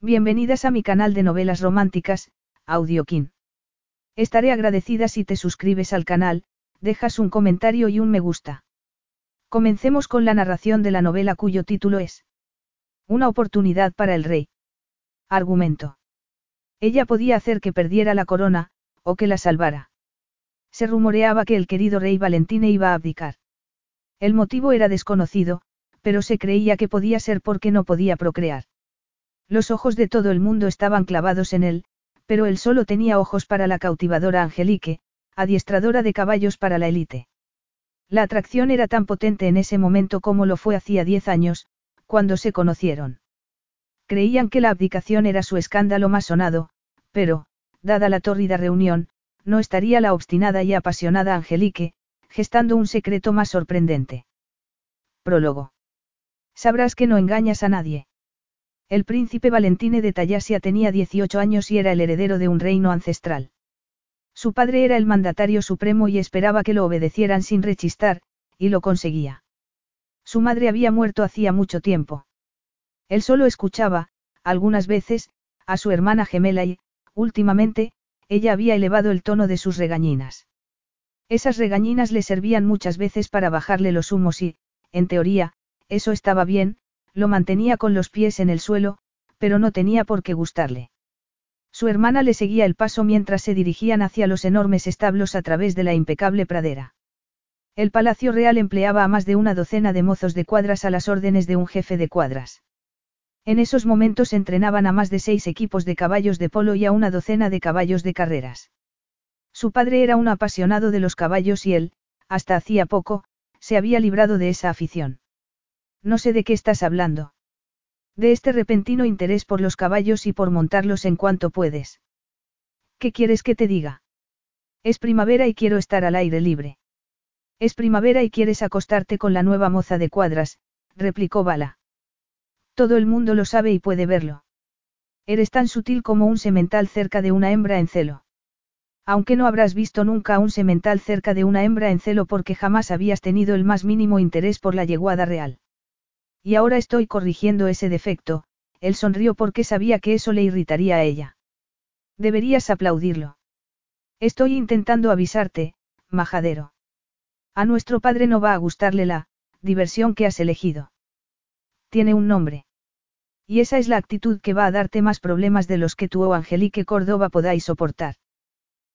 Bienvenidas a mi canal de novelas románticas, Audiokin. Estaré agradecida si te suscribes al canal, dejas un comentario y un me gusta. Comencemos con la narración de la novela cuyo título es Una oportunidad para el rey. Argumento. Ella podía hacer que perdiera la corona, o que la salvara. Se rumoreaba que el querido rey Valentine iba a abdicar. El motivo era desconocido, pero se creía que podía ser porque no podía procrear. Los ojos de todo el mundo estaban clavados en él, pero él solo tenía ojos para la cautivadora Angelique, adiestradora de caballos para la élite. La atracción era tan potente en ese momento como lo fue hacía diez años, cuando se conocieron. Creían que la abdicación era su escándalo más sonado, pero, dada la tórrida reunión, no estaría la obstinada y apasionada Angelique, gestando un secreto más sorprendente. Prólogo. Sabrás que no engañas a nadie. El príncipe Valentine de Tallasia tenía 18 años y era el heredero de un reino ancestral. Su padre era el mandatario supremo y esperaba que lo obedecieran sin rechistar, y lo conseguía. Su madre había muerto hacía mucho tiempo. Él solo escuchaba, algunas veces, a su hermana gemela y, últimamente, ella había elevado el tono de sus regañinas. Esas regañinas le servían muchas veces para bajarle los humos y, en teoría, eso estaba bien, lo mantenía con los pies en el suelo, pero no tenía por qué gustarle. Su hermana le seguía el paso mientras se dirigían hacia los enormes establos a través de la impecable pradera. El Palacio Real empleaba a más de una docena de mozos de cuadras a las órdenes de un jefe de cuadras. En esos momentos entrenaban a más de seis equipos de caballos de polo y a una docena de caballos de carreras. Su padre era un apasionado de los caballos y él, hasta hacía poco, se había librado de esa afición. No sé de qué estás hablando. De este repentino interés por los caballos y por montarlos en cuanto puedes. ¿Qué quieres que te diga? Es primavera y quiero estar al aire libre. Es primavera y quieres acostarte con la nueva moza de cuadras, replicó Bala. Todo el mundo lo sabe y puede verlo. Eres tan sutil como un semental cerca de una hembra en celo. Aunque no habrás visto nunca un semental cerca de una hembra en celo porque jamás habías tenido el más mínimo interés por la yeguada real. Y ahora estoy corrigiendo ese defecto, él sonrió porque sabía que eso le irritaría a ella. Deberías aplaudirlo. Estoy intentando avisarte, majadero. A nuestro padre no va a gustarle la diversión que has elegido. Tiene un nombre. Y esa es la actitud que va a darte más problemas de los que tú o Angelique Córdoba podáis soportar.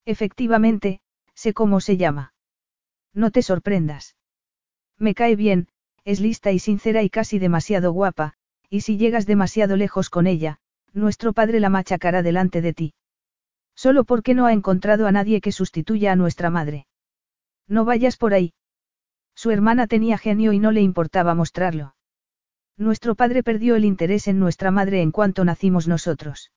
Efectivamente, sé cómo se llama. No te sorprendas. Me cae bien, es lista y sincera y casi demasiado guapa, y si llegas demasiado lejos con ella, nuestro padre la machacará delante de ti. Solo porque no ha encontrado a nadie que sustituya a nuestra madre. No vayas por ahí. Su hermana tenía genio y no le importaba mostrarlo. Nuestro padre perdió el interés en nuestra madre en cuanto nacimos nosotros.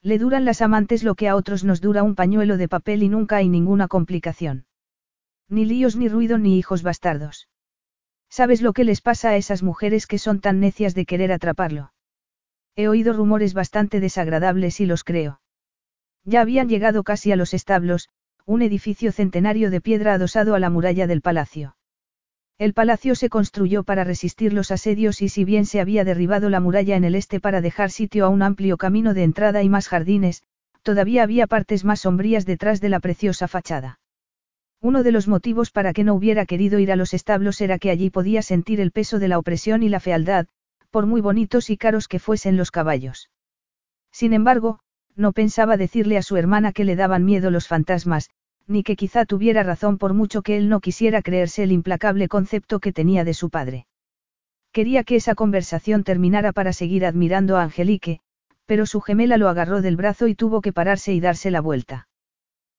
Le duran las amantes lo que a otros nos dura un pañuelo de papel y nunca hay ninguna complicación. Ni líos ni ruido ni hijos bastardos. ¿Sabes lo que les pasa a esas mujeres que son tan necias de querer atraparlo? He oído rumores bastante desagradables y los creo. Ya habían llegado casi a los establos, un edificio centenario de piedra adosado a la muralla del palacio. El palacio se construyó para resistir los asedios y si bien se había derribado la muralla en el este para dejar sitio a un amplio camino de entrada y más jardines, todavía había partes más sombrías detrás de la preciosa fachada. Uno de los motivos para que no hubiera querido ir a los establos era que allí podía sentir el peso de la opresión y la fealdad, por muy bonitos y caros que fuesen los caballos. Sin embargo, no pensaba decirle a su hermana que le daban miedo los fantasmas, ni que quizá tuviera razón por mucho que él no quisiera creerse el implacable concepto que tenía de su padre. Quería que esa conversación terminara para seguir admirando a Angelique, pero su gemela lo agarró del brazo y tuvo que pararse y darse la vuelta.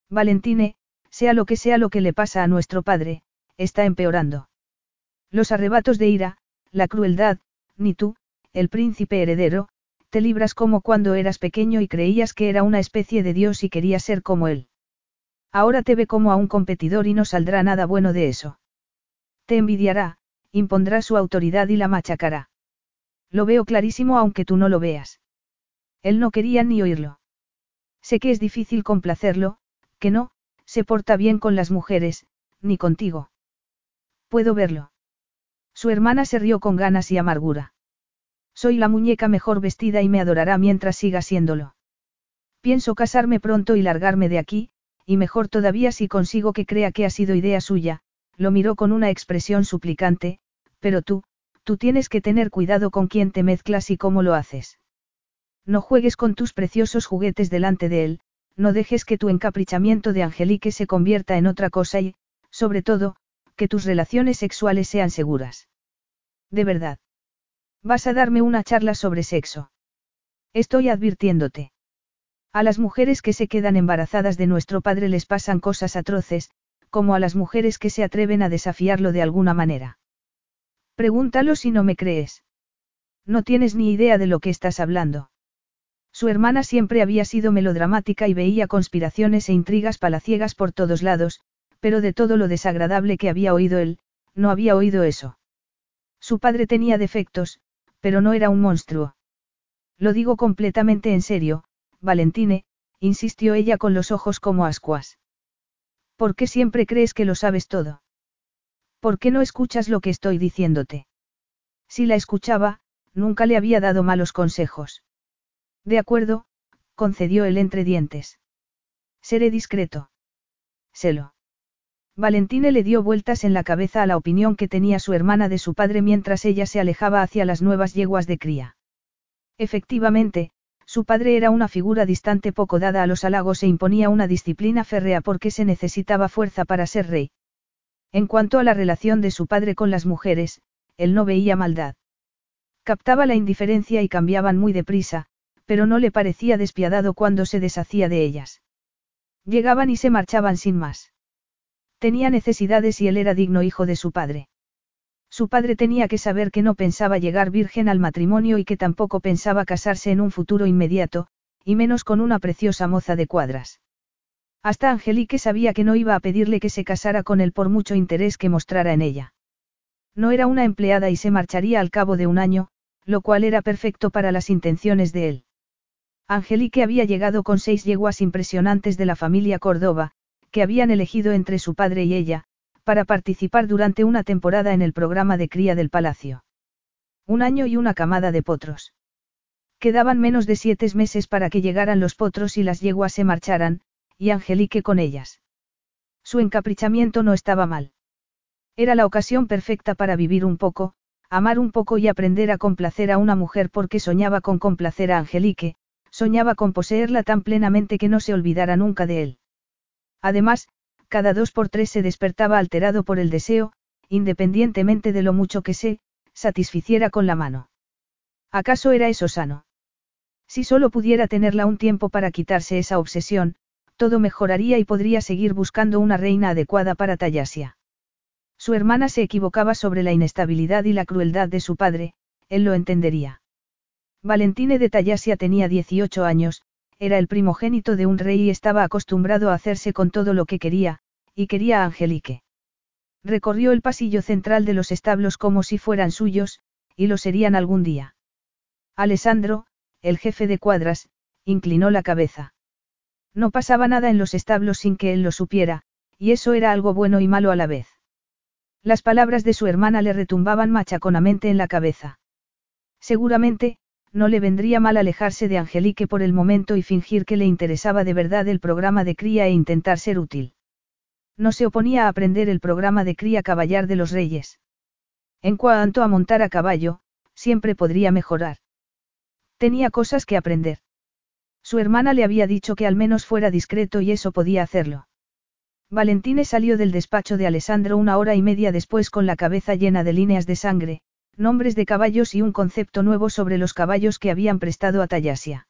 Valentine, sea lo que sea lo que le pasa a nuestro padre, está empeorando. Los arrebatos de ira, la crueldad, ni tú, el príncipe heredero, te libras como cuando eras pequeño y creías que era una especie de dios y querías ser como él. Ahora te ve como a un competidor y no saldrá nada bueno de eso. Te envidiará, impondrá su autoridad y la machacará. Lo veo clarísimo aunque tú no lo veas. Él no quería ni oírlo. Sé que es difícil complacerlo, que no, se porta bien con las mujeres, ni contigo. Puedo verlo. Su hermana se rió con ganas y amargura. Soy la muñeca mejor vestida y me adorará mientras siga siéndolo. Pienso casarme pronto y largarme de aquí, y mejor todavía si consigo que crea que ha sido idea suya, lo miró con una expresión suplicante, pero tú, tú tienes que tener cuidado con quién te mezclas y cómo lo haces. No juegues con tus preciosos juguetes delante de él, no dejes que tu encaprichamiento de Angelique se convierta en otra cosa y, sobre todo, que tus relaciones sexuales sean seguras. De verdad. Vas a darme una charla sobre sexo. Estoy advirtiéndote. A las mujeres que se quedan embarazadas de nuestro padre les pasan cosas atroces, como a las mujeres que se atreven a desafiarlo de alguna manera. Pregúntalo si no me crees. No tienes ni idea de lo que estás hablando. Su hermana siempre había sido melodramática y veía conspiraciones e intrigas palaciegas por todos lados, pero de todo lo desagradable que había oído él, no había oído eso. Su padre tenía defectos, pero no era un monstruo. Lo digo completamente en serio, Valentine, insistió ella con los ojos como ascuas. ¿Por qué siempre crees que lo sabes todo? ¿Por qué no escuchas lo que estoy diciéndote? Si la escuchaba, nunca le había dado malos consejos. De acuerdo, concedió él entre dientes. Seré discreto. Selo. Valentine le dio vueltas en la cabeza a la opinión que tenía su hermana de su padre mientras ella se alejaba hacia las nuevas yeguas de cría. Efectivamente, su padre era una figura distante poco dada a los halagos e imponía una disciplina férrea porque se necesitaba fuerza para ser rey. En cuanto a la relación de su padre con las mujeres, él no veía maldad. Captaba la indiferencia y cambiaban muy deprisa, pero no le parecía despiadado cuando se deshacía de ellas. Llegaban y se marchaban sin más. Tenía necesidades y él era digno hijo de su padre. Su padre tenía que saber que no pensaba llegar virgen al matrimonio y que tampoco pensaba casarse en un futuro inmediato, y menos con una preciosa moza de cuadras. Hasta Angelique sabía que no iba a pedirle que se casara con él por mucho interés que mostrara en ella. No era una empleada y se marcharía al cabo de un año, lo cual era perfecto para las intenciones de él. Angelique había llegado con seis yeguas impresionantes de la familia Córdoba, que habían elegido entre su padre y ella, para participar durante una temporada en el programa de cría del palacio. Un año y una camada de potros. Quedaban menos de siete meses para que llegaran los potros y las yeguas se marcharan, y Angelique con ellas. Su encaprichamiento no estaba mal. Era la ocasión perfecta para vivir un poco, amar un poco y aprender a complacer a una mujer porque soñaba con complacer a Angelique, soñaba con poseerla tan plenamente que no se olvidara nunca de él. Además, cada dos por tres se despertaba alterado por el deseo, independientemente de lo mucho que se, satisficiera con la mano. ¿Acaso era eso sano? Si solo pudiera tenerla un tiempo para quitarse esa obsesión, todo mejoraría y podría seguir buscando una reina adecuada para Tallasia. Su hermana se equivocaba sobre la inestabilidad y la crueldad de su padre, él lo entendería. Valentine de Tallasia tenía 18 años, era el primogénito de un rey y estaba acostumbrado a hacerse con todo lo que quería, y quería a Angelique. Recorrió el pasillo central de los establos como si fueran suyos, y lo serían algún día. Alessandro, el jefe de cuadras, inclinó la cabeza. No pasaba nada en los establos sin que él lo supiera, y eso era algo bueno y malo a la vez. Las palabras de su hermana le retumbaban machaconamente en la cabeza. Seguramente, no le vendría mal alejarse de Angelique por el momento y fingir que le interesaba de verdad el programa de cría e intentar ser útil. No se oponía a aprender el programa de cría caballar de los reyes. En cuanto a montar a caballo, siempre podría mejorar. Tenía cosas que aprender. Su hermana le había dicho que al menos fuera discreto y eso podía hacerlo. Valentine salió del despacho de Alessandro una hora y media después con la cabeza llena de líneas de sangre, nombres de caballos y un concepto nuevo sobre los caballos que habían prestado a Tallasia.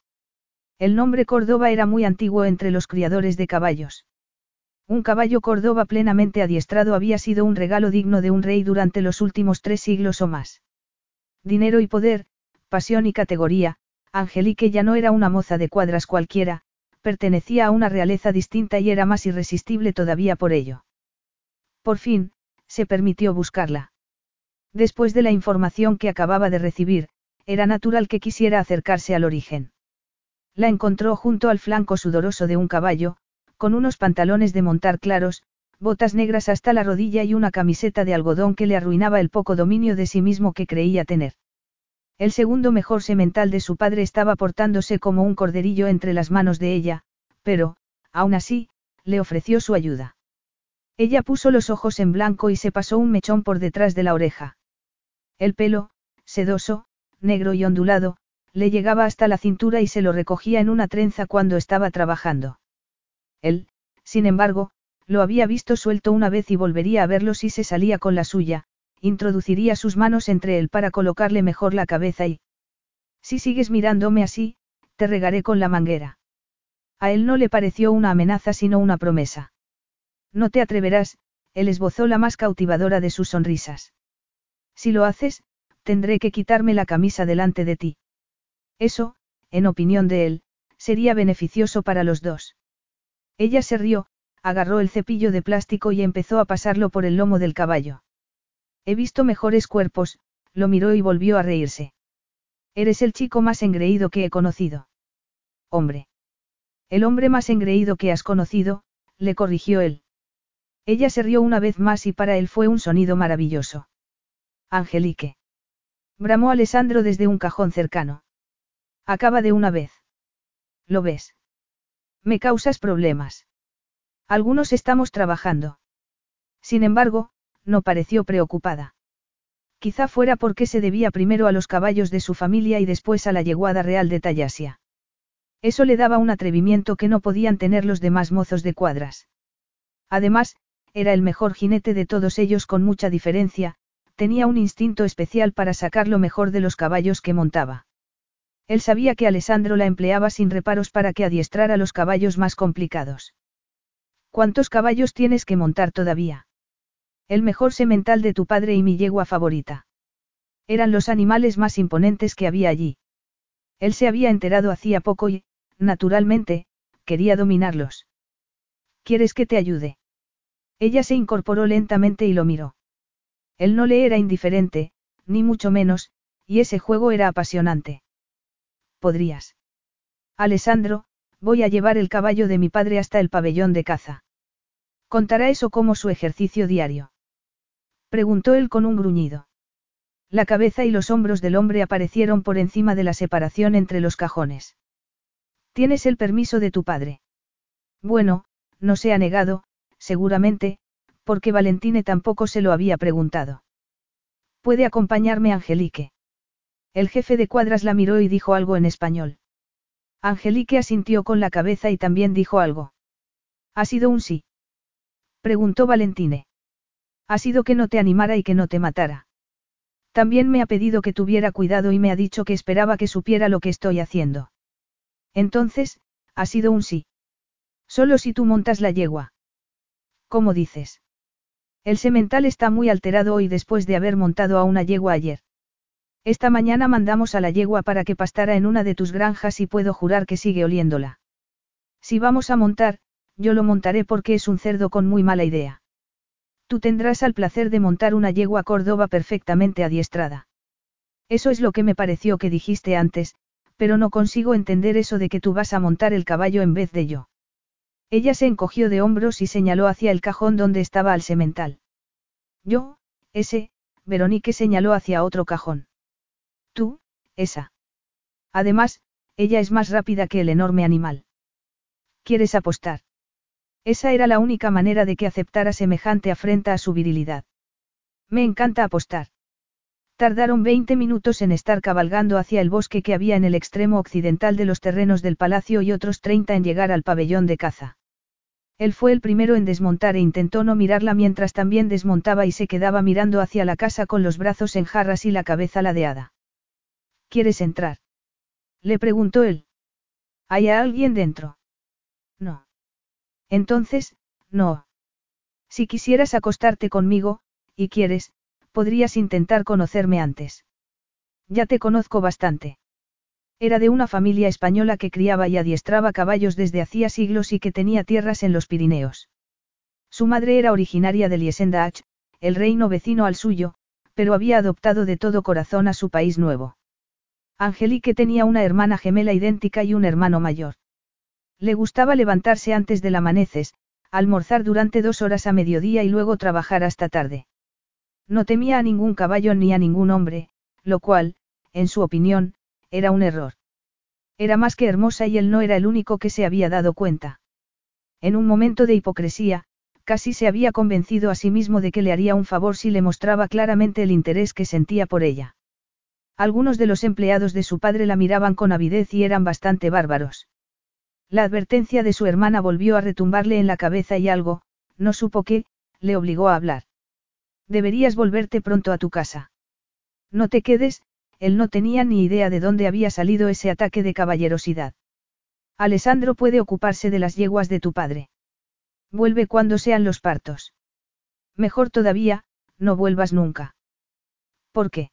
El nombre Córdoba era muy antiguo entre los criadores de caballos. Un caballo Córdoba plenamente adiestrado había sido un regalo digno de un rey durante los últimos tres siglos o más. Dinero y poder, pasión y categoría, Angelique ya no era una moza de cuadras cualquiera, pertenecía a una realeza distinta y era más irresistible todavía por ello. Por fin, se permitió buscarla. Después de la información que acababa de recibir, era natural que quisiera acercarse al origen. La encontró junto al flanco sudoroso de un caballo, con unos pantalones de montar claros, botas negras hasta la rodilla y una camiseta de algodón que le arruinaba el poco dominio de sí mismo que creía tener. El segundo mejor semental de su padre estaba portándose como un corderillo entre las manos de ella, pero, aún así, le ofreció su ayuda. Ella puso los ojos en blanco y se pasó un mechón por detrás de la oreja. El pelo, sedoso, negro y ondulado, le llegaba hasta la cintura y se lo recogía en una trenza cuando estaba trabajando. Él, sin embargo, lo había visto suelto una vez y volvería a verlo si se salía con la suya, introduciría sus manos entre él para colocarle mejor la cabeza y... Si sigues mirándome así, te regaré con la manguera. A él no le pareció una amenaza sino una promesa. No te atreverás, él esbozó la más cautivadora de sus sonrisas. Si lo haces, tendré que quitarme la camisa delante de ti. Eso, en opinión de él, sería beneficioso para los dos. Ella se rió, agarró el cepillo de plástico y empezó a pasarlo por el lomo del caballo. He visto mejores cuerpos, lo miró y volvió a reírse. Eres el chico más engreído que he conocido. Hombre. El hombre más engreído que has conocido, le corrigió él. Ella se rió una vez más y para él fue un sonido maravilloso. Angelique. Bramó Alessandro desde un cajón cercano. Acaba de una vez. ¿Lo ves? Me causas problemas. Algunos estamos trabajando. Sin embargo, no pareció preocupada. Quizá fuera porque se debía primero a los caballos de su familia y después a la yeguada real de Tallasia. Eso le daba un atrevimiento que no podían tener los demás mozos de cuadras. Además, era el mejor jinete de todos ellos con mucha diferencia, tenía un instinto especial para sacar lo mejor de los caballos que montaba. Él sabía que Alessandro la empleaba sin reparos para que adiestrara los caballos más complicados. ¿Cuántos caballos tienes que montar todavía? El mejor semental de tu padre y mi yegua favorita. Eran los animales más imponentes que había allí. Él se había enterado hacía poco y, naturalmente, quería dominarlos. ¿Quieres que te ayude? Ella se incorporó lentamente y lo miró. Él no le era indiferente, ni mucho menos, y ese juego era apasionante. ¿Podrías? Alessandro, voy a llevar el caballo de mi padre hasta el pabellón de caza. ¿Contará eso como su ejercicio diario? Preguntó él con un gruñido. La cabeza y los hombros del hombre aparecieron por encima de la separación entre los cajones. ¿Tienes el permiso de tu padre? Bueno, no se ha negado, seguramente, porque Valentine tampoco se lo había preguntado. ¿Puede acompañarme Angelique? El jefe de cuadras la miró y dijo algo en español. Angelique asintió con la cabeza y también dijo algo. ¿Ha sido un sí? Preguntó Valentine. Ha sido que no te animara y que no te matara. También me ha pedido que tuviera cuidado y me ha dicho que esperaba que supiera lo que estoy haciendo. Entonces, ha sido un sí. Solo si tú montas la yegua. ¿Cómo dices? El semental está muy alterado hoy después de haber montado a una yegua ayer. Esta mañana mandamos a la yegua para que pastara en una de tus granjas y puedo jurar que sigue oliéndola. Si vamos a montar, yo lo montaré porque es un cerdo con muy mala idea. Tú tendrás al placer de montar una yegua Córdoba perfectamente adiestrada. Eso es lo que me pareció que dijiste antes, pero no consigo entender eso de que tú vas a montar el caballo en vez de yo. Ella se encogió de hombros y señaló hacia el cajón donde estaba al semental. Yo, ese, Veronique señaló hacia otro cajón. Tú, esa. Además, ella es más rápida que el enorme animal. ¿Quieres apostar? Esa era la única manera de que aceptara semejante afrenta a su virilidad. Me encanta apostar. Tardaron 20 minutos en estar cabalgando hacia el bosque que había en el extremo occidental de los terrenos del palacio y otros 30 en llegar al pabellón de caza. Él fue el primero en desmontar e intentó no mirarla mientras también desmontaba y se quedaba mirando hacia la casa con los brazos en jarras y la cabeza ladeada. ¿Quieres entrar? Le preguntó él. ¿Hay alguien dentro? No. Entonces, no. Si quisieras acostarte conmigo, y quieres, podrías intentar conocerme antes. Ya te conozco bastante. Era de una familia española que criaba y adiestraba caballos desde hacía siglos y que tenía tierras en los Pirineos. Su madre era originaria de Liesendach, el reino vecino al suyo, pero había adoptado de todo corazón a su país nuevo. Angelique tenía una hermana gemela idéntica y un hermano mayor. Le gustaba levantarse antes del amaneces, almorzar durante dos horas a mediodía y luego trabajar hasta tarde. No temía a ningún caballo ni a ningún hombre, lo cual, en su opinión, era un error. Era más que hermosa y él no era el único que se había dado cuenta. En un momento de hipocresía, casi se había convencido a sí mismo de que le haría un favor si le mostraba claramente el interés que sentía por ella. Algunos de los empleados de su padre la miraban con avidez y eran bastante bárbaros. La advertencia de su hermana volvió a retumbarle en la cabeza y algo, no supo qué, le obligó a hablar. Deberías volverte pronto a tu casa. No te quedes, él no tenía ni idea de dónde había salido ese ataque de caballerosidad. Alessandro puede ocuparse de las yeguas de tu padre. Vuelve cuando sean los partos. Mejor todavía, no vuelvas nunca. ¿Por qué?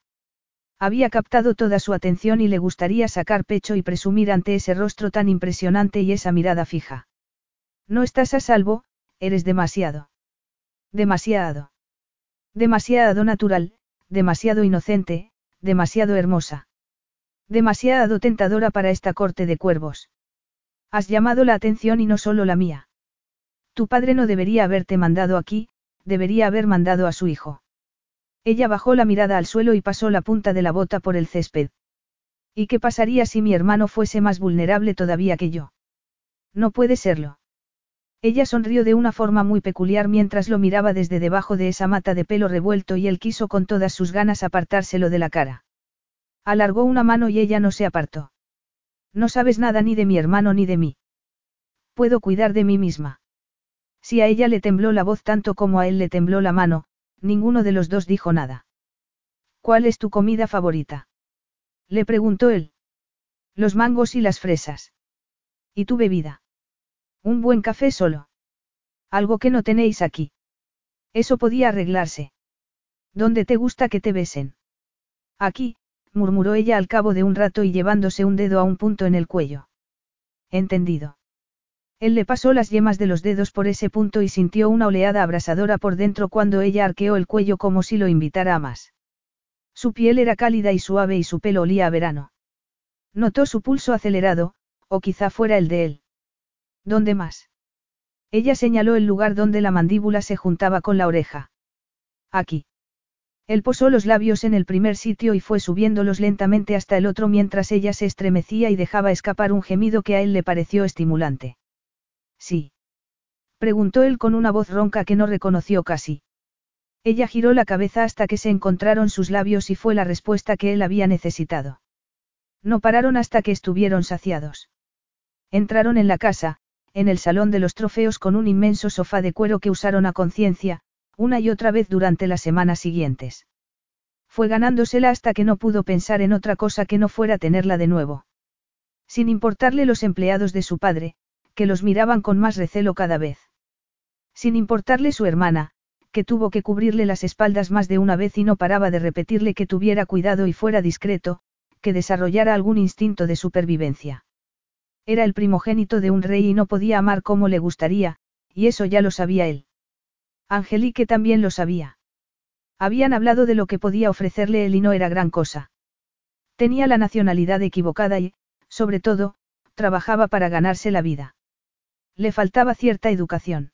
Había captado toda su atención y le gustaría sacar pecho y presumir ante ese rostro tan impresionante y esa mirada fija. No estás a salvo, eres demasiado. Demasiado. Demasiado natural, demasiado inocente, demasiado hermosa. Demasiado tentadora para esta corte de cuervos. Has llamado la atención y no solo la mía. Tu padre no debería haberte mandado aquí, debería haber mandado a su hijo. Ella bajó la mirada al suelo y pasó la punta de la bota por el césped. ¿Y qué pasaría si mi hermano fuese más vulnerable todavía que yo? No puede serlo. Ella sonrió de una forma muy peculiar mientras lo miraba desde debajo de esa mata de pelo revuelto y él quiso con todas sus ganas apartárselo de la cara. Alargó una mano y ella no se apartó. No sabes nada ni de mi hermano ni de mí. Puedo cuidar de mí misma. Si a ella le tembló la voz tanto como a él le tembló la mano, ninguno de los dos dijo nada. ¿Cuál es tu comida favorita? Le preguntó él. Los mangos y las fresas. ¿Y tu bebida? Un buen café solo. Algo que no tenéis aquí. Eso podía arreglarse. ¿Dónde te gusta que te besen? Aquí, murmuró ella al cabo de un rato y llevándose un dedo a un punto en el cuello. Entendido. Él le pasó las yemas de los dedos por ese punto y sintió una oleada abrasadora por dentro cuando ella arqueó el cuello como si lo invitara a más. Su piel era cálida y suave y su pelo olía a verano. Notó su pulso acelerado, o quizá fuera el de él. ¿Dónde más? Ella señaló el lugar donde la mandíbula se juntaba con la oreja. Aquí. Él posó los labios en el primer sitio y fue subiéndolos lentamente hasta el otro mientras ella se estremecía y dejaba escapar un gemido que a él le pareció estimulante. Sí. Preguntó él con una voz ronca que no reconoció casi. Ella giró la cabeza hasta que se encontraron sus labios y fue la respuesta que él había necesitado. No pararon hasta que estuvieron saciados. Entraron en la casa, en el salón de los trofeos con un inmenso sofá de cuero que usaron a conciencia, una y otra vez durante las semanas siguientes. Fue ganándosela hasta que no pudo pensar en otra cosa que no fuera tenerla de nuevo. Sin importarle los empleados de su padre, que los miraban con más recelo cada vez. Sin importarle su hermana, que tuvo que cubrirle las espaldas más de una vez y no paraba de repetirle que tuviera cuidado y fuera discreto, que desarrollara algún instinto de supervivencia. Era el primogénito de un rey y no podía amar como le gustaría, y eso ya lo sabía él. Angelique también lo sabía. Habían hablado de lo que podía ofrecerle él y no era gran cosa. Tenía la nacionalidad equivocada y, sobre todo, trabajaba para ganarse la vida. Le faltaba cierta educación.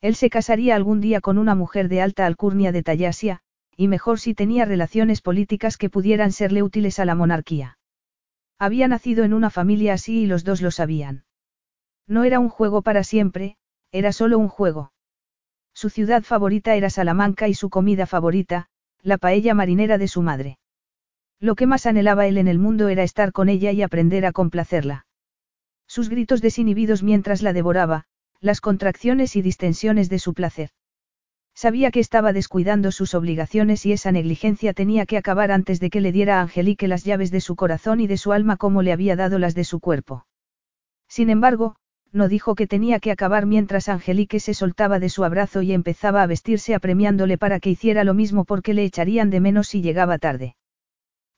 Él se casaría algún día con una mujer de alta alcurnia de Tallasia, y mejor si tenía relaciones políticas que pudieran serle útiles a la monarquía. Había nacido en una familia así y los dos lo sabían. No era un juego para siempre, era solo un juego. Su ciudad favorita era Salamanca y su comida favorita, la paella marinera de su madre. Lo que más anhelaba él en el mundo era estar con ella y aprender a complacerla. Sus gritos desinhibidos mientras la devoraba, las contracciones y distensiones de su placer. Sabía que estaba descuidando sus obligaciones y esa negligencia tenía que acabar antes de que le diera a Angelique las llaves de su corazón y de su alma como le había dado las de su cuerpo. Sin embargo, no dijo que tenía que acabar mientras Angelique se soltaba de su abrazo y empezaba a vestirse apremiándole para que hiciera lo mismo porque le echarían de menos si llegaba tarde.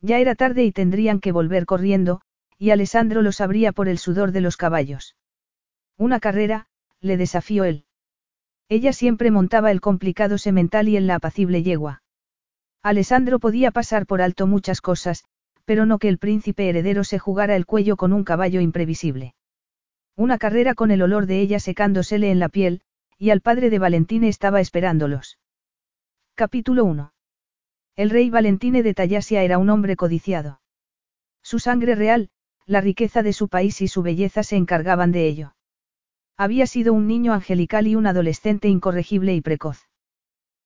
Ya era tarde y tendrían que volver corriendo, y Alessandro lo sabría por el sudor de los caballos. Una carrera, le desafió él. Ella siempre montaba el complicado semental y en la apacible yegua. Alessandro podía pasar por alto muchas cosas, pero no que el príncipe heredero se jugara el cuello con un caballo imprevisible. Una carrera con el olor de ella secándosele en la piel, y al padre de Valentine estaba esperándolos. Capítulo 1. El rey Valentine de Tallasia era un hombre codiciado. Su sangre real, la riqueza de su país y su belleza se encargaban de ello. Había sido un niño angelical y un adolescente incorregible y precoz.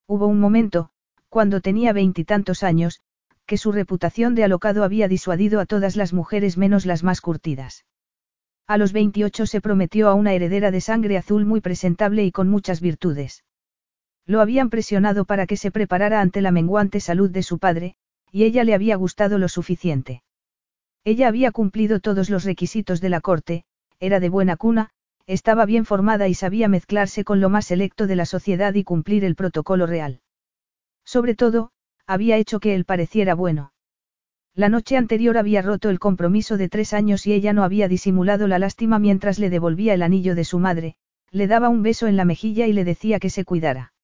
Hubo un momento, cuando tenía veintitantos años, que su reputación de alocado había disuadido a todas las mujeres menos las más curtidas. A los 28 se prometió a una heredera de sangre azul muy presentable y con muchas virtudes. Lo habían presionado para que se preparara ante la menguante salud de su padre, y ella le había gustado lo suficiente. Ella había cumplido todos los requisitos de la corte, era de buena cuna, estaba bien formada y sabía mezclarse con lo más selecto de la sociedad y cumplir el protocolo real. Sobre todo, había hecho que él pareciera bueno. La noche anterior había roto el compromiso de tres años y ella no había disimulado la lástima mientras le devolvía el anillo de su madre, le daba un beso en la mejilla y le decía que se cuidara.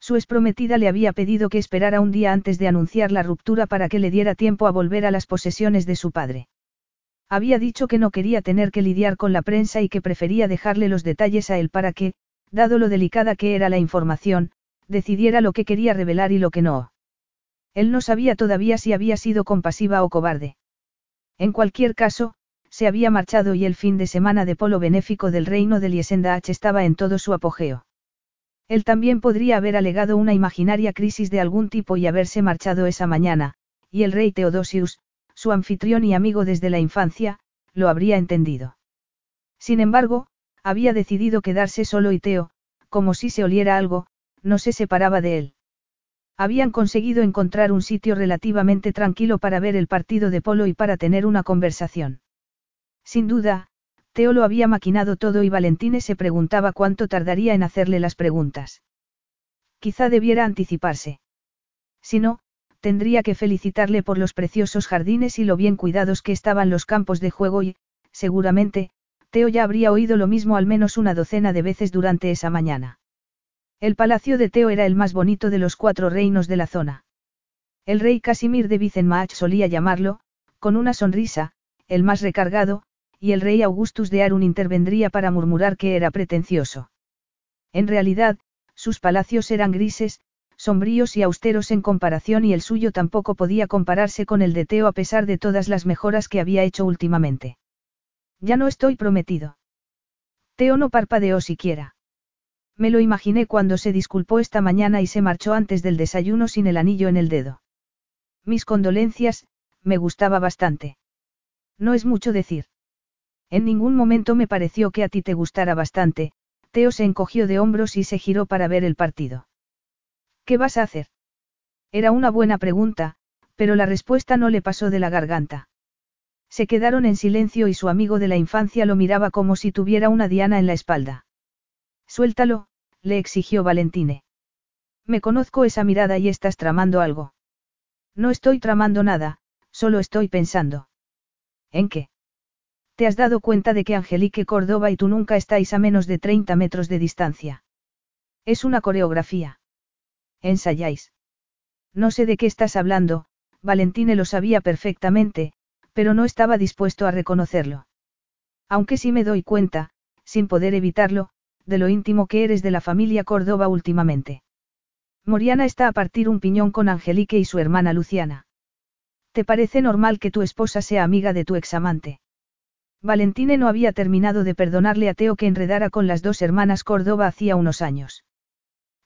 Su exprometida le había pedido que esperara un día antes de anunciar la ruptura para que le diera tiempo a volver a las posesiones de su padre. Había dicho que no quería tener que lidiar con la prensa y que prefería dejarle los detalles a él para que, dado lo delicada que era la información, decidiera lo que quería revelar y lo que no. Él no sabía todavía si había sido compasiva o cobarde. En cualquier caso, se había marchado y el fin de semana de polo benéfico del reino de Liesendach estaba en todo su apogeo. Él también podría haber alegado una imaginaria crisis de algún tipo y haberse marchado esa mañana, y el rey Teodosius, su anfitrión y amigo desde la infancia, lo habría entendido. Sin embargo, había decidido quedarse solo y Teo, como si se oliera algo, no se separaba de él. Habían conseguido encontrar un sitio relativamente tranquilo para ver el partido de polo y para tener una conversación. Sin duda, Teo lo había maquinado todo y Valentine se preguntaba cuánto tardaría en hacerle las preguntas. Quizá debiera anticiparse. Si no, tendría que felicitarle por los preciosos jardines y lo bien cuidados que estaban los campos de juego y, seguramente, Teo ya habría oído lo mismo al menos una docena de veces durante esa mañana. El palacio de Teo era el más bonito de los cuatro reinos de la zona. El rey Casimir de Vicenmach solía llamarlo, con una sonrisa, el más recargado, y el rey Augustus de Arun intervendría para murmurar que era pretencioso. En realidad, sus palacios eran grises, sombríos y austeros en comparación y el suyo tampoco podía compararse con el de Teo a pesar de todas las mejoras que había hecho últimamente. Ya no estoy prometido. Teo no parpadeó siquiera. Me lo imaginé cuando se disculpó esta mañana y se marchó antes del desayuno sin el anillo en el dedo. Mis condolencias, me gustaba bastante. No es mucho decir. En ningún momento me pareció que a ti te gustara bastante, Teo se encogió de hombros y se giró para ver el partido. ¿Qué vas a hacer? Era una buena pregunta, pero la respuesta no le pasó de la garganta. Se quedaron en silencio y su amigo de la infancia lo miraba como si tuviera una diana en la espalda. Suéltalo, le exigió Valentine. Me conozco esa mirada y estás tramando algo. No estoy tramando nada, solo estoy pensando. ¿En qué? ¿Te has dado cuenta de que Angelique Córdoba y tú nunca estáis a menos de 30 metros de distancia? Es una coreografía. Ensayáis. No sé de qué estás hablando, Valentine lo sabía perfectamente, pero no estaba dispuesto a reconocerlo. Aunque sí me doy cuenta, sin poder evitarlo, de lo íntimo que eres de la familia Córdoba últimamente. Moriana está a partir un piñón con Angelique y su hermana Luciana. ¿Te parece normal que tu esposa sea amiga de tu examante? Valentine no había terminado de perdonarle a Teo que enredara con las dos hermanas Córdoba hacía unos años.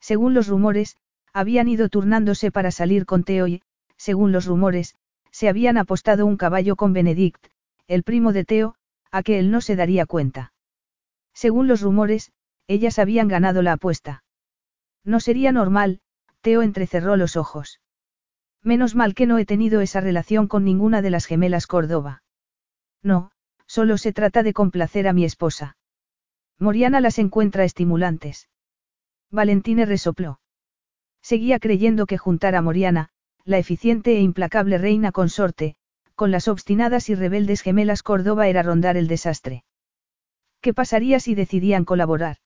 Según los rumores, habían ido turnándose para salir con Teo y, según los rumores, se habían apostado un caballo con Benedict, el primo de Teo, a que él no se daría cuenta. Según los rumores, ellas habían ganado la apuesta. No sería normal, Teo entrecerró los ojos. Menos mal que no he tenido esa relación con ninguna de las gemelas Córdoba. No, solo se trata de complacer a mi esposa. Moriana las encuentra estimulantes. Valentine resopló. Seguía creyendo que juntar a Moriana, la eficiente e implacable reina consorte, con las obstinadas y rebeldes gemelas Córdoba era rondar el desastre. ¿Qué pasaría si decidían colaborar?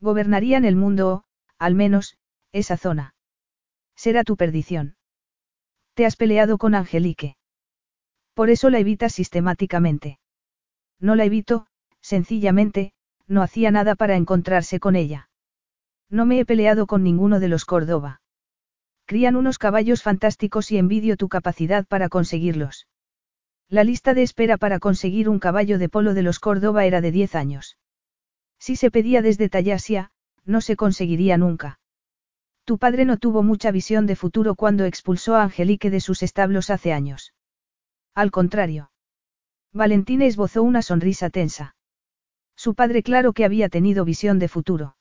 Gobernarían el mundo o, al menos, esa zona. Será tu perdición. Te has peleado con Angelique. Por eso la evitas sistemáticamente. No la evito, sencillamente, no hacía nada para encontrarse con ella. No me he peleado con ninguno de los Córdoba. Crían unos caballos fantásticos y envidio tu capacidad para conseguirlos. La lista de espera para conseguir un caballo de polo de los Córdoba era de 10 años. Si se pedía desde Tallasia, no se conseguiría nunca. Tu padre no tuvo mucha visión de futuro cuando expulsó a Angelique de sus establos hace años. Al contrario. Valentina esbozó una sonrisa tensa. Su padre claro que había tenido visión de futuro.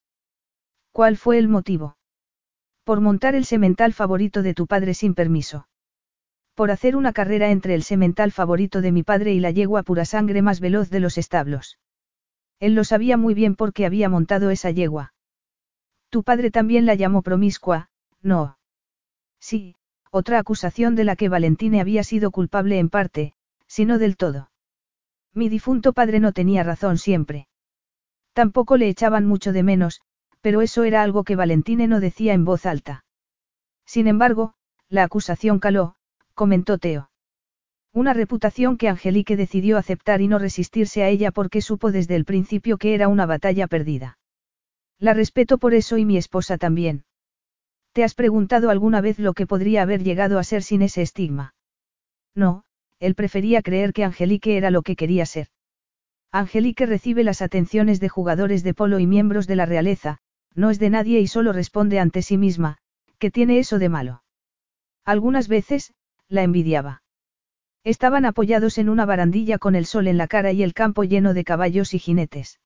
¿Cuál fue el motivo? Por montar el semental favorito de tu padre sin permiso. Por hacer una carrera entre el semental favorito de mi padre y la yegua pura sangre más veloz de los establos. Él lo sabía muy bien porque había montado esa yegua. Tu padre también la llamó promiscua, no. Sí, otra acusación de la que Valentine había sido culpable en parte, si no del todo. Mi difunto padre no tenía razón siempre. Tampoco le echaban mucho de menos, pero eso era algo que Valentine no decía en voz alta. Sin embargo, la acusación caló, comentó Teo. Una reputación que Angelique decidió aceptar y no resistirse a ella porque supo desde el principio que era una batalla perdida. La respeto por eso y mi esposa también. ¿Te has preguntado alguna vez lo que podría haber llegado a ser sin ese estigma? No, él prefería creer que Angelique era lo que quería ser. Angelique recibe las atenciones de jugadores de polo y miembros de la realeza, no es de nadie y solo responde ante sí misma, ¿qué tiene eso de malo? Algunas veces, la envidiaba. Estaban apoyados en una barandilla con el sol en la cara y el campo lleno de caballos y jinetes.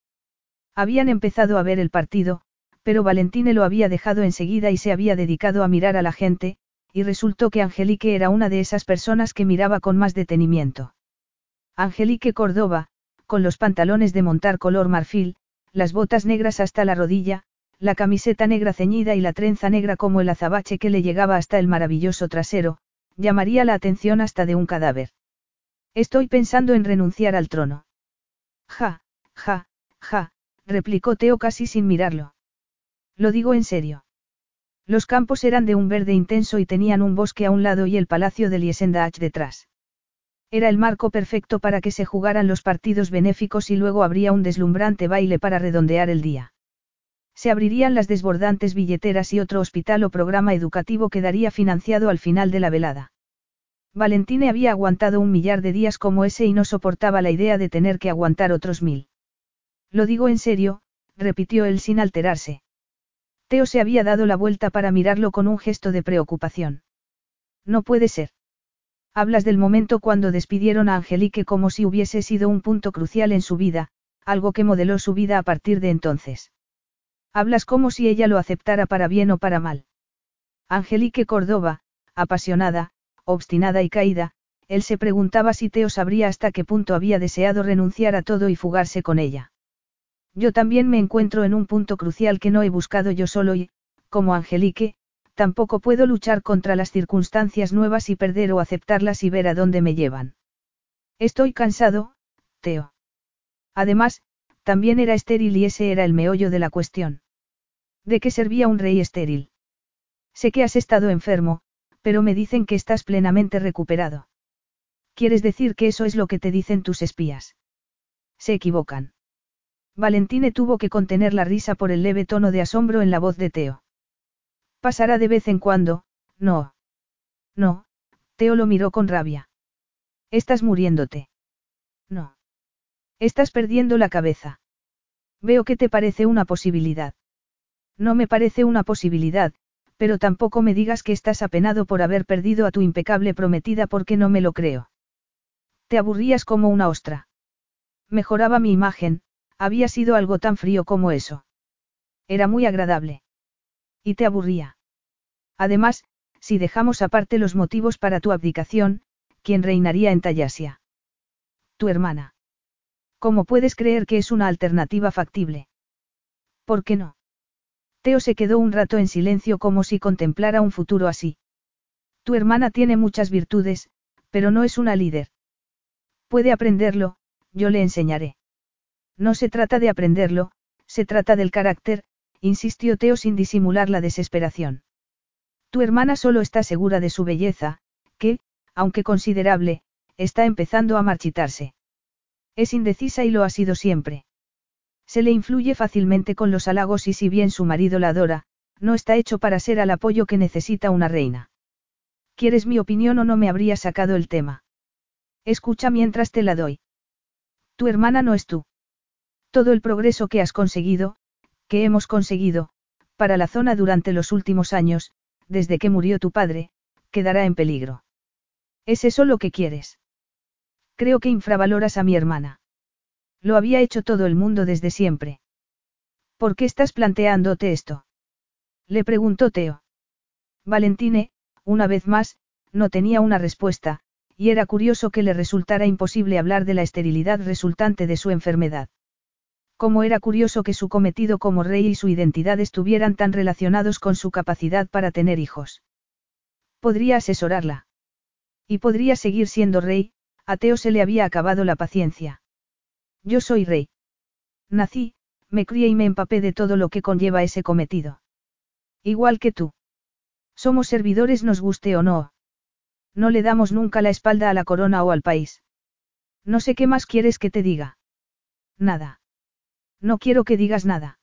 Habían empezado a ver el partido, pero Valentine lo había dejado enseguida y se había dedicado a mirar a la gente, y resultó que Angelique era una de esas personas que miraba con más detenimiento. Angelique Córdoba, con los pantalones de montar color marfil, las botas negras hasta la rodilla, la camiseta negra ceñida y la trenza negra como el azabache que le llegaba hasta el maravilloso trasero, llamaría la atención hasta de un cadáver. Estoy pensando en renunciar al trono. Ja, ja, ja, replicó Teo casi sin mirarlo. Lo digo en serio. Los campos eran de un verde intenso y tenían un bosque a un lado y el palacio de Liesendach detrás. Era el marco perfecto para que se jugaran los partidos benéficos y luego habría un deslumbrante baile para redondear el día. Se abrirían las desbordantes billeteras y otro hospital o programa educativo quedaría financiado al final de la velada. Valentine había aguantado un millar de días como ese y no soportaba la idea de tener que aguantar otros mil. Lo digo en serio, repitió él sin alterarse. Teo se había dado la vuelta para mirarlo con un gesto de preocupación. No puede ser. Hablas del momento cuando despidieron a Angelique como si hubiese sido un punto crucial en su vida, algo que modeló su vida a partir de entonces. Hablas como si ella lo aceptara para bien o para mal. Angelique Córdoba, apasionada, obstinada y caída, él se preguntaba si Teo sabría hasta qué punto había deseado renunciar a todo y fugarse con ella. Yo también me encuentro en un punto crucial que no he buscado yo solo y, como Angelique, tampoco puedo luchar contra las circunstancias nuevas y perder o aceptarlas y ver a dónde me llevan. Estoy cansado, Teo. Además, también era estéril y ese era el meollo de la cuestión. ¿De qué servía un rey estéril? Sé que has estado enfermo, pero me dicen que estás plenamente recuperado. ¿Quieres decir que eso es lo que te dicen tus espías? Se equivocan. Valentine tuvo que contener la risa por el leve tono de asombro en la voz de Teo. Pasará de vez en cuando, no. No, Teo lo miró con rabia. Estás muriéndote. No. Estás perdiendo la cabeza. Veo que te parece una posibilidad. No me parece una posibilidad, pero tampoco me digas que estás apenado por haber perdido a tu impecable prometida porque no me lo creo. Te aburrías como una ostra. Mejoraba mi imagen, había sido algo tan frío como eso. Era muy agradable. Y te aburría. Además, si dejamos aparte los motivos para tu abdicación, ¿quién reinaría en Tallasia? Tu hermana. ¿Cómo puedes creer que es una alternativa factible? ¿Por qué no? Teo se quedó un rato en silencio como si contemplara un futuro así. Tu hermana tiene muchas virtudes, pero no es una líder. Puede aprenderlo, yo le enseñaré. No se trata de aprenderlo, se trata del carácter, insistió Teo sin disimular la desesperación. Tu hermana solo está segura de su belleza, que, aunque considerable, está empezando a marchitarse. Es indecisa y lo ha sido siempre. Se le influye fácilmente con los halagos y si bien su marido la adora, no está hecho para ser al apoyo que necesita una reina. ¿Quieres mi opinión o no me habría sacado el tema? Escucha mientras te la doy. Tu hermana no es tú. Todo el progreso que has conseguido, que hemos conseguido, para la zona durante los últimos años, desde que murió tu padre, quedará en peligro. ¿Es eso lo que quieres? Creo que infravaloras a mi hermana. Lo había hecho todo el mundo desde siempre. ¿Por qué estás planteándote esto? Le preguntó Teo. Valentine, una vez más, no tenía una respuesta, y era curioso que le resultara imposible hablar de la esterilidad resultante de su enfermedad. Como era curioso que su cometido como rey y su identidad estuvieran tan relacionados con su capacidad para tener hijos. Podría asesorarla. Y podría seguir siendo rey, a Teo se le había acabado la paciencia. Yo soy rey. Nací, me crié y me empapé de todo lo que conlleva ese cometido. Igual que tú. Somos servidores nos guste o no. No le damos nunca la espalda a la corona o al país. No sé qué más quieres que te diga. Nada. No quiero que digas nada.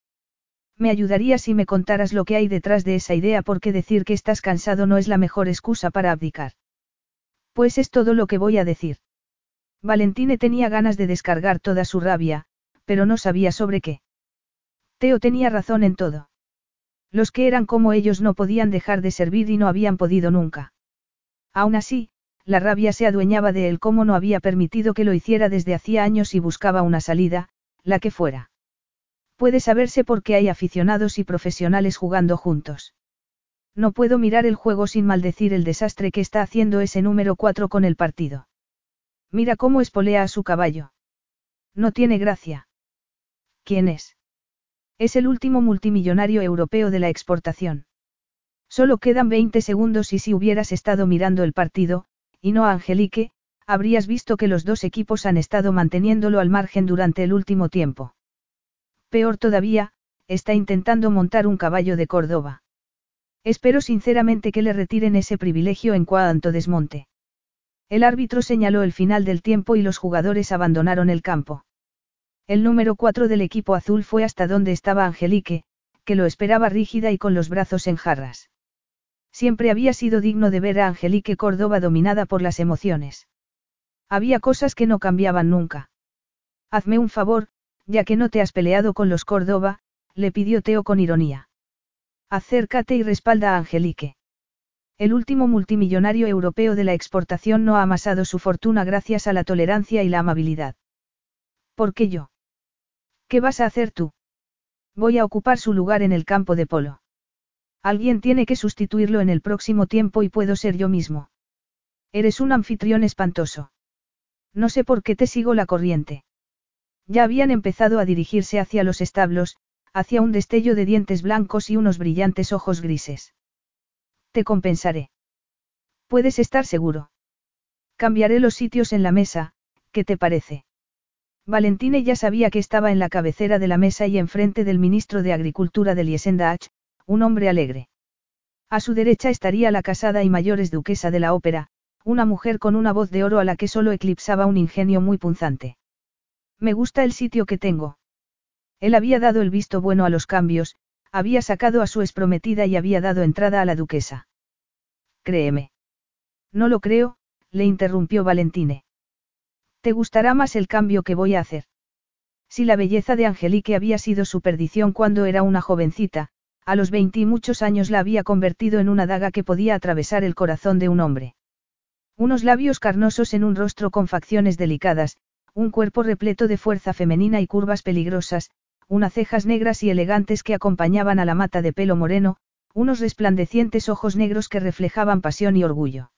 Me ayudaría si me contaras lo que hay detrás de esa idea porque decir que estás cansado no es la mejor excusa para abdicar. Pues es todo lo que voy a decir. Valentine tenía ganas de descargar toda su rabia, pero no sabía sobre qué. Teo tenía razón en todo. Los que eran como ellos no podían dejar de servir y no habían podido nunca. Aún así, la rabia se adueñaba de él como no había permitido que lo hiciera desde hacía años y buscaba una salida, la que fuera. Puede saberse por qué hay aficionados y profesionales jugando juntos. No puedo mirar el juego sin maldecir el desastre que está haciendo ese número 4 con el partido. Mira cómo espolea a su caballo. No tiene gracia. ¿Quién es? Es el último multimillonario europeo de la exportación. Solo quedan 20 segundos y si hubieras estado mirando el partido, y no a Angelique, habrías visto que los dos equipos han estado manteniéndolo al margen durante el último tiempo. Peor todavía, está intentando montar un caballo de Córdoba. Espero sinceramente que le retiren ese privilegio en cuanto desmonte. El árbitro señaló el final del tiempo y los jugadores abandonaron el campo. El número 4 del equipo azul fue hasta donde estaba Angelique, que lo esperaba rígida y con los brazos en jarras. Siempre había sido digno de ver a Angelique Córdoba dominada por las emociones. Había cosas que no cambiaban nunca. Hazme un favor, ya que no te has peleado con los Córdoba, le pidió Teo con ironía. Acércate y respalda a Angelique. El último multimillonario europeo de la exportación no ha amasado su fortuna gracias a la tolerancia y la amabilidad. ¿Por qué yo? ¿Qué vas a hacer tú? Voy a ocupar su lugar en el campo de polo. Alguien tiene que sustituirlo en el próximo tiempo y puedo ser yo mismo. Eres un anfitrión espantoso. No sé por qué te sigo la corriente. Ya habían empezado a dirigirse hacia los establos, hacia un destello de dientes blancos y unos brillantes ojos grises. Te compensaré. Puedes estar seguro. Cambiaré los sitios en la mesa, ¿qué te parece? Valentine ya sabía que estaba en la cabecera de la mesa y enfrente del ministro de Agricultura de Liesendach, un hombre alegre. A su derecha estaría la casada y mayores duquesa de la ópera, una mujer con una voz de oro a la que solo eclipsaba un ingenio muy punzante. Me gusta el sitio que tengo. Él había dado el visto bueno a los cambios, había sacado a su esprometida y había dado entrada a la duquesa. Créeme. No lo creo, le interrumpió Valentine. Te gustará más el cambio que voy a hacer. Si la belleza de Angelique había sido su perdición cuando era una jovencita, a los veinte y muchos años la había convertido en una daga que podía atravesar el corazón de un hombre. Unos labios carnosos en un rostro con facciones delicadas, un cuerpo repleto de fuerza femenina y curvas peligrosas, unas cejas negras y elegantes que acompañaban a la mata de pelo moreno, unos resplandecientes ojos negros que reflejaban pasión y orgullo.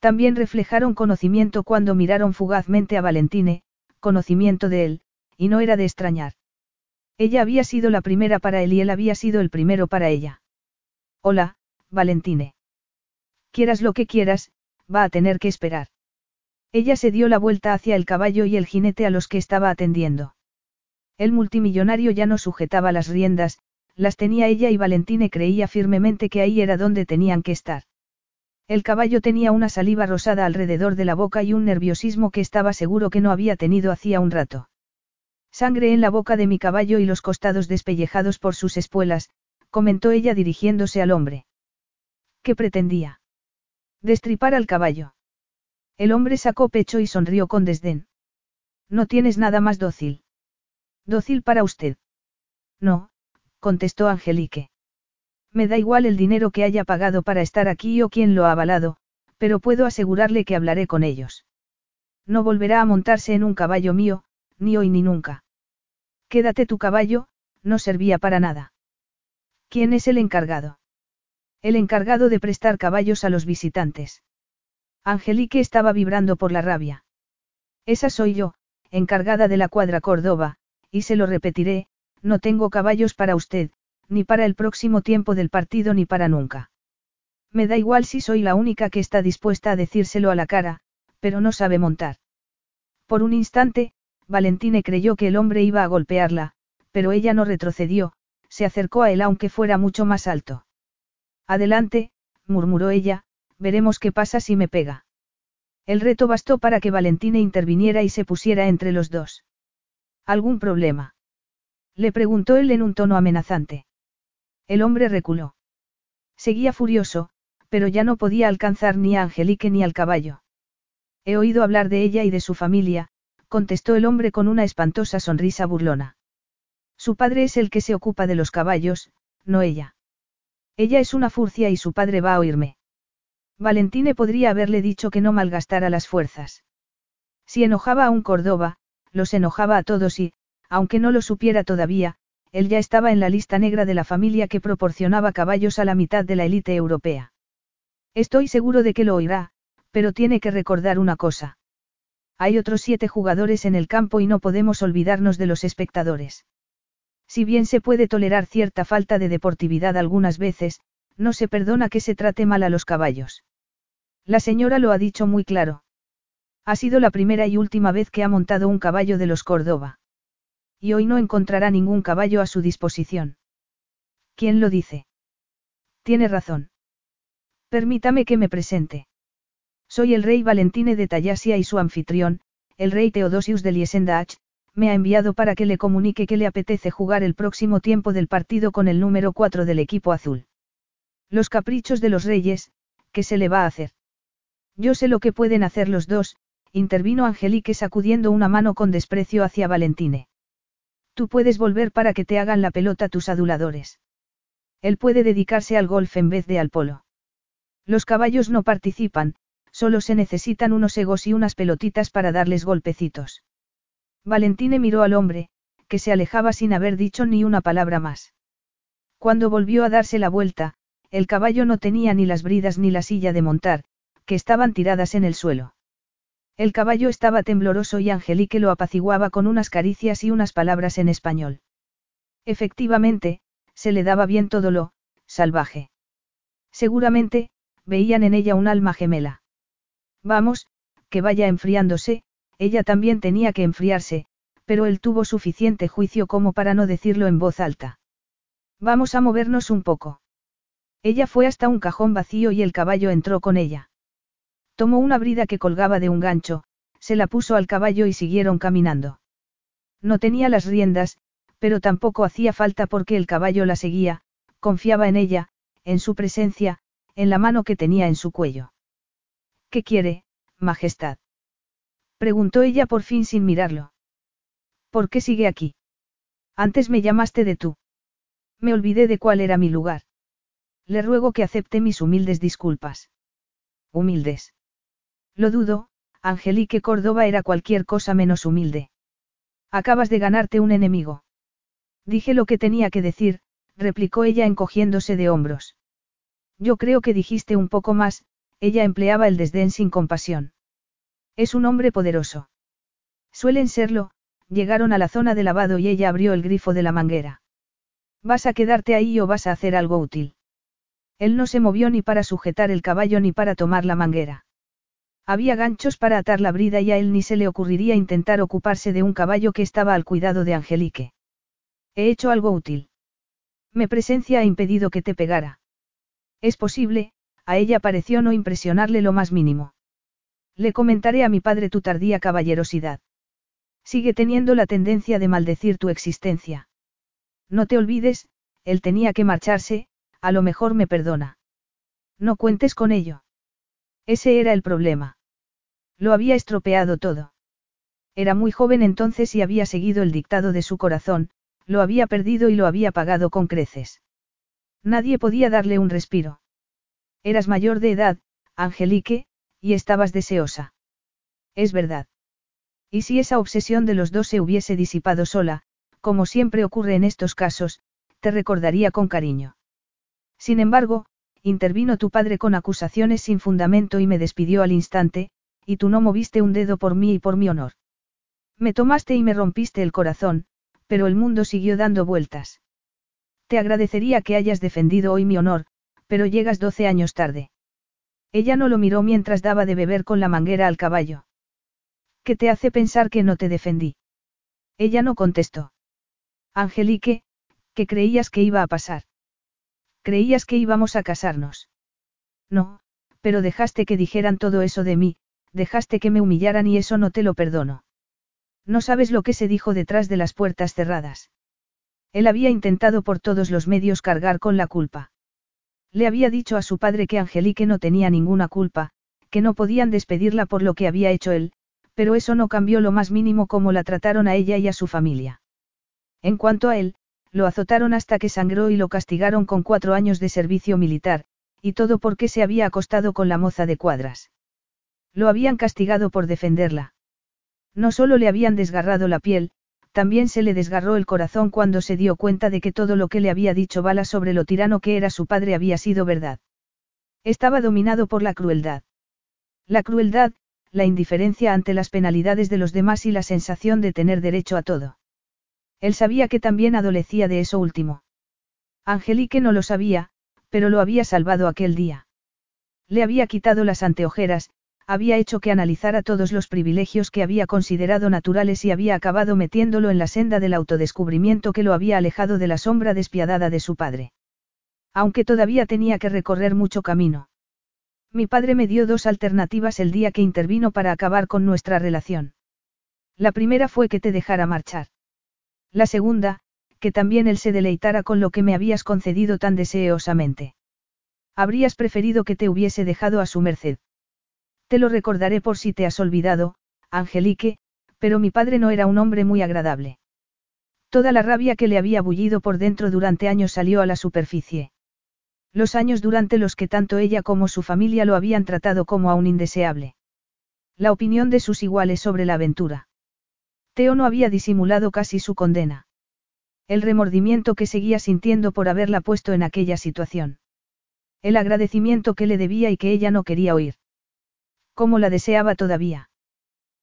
También reflejaron conocimiento cuando miraron fugazmente a Valentine, conocimiento de él, y no era de extrañar. Ella había sido la primera para él y él había sido el primero para ella. Hola, Valentine. Quieras lo que quieras, va a tener que esperar. Ella se dio la vuelta hacia el caballo y el jinete a los que estaba atendiendo. El multimillonario ya no sujetaba las riendas, las tenía ella y Valentine creía firmemente que ahí era donde tenían que estar. El caballo tenía una saliva rosada alrededor de la boca y un nerviosismo que estaba seguro que no había tenido hacía un rato. Sangre en la boca de mi caballo y los costados despellejados por sus espuelas, comentó ella dirigiéndose al hombre. ¿Qué pretendía? Destripar al caballo. El hombre sacó pecho y sonrió con desdén. No tienes nada más dócil. Dócil para usted. No, contestó Angelique. Me da igual el dinero que haya pagado para estar aquí o quien lo ha avalado, pero puedo asegurarle que hablaré con ellos. No volverá a montarse en un caballo mío, ni hoy ni nunca. Quédate tu caballo, no servía para nada. ¿Quién es el encargado? El encargado de prestar caballos a los visitantes. Angelique estaba vibrando por la rabia. Esa soy yo, encargada de la cuadra Córdoba, y se lo repetiré, no tengo caballos para usted, ni para el próximo tiempo del partido ni para nunca. Me da igual si soy la única que está dispuesta a decírselo a la cara, pero no sabe montar. Por un instante, Valentine creyó que el hombre iba a golpearla, pero ella no retrocedió, se acercó a él aunque fuera mucho más alto. Adelante, murmuró ella, veremos qué pasa si me pega. El reto bastó para que Valentine interviniera y se pusiera entre los dos. ¿Algún problema? Le preguntó él en un tono amenazante. El hombre reculó. Seguía furioso, pero ya no podía alcanzar ni a Angelique ni al caballo. He oído hablar de ella y de su familia, contestó el hombre con una espantosa sonrisa burlona. Su padre es el que se ocupa de los caballos, no ella. Ella es una furcia y su padre va a oírme. Valentine podría haberle dicho que no malgastara las fuerzas. Si enojaba a un Córdoba, los enojaba a todos y, aunque no lo supiera todavía, él ya estaba en la lista negra de la familia que proporcionaba caballos a la mitad de la élite europea. Estoy seguro de que lo oirá, pero tiene que recordar una cosa. Hay otros siete jugadores en el campo y no podemos olvidarnos de los espectadores. Si bien se puede tolerar cierta falta de deportividad algunas veces, no se perdona que se trate mal a los caballos. La señora lo ha dicho muy claro. Ha sido la primera y última vez que ha montado un caballo de los Córdoba. Y hoy no encontrará ningún caballo a su disposición. ¿Quién lo dice? Tiene razón. Permítame que me presente. Soy el rey Valentine de Tallasia y su anfitrión, el rey Teodosius de Liesendach, me ha enviado para que le comunique que le apetece jugar el próximo tiempo del partido con el número 4 del equipo azul. Los caprichos de los reyes, ¿qué se le va a hacer? Yo sé lo que pueden hacer los dos, intervino Angelique sacudiendo una mano con desprecio hacia Valentine. Tú puedes volver para que te hagan la pelota tus aduladores. Él puede dedicarse al golf en vez de al polo. Los caballos no participan, solo se necesitan unos egos y unas pelotitas para darles golpecitos. Valentine miró al hombre, que se alejaba sin haber dicho ni una palabra más. Cuando volvió a darse la vuelta, el caballo no tenía ni las bridas ni la silla de montar, que estaban tiradas en el suelo. El caballo estaba tembloroso y Angelique lo apaciguaba con unas caricias y unas palabras en español. Efectivamente, se le daba bien todo lo, salvaje. Seguramente, veían en ella un alma gemela. Vamos, que vaya enfriándose, ella también tenía que enfriarse, pero él tuvo suficiente juicio como para no decirlo en voz alta. Vamos a movernos un poco. Ella fue hasta un cajón vacío y el caballo entró con ella. Tomó una brida que colgaba de un gancho, se la puso al caballo y siguieron caminando. No tenía las riendas, pero tampoco hacía falta porque el caballo la seguía, confiaba en ella, en su presencia, en la mano que tenía en su cuello. ¿Qué quiere, Majestad? Preguntó ella por fin sin mirarlo. ¿Por qué sigue aquí? Antes me llamaste de tú. Me olvidé de cuál era mi lugar. Le ruego que acepte mis humildes disculpas. Humildes. Lo dudo, Angelique Córdoba era cualquier cosa menos humilde. Acabas de ganarte un enemigo. Dije lo que tenía que decir, replicó ella encogiéndose de hombros. Yo creo que dijiste un poco más, ella empleaba el desdén sin compasión. Es un hombre poderoso. Suelen serlo, llegaron a la zona de lavado y ella abrió el grifo de la manguera. ¿Vas a quedarte ahí o vas a hacer algo útil? Él no se movió ni para sujetar el caballo ni para tomar la manguera. Había ganchos para atar la brida y a él ni se le ocurriría intentar ocuparse de un caballo que estaba al cuidado de Angelique. He hecho algo útil. Mi presencia ha impedido que te pegara. Es posible, a ella pareció no impresionarle lo más mínimo. Le comentaré a mi padre tu tardía caballerosidad. Sigue teniendo la tendencia de maldecir tu existencia. No te olvides, él tenía que marcharse, a lo mejor me perdona. No cuentes con ello. Ese era el problema. Lo había estropeado todo. Era muy joven entonces y había seguido el dictado de su corazón, lo había perdido y lo había pagado con creces. Nadie podía darle un respiro. Eras mayor de edad, Angelique, y estabas deseosa. Es verdad. Y si esa obsesión de los dos se hubiese disipado sola, como siempre ocurre en estos casos, te recordaría con cariño. Sin embargo, intervino tu padre con acusaciones sin fundamento y me despidió al instante, y tú no moviste un dedo por mí y por mi honor. Me tomaste y me rompiste el corazón, pero el mundo siguió dando vueltas. Te agradecería que hayas defendido hoy mi honor, pero llegas doce años tarde. Ella no lo miró mientras daba de beber con la manguera al caballo. ¿Qué te hace pensar que no te defendí? Ella no contestó. Angelique, ¿qué creías que iba a pasar? Creías que íbamos a casarnos. No, pero dejaste que dijeran todo eso de mí, dejaste que me humillaran y eso no te lo perdono. No sabes lo que se dijo detrás de las puertas cerradas. Él había intentado por todos los medios cargar con la culpa. Le había dicho a su padre que Angelique no tenía ninguna culpa, que no podían despedirla por lo que había hecho él, pero eso no cambió lo más mínimo como la trataron a ella y a su familia. En cuanto a él, lo azotaron hasta que sangró y lo castigaron con cuatro años de servicio militar, y todo porque se había acostado con la moza de cuadras. Lo habían castigado por defenderla. No solo le habían desgarrado la piel, también se le desgarró el corazón cuando se dio cuenta de que todo lo que le había dicho Bala sobre lo tirano que era su padre había sido verdad. Estaba dominado por la crueldad. La crueldad, la indiferencia ante las penalidades de los demás y la sensación de tener derecho a todo. Él sabía que también adolecía de eso último. Angelique no lo sabía, pero lo había salvado aquel día. Le había quitado las anteojeras, había hecho que analizara todos los privilegios que había considerado naturales y había acabado metiéndolo en la senda del autodescubrimiento que lo había alejado de la sombra despiadada de su padre. Aunque todavía tenía que recorrer mucho camino. Mi padre me dio dos alternativas el día que intervino para acabar con nuestra relación. La primera fue que te dejara marchar. La segunda, que también él se deleitara con lo que me habías concedido tan deseosamente. Habrías preferido que te hubiese dejado a su merced. Te lo recordaré por si te has olvidado, Angelique, pero mi padre no era un hombre muy agradable. Toda la rabia que le había bullido por dentro durante años salió a la superficie. Los años durante los que tanto ella como su familia lo habían tratado como a un indeseable. La opinión de sus iguales sobre la aventura. Teo no había disimulado casi su condena. El remordimiento que seguía sintiendo por haberla puesto en aquella situación. El agradecimiento que le debía y que ella no quería oír. Como la deseaba todavía.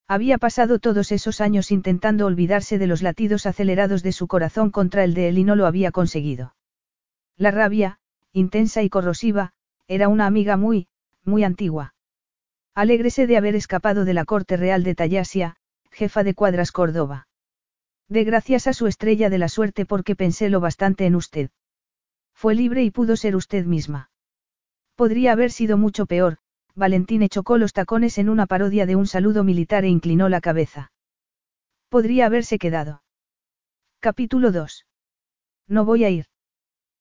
Había pasado todos esos años intentando olvidarse de los latidos acelerados de su corazón contra el de él y no lo había conseguido. La rabia, intensa y corrosiva, era una amiga muy, muy antigua. Alégrese de haber escapado de la corte real de Tallasia, jefa de cuadras Córdoba. De gracias a su estrella de la suerte porque pensé lo bastante en usted. Fue libre y pudo ser usted misma. Podría haber sido mucho peor, Valentín chocó los tacones en una parodia de un saludo militar e inclinó la cabeza. Podría haberse quedado. Capítulo 2. No voy a ir.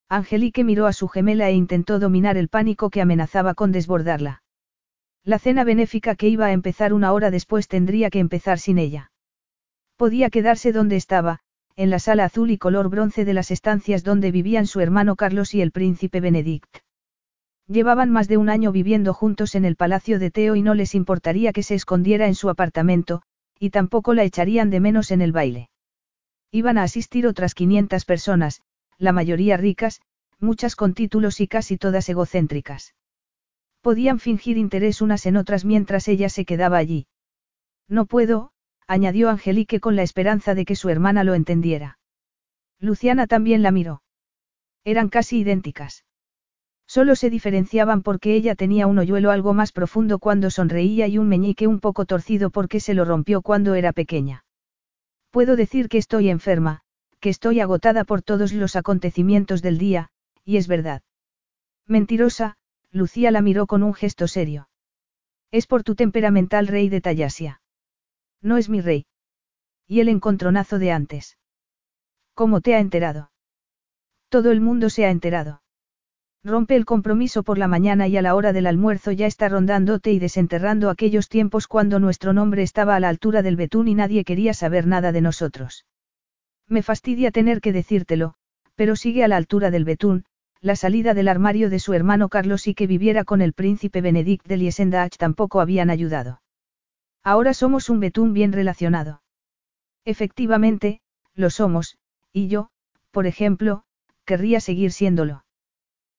Angelique miró a su gemela e intentó dominar el pánico que amenazaba con desbordarla. La cena benéfica que iba a empezar una hora después tendría que empezar sin ella. Podía quedarse donde estaba, en la sala azul y color bronce de las estancias donde vivían su hermano Carlos y el príncipe Benedict. Llevaban más de un año viviendo juntos en el palacio de Teo y no les importaría que se escondiera en su apartamento, y tampoco la echarían de menos en el baile. Iban a asistir otras 500 personas, la mayoría ricas, muchas con títulos y casi todas egocéntricas. Podían fingir interés unas en otras mientras ella se quedaba allí. No puedo, añadió Angelique con la esperanza de que su hermana lo entendiera. Luciana también la miró. Eran casi idénticas. Solo se diferenciaban porque ella tenía un hoyuelo algo más profundo cuando sonreía y un meñique un poco torcido porque se lo rompió cuando era pequeña. Puedo decir que estoy enferma, que estoy agotada por todos los acontecimientos del día, y es verdad. Mentirosa, Lucía la miró con un gesto serio. Es por tu temperamental rey de Tallasia. No es mi rey. Y el encontronazo de antes. ¿Cómo te ha enterado? Todo el mundo se ha enterado. Rompe el compromiso por la mañana y a la hora del almuerzo ya está rondándote y desenterrando aquellos tiempos cuando nuestro nombre estaba a la altura del betún y nadie quería saber nada de nosotros. Me fastidia tener que decírtelo, pero sigue a la altura del betún, la salida del armario de su hermano Carlos y que viviera con el príncipe Benedict de Liesendach tampoco habían ayudado. Ahora somos un betún bien relacionado. Efectivamente, lo somos, y yo, por ejemplo, querría seguir siéndolo.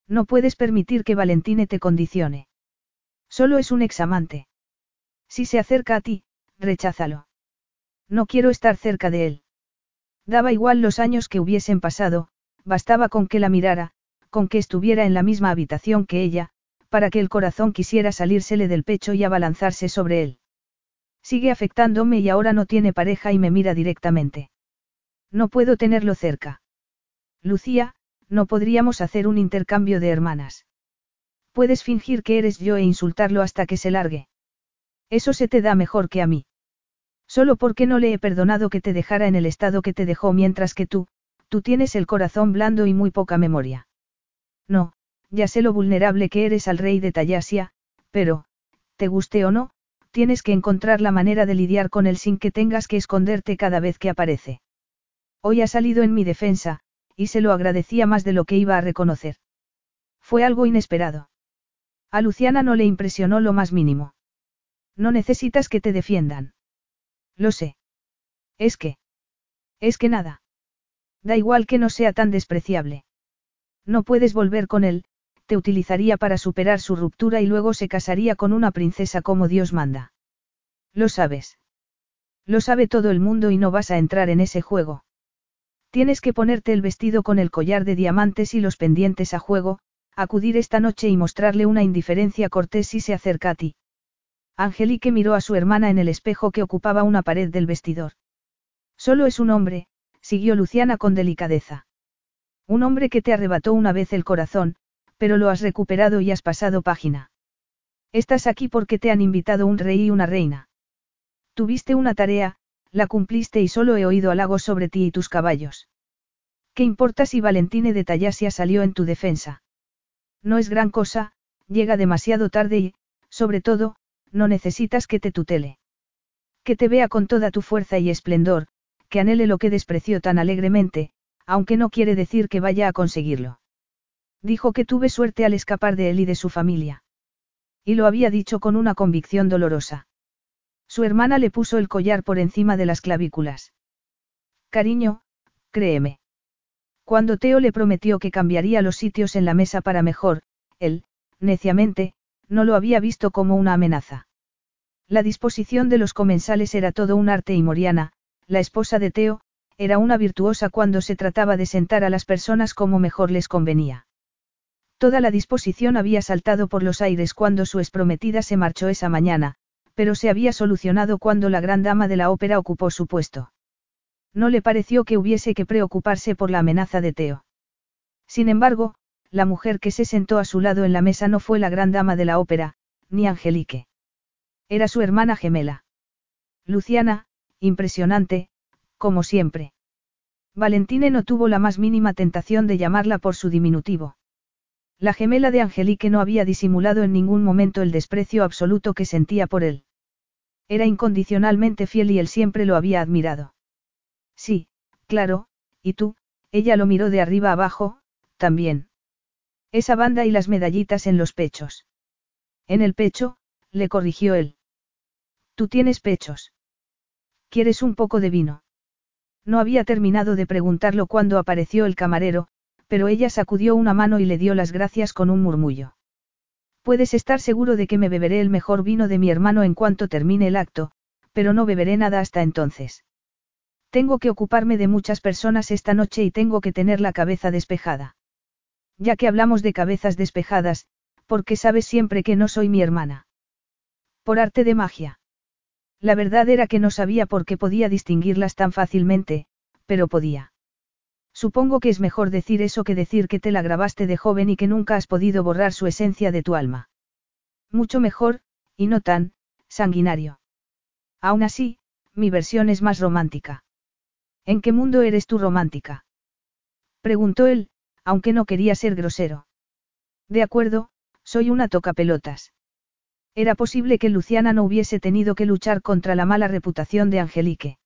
No puedes permitir que Valentine te condicione. Solo es un examante. Si se acerca a ti, recházalo. No quiero estar cerca de él. Daba igual los años que hubiesen pasado, bastaba con que la mirara, con que estuviera en la misma habitación que ella, para que el corazón quisiera salírsele del pecho y abalanzarse sobre él. Sigue afectándome y ahora no tiene pareja y me mira directamente. No puedo tenerlo cerca. Lucía, no podríamos hacer un intercambio de hermanas. Puedes fingir que eres yo e insultarlo hasta que se largue. Eso se te da mejor que a mí. Solo porque no le he perdonado que te dejara en el estado que te dejó mientras que tú, tú tienes el corazón blando y muy poca memoria. No, ya sé lo vulnerable que eres al rey de Tallasia, pero, te guste o no, tienes que encontrar la manera de lidiar con él sin que tengas que esconderte cada vez que aparece. Hoy ha salido en mi defensa, y se lo agradecía más de lo que iba a reconocer. Fue algo inesperado. A Luciana no le impresionó lo más mínimo. No necesitas que te defiendan. Lo sé. Es que. Es que nada. Da igual que no sea tan despreciable. No puedes volver con él, te utilizaría para superar su ruptura y luego se casaría con una princesa como Dios manda. Lo sabes. Lo sabe todo el mundo y no vas a entrar en ese juego. Tienes que ponerte el vestido con el collar de diamantes y los pendientes a juego, acudir esta noche y mostrarle una indiferencia cortés si se acerca a ti. Angelique miró a su hermana en el espejo que ocupaba una pared del vestidor. Solo es un hombre, siguió Luciana con delicadeza. Un hombre que te arrebató una vez el corazón, pero lo has recuperado y has pasado página. Estás aquí porque te han invitado un rey y una reina. Tuviste una tarea, la cumpliste y solo he oído halagos sobre ti y tus caballos. ¿Qué importa si Valentine de Tallasia salió en tu defensa? No es gran cosa, llega demasiado tarde y, sobre todo, no necesitas que te tutele. Que te vea con toda tu fuerza y esplendor, que anhele lo que despreció tan alegremente, aunque no quiere decir que vaya a conseguirlo. Dijo que tuve suerte al escapar de él y de su familia. Y lo había dicho con una convicción dolorosa. Su hermana le puso el collar por encima de las clavículas. Cariño, créeme. Cuando Teo le prometió que cambiaría los sitios en la mesa para mejor, él, neciamente, no lo había visto como una amenaza. La disposición de los comensales era todo un arte y Moriana, la esposa de Teo, era una virtuosa cuando se trataba de sentar a las personas como mejor les convenía. Toda la disposición había saltado por los aires cuando su esprometida se marchó esa mañana, pero se había solucionado cuando la gran dama de la ópera ocupó su puesto. No le pareció que hubiese que preocuparse por la amenaza de Teo. Sin embargo, la mujer que se sentó a su lado en la mesa no fue la gran dama de la ópera, ni Angelique. Era su hermana gemela. Luciana, impresionante, como siempre. Valentine no tuvo la más mínima tentación de llamarla por su diminutivo. La gemela de Angelique no había disimulado en ningún momento el desprecio absoluto que sentía por él. Era incondicionalmente fiel y él siempre lo había admirado. Sí, claro, y tú, ella lo miró de arriba abajo, también. Esa banda y las medallitas en los pechos. En el pecho, le corrigió él. Tú tienes pechos. ¿Quieres un poco de vino? No había terminado de preguntarlo cuando apareció el camarero, pero ella sacudió una mano y le dio las gracias con un murmullo. Puedes estar seguro de que me beberé el mejor vino de mi hermano en cuanto termine el acto, pero no beberé nada hasta entonces. Tengo que ocuparme de muchas personas esta noche y tengo que tener la cabeza despejada. Ya que hablamos de cabezas despejadas, porque sabes siempre que no soy mi hermana. Por arte de magia. La verdad era que no sabía por qué podía distinguirlas tan fácilmente, pero podía. Supongo que es mejor decir eso que decir que te la grabaste de joven y que nunca has podido borrar su esencia de tu alma. Mucho mejor, y no tan, sanguinario. Aún así, mi versión es más romántica. ¿En qué mundo eres tú romántica? Preguntó él, aunque no quería ser grosero. De acuerdo, soy una tocapelotas. Era posible que Luciana no hubiese tenido que luchar contra la mala reputación de Angelique.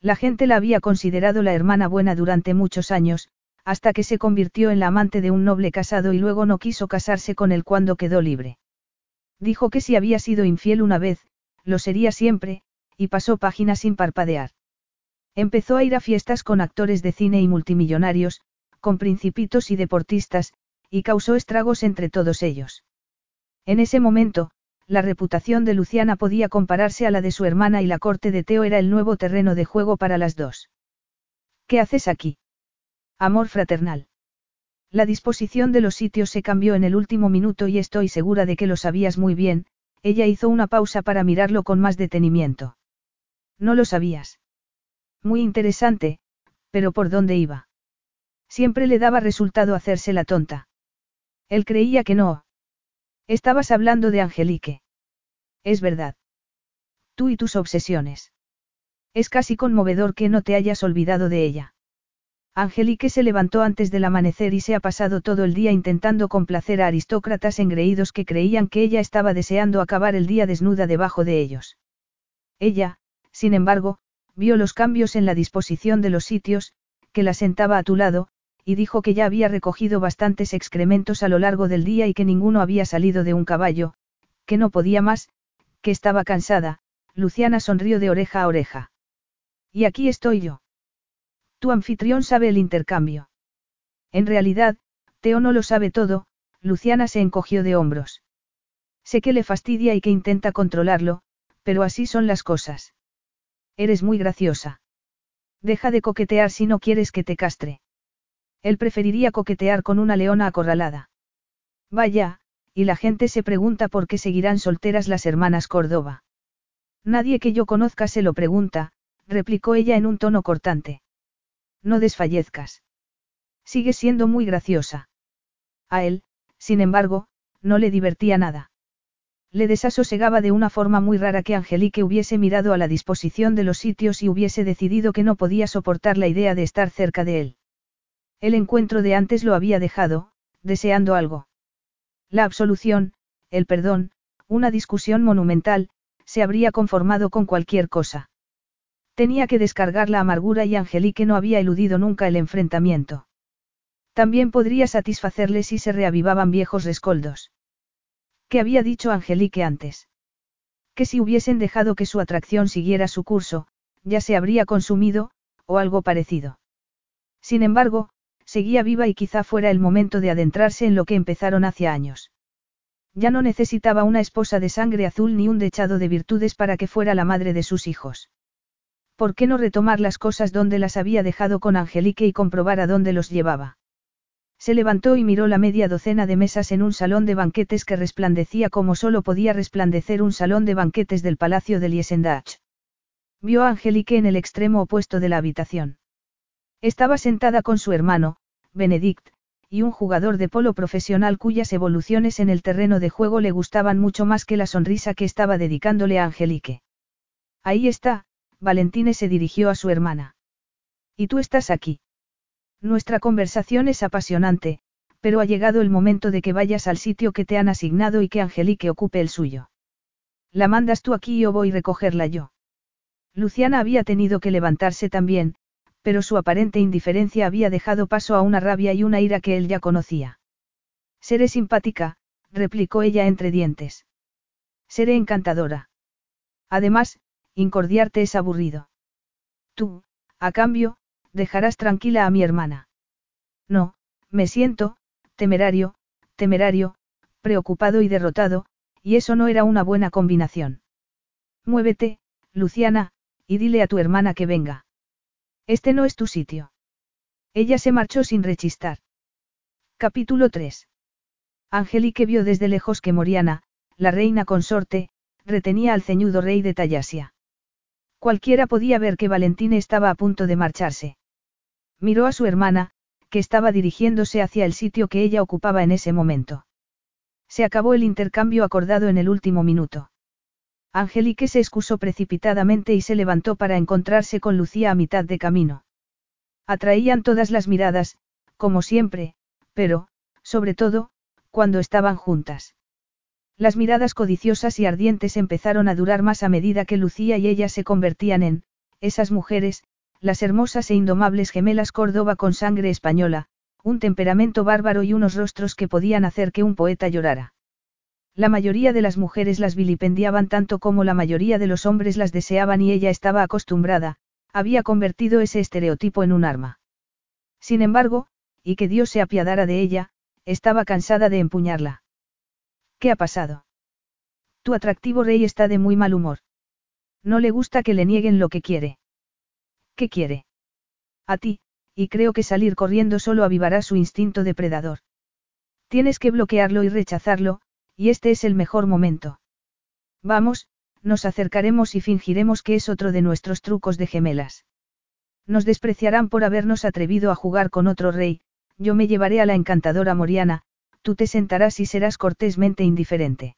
La gente la había considerado la hermana buena durante muchos años, hasta que se convirtió en la amante de un noble casado y luego no quiso casarse con él cuando quedó libre. Dijo que si había sido infiel una vez, lo sería siempre, y pasó páginas sin parpadear. Empezó a ir a fiestas con actores de cine y multimillonarios, con principitos y deportistas, y causó estragos entre todos ellos. En ese momento, la reputación de Luciana podía compararse a la de su hermana y la corte de Teo era el nuevo terreno de juego para las dos. ¿Qué haces aquí? Amor fraternal. La disposición de los sitios se cambió en el último minuto y estoy segura de que lo sabías muy bien, ella hizo una pausa para mirarlo con más detenimiento. No lo sabías. Muy interesante, pero ¿por dónde iba? Siempre le daba resultado hacerse la tonta. Él creía que no, Estabas hablando de Angelique. Es verdad. Tú y tus obsesiones. Es casi conmovedor que no te hayas olvidado de ella. Angelique se levantó antes del amanecer y se ha pasado todo el día intentando complacer a aristócratas engreídos que creían que ella estaba deseando acabar el día desnuda debajo de ellos. Ella, sin embargo, vio los cambios en la disposición de los sitios, que la sentaba a tu lado, y dijo que ya había recogido bastantes excrementos a lo largo del día y que ninguno había salido de un caballo, que no podía más, que estaba cansada, Luciana sonrió de oreja a oreja. Y aquí estoy yo. Tu anfitrión sabe el intercambio. En realidad, Teo no lo sabe todo, Luciana se encogió de hombros. Sé que le fastidia y que intenta controlarlo, pero así son las cosas. Eres muy graciosa. Deja de coquetear si no quieres que te castre. Él preferiría coquetear con una leona acorralada. Vaya, y la gente se pregunta por qué seguirán solteras las hermanas Córdoba. Nadie que yo conozca se lo pregunta, replicó ella en un tono cortante. No desfallezcas. Sigue siendo muy graciosa. A él, sin embargo, no le divertía nada. Le desasosegaba de una forma muy rara que Angelique hubiese mirado a la disposición de los sitios y hubiese decidido que no podía soportar la idea de estar cerca de él. El encuentro de antes lo había dejado, deseando algo. La absolución, el perdón, una discusión monumental, se habría conformado con cualquier cosa. Tenía que descargar la amargura y Angelique no había eludido nunca el enfrentamiento. También podría satisfacerle si se reavivaban viejos rescoldos. ¿Qué había dicho Angelique antes? Que si hubiesen dejado que su atracción siguiera su curso, ya se habría consumido, o algo parecido. Sin embargo, seguía viva y quizá fuera el momento de adentrarse en lo que empezaron hace años. Ya no necesitaba una esposa de sangre azul ni un dechado de virtudes para que fuera la madre de sus hijos. ¿Por qué no retomar las cosas donde las había dejado con Angelique y comprobar a dónde los llevaba? Se levantó y miró la media docena de mesas en un salón de banquetes que resplandecía como solo podía resplandecer un salón de banquetes del Palacio de Liesendach. Vio a Angelique en el extremo opuesto de la habitación. Estaba sentada con su hermano, Benedict, y un jugador de polo profesional cuyas evoluciones en el terreno de juego le gustaban mucho más que la sonrisa que estaba dedicándole a Angelique. Ahí está, Valentine se dirigió a su hermana. ¿Y tú estás aquí? Nuestra conversación es apasionante, pero ha llegado el momento de que vayas al sitio que te han asignado y que Angelique ocupe el suyo. La mandas tú aquí y yo voy a recogerla yo. Luciana había tenido que levantarse también, pero su aparente indiferencia había dejado paso a una rabia y una ira que él ya conocía. Seré simpática, replicó ella entre dientes. Seré encantadora. Además, incordiarte es aburrido. Tú, a cambio, dejarás tranquila a mi hermana. No, me siento, temerario, temerario, preocupado y derrotado, y eso no era una buena combinación. Muévete, Luciana, y dile a tu hermana que venga. Este no es tu sitio. Ella se marchó sin rechistar. Capítulo 3. Angelique vio desde lejos que Moriana, la reina consorte, retenía al ceñudo rey de Tallasia. Cualquiera podía ver que Valentine estaba a punto de marcharse. Miró a su hermana, que estaba dirigiéndose hacia el sitio que ella ocupaba en ese momento. Se acabó el intercambio acordado en el último minuto. Angelique se excusó precipitadamente y se levantó para encontrarse con Lucía a mitad de camino. Atraían todas las miradas, como siempre, pero, sobre todo, cuando estaban juntas. Las miradas codiciosas y ardientes empezaron a durar más a medida que Lucía y ella se convertían en, esas mujeres, las hermosas e indomables gemelas Córdoba con sangre española, un temperamento bárbaro y unos rostros que podían hacer que un poeta llorara. La mayoría de las mujeres las vilipendiaban tanto como la mayoría de los hombres las deseaban y ella estaba acostumbrada, había convertido ese estereotipo en un arma. Sin embargo, y que Dios se apiadara de ella, estaba cansada de empuñarla. ¿Qué ha pasado? Tu atractivo rey está de muy mal humor. No le gusta que le nieguen lo que quiere. ¿Qué quiere? A ti, y creo que salir corriendo solo avivará su instinto depredador. Tienes que bloquearlo y rechazarlo, y este es el mejor momento. Vamos, nos acercaremos y fingiremos que es otro de nuestros trucos de gemelas. Nos despreciarán por habernos atrevido a jugar con otro rey, yo me llevaré a la encantadora Moriana, tú te sentarás y serás cortésmente indiferente.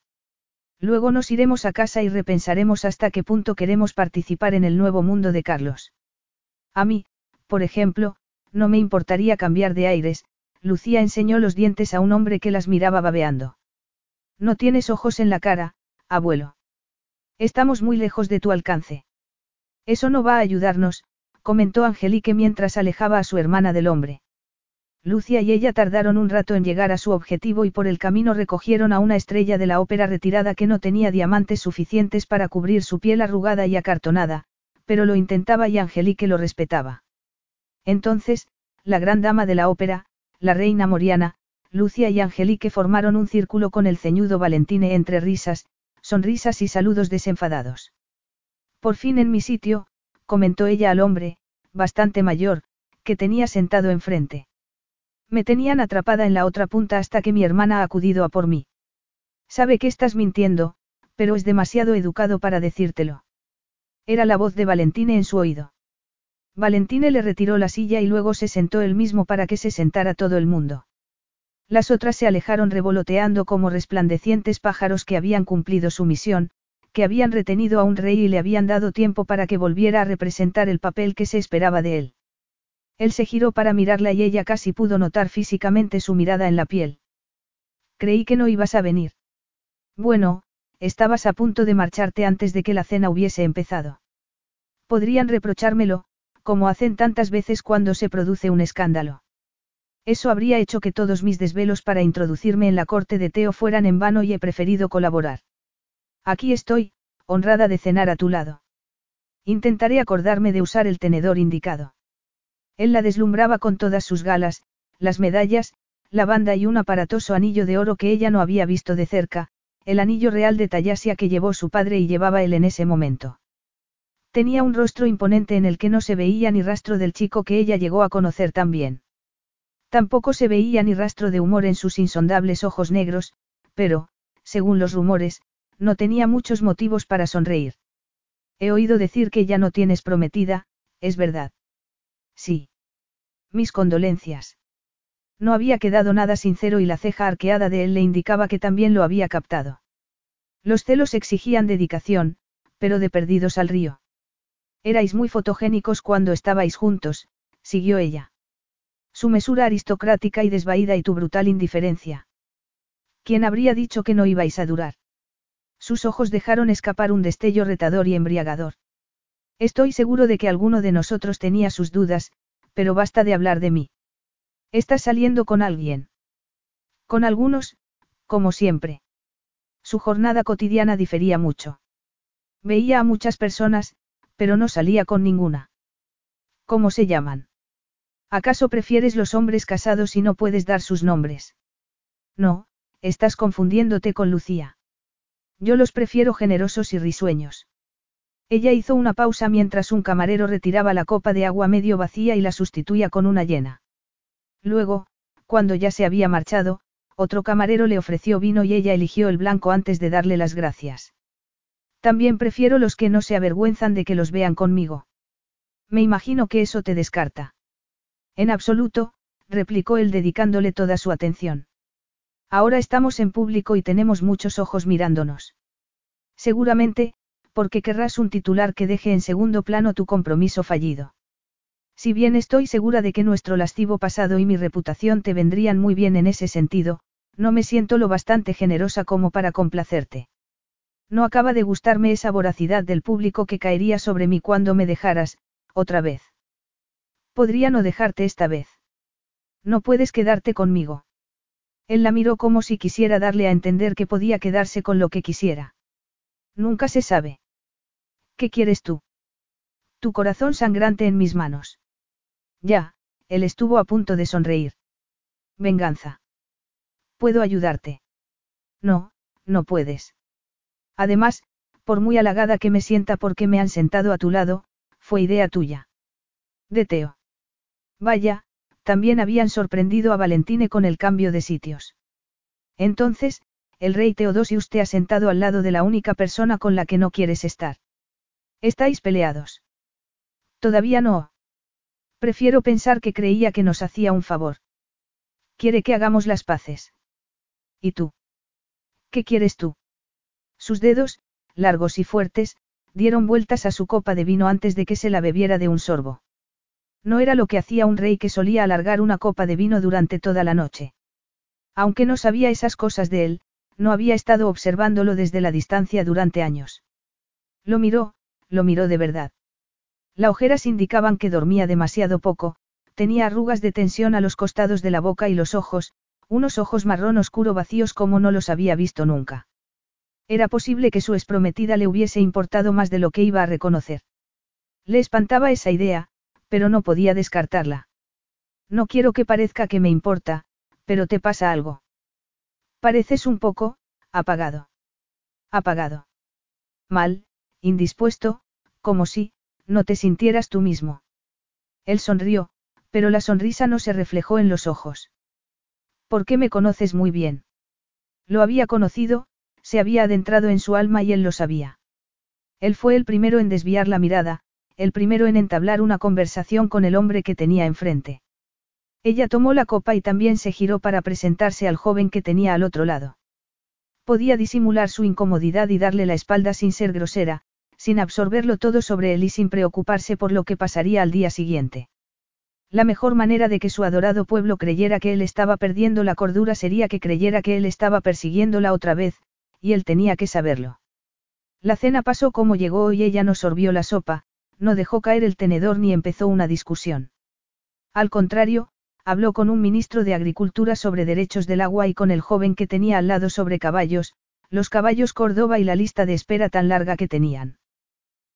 Luego nos iremos a casa y repensaremos hasta qué punto queremos participar en el nuevo mundo de Carlos. A mí, por ejemplo, no me importaría cambiar de aires, Lucía enseñó los dientes a un hombre que las miraba babeando. No tienes ojos en la cara, abuelo. Estamos muy lejos de tu alcance. Eso no va a ayudarnos, comentó Angelique mientras alejaba a su hermana del hombre. Lucia y ella tardaron un rato en llegar a su objetivo y por el camino recogieron a una estrella de la ópera retirada que no tenía diamantes suficientes para cubrir su piel arrugada y acartonada, pero lo intentaba y Angelique lo respetaba. Entonces, la gran dama de la ópera, la reina Moriana, Lucia y Angelique formaron un círculo con el ceñudo Valentine entre risas, sonrisas y saludos desenfadados. Por fin en mi sitio, comentó ella al hombre, bastante mayor, que tenía sentado enfrente. Me tenían atrapada en la otra punta hasta que mi hermana ha acudido a por mí. Sabe que estás mintiendo, pero es demasiado educado para decírtelo. Era la voz de Valentine en su oído. Valentine le retiró la silla y luego se sentó él mismo para que se sentara todo el mundo. Las otras se alejaron revoloteando como resplandecientes pájaros que habían cumplido su misión, que habían retenido a un rey y le habían dado tiempo para que volviera a representar el papel que se esperaba de él. Él se giró para mirarla y ella casi pudo notar físicamente su mirada en la piel. Creí que no ibas a venir. Bueno, estabas a punto de marcharte antes de que la cena hubiese empezado. Podrían reprochármelo, como hacen tantas veces cuando se produce un escándalo. Eso habría hecho que todos mis desvelos para introducirme en la corte de Teo fueran en vano y he preferido colaborar. Aquí estoy, honrada de cenar a tu lado. Intentaré acordarme de usar el tenedor indicado. Él la deslumbraba con todas sus galas, las medallas, la banda y un aparatoso anillo de oro que ella no había visto de cerca, el anillo real de Tallasia que llevó su padre y llevaba él en ese momento. Tenía un rostro imponente en el que no se veía ni rastro del chico que ella llegó a conocer tan bien. Tampoco se veía ni rastro de humor en sus insondables ojos negros, pero, según los rumores, no tenía muchos motivos para sonreír. He oído decir que ya no tienes prometida, es verdad. Sí. Mis condolencias. No había quedado nada sincero y la ceja arqueada de él le indicaba que también lo había captado. Los celos exigían dedicación, pero de perdidos al río. Erais muy fotogénicos cuando estabais juntos, siguió ella. Su mesura aristocrática y desvaída y tu brutal indiferencia. ¿Quién habría dicho que no ibais a durar? Sus ojos dejaron escapar un destello retador y embriagador. Estoy seguro de que alguno de nosotros tenía sus dudas, pero basta de hablar de mí. Estás saliendo con alguien. Con algunos, como siempre. Su jornada cotidiana difería mucho. Veía a muchas personas, pero no salía con ninguna. ¿Cómo se llaman? ¿Acaso prefieres los hombres casados y no puedes dar sus nombres? No, estás confundiéndote con Lucía. Yo los prefiero generosos y risueños. Ella hizo una pausa mientras un camarero retiraba la copa de agua medio vacía y la sustituía con una llena. Luego, cuando ya se había marchado, otro camarero le ofreció vino y ella eligió el blanco antes de darle las gracias. También prefiero los que no se avergüenzan de que los vean conmigo. Me imagino que eso te descarta. En absoluto, replicó él dedicándole toda su atención. Ahora estamos en público y tenemos muchos ojos mirándonos. Seguramente, porque querrás un titular que deje en segundo plano tu compromiso fallido. Si bien estoy segura de que nuestro lascivo pasado y mi reputación te vendrían muy bien en ese sentido, No me siento lo bastante generosa como para complacerte. No acaba de gustarme esa voracidad del público que caería sobre mí cuando me dejaras, otra vez. Podría no dejarte esta vez. No puedes quedarte conmigo. Él la miró como si quisiera darle a entender que podía quedarse con lo que quisiera. Nunca se sabe. ¿Qué quieres tú? Tu corazón sangrante en mis manos. Ya, él estuvo a punto de sonreír. Venganza. ¿Puedo ayudarte? No, no puedes. Además, por muy halagada que me sienta porque me han sentado a tu lado, fue idea tuya. De Teo. Vaya, también habían sorprendido a Valentine con el cambio de sitios. Entonces, el rey Teodosius te ha sentado al lado de la única persona con la que no quieres estar. ¿Estáis peleados? Todavía no. Prefiero pensar que creía que nos hacía un favor. Quiere que hagamos las paces. ¿Y tú? ¿Qué quieres tú? Sus dedos, largos y fuertes, dieron vueltas a su copa de vino antes de que se la bebiera de un sorbo. No era lo que hacía un rey que solía alargar una copa de vino durante toda la noche. Aunque no sabía esas cosas de él, no había estado observándolo desde la distancia durante años. Lo miró, lo miró de verdad. Las ojeras indicaban que dormía demasiado poco, tenía arrugas de tensión a los costados de la boca y los ojos, unos ojos marrón oscuro vacíos como no los había visto nunca. Era posible que su exprometida le hubiese importado más de lo que iba a reconocer. Le espantaba esa idea, pero no podía descartarla. No quiero que parezca que me importa, pero te pasa algo. Pareces un poco, apagado. Apagado. Mal, indispuesto, como si, no te sintieras tú mismo. Él sonrió, pero la sonrisa no se reflejó en los ojos. ¿Por qué me conoces muy bien? Lo había conocido, se había adentrado en su alma y él lo sabía. Él fue el primero en desviar la mirada, el primero en entablar una conversación con el hombre que tenía enfrente. Ella tomó la copa y también se giró para presentarse al joven que tenía al otro lado. Podía disimular su incomodidad y darle la espalda sin ser grosera, sin absorberlo todo sobre él y sin preocuparse por lo que pasaría al día siguiente. La mejor manera de que su adorado pueblo creyera que él estaba perdiendo la cordura sería que creyera que él estaba persiguiéndola otra vez, y él tenía que saberlo. La cena pasó como llegó y ella no sorbió la sopa, no dejó caer el tenedor ni empezó una discusión. Al contrario, habló con un ministro de Agricultura sobre derechos del agua y con el joven que tenía al lado sobre caballos, los caballos Córdoba y la lista de espera tan larga que tenían.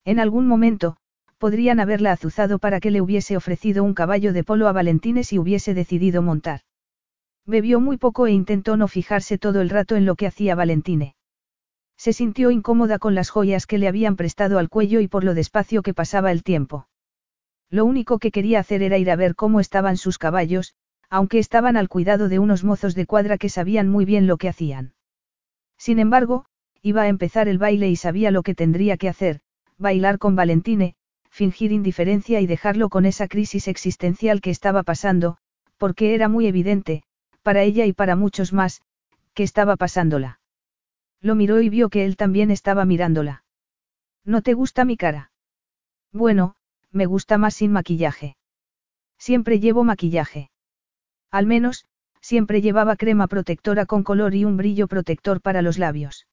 En algún momento, podrían haberla azuzado para que le hubiese ofrecido un caballo de polo a Valentines y hubiese decidido montar. Bebió muy poco e intentó no fijarse todo el rato en lo que hacía Valentine. Se sintió incómoda con las joyas que le habían prestado al cuello y por lo despacio que pasaba el tiempo. Lo único que quería hacer era ir a ver cómo estaban sus caballos, aunque estaban al cuidado de unos mozos de cuadra que sabían muy bien lo que hacían. Sin embargo, iba a empezar el baile y sabía lo que tendría que hacer, bailar con Valentine, fingir indiferencia y dejarlo con esa crisis existencial que estaba pasando, porque era muy evidente, para ella y para muchos más, que estaba pasándola. Lo miró y vio que él también estaba mirándola. ¿No te gusta mi cara? Bueno, me gusta más sin maquillaje. Siempre llevo maquillaje. Al menos, siempre llevaba crema protectora con color y un brillo protector para los labios.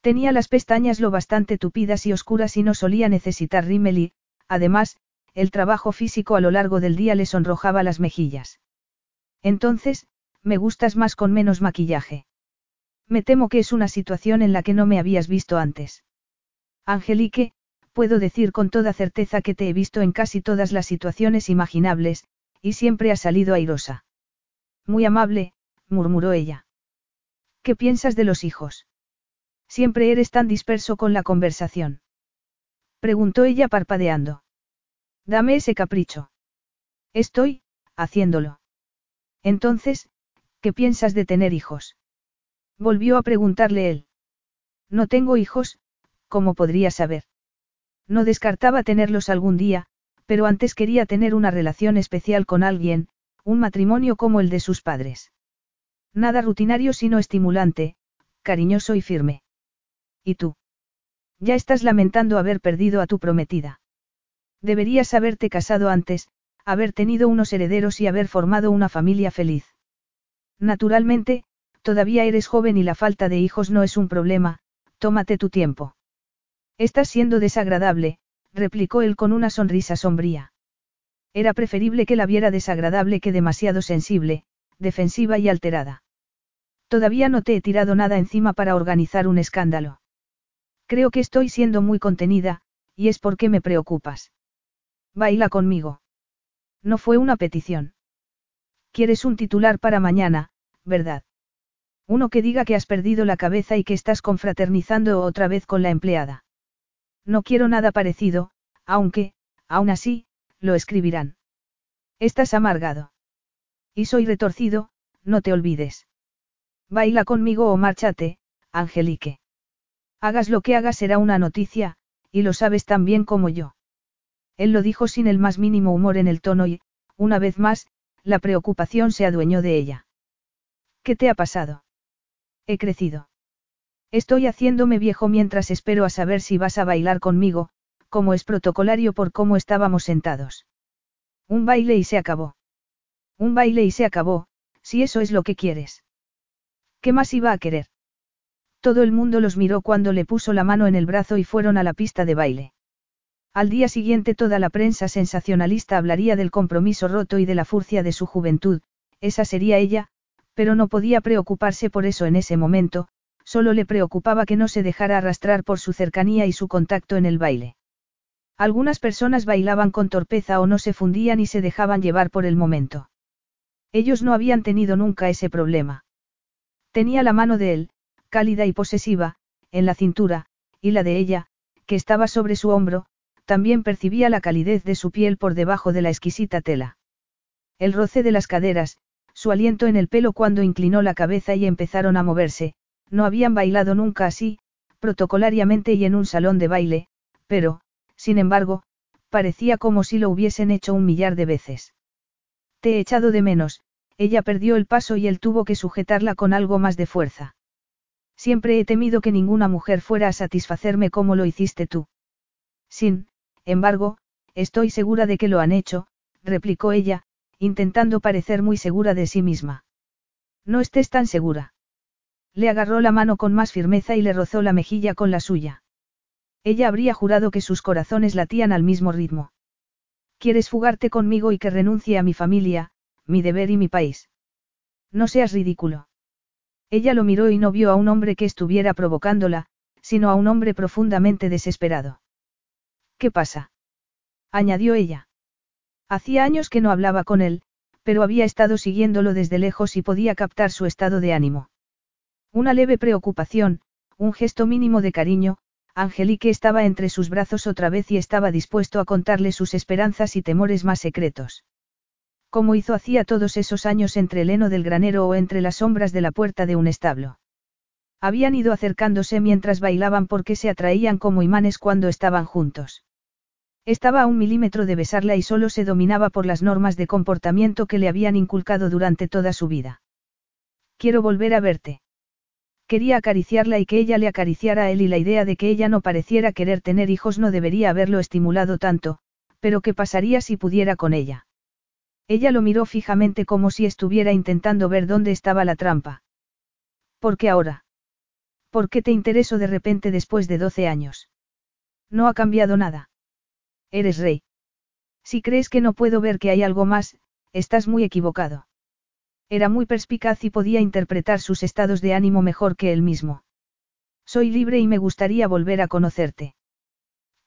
Tenía las pestañas lo bastante tupidas y oscuras y no solía necesitar rímel y, además, el trabajo físico a lo largo del día le sonrojaba las mejillas. Entonces, me gustas más con menos maquillaje. Me temo que es una situación en la que no me habías visto antes. Angelique, puedo decir con toda certeza que te he visto en casi todas las situaciones imaginables, y siempre has salido airosa. Muy amable, murmuró ella. ¿Qué piensas de los hijos? Siempre eres tan disperso con la conversación. Preguntó ella parpadeando. Dame ese capricho. Estoy, haciéndolo. Entonces, ¿qué piensas de tener hijos? Volvió a preguntarle él. No tengo hijos, ¿cómo podría saber? No descartaba tenerlos algún día, pero antes quería tener una relación especial con alguien, un matrimonio como el de sus padres. Nada rutinario sino estimulante, cariñoso y firme. ¿Y tú? Ya estás lamentando haber perdido a tu prometida. Deberías haberte casado antes, haber tenido unos herederos y haber formado una familia feliz. Naturalmente, Todavía eres joven y la falta de hijos no es un problema, tómate tu tiempo. Estás siendo desagradable, replicó él con una sonrisa sombría. Era preferible que la viera desagradable que demasiado sensible, defensiva y alterada. Todavía no te he tirado nada encima para organizar un escándalo. Creo que estoy siendo muy contenida, y es porque me preocupas. Baila conmigo. No fue una petición. Quieres un titular para mañana, ¿verdad? Uno que diga que has perdido la cabeza y que estás confraternizando otra vez con la empleada. No quiero nada parecido, aunque, aún así, lo escribirán. Estás amargado. Y soy retorcido, no te olvides. Baila conmigo o márchate, Angelique. Hagas lo que hagas será una noticia, y lo sabes tan bien como yo. Él lo dijo sin el más mínimo humor en el tono y, una vez más, la preocupación se adueñó de ella. ¿Qué te ha pasado? He crecido. Estoy haciéndome viejo mientras espero a saber si vas a bailar conmigo, como es protocolario por cómo estábamos sentados. Un baile y se acabó. Un baile y se acabó, si eso es lo que quieres. ¿Qué más iba a querer? Todo el mundo los miró cuando le puso la mano en el brazo y fueron a la pista de baile. Al día siguiente toda la prensa sensacionalista hablaría del compromiso roto y de la furcia de su juventud, esa sería ella, pero no podía preocuparse por eso en ese momento, solo le preocupaba que no se dejara arrastrar por su cercanía y su contacto en el baile. Algunas personas bailaban con torpeza o no se fundían y se dejaban llevar por el momento. Ellos no habían tenido nunca ese problema. Tenía la mano de él, cálida y posesiva, en la cintura, y la de ella, que estaba sobre su hombro, también percibía la calidez de su piel por debajo de la exquisita tela. El roce de las caderas, su aliento en el pelo cuando inclinó la cabeza y empezaron a moverse, no habían bailado nunca así, protocolariamente y en un salón de baile, pero, sin embargo, parecía como si lo hubiesen hecho un millar de veces. Te he echado de menos, ella perdió el paso y él tuvo que sujetarla con algo más de fuerza. Siempre he temido que ninguna mujer fuera a satisfacerme como lo hiciste tú. Sin, embargo, estoy segura de que lo han hecho, replicó ella, intentando parecer muy segura de sí misma. No estés tan segura. Le agarró la mano con más firmeza y le rozó la mejilla con la suya. Ella habría jurado que sus corazones latían al mismo ritmo. ¿Quieres fugarte conmigo y que renuncie a mi familia, mi deber y mi país? No seas ridículo. Ella lo miró y no vio a un hombre que estuviera provocándola, sino a un hombre profundamente desesperado. ¿Qué pasa? añadió ella. Hacía años que no hablaba con él, pero había estado siguiéndolo desde lejos y podía captar su estado de ánimo. Una leve preocupación, un gesto mínimo de cariño, Angelique estaba entre sus brazos otra vez y estaba dispuesto a contarle sus esperanzas y temores más secretos. Como hizo hacía todos esos años entre el heno del granero o entre las sombras de la puerta de un establo. Habían ido acercándose mientras bailaban porque se atraían como imanes cuando estaban juntos. Estaba a un milímetro de besarla y solo se dominaba por las normas de comportamiento que le habían inculcado durante toda su vida. Quiero volver a verte. Quería acariciarla y que ella le acariciara a él y la idea de que ella no pareciera querer tener hijos no debería haberlo estimulado tanto, pero ¿qué pasaría si pudiera con ella? Ella lo miró fijamente como si estuviera intentando ver dónde estaba la trampa. ¿Por qué ahora? ¿Por qué te intereso de repente después de 12 años? No ha cambiado nada. Eres rey. Si crees que no puedo ver que hay algo más, estás muy equivocado. Era muy perspicaz y podía interpretar sus estados de ánimo mejor que él mismo. Soy libre y me gustaría volver a conocerte.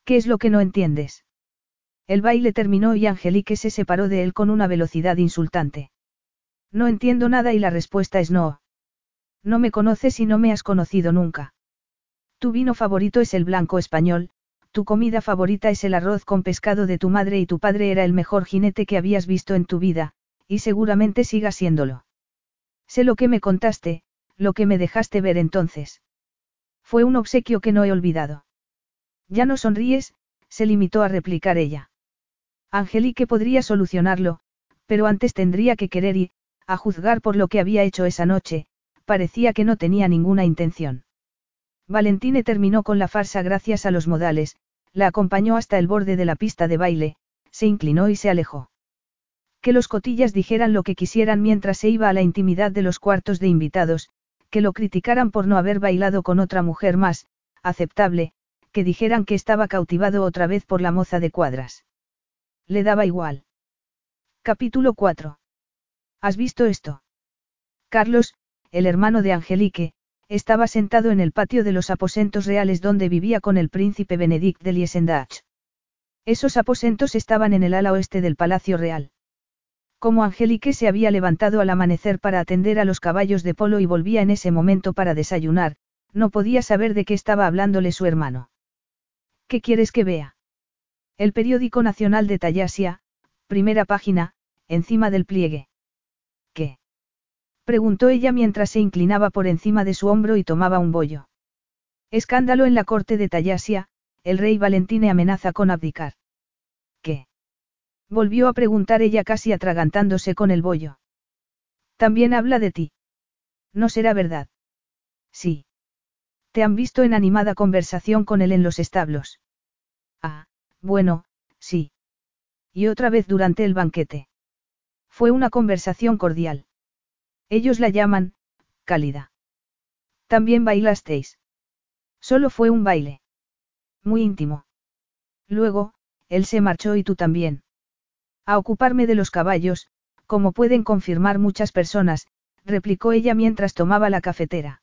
¿Qué es lo que no entiendes? El baile terminó y Angelique se separó de él con una velocidad insultante. No entiendo nada y la respuesta es no. No me conoces y no me has conocido nunca. Tu vino favorito es el blanco español, tu comida favorita es el arroz con pescado de tu madre y tu padre era el mejor jinete que habías visto en tu vida, y seguramente siga siéndolo. Sé lo que me contaste, lo que me dejaste ver entonces. Fue un obsequio que no he olvidado. Ya no sonríes, se limitó a replicar ella. Angelique podría solucionarlo, pero antes tendría que querer y, a juzgar por lo que había hecho esa noche, parecía que no tenía ninguna intención. Valentine terminó con la farsa gracias a los modales, la acompañó hasta el borde de la pista de baile, se inclinó y se alejó. Que los cotillas dijeran lo que quisieran mientras se iba a la intimidad de los cuartos de invitados, que lo criticaran por no haber bailado con otra mujer más, aceptable, que dijeran que estaba cautivado otra vez por la moza de cuadras. Le daba igual. Capítulo 4. ¿Has visto esto? Carlos, el hermano de Angelique, estaba sentado en el patio de los aposentos reales donde vivía con el príncipe Benedict de Liesendach. Esos aposentos estaban en el ala oeste del Palacio Real. Como Angelique se había levantado al amanecer para atender a los caballos de polo y volvía en ese momento para desayunar, no podía saber de qué estaba hablándole su hermano. ¿Qué quieres que vea? El periódico nacional de Tallasia, primera página, encima del pliegue. Preguntó ella mientras se inclinaba por encima de su hombro y tomaba un bollo. Escándalo en la corte de Tallasia, el rey Valentine amenaza con abdicar. ¿Qué? Volvió a preguntar ella casi atragantándose con el bollo. También habla de ti. No será verdad. Sí. Te han visto en animada conversación con él en los establos. Ah, bueno, sí. Y otra vez durante el banquete. Fue una conversación cordial. Ellos la llaman, cálida. También bailasteis. Solo fue un baile. Muy íntimo. Luego, él se marchó y tú también. A ocuparme de los caballos, como pueden confirmar muchas personas, replicó ella mientras tomaba la cafetera.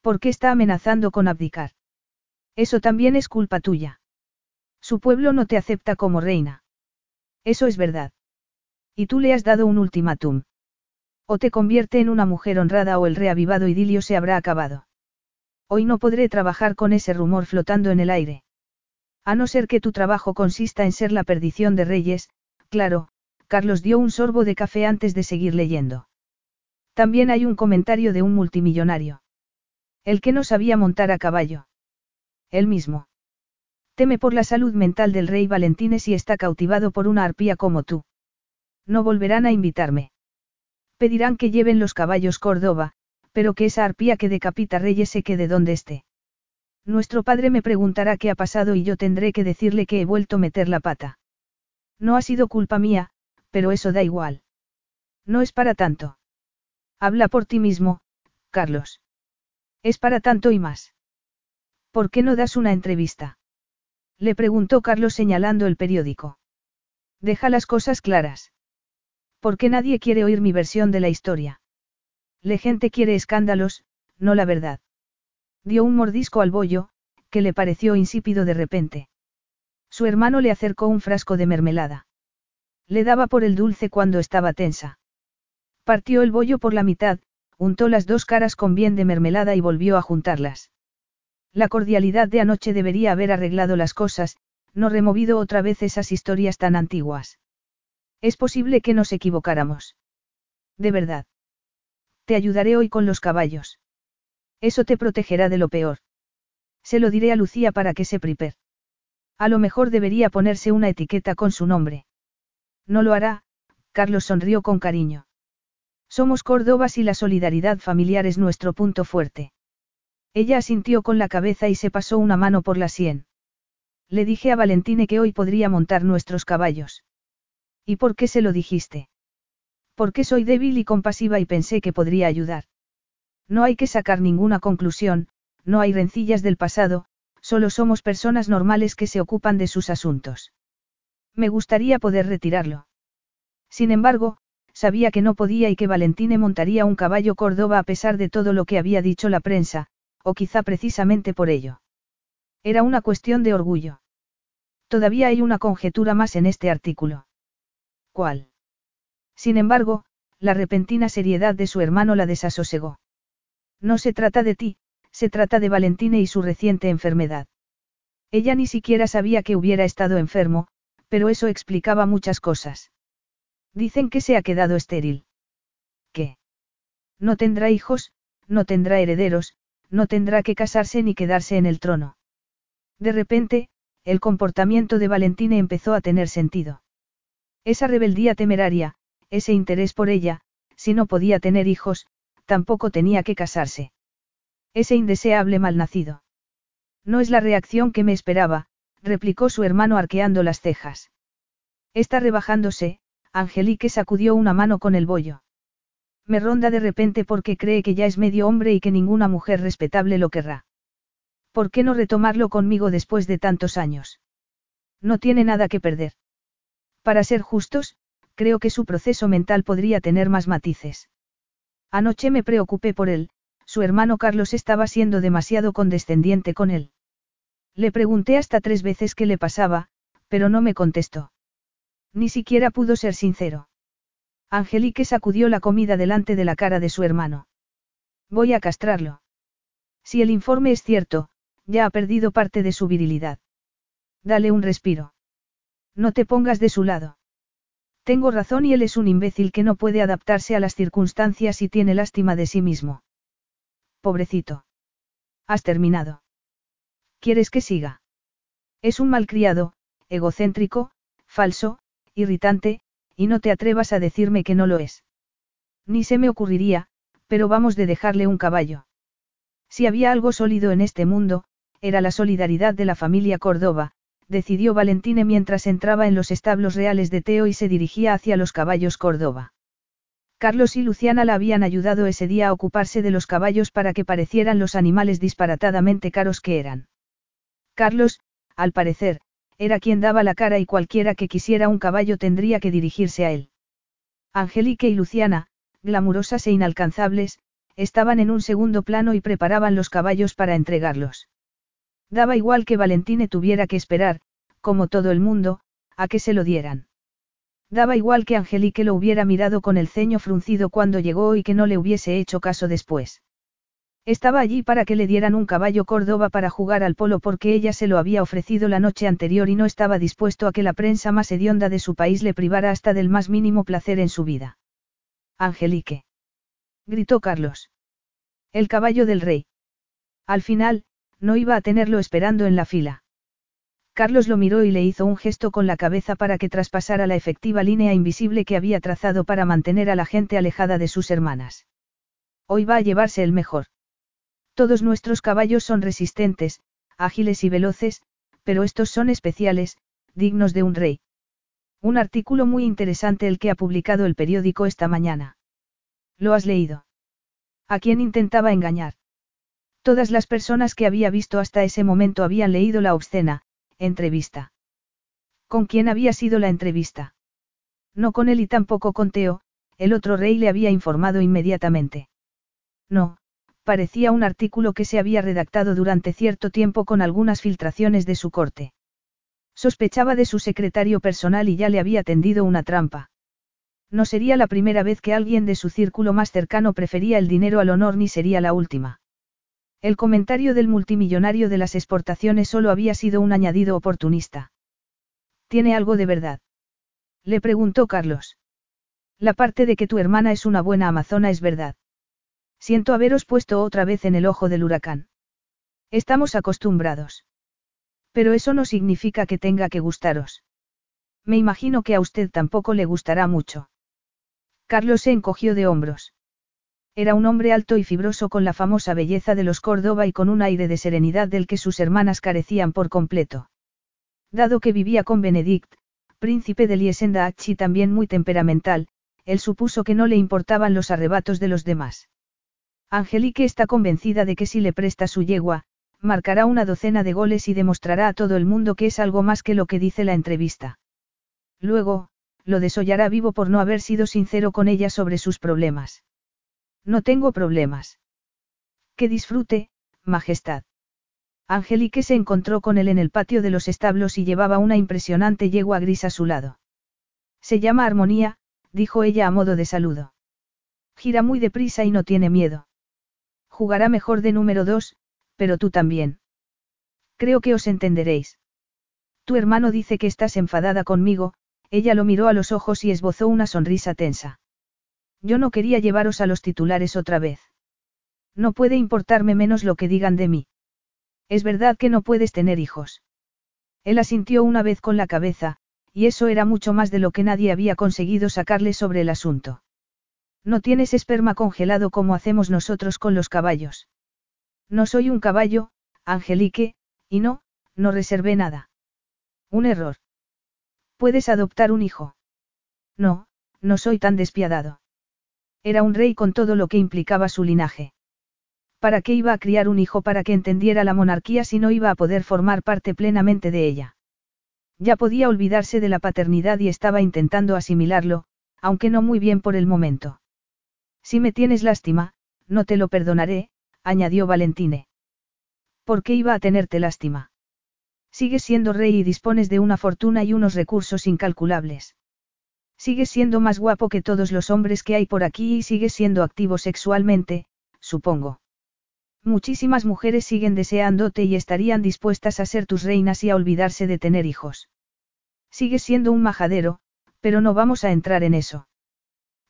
¿Por qué está amenazando con abdicar? Eso también es culpa tuya. Su pueblo no te acepta como reina. Eso es verdad. Y tú le has dado un ultimátum. O te convierte en una mujer honrada o el reavivado idilio se habrá acabado. Hoy no podré trabajar con ese rumor flotando en el aire. A no ser que tu trabajo consista en ser la perdición de reyes, claro, Carlos dio un sorbo de café antes de seguir leyendo. También hay un comentario de un multimillonario. El que no sabía montar a caballo. Él mismo. Teme por la salud mental del rey Valentines y está cautivado por una arpía como tú. No volverán a invitarme. Pedirán que lleven los caballos Córdoba, pero que esa arpía que decapita reyes se quede donde esté. Nuestro padre me preguntará qué ha pasado y yo tendré que decirle que he vuelto a meter la pata. No ha sido culpa mía, pero eso da igual. No es para tanto. Habla por ti mismo, Carlos. Es para tanto y más. ¿Por qué no das una entrevista? Le preguntó Carlos señalando el periódico. Deja las cosas claras. ¿Por qué nadie quiere oír mi versión de la historia? La gente quiere escándalos, no la verdad. Dio un mordisco al bollo, que le pareció insípido de repente. Su hermano le acercó un frasco de mermelada. Le daba por el dulce cuando estaba tensa. Partió el bollo por la mitad, untó las dos caras con bien de mermelada y volvió a juntarlas. La cordialidad de anoche debería haber arreglado las cosas, no removido otra vez esas historias tan antiguas. Es posible que nos equivocáramos. De verdad. Te ayudaré hoy con los caballos. Eso te protegerá de lo peor. Se lo diré a Lucía para que se prepare. A lo mejor debería ponerse una etiqueta con su nombre. No lo hará, Carlos sonrió con cariño. Somos Córdobas y la solidaridad familiar es nuestro punto fuerte. Ella asintió con la cabeza y se pasó una mano por la sien. Le dije a Valentine que hoy podría montar nuestros caballos. ¿Y por qué se lo dijiste? Porque soy débil y compasiva y pensé que podría ayudar. No hay que sacar ninguna conclusión, no hay rencillas del pasado, solo somos personas normales que se ocupan de sus asuntos. Me gustaría poder retirarlo. Sin embargo, sabía que no podía y que Valentine montaría un caballo Córdoba a pesar de todo lo que había dicho la prensa, o quizá precisamente por ello. Era una cuestión de orgullo. Todavía hay una conjetura más en este artículo. ¿Cuál? Sin embargo, la repentina seriedad de su hermano la desasosegó. No se trata de ti, se trata de Valentine y su reciente enfermedad. Ella ni siquiera sabía que hubiera estado enfermo, pero eso explicaba muchas cosas. Dicen que se ha quedado estéril. ¿Qué? No tendrá hijos, no tendrá herederos, no tendrá que casarse ni quedarse en el trono. De repente, el comportamiento de Valentine empezó a tener sentido. Esa rebeldía temeraria, ese interés por ella, si no podía tener hijos, tampoco tenía que casarse. Ese indeseable malnacido. No es la reacción que me esperaba, replicó su hermano arqueando las cejas. Está rebajándose, Angelique sacudió una mano con el bollo. Me ronda de repente porque cree que ya es medio hombre y que ninguna mujer respetable lo querrá. ¿Por qué no retomarlo conmigo después de tantos años? No tiene nada que perder. Para ser justos, creo que su proceso mental podría tener más matices. Anoche me preocupé por él, su hermano Carlos estaba siendo demasiado condescendiente con él. Le pregunté hasta tres veces qué le pasaba, pero no me contestó. Ni siquiera pudo ser sincero. Angelique sacudió la comida delante de la cara de su hermano. Voy a castrarlo. Si el informe es cierto, ya ha perdido parte de su virilidad. Dale un respiro. No te pongas de su lado. Tengo razón y él es un imbécil que no puede adaptarse a las circunstancias y tiene lástima de sí mismo. Pobrecito. Has terminado. ¿Quieres que siga? Es un malcriado, egocéntrico, falso, irritante, y no te atrevas a decirme que no lo es. Ni se me ocurriría, pero vamos de dejarle un caballo. Si había algo sólido en este mundo, era la solidaridad de la familia Córdoba, decidió Valentine mientras entraba en los establos reales de Teo y se dirigía hacia los caballos Córdoba. Carlos y Luciana la habían ayudado ese día a ocuparse de los caballos para que parecieran los animales disparatadamente caros que eran. Carlos, al parecer, era quien daba la cara y cualquiera que quisiera un caballo tendría que dirigirse a él. Angelique y Luciana, glamurosas e inalcanzables, estaban en un segundo plano y preparaban los caballos para entregarlos. Daba igual que Valentine tuviera que esperar, como todo el mundo, a que se lo dieran. Daba igual que Angelique lo hubiera mirado con el ceño fruncido cuando llegó y que no le hubiese hecho caso después. Estaba allí para que le dieran un caballo Córdoba para jugar al polo porque ella se lo había ofrecido la noche anterior y no estaba dispuesto a que la prensa más hedionda de su país le privara hasta del más mínimo placer en su vida. Angelique. Gritó Carlos. El caballo del rey. Al final, no iba a tenerlo esperando en la fila. Carlos lo miró y le hizo un gesto con la cabeza para que traspasara la efectiva línea invisible que había trazado para mantener a la gente alejada de sus hermanas. Hoy va a llevarse el mejor. Todos nuestros caballos son resistentes, ágiles y veloces, pero estos son especiales, dignos de un rey. Un artículo muy interesante el que ha publicado el periódico esta mañana. ¿Lo has leído? ¿A quién intentaba engañar? Todas las personas que había visto hasta ese momento habían leído la obscena, entrevista. ¿Con quién había sido la entrevista? No con él y tampoco con Teo, el otro rey le había informado inmediatamente. No, parecía un artículo que se había redactado durante cierto tiempo con algunas filtraciones de su corte. Sospechaba de su secretario personal y ya le había tendido una trampa. No sería la primera vez que alguien de su círculo más cercano prefería el dinero al honor ni sería la última. El comentario del multimillonario de las exportaciones solo había sido un añadido oportunista. ¿Tiene algo de verdad? Le preguntó Carlos. La parte de que tu hermana es una buena amazona es verdad. Siento haberos puesto otra vez en el ojo del huracán. Estamos acostumbrados. Pero eso no significa que tenga que gustaros. Me imagino que a usted tampoco le gustará mucho. Carlos se encogió de hombros. Era un hombre alto y fibroso con la famosa belleza de los Córdoba y con un aire de serenidad del que sus hermanas carecían por completo. Dado que vivía con Benedict, príncipe de Liesendach y también muy temperamental, él supuso que no le importaban los arrebatos de los demás. Angelique está convencida de que si le presta su yegua, marcará una docena de goles y demostrará a todo el mundo que es algo más que lo que dice la entrevista. Luego, lo desollará vivo por no haber sido sincero con ella sobre sus problemas. No tengo problemas. Que disfrute, Majestad. Angelique se encontró con él en el patio de los establos y llevaba una impresionante yegua gris a su lado. Se llama Armonía, dijo ella a modo de saludo. Gira muy deprisa y no tiene miedo. Jugará mejor de número dos, pero tú también. Creo que os entenderéis. Tu hermano dice que estás enfadada conmigo, ella lo miró a los ojos y esbozó una sonrisa tensa. Yo no quería llevaros a los titulares otra vez. No puede importarme menos lo que digan de mí. Es verdad que no puedes tener hijos. Él asintió una vez con la cabeza, y eso era mucho más de lo que nadie había conseguido sacarle sobre el asunto. No tienes esperma congelado como hacemos nosotros con los caballos. No soy un caballo, Angelique, y no, no reservé nada. Un error. ¿Puedes adoptar un hijo? No, no soy tan despiadado. Era un rey con todo lo que implicaba su linaje. ¿Para qué iba a criar un hijo para que entendiera la monarquía si no iba a poder formar parte plenamente de ella? Ya podía olvidarse de la paternidad y estaba intentando asimilarlo, aunque no muy bien por el momento. Si me tienes lástima, no te lo perdonaré, añadió Valentine. ¿Por qué iba a tenerte lástima? Sigues siendo rey y dispones de una fortuna y unos recursos incalculables. Sigues siendo más guapo que todos los hombres que hay por aquí y sigues siendo activo sexualmente, supongo. Muchísimas mujeres siguen deseándote y estarían dispuestas a ser tus reinas y a olvidarse de tener hijos. Sigues siendo un majadero, pero no vamos a entrar en eso.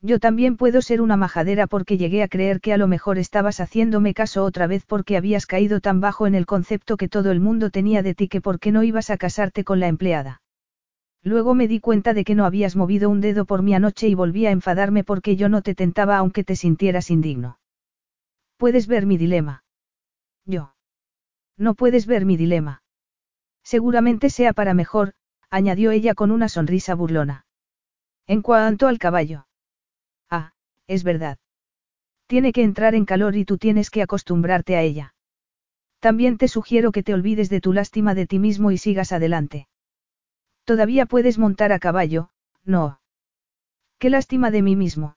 Yo también puedo ser una majadera porque llegué a creer que a lo mejor estabas haciéndome caso otra vez porque habías caído tan bajo en el concepto que todo el mundo tenía de ti que por qué no ibas a casarte con la empleada. Luego me di cuenta de que no habías movido un dedo por mi anoche y volví a enfadarme porque yo no te tentaba aunque te sintieras indigno. Puedes ver mi dilema. Yo. No puedes ver mi dilema. Seguramente sea para mejor, añadió ella con una sonrisa burlona. En cuanto al caballo. Ah, es verdad. Tiene que entrar en calor y tú tienes que acostumbrarte a ella. También te sugiero que te olvides de tu lástima de ti mismo y sigas adelante. Todavía puedes montar a caballo, no. Qué lástima de mí mismo.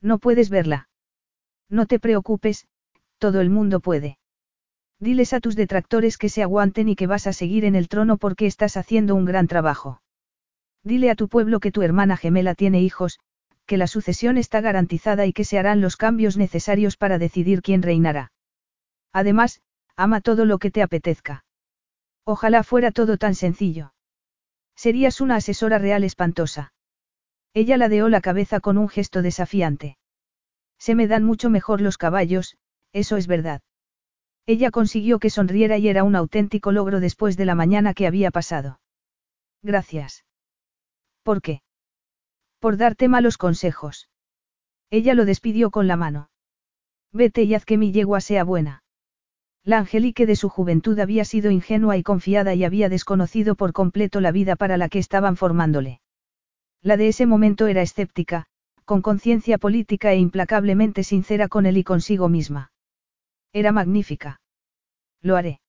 No puedes verla. No te preocupes, todo el mundo puede. Diles a tus detractores que se aguanten y que vas a seguir en el trono porque estás haciendo un gran trabajo. Dile a tu pueblo que tu hermana gemela tiene hijos, que la sucesión está garantizada y que se harán los cambios necesarios para decidir quién reinará. Además, ama todo lo que te apetezca. Ojalá fuera todo tan sencillo. Serías una asesora real espantosa. Ella ladeó la cabeza con un gesto desafiante. Se me dan mucho mejor los caballos, eso es verdad. Ella consiguió que sonriera y era un auténtico logro después de la mañana que había pasado. Gracias. ¿Por qué? Por darte malos consejos. Ella lo despidió con la mano. Vete y haz que mi yegua sea buena. La Angelique de su juventud había sido ingenua y confiada y había desconocido por completo la vida para la que estaban formándole. La de ese momento era escéptica, con conciencia política e implacablemente sincera con él y consigo misma. Era magnífica. Lo haré.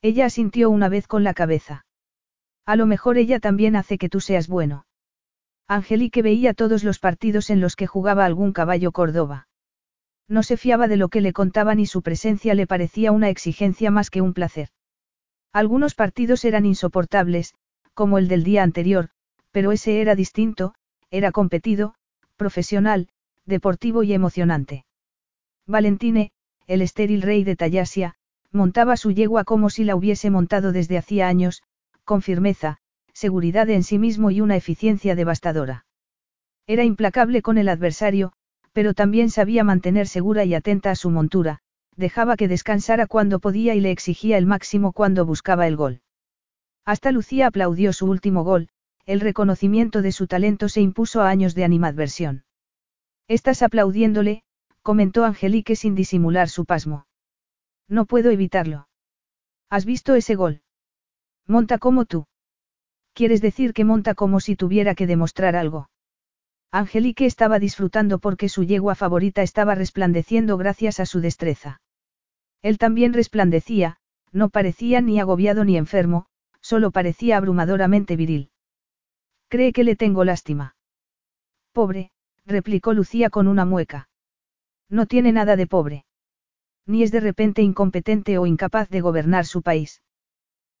Ella asintió una vez con la cabeza. A lo mejor ella también hace que tú seas bueno. Angelique veía todos los partidos en los que jugaba algún caballo Córdoba. No se fiaba de lo que le contaban y su presencia le parecía una exigencia más que un placer. Algunos partidos eran insoportables, como el del día anterior, pero ese era distinto, era competido, profesional, deportivo y emocionante. Valentine, el estéril rey de Tallasia, montaba su yegua como si la hubiese montado desde hacía años, con firmeza, seguridad en sí mismo y una eficiencia devastadora. Era implacable con el adversario, pero también sabía mantener segura y atenta a su montura, dejaba que descansara cuando podía y le exigía el máximo cuando buscaba el gol. Hasta Lucía aplaudió su último gol, el reconocimiento de su talento se impuso a años de animadversión. Estás aplaudiéndole, comentó Angelique sin disimular su pasmo. No puedo evitarlo. ¿Has visto ese gol? Monta como tú. ¿Quieres decir que monta como si tuviera que demostrar algo? Angelique estaba disfrutando porque su yegua favorita estaba resplandeciendo gracias a su destreza. Él también resplandecía, no parecía ni agobiado ni enfermo, solo parecía abrumadoramente viril. Cree que le tengo lástima. Pobre, replicó Lucía con una mueca. No tiene nada de pobre. Ni es de repente incompetente o incapaz de gobernar su país.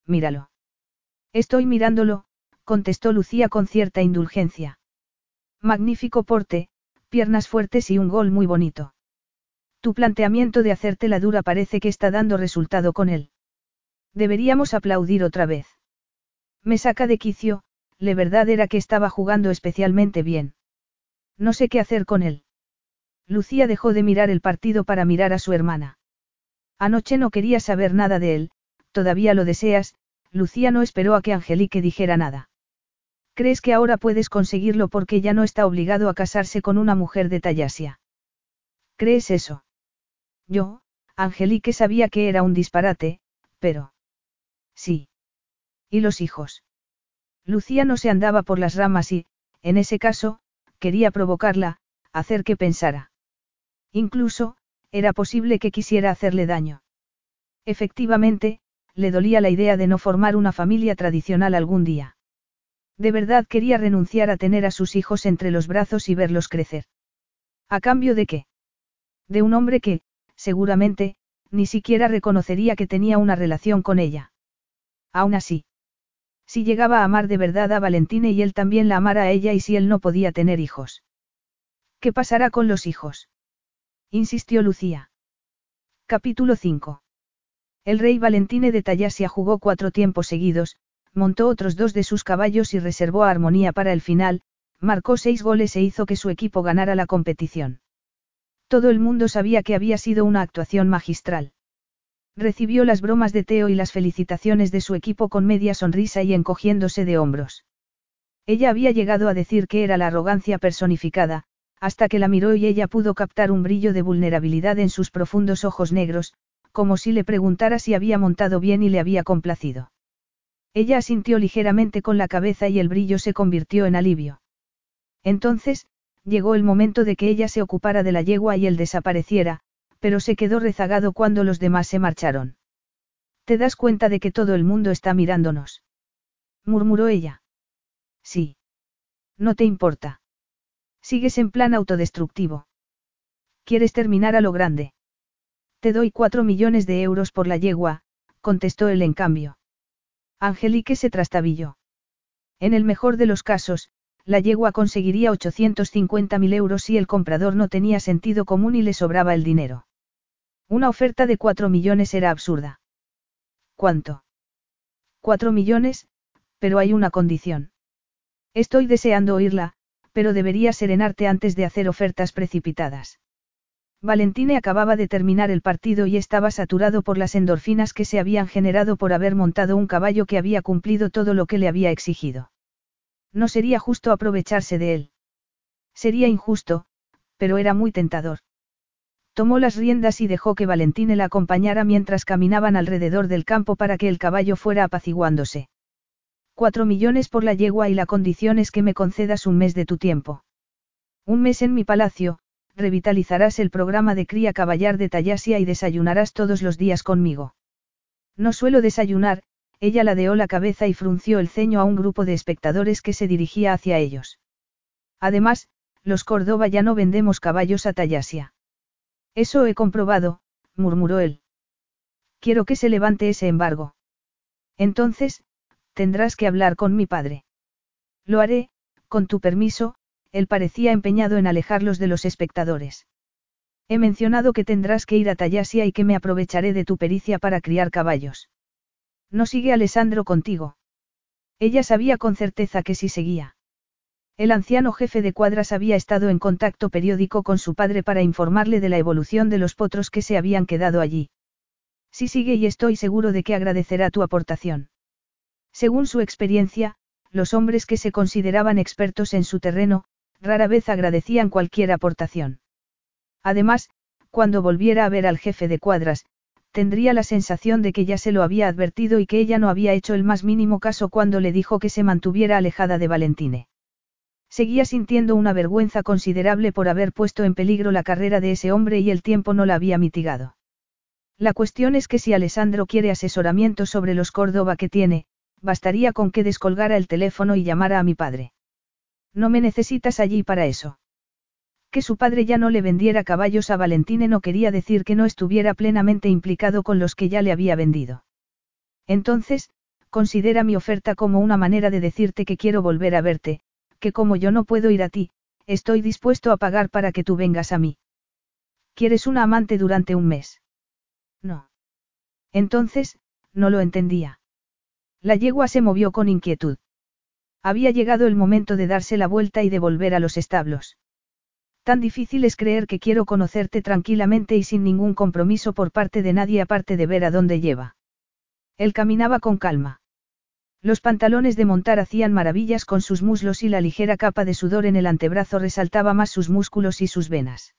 Míralo. Estoy mirándolo, contestó Lucía con cierta indulgencia. Magnífico porte, piernas fuertes y un gol muy bonito. Tu planteamiento de hacerte la dura parece que está dando resultado con él. Deberíamos aplaudir otra vez. Me saca de quicio, la verdad era que estaba jugando especialmente bien. No sé qué hacer con él. Lucía dejó de mirar el partido para mirar a su hermana. Anoche no quería saber nada de él, todavía lo deseas, Lucía no esperó a que Angelique dijera nada. ¿Crees que ahora puedes conseguirlo porque ya no está obligado a casarse con una mujer de Tallasia? ¿Crees eso? Yo, Angelique sabía que era un disparate, pero... Sí. ¿Y los hijos? Lucía no se andaba por las ramas y, en ese caso, quería provocarla, hacer que pensara. Incluso, era posible que quisiera hacerle daño. Efectivamente, le dolía la idea de no formar una familia tradicional algún día. De verdad quería renunciar a tener a sus hijos entre los brazos y verlos crecer. ¿A cambio de qué? De un hombre que, seguramente, ni siquiera reconocería que tenía una relación con ella. Aún así. Si llegaba a amar de verdad a Valentine y él también la amara a ella y si él no podía tener hijos. ¿Qué pasará con los hijos? insistió Lucía. Capítulo 5. El rey Valentine de Tallasia jugó cuatro tiempos seguidos, montó otros dos de sus caballos y reservó a Armonía para el final, marcó seis goles e hizo que su equipo ganara la competición. Todo el mundo sabía que había sido una actuación magistral. Recibió las bromas de Teo y las felicitaciones de su equipo con media sonrisa y encogiéndose de hombros. Ella había llegado a decir que era la arrogancia personificada, hasta que la miró y ella pudo captar un brillo de vulnerabilidad en sus profundos ojos negros, como si le preguntara si había montado bien y le había complacido. Ella asintió ligeramente con la cabeza y el brillo se convirtió en alivio. Entonces, llegó el momento de que ella se ocupara de la yegua y él desapareciera, pero se quedó rezagado cuando los demás se marcharon. ¿Te das cuenta de que todo el mundo está mirándonos? murmuró ella. Sí. No te importa. Sigues en plan autodestructivo. ¿Quieres terminar a lo grande? Te doy cuatro millones de euros por la yegua, contestó él en cambio. Angelique se trastabilló. En el mejor de los casos, la yegua conseguiría 850.000 euros si el comprador no tenía sentido común y le sobraba el dinero. Una oferta de cuatro millones era absurda. ¿Cuánto? Cuatro millones, pero hay una condición. Estoy deseando oírla, pero debería serenarte antes de hacer ofertas precipitadas. Valentine acababa de terminar el partido y estaba saturado por las endorfinas que se habían generado por haber montado un caballo que había cumplido todo lo que le había exigido. No sería justo aprovecharse de él. Sería injusto, pero era muy tentador. Tomó las riendas y dejó que Valentine la acompañara mientras caminaban alrededor del campo para que el caballo fuera apaciguándose. Cuatro millones por la yegua y la condición es que me concedas un mes de tu tiempo. Un mes en mi palacio, revitalizarás el programa de cría caballar de Tallasia y desayunarás todos los días conmigo. No suelo desayunar, ella ladeó la cabeza y frunció el ceño a un grupo de espectadores que se dirigía hacia ellos. Además, los Córdoba ya no vendemos caballos a Tallasia. Eso he comprobado, murmuró él. Quiero que se levante ese embargo. Entonces, tendrás que hablar con mi padre. Lo haré, con tu permiso, él parecía empeñado en alejarlos de los espectadores. He mencionado que tendrás que ir a Tallasia y que me aprovecharé de tu pericia para criar caballos. ¿No sigue Alessandro contigo? Ella sabía con certeza que sí seguía. El anciano jefe de cuadras había estado en contacto periódico con su padre para informarle de la evolución de los potros que se habían quedado allí. Sí sigue y estoy seguro de que agradecerá tu aportación. Según su experiencia, los hombres que se consideraban expertos en su terreno, rara vez agradecían cualquier aportación. Además, cuando volviera a ver al jefe de cuadras, tendría la sensación de que ya se lo había advertido y que ella no había hecho el más mínimo caso cuando le dijo que se mantuviera alejada de Valentine. Seguía sintiendo una vergüenza considerable por haber puesto en peligro la carrera de ese hombre y el tiempo no la había mitigado. La cuestión es que si Alessandro quiere asesoramiento sobre los Córdoba que tiene, bastaría con que descolgara el teléfono y llamara a mi padre. No me necesitas allí para eso. Que su padre ya no le vendiera caballos a Valentine no quería decir que no estuviera plenamente implicado con los que ya le había vendido. Entonces, considera mi oferta como una manera de decirte que quiero volver a verte, que como yo no puedo ir a ti, estoy dispuesto a pagar para que tú vengas a mí. ¿Quieres una amante durante un mes? No. Entonces, no lo entendía. La yegua se movió con inquietud. Había llegado el momento de darse la vuelta y de volver a los establos. Tan difícil es creer que quiero conocerte tranquilamente y sin ningún compromiso por parte de nadie aparte de ver a dónde lleva. Él caminaba con calma. Los pantalones de montar hacían maravillas con sus muslos y la ligera capa de sudor en el antebrazo resaltaba más sus músculos y sus venas.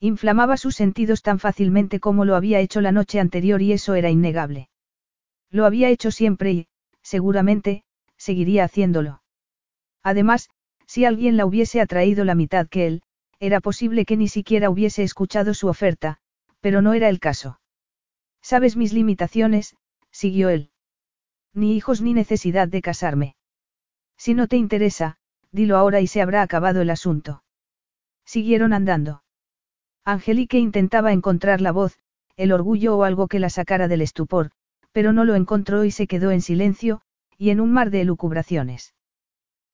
Inflamaba sus sentidos tan fácilmente como lo había hecho la noche anterior y eso era innegable. Lo había hecho siempre y, seguramente, seguiría haciéndolo. Además, si alguien la hubiese atraído la mitad que él, era posible que ni siquiera hubiese escuchado su oferta, pero no era el caso. Sabes mis limitaciones, siguió él. Ni hijos ni necesidad de casarme. Si no te interesa, dilo ahora y se habrá acabado el asunto. Siguieron andando. Angelique intentaba encontrar la voz, el orgullo o algo que la sacara del estupor, pero no lo encontró y se quedó en silencio, y en un mar de elucubraciones.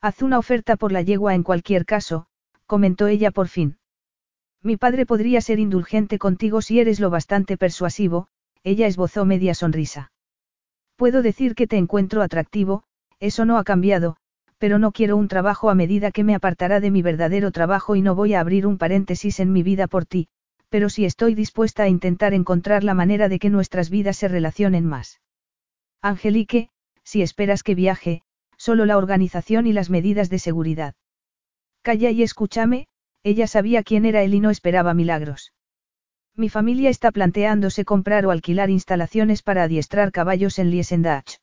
Haz una oferta por la yegua en cualquier caso, comentó ella por fin. Mi padre podría ser indulgente contigo si eres lo bastante persuasivo, ella esbozó media sonrisa. Puedo decir que te encuentro atractivo, eso no ha cambiado, pero no quiero un trabajo a medida que me apartará de mi verdadero trabajo y no voy a abrir un paréntesis en mi vida por ti, pero sí estoy dispuesta a intentar encontrar la manera de que nuestras vidas se relacionen más. Angelique, si esperas que viaje, solo la organización y las medidas de seguridad. Calla y escúchame, ella sabía quién era él y no esperaba milagros. Mi familia está planteándose comprar o alquilar instalaciones para adiestrar caballos en Liesendach.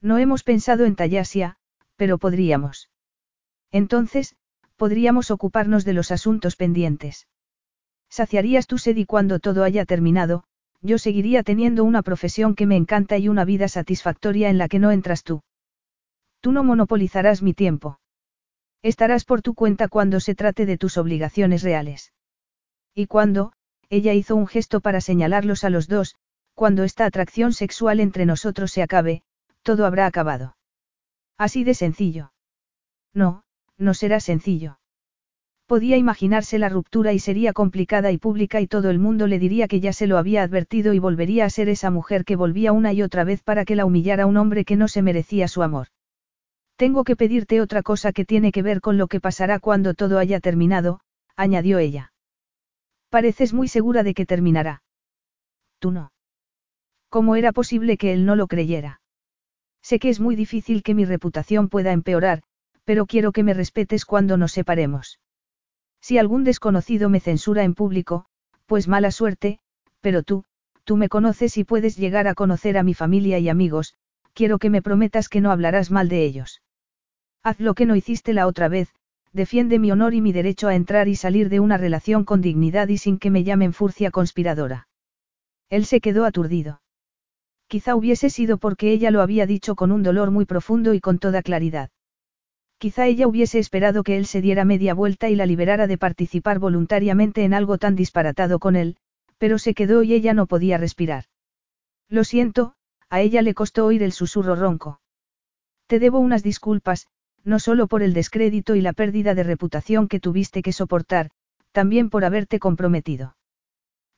No hemos pensado en Tallasia, pero podríamos. Entonces, podríamos ocuparnos de los asuntos pendientes. Saciarías tu sed y cuando todo haya terminado, yo seguiría teniendo una profesión que me encanta y una vida satisfactoria en la que no entras tú. Tú no monopolizarás mi tiempo. Estarás por tu cuenta cuando se trate de tus obligaciones reales. Y cuando, ella hizo un gesto para señalarlos a los dos, cuando esta atracción sexual entre nosotros se acabe, todo habrá acabado. Así de sencillo. No, no será sencillo. Podía imaginarse la ruptura y sería complicada y pública y todo el mundo le diría que ya se lo había advertido y volvería a ser esa mujer que volvía una y otra vez para que la humillara un hombre que no se merecía su amor. Tengo que pedirte otra cosa que tiene que ver con lo que pasará cuando todo haya terminado, añadió ella. Pareces muy segura de que terminará. Tú no. ¿Cómo era posible que él no lo creyera? Sé que es muy difícil que mi reputación pueda empeorar, pero quiero que me respetes cuando nos separemos. Si algún desconocido me censura en público, pues mala suerte, pero tú, tú me conoces y puedes llegar a conocer a mi familia y amigos, quiero que me prometas que no hablarás mal de ellos. Haz lo que no hiciste la otra vez, defiende mi honor y mi derecho a entrar y salir de una relación con dignidad y sin que me llamen furcia conspiradora. Él se quedó aturdido. Quizá hubiese sido porque ella lo había dicho con un dolor muy profundo y con toda claridad. Quizá ella hubiese esperado que él se diera media vuelta y la liberara de participar voluntariamente en algo tan disparatado con él, pero se quedó y ella no podía respirar. Lo siento, a ella le costó oír el susurro ronco. Te debo unas disculpas, no solo por el descrédito y la pérdida de reputación que tuviste que soportar, también por haberte comprometido.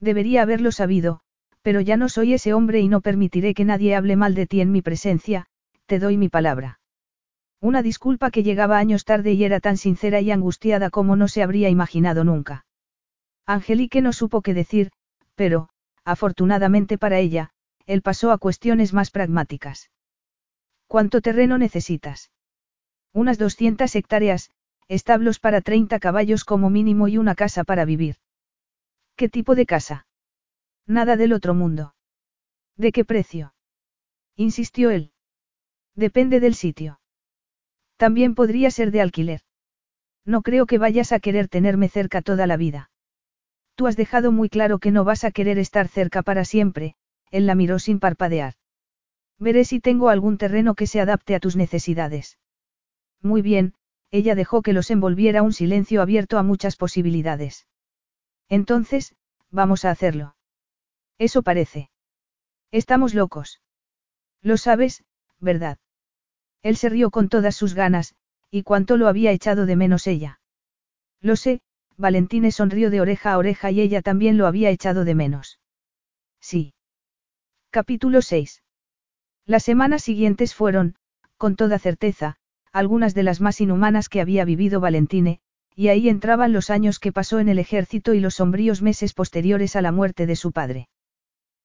Debería haberlo sabido, pero ya no soy ese hombre y no permitiré que nadie hable mal de ti en mi presencia, te doy mi palabra. Una disculpa que llegaba años tarde y era tan sincera y angustiada como no se habría imaginado nunca. Angelique no supo qué decir, pero, afortunadamente para ella, él pasó a cuestiones más pragmáticas. ¿Cuánto terreno necesitas? Unas 200 hectáreas, establos para 30 caballos como mínimo y una casa para vivir. ¿Qué tipo de casa? Nada del otro mundo. ¿De qué precio? insistió él. Depende del sitio. También podría ser de alquiler. No creo que vayas a querer tenerme cerca toda la vida. Tú has dejado muy claro que no vas a querer estar cerca para siempre, él la miró sin parpadear. Veré si tengo algún terreno que se adapte a tus necesidades. Muy bien, ella dejó que los envolviera un silencio abierto a muchas posibilidades. Entonces, vamos a hacerlo. Eso parece. Estamos locos. Lo sabes, ¿verdad? Él se rió con todas sus ganas, y cuánto lo había echado de menos ella. Lo sé, Valentine sonrió de oreja a oreja y ella también lo había echado de menos. Sí. Capítulo 6. Las semanas siguientes fueron, con toda certeza, algunas de las más inhumanas que había vivido Valentine, y ahí entraban los años que pasó en el ejército y los sombríos meses posteriores a la muerte de su padre.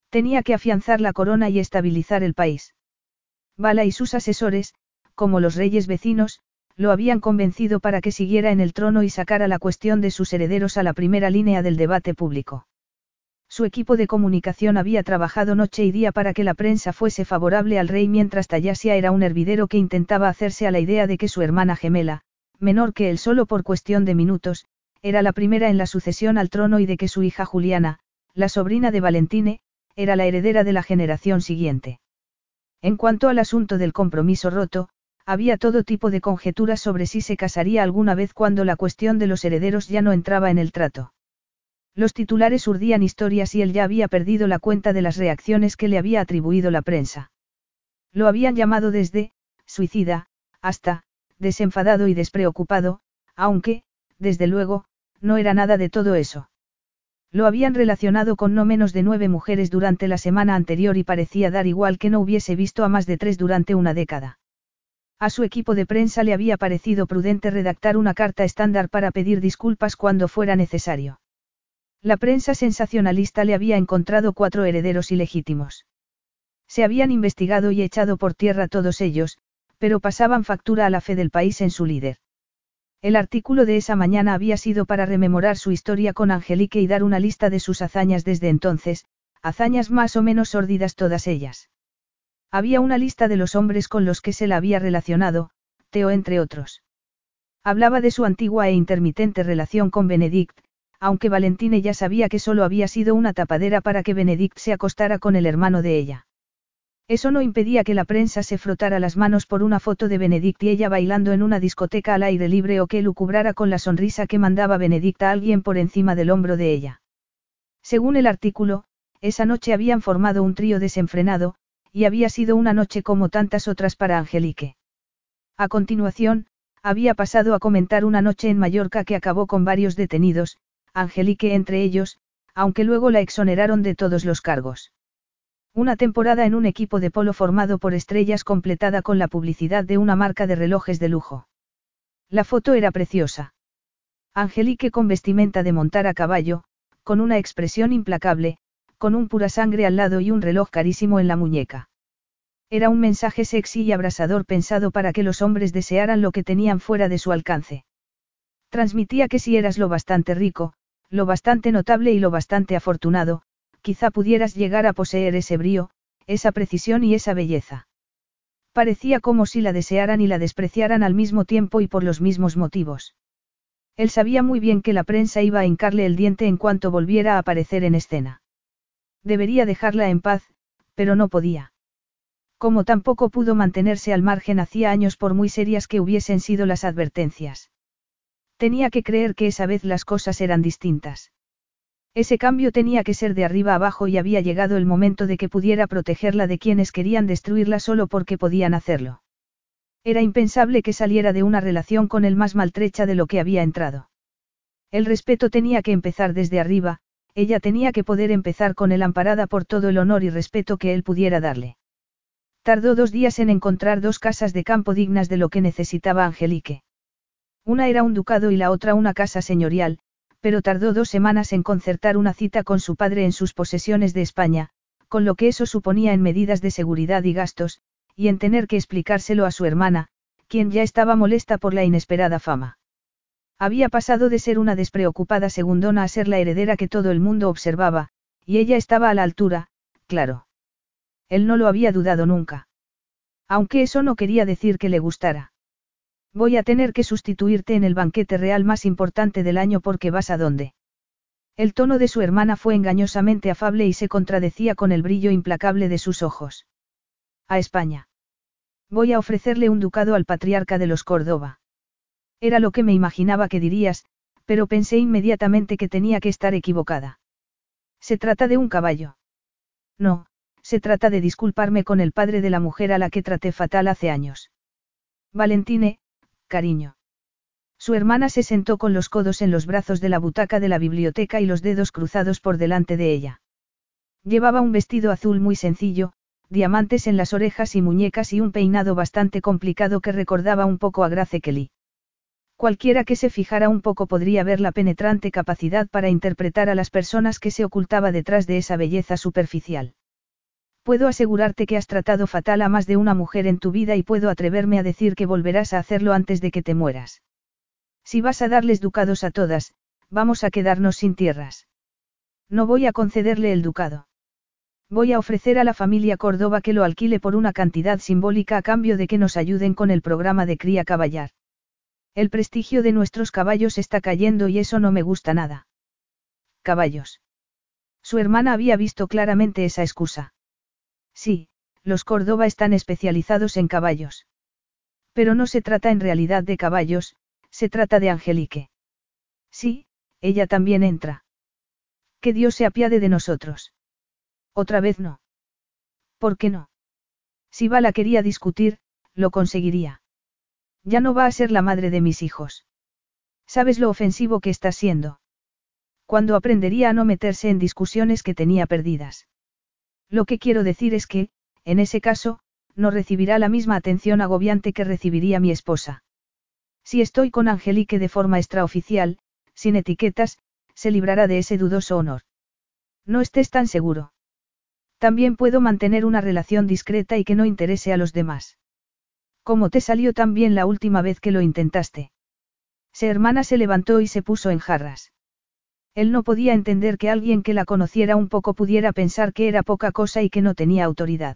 Tenía que afianzar la corona y estabilizar el país. Bala y sus asesores, como los reyes vecinos, lo habían convencido para que siguiera en el trono y sacara la cuestión de sus herederos a la primera línea del debate público. Su equipo de comunicación había trabajado noche y día para que la prensa fuese favorable al rey mientras Tallasia era un hervidero que intentaba hacerse a la idea de que su hermana gemela, menor que él solo por cuestión de minutos, era la primera en la sucesión al trono y de que su hija Juliana, la sobrina de Valentine, era la heredera de la generación siguiente. En cuanto al asunto del compromiso roto, había todo tipo de conjeturas sobre si se casaría alguna vez cuando la cuestión de los herederos ya no entraba en el trato. Los titulares urdían historias y él ya había perdido la cuenta de las reacciones que le había atribuido la prensa. Lo habían llamado desde, suicida, hasta, desenfadado y despreocupado, aunque, desde luego, no era nada de todo eso. Lo habían relacionado con no menos de nueve mujeres durante la semana anterior y parecía dar igual que no hubiese visto a más de tres durante una década. A su equipo de prensa le había parecido prudente redactar una carta estándar para pedir disculpas cuando fuera necesario. La prensa sensacionalista le había encontrado cuatro herederos ilegítimos. Se habían investigado y echado por tierra todos ellos, pero pasaban factura a la fe del país en su líder. El artículo de esa mañana había sido para rememorar su historia con Angelique y dar una lista de sus hazañas desde entonces, hazañas más o menos sórdidas todas ellas. Había una lista de los hombres con los que se la había relacionado, Teo entre otros. Hablaba de su antigua e intermitente relación con Benedict, aunque Valentine ya sabía que solo había sido una tapadera para que Benedict se acostara con el hermano de ella. Eso no impedía que la prensa se frotara las manos por una foto de Benedict y ella bailando en una discoteca al aire libre o que lucubrara con la sonrisa que mandaba Benedict a alguien por encima del hombro de ella. Según el artículo, esa noche habían formado un trío desenfrenado, y había sido una noche como tantas otras para Angelique. A continuación, había pasado a comentar una noche en Mallorca que acabó con varios detenidos, Angelique entre ellos, aunque luego la exoneraron de todos los cargos. Una temporada en un equipo de polo formado por estrellas completada con la publicidad de una marca de relojes de lujo. La foto era preciosa. Angelique con vestimenta de montar a caballo, con una expresión implacable, con un pura sangre al lado y un reloj carísimo en la muñeca. Era un mensaje sexy y abrasador pensado para que los hombres desearan lo que tenían fuera de su alcance. Transmitía que si eras lo bastante rico, lo bastante notable y lo bastante afortunado, quizá pudieras llegar a poseer ese brío, esa precisión y esa belleza. Parecía como si la desearan y la despreciaran al mismo tiempo y por los mismos motivos. Él sabía muy bien que la prensa iba a hincarle el diente en cuanto volviera a aparecer en escena. Debería dejarla en paz, pero no podía. Como tampoco pudo mantenerse al margen hacía años por muy serias que hubiesen sido las advertencias. Tenía que creer que esa vez las cosas eran distintas. Ese cambio tenía que ser de arriba abajo y había llegado el momento de que pudiera protegerla de quienes querían destruirla solo porque podían hacerlo. Era impensable que saliera de una relación con él más maltrecha de lo que había entrado. El respeto tenía que empezar desde arriba, ella tenía que poder empezar con él amparada por todo el honor y respeto que él pudiera darle. Tardó dos días en encontrar dos casas de campo dignas de lo que necesitaba Angelique. Una era un ducado y la otra una casa señorial, pero tardó dos semanas en concertar una cita con su padre en sus posesiones de España, con lo que eso suponía en medidas de seguridad y gastos, y en tener que explicárselo a su hermana, quien ya estaba molesta por la inesperada fama. Había pasado de ser una despreocupada segundona a ser la heredera que todo el mundo observaba, y ella estaba a la altura, claro. Él no lo había dudado nunca. Aunque eso no quería decir que le gustara. Voy a tener que sustituirte en el banquete real más importante del año porque vas a dónde. El tono de su hermana fue engañosamente afable y se contradecía con el brillo implacable de sus ojos. A España. Voy a ofrecerle un ducado al patriarca de los Córdoba. Era lo que me imaginaba que dirías, pero pensé inmediatamente que tenía que estar equivocada. Se trata de un caballo. No, se trata de disculparme con el padre de la mujer a la que traté fatal hace años. Valentine, cariño. Su hermana se sentó con los codos en los brazos de la butaca de la biblioteca y los dedos cruzados por delante de ella. Llevaba un vestido azul muy sencillo, diamantes en las orejas y muñecas y un peinado bastante complicado que recordaba un poco a Grace Kelly. Cualquiera que se fijara un poco podría ver la penetrante capacidad para interpretar a las personas que se ocultaba detrás de esa belleza superficial. Puedo asegurarte que has tratado fatal a más de una mujer en tu vida y puedo atreverme a decir que volverás a hacerlo antes de que te mueras. Si vas a darles ducados a todas, vamos a quedarnos sin tierras. No voy a concederle el ducado. Voy a ofrecer a la familia Córdoba que lo alquile por una cantidad simbólica a cambio de que nos ayuden con el programa de cría caballar. El prestigio de nuestros caballos está cayendo y eso no me gusta nada. Caballos. Su hermana había visto claramente esa excusa. Sí, los Córdoba están especializados en caballos. Pero no se trata en realidad de caballos, se trata de Angelique. Sí, ella también entra. Que Dios se apiade de nosotros. Otra vez no. ¿Por qué no? Si Bala quería discutir, lo conseguiría. Ya no va a ser la madre de mis hijos. ¿Sabes lo ofensivo que está siendo? Cuando aprendería a no meterse en discusiones que tenía perdidas. Lo que quiero decir es que, en ese caso, no recibirá la misma atención agobiante que recibiría mi esposa. Si estoy con Angelique de forma extraoficial, sin etiquetas, se librará de ese dudoso honor. No estés tan seguro. También puedo mantener una relación discreta y que no interese a los demás. ¿Cómo te salió tan bien la última vez que lo intentaste? Se hermana se levantó y se puso en jarras. Él no podía entender que alguien que la conociera un poco pudiera pensar que era poca cosa y que no tenía autoridad.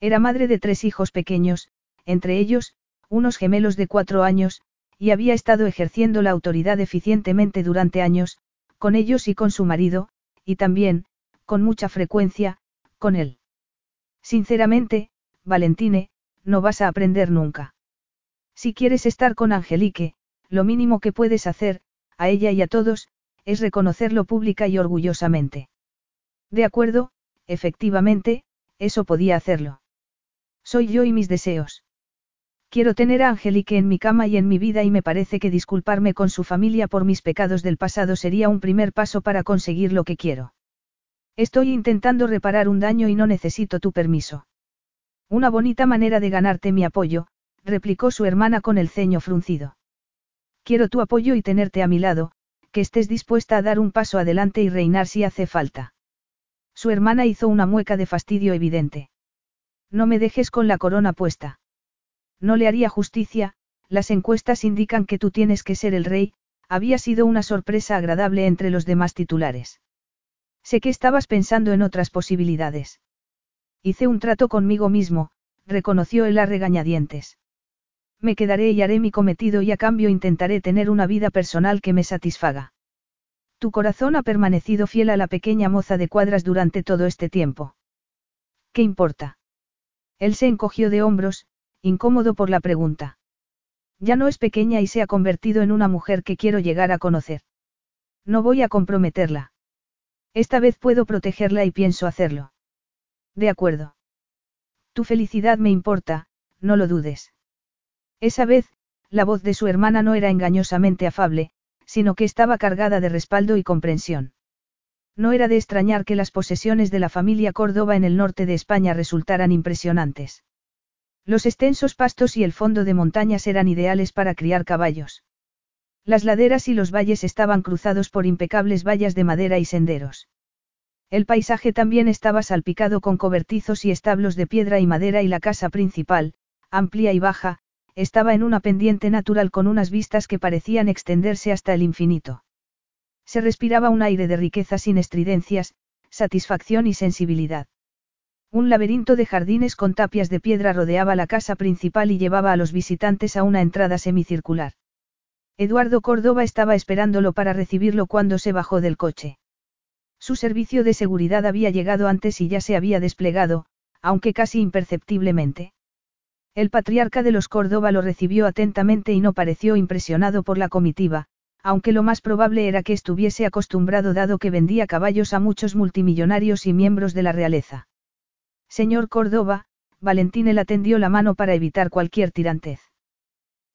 Era madre de tres hijos pequeños, entre ellos, unos gemelos de cuatro años, y había estado ejerciendo la autoridad eficientemente durante años, con ellos y con su marido, y también, con mucha frecuencia, con él. Sinceramente, Valentine, no vas a aprender nunca. Si quieres estar con Angelique, lo mínimo que puedes hacer, a ella y a todos, es reconocerlo pública y orgullosamente. De acuerdo, efectivamente, eso podía hacerlo. Soy yo y mis deseos. Quiero tener a Angelique en mi cama y en mi vida y me parece que disculparme con su familia por mis pecados del pasado sería un primer paso para conseguir lo que quiero. Estoy intentando reparar un daño y no necesito tu permiso. Una bonita manera de ganarte mi apoyo, replicó su hermana con el ceño fruncido. Quiero tu apoyo y tenerte a mi lado, que estés dispuesta a dar un paso adelante y reinar si hace falta. Su hermana hizo una mueca de fastidio evidente. No me dejes con la corona puesta. No le haría justicia, las encuestas indican que tú tienes que ser el rey, había sido una sorpresa agradable entre los demás titulares. Sé que estabas pensando en otras posibilidades. Hice un trato conmigo mismo, reconoció él a regañadientes. Me quedaré y haré mi cometido y a cambio intentaré tener una vida personal que me satisfaga. Tu corazón ha permanecido fiel a la pequeña moza de cuadras durante todo este tiempo. ¿Qué importa? Él se encogió de hombros, incómodo por la pregunta. Ya no es pequeña y se ha convertido en una mujer que quiero llegar a conocer. No voy a comprometerla. Esta vez puedo protegerla y pienso hacerlo. De acuerdo. Tu felicidad me importa, no lo dudes. Esa vez, la voz de su hermana no era engañosamente afable, sino que estaba cargada de respaldo y comprensión. No era de extrañar que las posesiones de la familia Córdoba en el norte de España resultaran impresionantes. Los extensos pastos y el fondo de montañas eran ideales para criar caballos. Las laderas y los valles estaban cruzados por impecables vallas de madera y senderos. El paisaje también estaba salpicado con cobertizos y establos de piedra y madera y la casa principal, amplia y baja, estaba en una pendiente natural con unas vistas que parecían extenderse hasta el infinito. Se respiraba un aire de riqueza sin estridencias, satisfacción y sensibilidad. Un laberinto de jardines con tapias de piedra rodeaba la casa principal y llevaba a los visitantes a una entrada semicircular. Eduardo Córdoba estaba esperándolo para recibirlo cuando se bajó del coche. Su servicio de seguridad había llegado antes y ya se había desplegado, aunque casi imperceptiblemente. El patriarca de los Córdoba lo recibió atentamente y no pareció impresionado por la comitiva, aunque lo más probable era que estuviese acostumbrado dado que vendía caballos a muchos multimillonarios y miembros de la realeza. Señor Córdoba, Valentín le tendió la mano para evitar cualquier tirantez.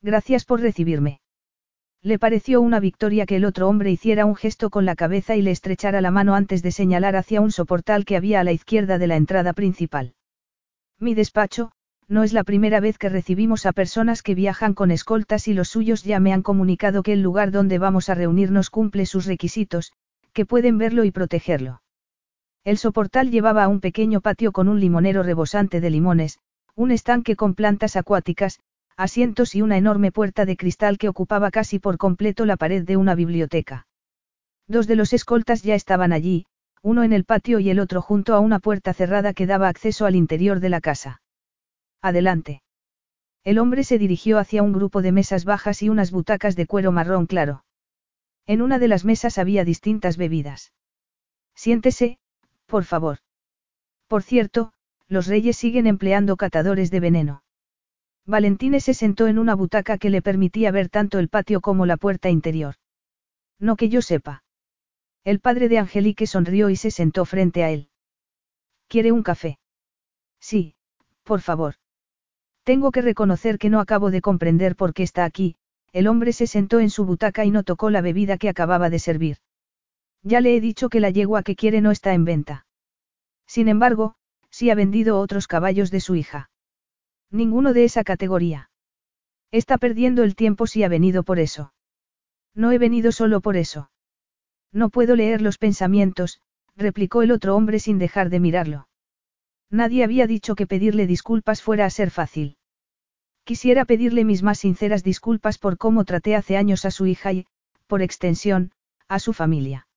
Gracias por recibirme. Le pareció una victoria que el otro hombre hiciera un gesto con la cabeza y le estrechara la mano antes de señalar hacia un soportal que había a la izquierda de la entrada principal. Mi despacho, no es la primera vez que recibimos a personas que viajan con escoltas y los suyos ya me han comunicado que el lugar donde vamos a reunirnos cumple sus requisitos, que pueden verlo y protegerlo. El soportal llevaba a un pequeño patio con un limonero rebosante de limones, un estanque con plantas acuáticas, asientos y una enorme puerta de cristal que ocupaba casi por completo la pared de una biblioteca. Dos de los escoltas ya estaban allí, uno en el patio y el otro junto a una puerta cerrada que daba acceso al interior de la casa. Adelante. El hombre se dirigió hacia un grupo de mesas bajas y unas butacas de cuero marrón claro. En una de las mesas había distintas bebidas. Siéntese, por favor. Por cierto, los reyes siguen empleando catadores de veneno. Valentine se sentó en una butaca que le permitía ver tanto el patio como la puerta interior. No que yo sepa. El padre de Angelique sonrió y se sentó frente a él. ¿Quiere un café? Sí, por favor. Tengo que reconocer que no acabo de comprender por qué está aquí, el hombre se sentó en su butaca y no tocó la bebida que acababa de servir. Ya le he dicho que la yegua que quiere no está en venta. Sin embargo, sí ha vendido otros caballos de su hija. Ninguno de esa categoría. Está perdiendo el tiempo si ha venido por eso. No he venido solo por eso. No puedo leer los pensamientos, replicó el otro hombre sin dejar de mirarlo. Nadie había dicho que pedirle disculpas fuera a ser fácil. Quisiera pedirle mis más sinceras disculpas por cómo traté hace años a su hija y, por extensión, a su familia.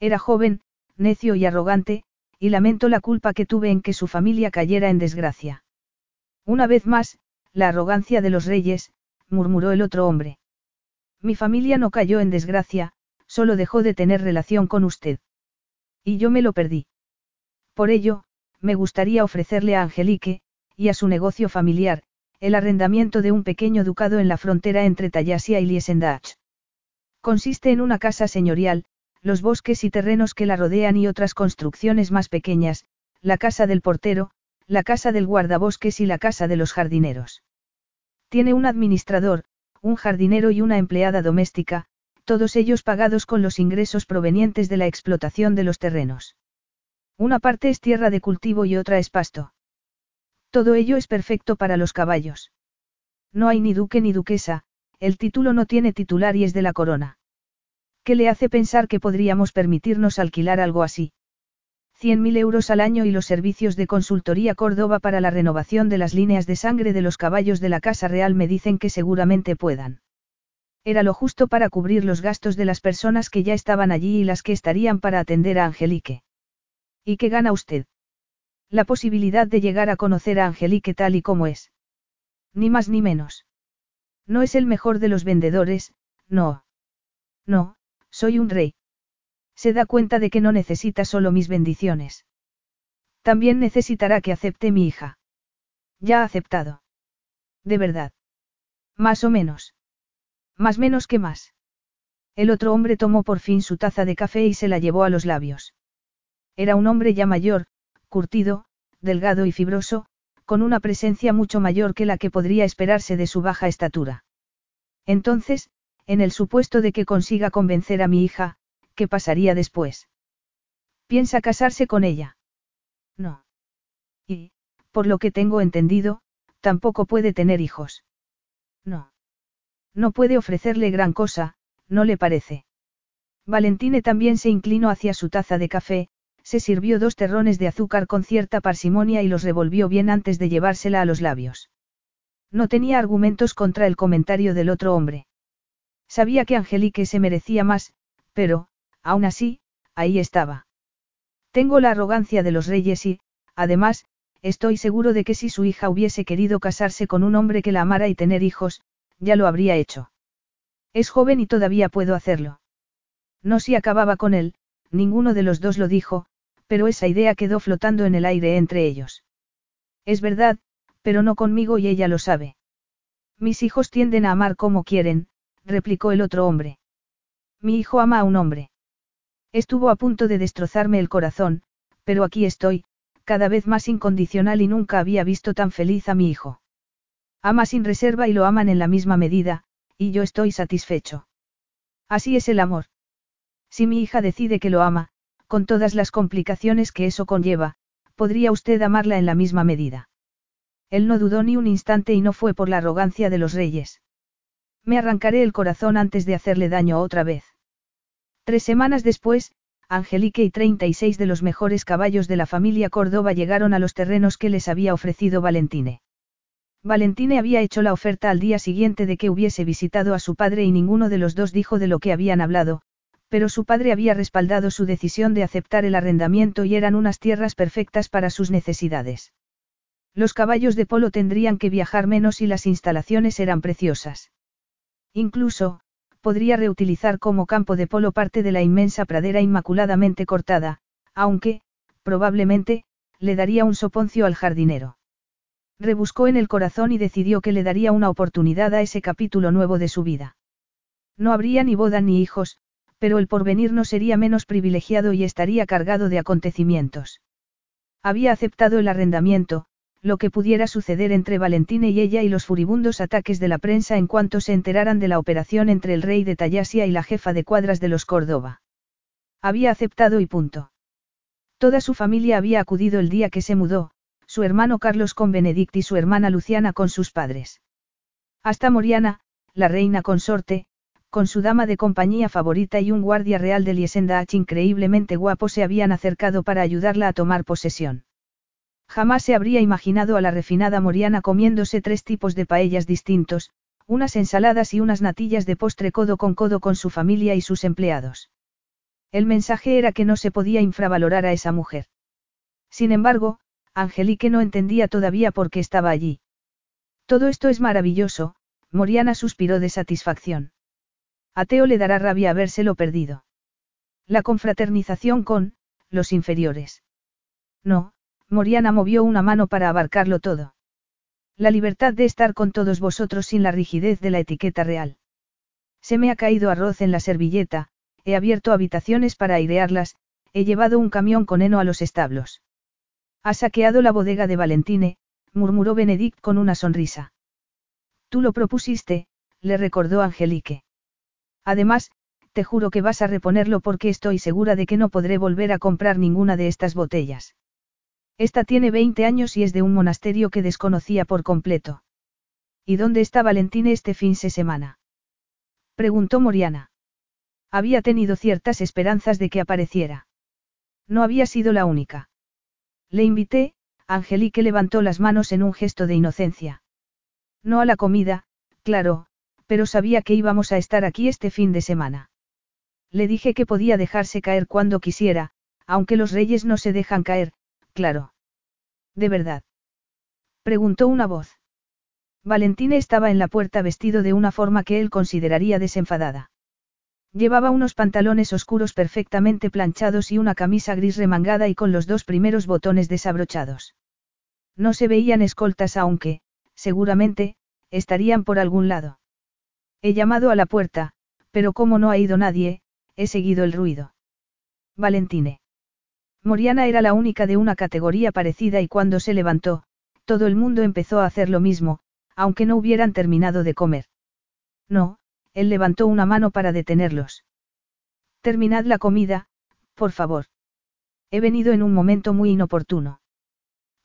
Era joven, necio y arrogante, y lamento la culpa que tuve en que su familia cayera en desgracia. Una vez más, la arrogancia de los reyes, murmuró el otro hombre. Mi familia no cayó en desgracia, solo dejó de tener relación con usted. Y yo me lo perdí. Por ello, me gustaría ofrecerle a Angelique, y a su negocio familiar, el arrendamiento de un pequeño ducado en la frontera entre Tallasia y Liesendach. Consiste en una casa señorial, los bosques y terrenos que la rodean y otras construcciones más pequeñas, la casa del portero, la casa del guardabosques y la casa de los jardineros. Tiene un administrador, un jardinero y una empleada doméstica, todos ellos pagados con los ingresos provenientes de la explotación de los terrenos. Una parte es tierra de cultivo y otra es pasto. Todo ello es perfecto para los caballos. No hay ni duque ni duquesa, el título no tiene titular y es de la corona. ¿Qué le hace pensar que podríamos permitirnos alquilar algo así? 100.000 euros al año y los servicios de consultoría Córdoba para la renovación de las líneas de sangre de los caballos de la Casa Real me dicen que seguramente puedan. Era lo justo para cubrir los gastos de las personas que ya estaban allí y las que estarían para atender a Angelique. ¿Y qué gana usted? La posibilidad de llegar a conocer a Angelique tal y como es. Ni más ni menos. No es el mejor de los vendedores, no. No, soy un rey. Se da cuenta de que no necesita solo mis bendiciones. También necesitará que acepte mi hija. Ya ha aceptado. De verdad. Más o menos. Más menos que más. El otro hombre tomó por fin su taza de café y se la llevó a los labios. Era un hombre ya mayor, curtido, delgado y fibroso, con una presencia mucho mayor que la que podría esperarse de su baja estatura. Entonces, en el supuesto de que consiga convencer a mi hija, ¿qué pasaría después? ¿Piensa casarse con ella? No. Y, por lo que tengo entendido, tampoco puede tener hijos. No. No puede ofrecerle gran cosa, ¿no le parece? Valentine también se inclinó hacia su taza de café, se sirvió dos terrones de azúcar con cierta parsimonia y los revolvió bien antes de llevársela a los labios. No tenía argumentos contra el comentario del otro hombre. Sabía que Angelique se merecía más, pero, aún así, ahí estaba. Tengo la arrogancia de los reyes y, además, estoy seguro de que si su hija hubiese querido casarse con un hombre que la amara y tener hijos, ya lo habría hecho. Es joven y todavía puedo hacerlo. No si acababa con él, ninguno de los dos lo dijo, pero esa idea quedó flotando en el aire entre ellos. Es verdad, pero no conmigo y ella lo sabe. Mis hijos tienden a amar como quieren, replicó el otro hombre. Mi hijo ama a un hombre. Estuvo a punto de destrozarme el corazón, pero aquí estoy, cada vez más incondicional y nunca había visto tan feliz a mi hijo. Ama sin reserva y lo aman en la misma medida, y yo estoy satisfecho. Así es el amor. Si mi hija decide que lo ama, con todas las complicaciones que eso conlleva, podría usted amarla en la misma medida. Él no dudó ni un instante y no fue por la arrogancia de los reyes. Me arrancaré el corazón antes de hacerle daño otra vez. Tres semanas después, Angelique y 36 de los mejores caballos de la familia Córdoba llegaron a los terrenos que les había ofrecido Valentine. Valentine había hecho la oferta al día siguiente de que hubiese visitado a su padre y ninguno de los dos dijo de lo que habían hablado, pero su padre había respaldado su decisión de aceptar el arrendamiento y eran unas tierras perfectas para sus necesidades. Los caballos de polo tendrían que viajar menos y las instalaciones eran preciosas. Incluso, podría reutilizar como campo de polo parte de la inmensa pradera inmaculadamente cortada, aunque, probablemente, le daría un soponcio al jardinero. Rebuscó en el corazón y decidió que le daría una oportunidad a ese capítulo nuevo de su vida. No habría ni boda ni hijos, pero el porvenir no sería menos privilegiado y estaría cargado de acontecimientos. Había aceptado el arrendamiento, lo que pudiera suceder entre Valentine y ella y los furibundos ataques de la prensa en cuanto se enteraran de la operación entre el rey de Tallasia y la jefa de cuadras de los Córdoba. Había aceptado y punto. Toda su familia había acudido el día que se mudó, su hermano Carlos con Benedict y su hermana Luciana con sus padres. Hasta Moriana, la reina consorte, con su dama de compañía favorita y un guardia real de Liesendach increíblemente guapo se habían acercado para ayudarla a tomar posesión. Jamás se habría imaginado a la refinada Moriana comiéndose tres tipos de paellas distintos, unas ensaladas y unas natillas de postre codo con codo con su familia y sus empleados. El mensaje era que no se podía infravalorar a esa mujer. Sin embargo, Angelique no entendía todavía por qué estaba allí. Todo esto es maravilloso, Moriana suspiró de satisfacción. A Teo le dará rabia habérselo perdido. La confraternización con, los inferiores. No, Moriana movió una mano para abarcarlo todo. La libertad de estar con todos vosotros sin la rigidez de la etiqueta real. Se me ha caído arroz en la servilleta, he abierto habitaciones para airearlas, he llevado un camión con heno a los establos. Ha saqueado la bodega de Valentine, murmuró Benedict con una sonrisa. Tú lo propusiste, le recordó Angelique. Además, te juro que vas a reponerlo porque estoy segura de que no podré volver a comprar ninguna de estas botellas. Esta tiene 20 años y es de un monasterio que desconocía por completo. ¿Y dónde está Valentine este fin de semana? Preguntó Moriana. Había tenido ciertas esperanzas de que apareciera. No había sido la única. Le invité, Angelique levantó las manos en un gesto de inocencia. No a la comida, claro, pero sabía que íbamos a estar aquí este fin de semana. Le dije que podía dejarse caer cuando quisiera, aunque los reyes no se dejan caer, claro. ¿De verdad? Preguntó una voz. Valentine estaba en la puerta vestido de una forma que él consideraría desenfadada. Llevaba unos pantalones oscuros perfectamente planchados y una camisa gris remangada y con los dos primeros botones desabrochados. No se veían escoltas aunque, seguramente, estarían por algún lado. He llamado a la puerta, pero como no ha ido nadie, he seguido el ruido. Valentine. Moriana era la única de una categoría parecida y cuando se levantó, todo el mundo empezó a hacer lo mismo, aunque no hubieran terminado de comer. No, él levantó una mano para detenerlos. Terminad la comida, por favor. He venido en un momento muy inoportuno.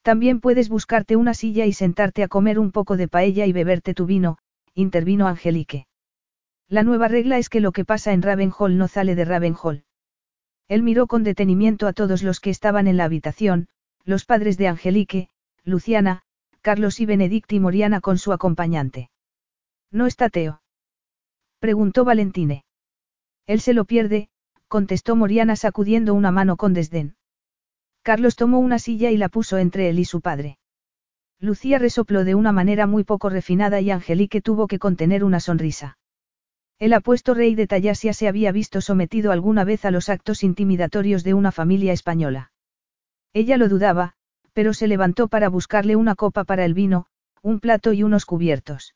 También puedes buscarte una silla y sentarte a comer un poco de paella y beberte tu vino, intervino Angelique. La nueva regla es que lo que pasa en Ravenhall no sale de Ravenhall. Él miró con detenimiento a todos los que estaban en la habitación, los padres de Angelique, Luciana, Carlos y Benedict y Moriana con su acompañante. ¿No está Teo? Preguntó Valentine. Él se lo pierde, contestó Moriana sacudiendo una mano con desdén. Carlos tomó una silla y la puso entre él y su padre. Lucía resopló de una manera muy poco refinada y Angelique tuvo que contener una sonrisa. El apuesto rey de Tallasia se había visto sometido alguna vez a los actos intimidatorios de una familia española. Ella lo dudaba, pero se levantó para buscarle una copa para el vino, un plato y unos cubiertos.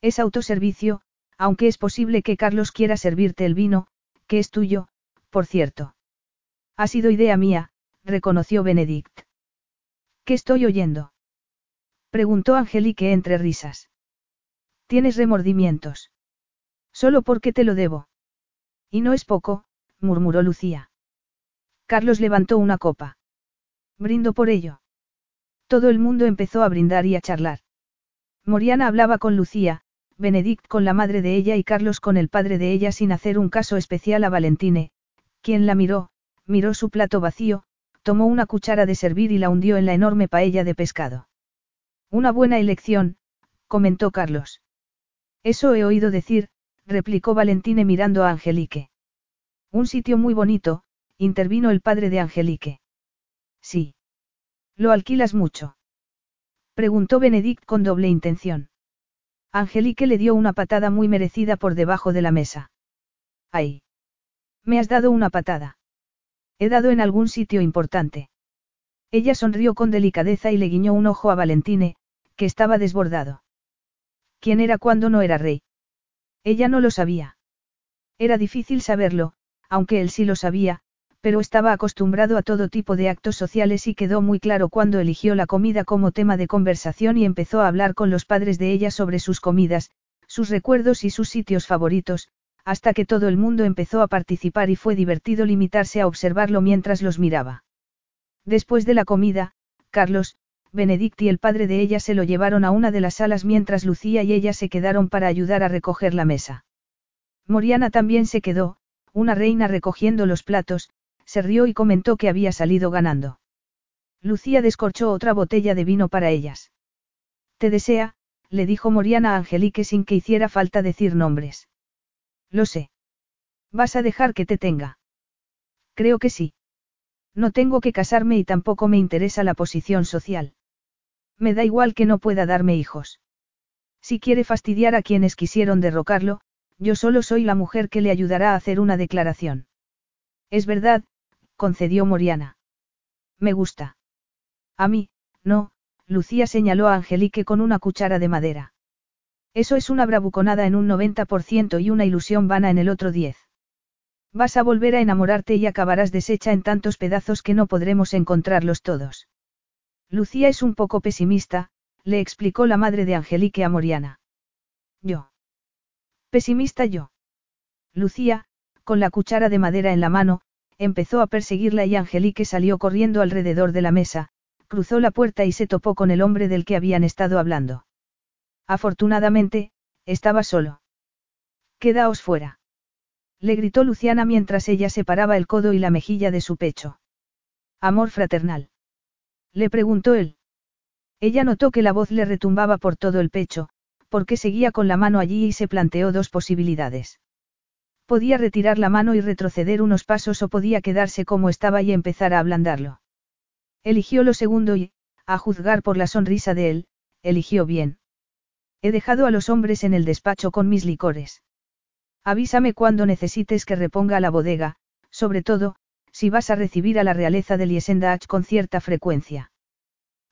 Es autoservicio, aunque es posible que Carlos quiera servirte el vino, que es tuyo, por cierto. Ha sido idea mía, reconoció Benedict. ¿Qué estoy oyendo? Preguntó Angelique entre risas. ¿Tienes remordimientos? Solo porque te lo debo. Y no es poco, murmuró Lucía. Carlos levantó una copa. Brindo por ello. Todo el mundo empezó a brindar y a charlar. Moriana hablaba con Lucía, Benedict con la madre de ella y Carlos con el padre de ella sin hacer un caso especial a Valentine, quien la miró, miró su plato vacío, tomó una cuchara de servir y la hundió en la enorme paella de pescado. Una buena elección, comentó Carlos. Eso he oído decir, replicó Valentine mirando a Angelique. Un sitio muy bonito, intervino el padre de Angelique. Sí. Lo alquilas mucho. Preguntó Benedict con doble intención. Angelique le dio una patada muy merecida por debajo de la mesa. ¡Ay! Me has dado una patada. He dado en algún sitio importante. Ella sonrió con delicadeza y le guiñó un ojo a Valentine, que estaba desbordado. ¿Quién era cuando no era rey? Ella no lo sabía. Era difícil saberlo, aunque él sí lo sabía, pero estaba acostumbrado a todo tipo de actos sociales y quedó muy claro cuando eligió la comida como tema de conversación y empezó a hablar con los padres de ella sobre sus comidas, sus recuerdos y sus sitios favoritos, hasta que todo el mundo empezó a participar y fue divertido limitarse a observarlo mientras los miraba. Después de la comida, Carlos, Benedict y el padre de ella se lo llevaron a una de las salas mientras Lucía y ella se quedaron para ayudar a recoger la mesa. Moriana también se quedó, una reina recogiendo los platos, se rió y comentó que había salido ganando. Lucía descorchó otra botella de vino para ellas. Te desea, le dijo Moriana a Angelique sin que hiciera falta decir nombres. Lo sé. ¿Vas a dejar que te tenga? Creo que sí. No tengo que casarme y tampoco me interesa la posición social. Me da igual que no pueda darme hijos. Si quiere fastidiar a quienes quisieron derrocarlo, yo solo soy la mujer que le ayudará a hacer una declaración. Es verdad, concedió Moriana. Me gusta. A mí, no, Lucía señaló a Angelique con una cuchara de madera. Eso es una bravuconada en un 90% y una ilusión vana en el otro 10. Vas a volver a enamorarte y acabarás deshecha en tantos pedazos que no podremos encontrarlos todos. Lucía es un poco pesimista, le explicó la madre de Angelique a Moriana. Yo. Pesimista yo. Lucía, con la cuchara de madera en la mano, empezó a perseguirla y Angelique salió corriendo alrededor de la mesa, cruzó la puerta y se topó con el hombre del que habían estado hablando. Afortunadamente, estaba solo. Quedaos fuera. Le gritó Luciana mientras ella separaba el codo y la mejilla de su pecho. Amor fraternal. Le preguntó él. Ella notó que la voz le retumbaba por todo el pecho, porque seguía con la mano allí y se planteó dos posibilidades. Podía retirar la mano y retroceder unos pasos o podía quedarse como estaba y empezar a ablandarlo. Eligió lo segundo y, a juzgar por la sonrisa de él, eligió bien. He dejado a los hombres en el despacho con mis licores. Avísame cuando necesites que reponga la bodega, sobre todo, si vas a recibir a la realeza de Liesendach con cierta frecuencia.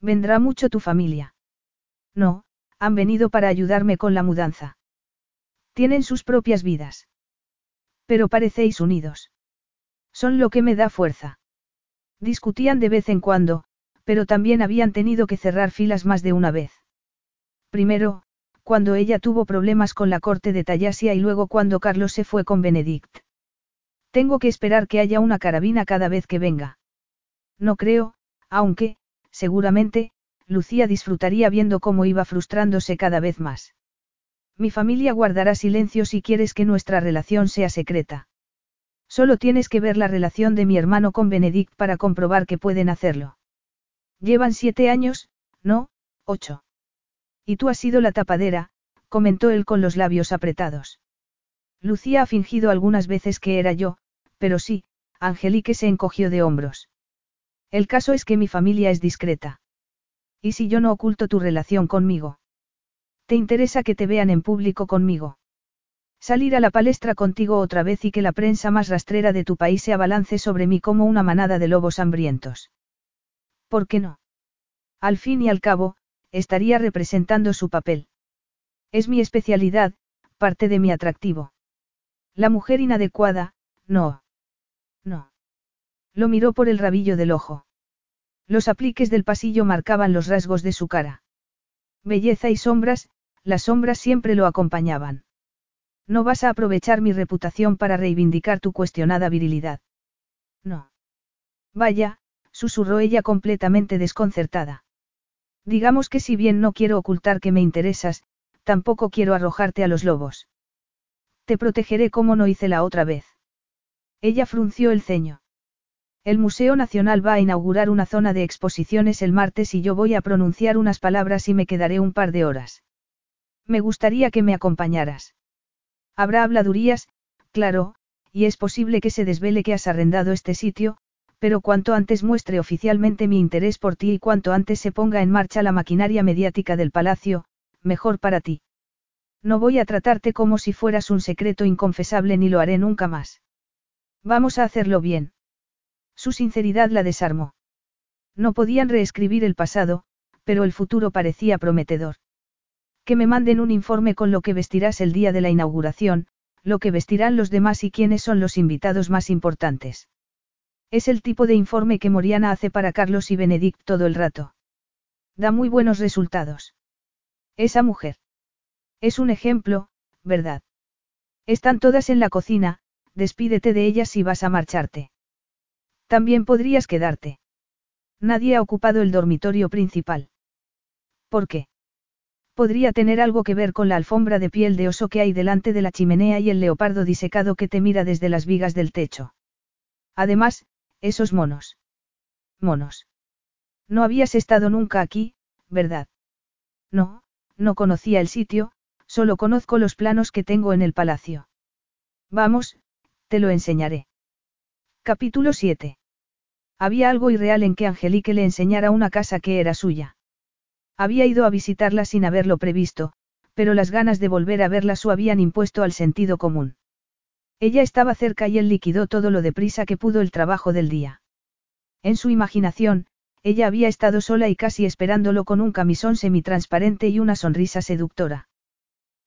¿Vendrá mucho tu familia? No, han venido para ayudarme con la mudanza. Tienen sus propias vidas. Pero parecéis unidos. Son lo que me da fuerza. Discutían de vez en cuando, pero también habían tenido que cerrar filas más de una vez. Primero, cuando ella tuvo problemas con la corte de Tallasia y luego cuando Carlos se fue con Benedict. Tengo que esperar que haya una carabina cada vez que venga. No creo, aunque, seguramente, Lucía disfrutaría viendo cómo iba frustrándose cada vez más. Mi familia guardará silencio si quieres que nuestra relación sea secreta. Solo tienes que ver la relación de mi hermano con Benedict para comprobar que pueden hacerlo. Llevan siete años, no, ocho. Y tú has sido la tapadera, comentó él con los labios apretados. Lucía ha fingido algunas veces que era yo, pero sí, Angelique se encogió de hombros. El caso es que mi familia es discreta. ¿Y si yo no oculto tu relación conmigo? ¿Te interesa que te vean en público conmigo? Salir a la palestra contigo otra vez y que la prensa más rastrera de tu país se abalance sobre mí como una manada de lobos hambrientos. ¿Por qué no? Al fin y al cabo, estaría representando su papel. Es mi especialidad, parte de mi atractivo. La mujer inadecuada, no. Lo miró por el rabillo del ojo. Los apliques del pasillo marcaban los rasgos de su cara. Belleza y sombras, las sombras siempre lo acompañaban. No vas a aprovechar mi reputación para reivindicar tu cuestionada virilidad. No. Vaya, susurró ella completamente desconcertada. Digamos que si bien no quiero ocultar que me interesas, tampoco quiero arrojarte a los lobos. Te protegeré como no hice la otra vez. Ella frunció el ceño. El Museo Nacional va a inaugurar una zona de exposiciones el martes y yo voy a pronunciar unas palabras y me quedaré un par de horas. Me gustaría que me acompañaras. Habrá habladurías, claro, y es posible que se desvele que has arrendado este sitio, Pero cuanto antes muestre oficialmente mi interés por ti y cuanto antes se ponga en marcha la maquinaria mediática del palacio, mejor para ti. No voy a tratarte como si fueras un secreto inconfesable ni lo haré nunca más. Vamos a hacerlo bien. Su sinceridad la desarmó. No podían reescribir el pasado, pero el futuro parecía prometedor. Que me manden un informe con lo que vestirás el día de la inauguración, lo que vestirán los demás y quiénes son los invitados más importantes. Es el tipo de informe que Moriana hace para Carlos y Benedict todo el rato. Da muy buenos resultados. Esa mujer. Es un ejemplo, ¿verdad? Están todas en la cocina, despídete de ellas si vas a marcharte. También podrías quedarte. Nadie ha ocupado el dormitorio principal. ¿Por qué? Podría tener algo que ver con la alfombra de piel de oso que hay delante de la chimenea y el leopardo disecado que te mira desde las vigas del techo. Además, esos monos. Monos. No habías estado nunca aquí, ¿verdad? No, no conocía el sitio, solo conozco los planos que tengo en el palacio. Vamos, te lo enseñaré. Capítulo 7. Había algo irreal en que Angelique le enseñara una casa que era suya. Había ido a visitarla sin haberlo previsto, pero las ganas de volver a verla su habían impuesto al sentido común. Ella estaba cerca y él liquidó todo lo deprisa que pudo el trabajo del día. En su imaginación, ella había estado sola y casi esperándolo con un camisón semitransparente y una sonrisa seductora.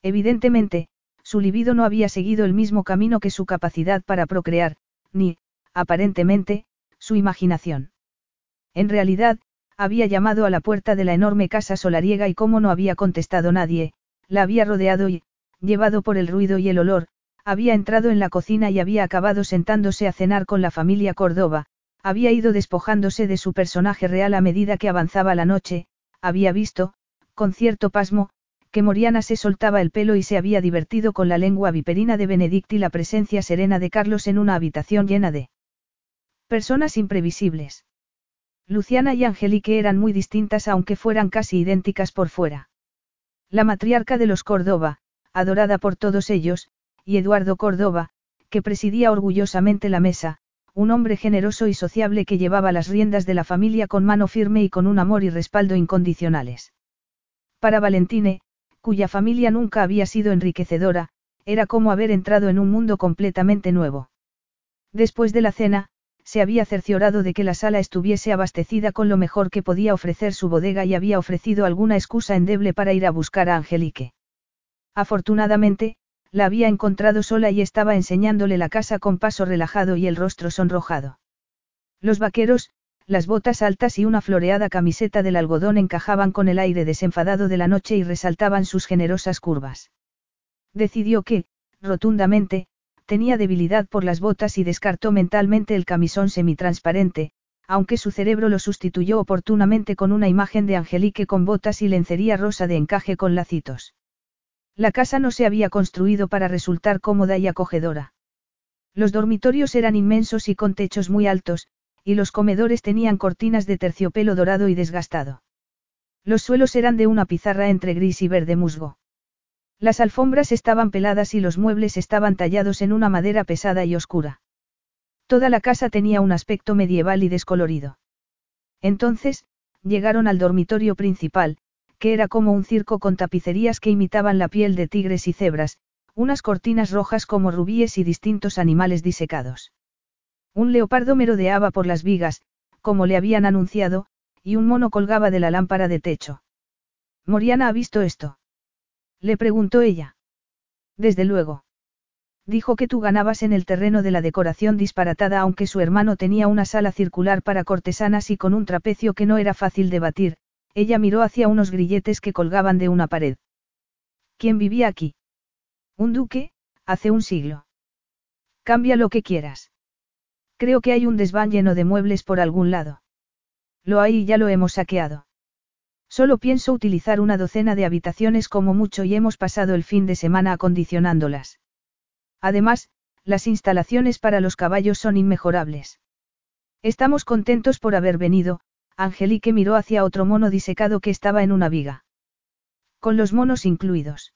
Evidentemente, su libido no había seguido el mismo camino que su capacidad para procrear, ni, aparentemente, su imaginación. En realidad, había llamado a la puerta de la enorme casa solariega y como no había contestado nadie, la había rodeado y, llevado por el ruido y el olor, había entrado en la cocina y había acabado sentándose a cenar con la familia Córdoba, había ido despojándose de su personaje real a medida que avanzaba la noche, había visto, con cierto pasmo, que Moriana se soltaba el pelo y se había divertido con la lengua viperina de Benedict y la presencia serena de Carlos en una habitación llena de personas imprevisibles. Luciana y Angelique eran muy distintas aunque fueran casi idénticas por fuera. La matriarca de los Córdoba, adorada por todos ellos, y Eduardo Córdoba, que presidía orgullosamente la mesa, un hombre generoso y sociable que llevaba las riendas de la familia con mano firme y con un amor y respaldo incondicionales. Para Valentine, cuya familia nunca había sido enriquecedora, era como haber entrado en un mundo completamente nuevo. Después de la cena, se había cerciorado de que la sala estuviese abastecida con lo mejor que podía ofrecer su bodega y había ofrecido alguna excusa endeble para ir a buscar a Angelique. Afortunadamente, la había encontrado sola y estaba enseñándole la casa con paso relajado y el rostro sonrojado. Los vaqueros, las botas altas y una floreada camiseta del algodón encajaban con el aire desenfadado de la noche y resaltaban sus generosas curvas. Decidió que, rotundamente, tenía debilidad por las botas y descartó mentalmente el camisón semitransparente, aunque su cerebro lo sustituyó oportunamente con una imagen de Angelique con botas y lencería rosa de encaje con lacitos. La casa no se había construido para resultar cómoda y acogedora. Los dormitorios eran inmensos y con techos muy altos, y los comedores tenían cortinas de terciopelo dorado y desgastado. Los suelos eran de una pizarra entre gris y verde musgo. Las alfombras estaban peladas y los muebles estaban tallados en una madera pesada y oscura. Toda la casa tenía un aspecto medieval y descolorido. Entonces, llegaron al dormitorio principal, que era como un circo con tapicerías que imitaban la piel de tigres y cebras, unas cortinas rojas como rubíes y distintos animales disecados. Un leopardo merodeaba por las vigas, como le habían anunciado, y un mono colgaba de la lámpara de techo. Moriana ha visto esto. Le preguntó ella. Desde luego. Dijo que tú ganabas en el terreno de la decoración disparatada aunque su hermano tenía una sala circular para cortesanas y con un trapecio que no era fácil de batir, ella miró hacia unos grilletes que colgaban de una pared. ¿Quién vivía aquí? Un duque, hace un siglo. Cambia lo que quieras. Creo que hay un desván lleno de muebles por algún lado. Lo hay y ya lo hemos saqueado. Solo pienso utilizar una docena de habitaciones como mucho y hemos pasado el fin de semana acondicionándolas. Además, las instalaciones para los caballos son inmejorables. Estamos contentos por haber venido, Angelique miró hacia otro mono disecado que estaba en una viga. Con los monos incluidos.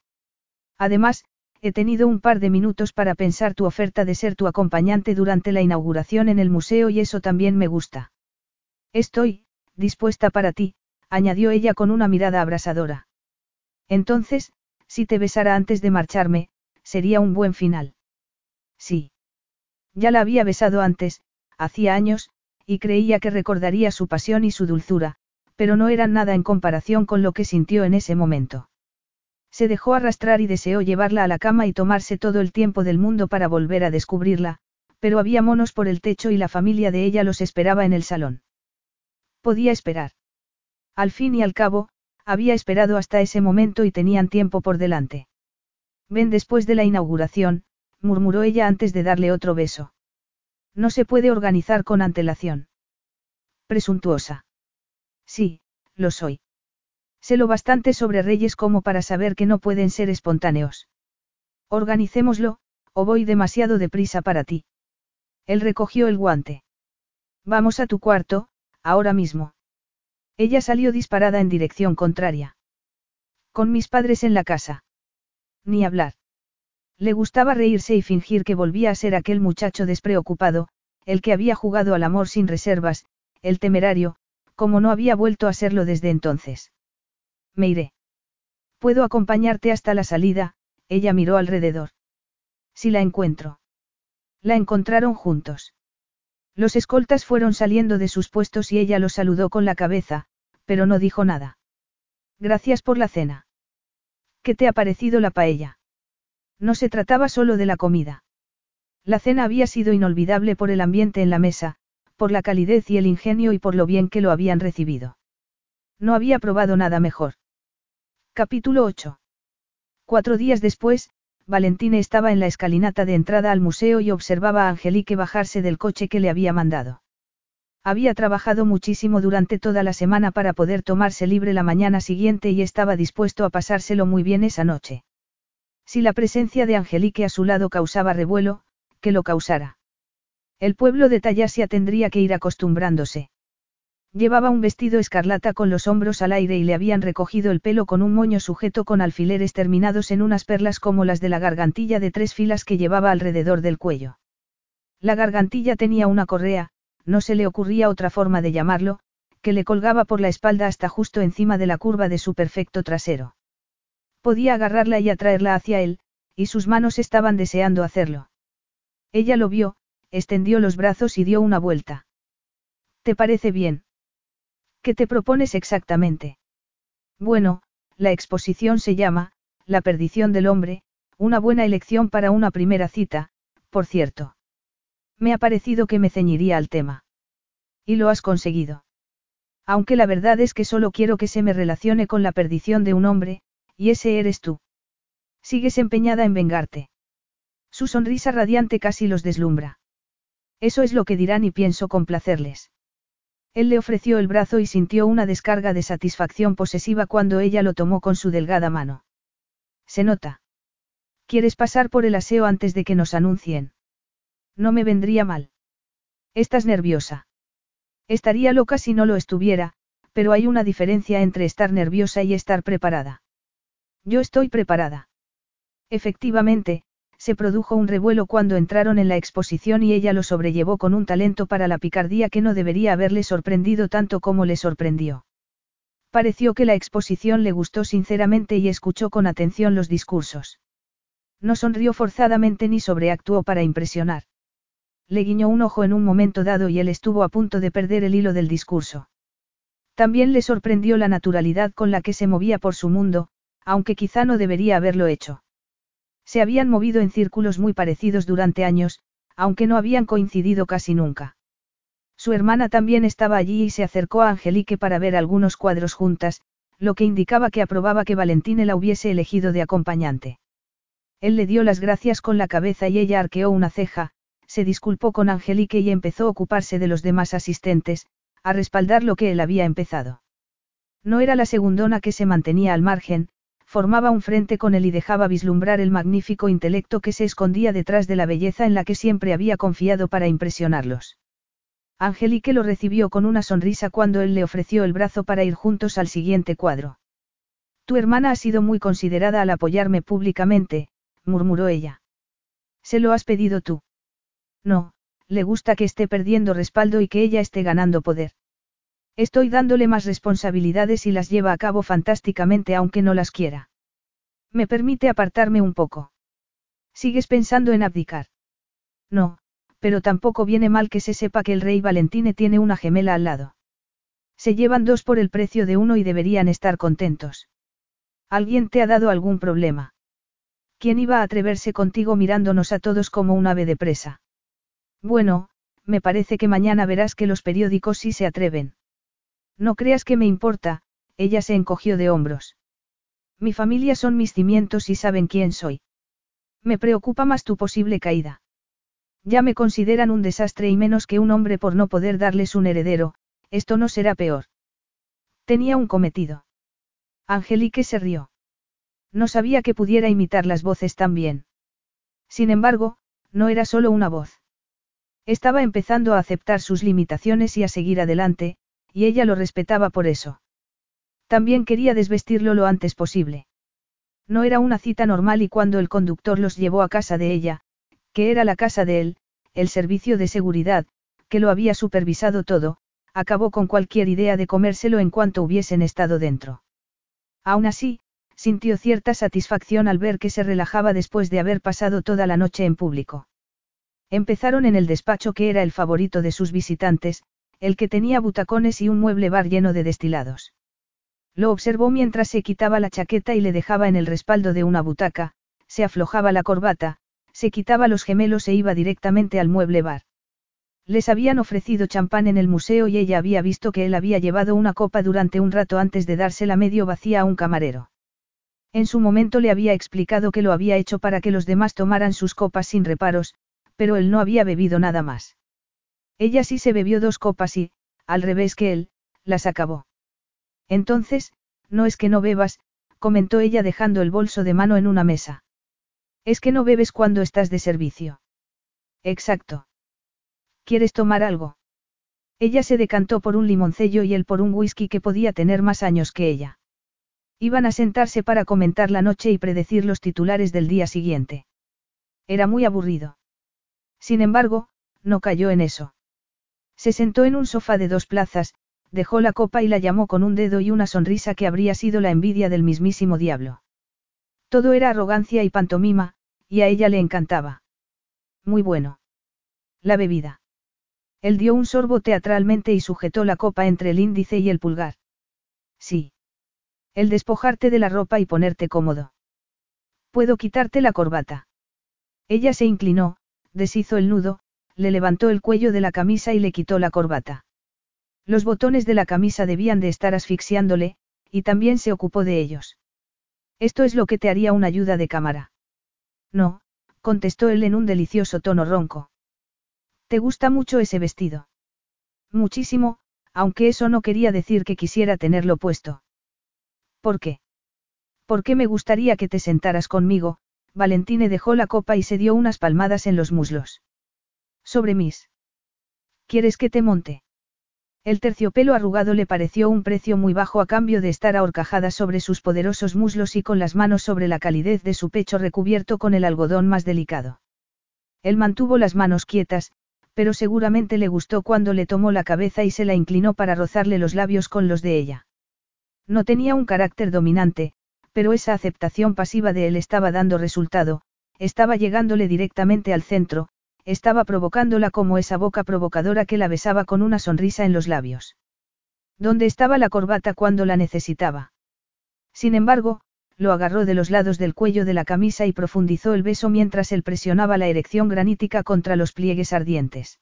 Además, he tenido un par de minutos para pensar tu oferta de ser tu acompañante durante la inauguración en el museo y eso también me gusta. Estoy, dispuesta para ti, añadió ella con una mirada abrasadora. Entonces, si te besara antes de marcharme, sería un buen final. Sí. Ya la había besado antes, hacía años, y creía que recordaría su pasión y su dulzura, pero no eran nada en comparación con lo que sintió en ese momento. Se dejó arrastrar y deseó llevarla a la cama y tomarse todo el tiempo del mundo para volver a descubrirla, pero había monos por el techo y la familia de ella los esperaba en el salón. Podía esperar. Al fin y al cabo, había esperado hasta ese momento y tenían tiempo por delante. Ven después de la inauguración, murmuró ella antes de darle otro beso. No se puede organizar con antelación. Presuntuosa. Sí, lo soy. Sé lo bastante sobre reyes como para saber que no pueden ser espontáneos. Organicémoslo, o voy demasiado deprisa para ti. Él recogió el guante. Vamos a tu cuarto, ahora mismo. Ella salió disparada en dirección contraria. Con mis padres en la casa. Ni hablar. Le gustaba reírse y fingir que volvía a ser aquel muchacho despreocupado, el que había jugado al amor sin reservas, el temerario, como no había vuelto a serlo desde entonces. Me iré. Puedo acompañarte hasta la salida, ella miró alrededor. Si la encuentro. La encontraron juntos. Los escoltas fueron saliendo de sus puestos y ella los saludó con la cabeza, pero no dijo nada. Gracias por la cena. ¿Qué te ha parecido la paella? No se trataba solo de la comida. La cena había sido inolvidable por el ambiente en la mesa, por la calidez y el ingenio y por lo bien que lo habían recibido. No había probado nada mejor. Capítulo 8. Cuatro días después, Valentine estaba en la escalinata de entrada al museo y observaba a Angelique bajarse del coche que le había mandado. Había trabajado muchísimo durante toda la semana para poder tomarse libre la mañana siguiente y estaba dispuesto a pasárselo muy bien esa noche. Si la presencia de Angelique a su lado causaba revuelo, que lo causara. El pueblo de Tallasia tendría que ir acostumbrándose. Llevaba un vestido escarlata con los hombros al aire y le habían recogido el pelo con un moño sujeto con alfileres terminados en unas perlas como las de la gargantilla de tres filas que llevaba alrededor del cuello. La gargantilla tenía una correa, no se le ocurría otra forma de llamarlo, que le colgaba por la espalda hasta justo encima de la curva de su perfecto trasero. Podía agarrarla y atraerla hacia él, y sus manos estaban deseando hacerlo. Ella lo vio, extendió los brazos y dio una vuelta. ¿Te parece bien? ¿Qué te propones exactamente? Bueno, la exposición se llama, La perdición del hombre, una buena elección para una primera cita, por cierto. Me ha parecido que me ceñiría al tema. Y lo has conseguido. Aunque la verdad es que solo quiero que se me relacione con la perdición de un hombre, y ese eres tú. Sigues empeñada en vengarte. Su sonrisa radiante casi los deslumbra. Eso es lo que dirán y pienso complacerles. Él le ofreció el brazo y sintió una descarga de satisfacción posesiva cuando ella lo tomó con su delgada mano. Se nota. ¿Quieres pasar por el aseo antes de que nos anuncien? No me vendría mal. Estás nerviosa. Estaría loca si no lo estuviera, pero hay una diferencia entre estar nerviosa y estar preparada. Yo estoy preparada. Efectivamente, se produjo un revuelo cuando entraron en la exposición y ella lo sobrellevó con un talento para la picardía que no debería haberle sorprendido tanto como le sorprendió. Pareció que la exposición le gustó sinceramente y escuchó con atención los discursos. No sonrió forzadamente ni sobreactuó para impresionar. Le guiñó un ojo en un momento dado y él estuvo a punto de perder el hilo del discurso. También le sorprendió la naturalidad con la que se movía por su mundo, aunque quizá no debería haberlo hecho. Se habían movido en círculos muy parecidos durante años, aunque no habían coincidido casi nunca. Su hermana también estaba allí y se acercó a Angelique para ver algunos cuadros juntas, lo que indicaba que aprobaba que Valentine la hubiese elegido de acompañante. Él le dio las gracias con la cabeza y ella arqueó una ceja, se disculpó con Angelique y empezó a ocuparse de los demás asistentes, a respaldar lo que él había empezado. No era la segundona que se mantenía al margen, formaba un frente con él y dejaba vislumbrar el magnífico intelecto que se escondía detrás de la belleza en la que siempre había confiado para impresionarlos. Angelique lo recibió con una sonrisa cuando él le ofreció el brazo para ir juntos al siguiente cuadro. Tu hermana ha sido muy considerada al apoyarme públicamente, murmuró ella. ¿Se lo has pedido tú? No, le gusta que esté perdiendo respaldo y que ella esté ganando poder. Estoy dándole más responsabilidades y las lleva a cabo fantásticamente aunque no las quiera. Me permite apartarme un poco. ¿Sigues pensando en abdicar? No, pero tampoco viene mal que se sepa que el rey Valentine tiene una gemela al lado. Se llevan dos por el precio de uno y deberían estar contentos. ¿Alguien te ha dado algún problema? ¿Quién iba a atreverse contigo mirándonos a todos como un ave de presa? Bueno, me parece que mañana verás que los periódicos sí se atreven. No creas que me importa, ella se encogió de hombros. Mi familia son mis cimientos y saben quién soy. Me preocupa más tu posible caída. Ya me consideran un desastre y menos que un hombre por no poder darles un heredero, esto no será peor. Tenía un cometido. Angelique se rió. No sabía que pudiera imitar las voces tan bien. Sin embargo, no era solo una voz. Estaba empezando a aceptar sus limitaciones y a seguir adelante, y ella lo respetaba por eso. También quería desvestirlo lo antes posible. No era una cita normal y cuando el conductor los llevó a casa de ella, que era la casa de él, el servicio de seguridad, que lo había supervisado todo, acabó con cualquier idea de comérselo en cuanto hubiesen estado dentro. Aún así, sintió cierta satisfacción al ver que se relajaba después de haber pasado toda la noche en público. Empezaron en el despacho que era el favorito de sus visitantes, el que tenía butacones y un mueble bar lleno de destilados. Lo observó mientras se quitaba la chaqueta y le dejaba en el respaldo de una butaca, se aflojaba la corbata, se quitaba los gemelos e iba directamente al mueble bar. Les habían ofrecido champán en el museo y ella había visto que él había llevado una copa durante un rato antes de dársela medio vacía a un camarero. En su momento le había explicado que lo había hecho para que los demás tomaran sus copas sin reparos, pero él no había bebido nada más. Ella sí se bebió dos copas y, al revés que él, las acabó. Entonces, no es que no bebas, comentó ella dejando el bolso de mano en una mesa. Es que no bebes cuando estás de servicio. Exacto. ¿Quieres tomar algo? Ella se decantó por un limoncello y él por un whisky que podía tener más años que ella. Iban a sentarse para comentar la noche y predecir los titulares del día siguiente. Era muy aburrido. Sin embargo, no cayó en eso. Se sentó en un sofá de dos plazas, dejó la copa y la llamó con un dedo y una sonrisa que habría sido la envidia del mismísimo diablo. Todo era arrogancia y pantomima, y a ella le encantaba. Muy bueno. La bebida. Él dio un sorbo teatralmente y sujetó la copa entre el índice y el pulgar. Sí. El despojarte de la ropa y ponerte cómodo. Puedo quitarte la corbata. Ella se inclinó, deshizo el nudo, le levantó el cuello de la camisa y le quitó la corbata. Los botones de la camisa debían de estar asfixiándole, y también se ocupó de ellos. Esto es lo que te haría una ayuda de cámara. No, contestó él en un delicioso tono ronco. ¿Te gusta mucho ese vestido? Muchísimo, aunque eso no quería decir que quisiera tenerlo puesto. ¿Por qué? Porque me gustaría que te sentaras conmigo, Valentine dejó la copa y se dio unas palmadas en los muslos. Sobre mis. ¿Quieres que te monte? El terciopelo arrugado le pareció un precio muy bajo a cambio de estar ahorcajada sobre sus poderosos muslos y con las manos sobre la calidez de su pecho recubierto con el algodón más delicado. Él mantuvo las manos quietas, pero seguramente le gustó cuando le tomó la cabeza y se la inclinó para rozarle los labios con los de ella. No tenía un carácter dominante, pero esa aceptación pasiva de él estaba dando resultado, estaba llegándole directamente al centro, estaba provocándola como esa boca provocadora que la besaba con una sonrisa en los labios. ¿Dónde estaba la corbata cuando la necesitaba? Sin embargo, lo agarró de los lados del cuello de la camisa y profundizó el beso mientras él presionaba la erección granítica contra los pliegues ardientes.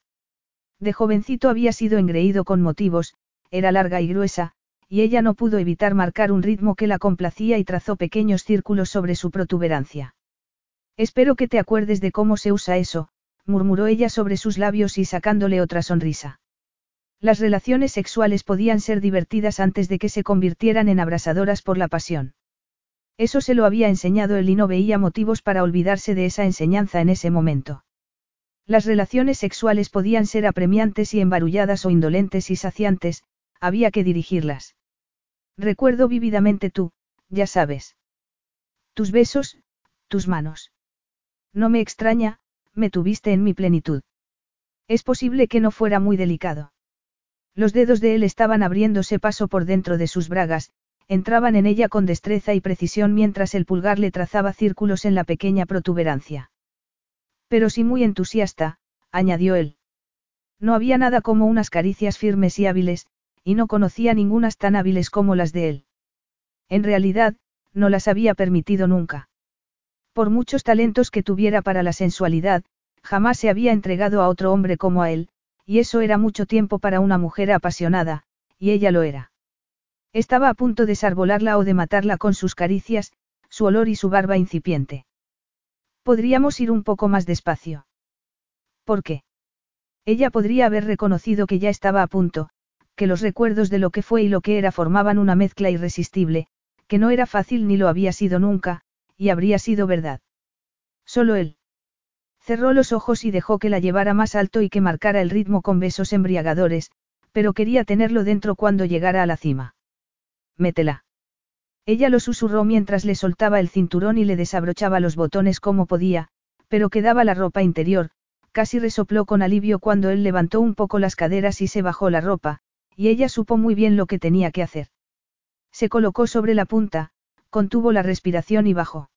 De jovencito había sido engreído con motivos, era larga y gruesa, y ella no pudo evitar marcar un ritmo que la complacía y trazó pequeños círculos sobre su protuberancia. Espero que te acuerdes de cómo se usa eso, murmuró ella sobre sus labios y sacándole otra sonrisa. Las relaciones sexuales podían ser divertidas antes de que se convirtieran en abrasadoras por la pasión. Eso se lo había enseñado él y no veía motivos para olvidarse de esa enseñanza en ese momento. Las relaciones sexuales podían ser apremiantes y embarulladas o indolentes y saciantes, había que dirigirlas. Recuerdo vívidamente tú, ya sabes. Tus besos, tus manos. No me extraña, me tuviste en mi plenitud. Es posible que no fuera muy delicado. Los dedos de él estaban abriéndose paso por dentro de sus bragas, entraban en ella con destreza y precisión mientras el pulgar le trazaba círculos en la pequeña protuberancia. Pero sí muy entusiasta, añadió él. No había nada como unas caricias firmes y hábiles, y no conocía ningunas tan hábiles como las de él. En realidad, no las había permitido nunca. Por muchos talentos que tuviera para la sensualidad, jamás se había entregado a otro hombre como a él, y eso era mucho tiempo para una mujer apasionada, y ella lo era. Estaba a punto de sarbolarla o de matarla con sus caricias, su olor y su barba incipiente. Podríamos ir un poco más despacio. ¿Por qué? Ella podría haber reconocido que ya estaba a punto, que los recuerdos de lo que fue y lo que era formaban una mezcla irresistible, que no era fácil ni lo había sido nunca, y habría sido verdad. Solo él. Cerró los ojos y dejó que la llevara más alto y que marcara el ritmo con besos embriagadores, pero quería tenerlo dentro cuando llegara a la cima. Métela. Ella lo susurró mientras le soltaba el cinturón y le desabrochaba los botones como podía, pero quedaba la ropa interior, casi resopló con alivio cuando él levantó un poco las caderas y se bajó la ropa, y ella supo muy bien lo que tenía que hacer. Se colocó sobre la punta, contuvo la respiración y bajó.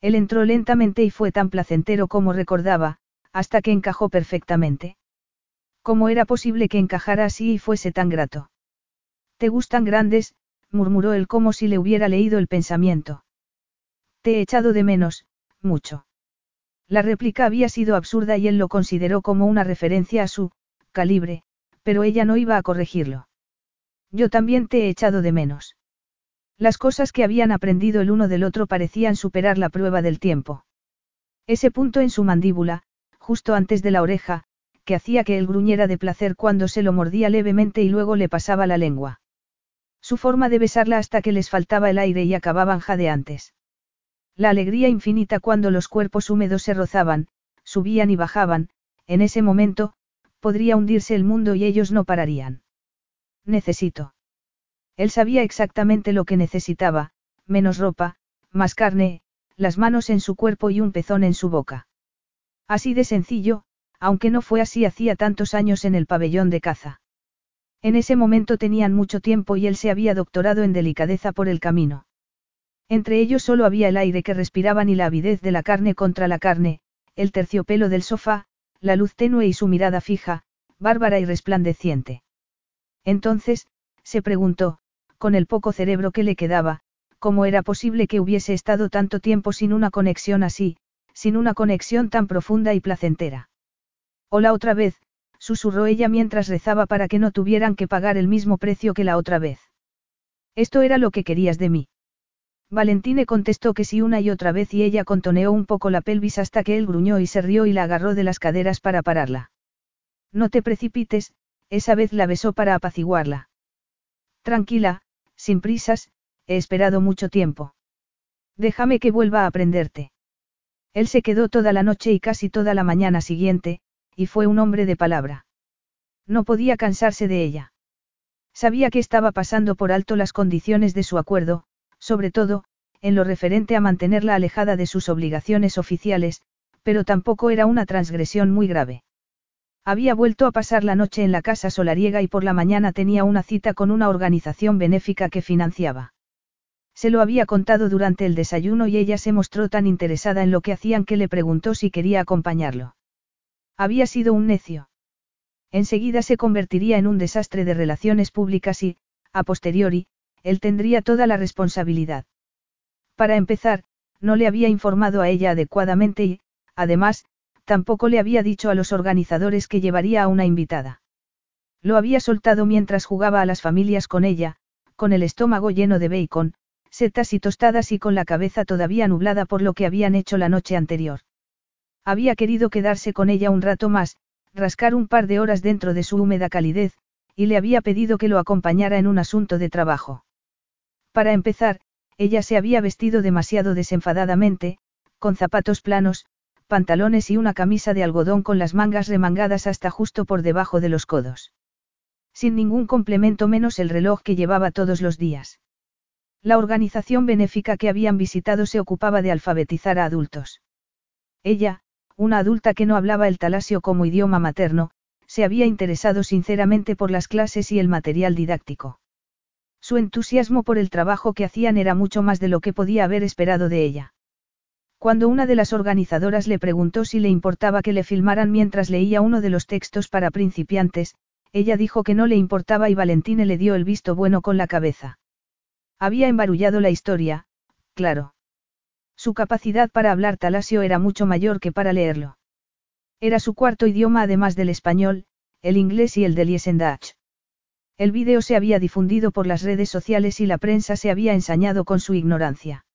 Él entró lentamente y fue tan placentero como recordaba, hasta que encajó perfectamente. ¿Cómo era posible que encajara así y fuese tan grato? ¿Te gustan grandes? murmuró él como si le hubiera leído el pensamiento. Te he echado de menos, mucho. La réplica había sido absurda y él lo consideró como una referencia a su calibre, pero ella no iba a corregirlo. Yo también te he echado de menos. Las cosas que habían aprendido el uno del otro parecían superar la prueba del tiempo. Ese punto en su mandíbula, justo antes de la oreja, que hacía que él gruñera de placer cuando se lo mordía levemente y luego le pasaba la lengua. Su forma de besarla hasta que les faltaba el aire y acababan jadeantes. La alegría infinita cuando los cuerpos húmedos se rozaban, subían y bajaban, en ese momento, podría hundirse el mundo y ellos no pararían. Necesito. Él sabía exactamente lo que necesitaba, menos ropa, más carne, las manos en su cuerpo y un pezón en su boca. Así de sencillo, aunque no fue así hacía tantos años en el pabellón de caza. En ese momento tenían mucho tiempo y él se había doctorado en delicadeza por el camino. Entre ellos solo había el aire que respiraban y la avidez de la carne contra la carne, el terciopelo del sofá, la luz tenue y su mirada fija, bárbara y resplandeciente. Entonces, se preguntó, con el poco cerebro que le quedaba, cómo era posible que hubiese estado tanto tiempo sin una conexión así, sin una conexión tan profunda y placentera. O la otra vez, susurró ella mientras rezaba para que no tuvieran que pagar el mismo precio que la otra vez. Esto era lo que querías de mí. Valentine contestó que sí una y otra vez y ella contoneó un poco la pelvis hasta que él gruñó y se rió y la agarró de las caderas para pararla. No te precipites, esa vez la besó para apaciguarla. Tranquila, sin prisas, he esperado mucho tiempo. Déjame que vuelva a aprenderte. Él se quedó toda la noche y casi toda la mañana siguiente, y fue un hombre de palabra. No podía cansarse de ella. Sabía que estaba pasando por alto las condiciones de su acuerdo, sobre todo, en lo referente a mantenerla alejada de sus obligaciones oficiales, pero tampoco era una transgresión muy grave. Había vuelto a pasar la noche en la casa solariega y por la mañana tenía una cita con una organización benéfica que financiaba. Se lo había contado durante el desayuno y ella se mostró tan interesada en lo que hacían que le preguntó si quería acompañarlo. Había sido un necio. Enseguida se convertiría en un desastre de relaciones públicas y, a posteriori, él tendría toda la responsabilidad. Para empezar, no le había informado a ella adecuadamente y, además, tampoco le había dicho a los organizadores que llevaría a una invitada. Lo había soltado mientras jugaba a las familias con ella, con el estómago lleno de bacon, setas y tostadas y con la cabeza todavía nublada por lo que habían hecho la noche anterior. Había querido quedarse con ella un rato más, rascar un par de horas dentro de su húmeda calidez, y le había pedido que lo acompañara en un asunto de trabajo. Para empezar, ella se había vestido demasiado desenfadadamente, con zapatos planos, pantalones y una camisa de algodón con las mangas remangadas hasta justo por debajo de los codos. Sin ningún complemento menos el reloj que llevaba todos los días. La organización benéfica que habían visitado se ocupaba de alfabetizar a adultos. Ella, una adulta que no hablaba el talasio como idioma materno, se había interesado sinceramente por las clases y el material didáctico. Su entusiasmo por el trabajo que hacían era mucho más de lo que podía haber esperado de ella. Cuando una de las organizadoras le preguntó si le importaba que le filmaran mientras leía uno de los textos para principiantes, ella dijo que no le importaba y Valentine le dio el visto bueno con la cabeza. Había embarullado la historia, claro. Su capacidad para hablar talasio era mucho mayor que para leerlo. Era su cuarto idioma además del español, el inglés y el del Liesendach. El vídeo se había difundido por las redes sociales y la prensa se había ensañado con su ignorancia.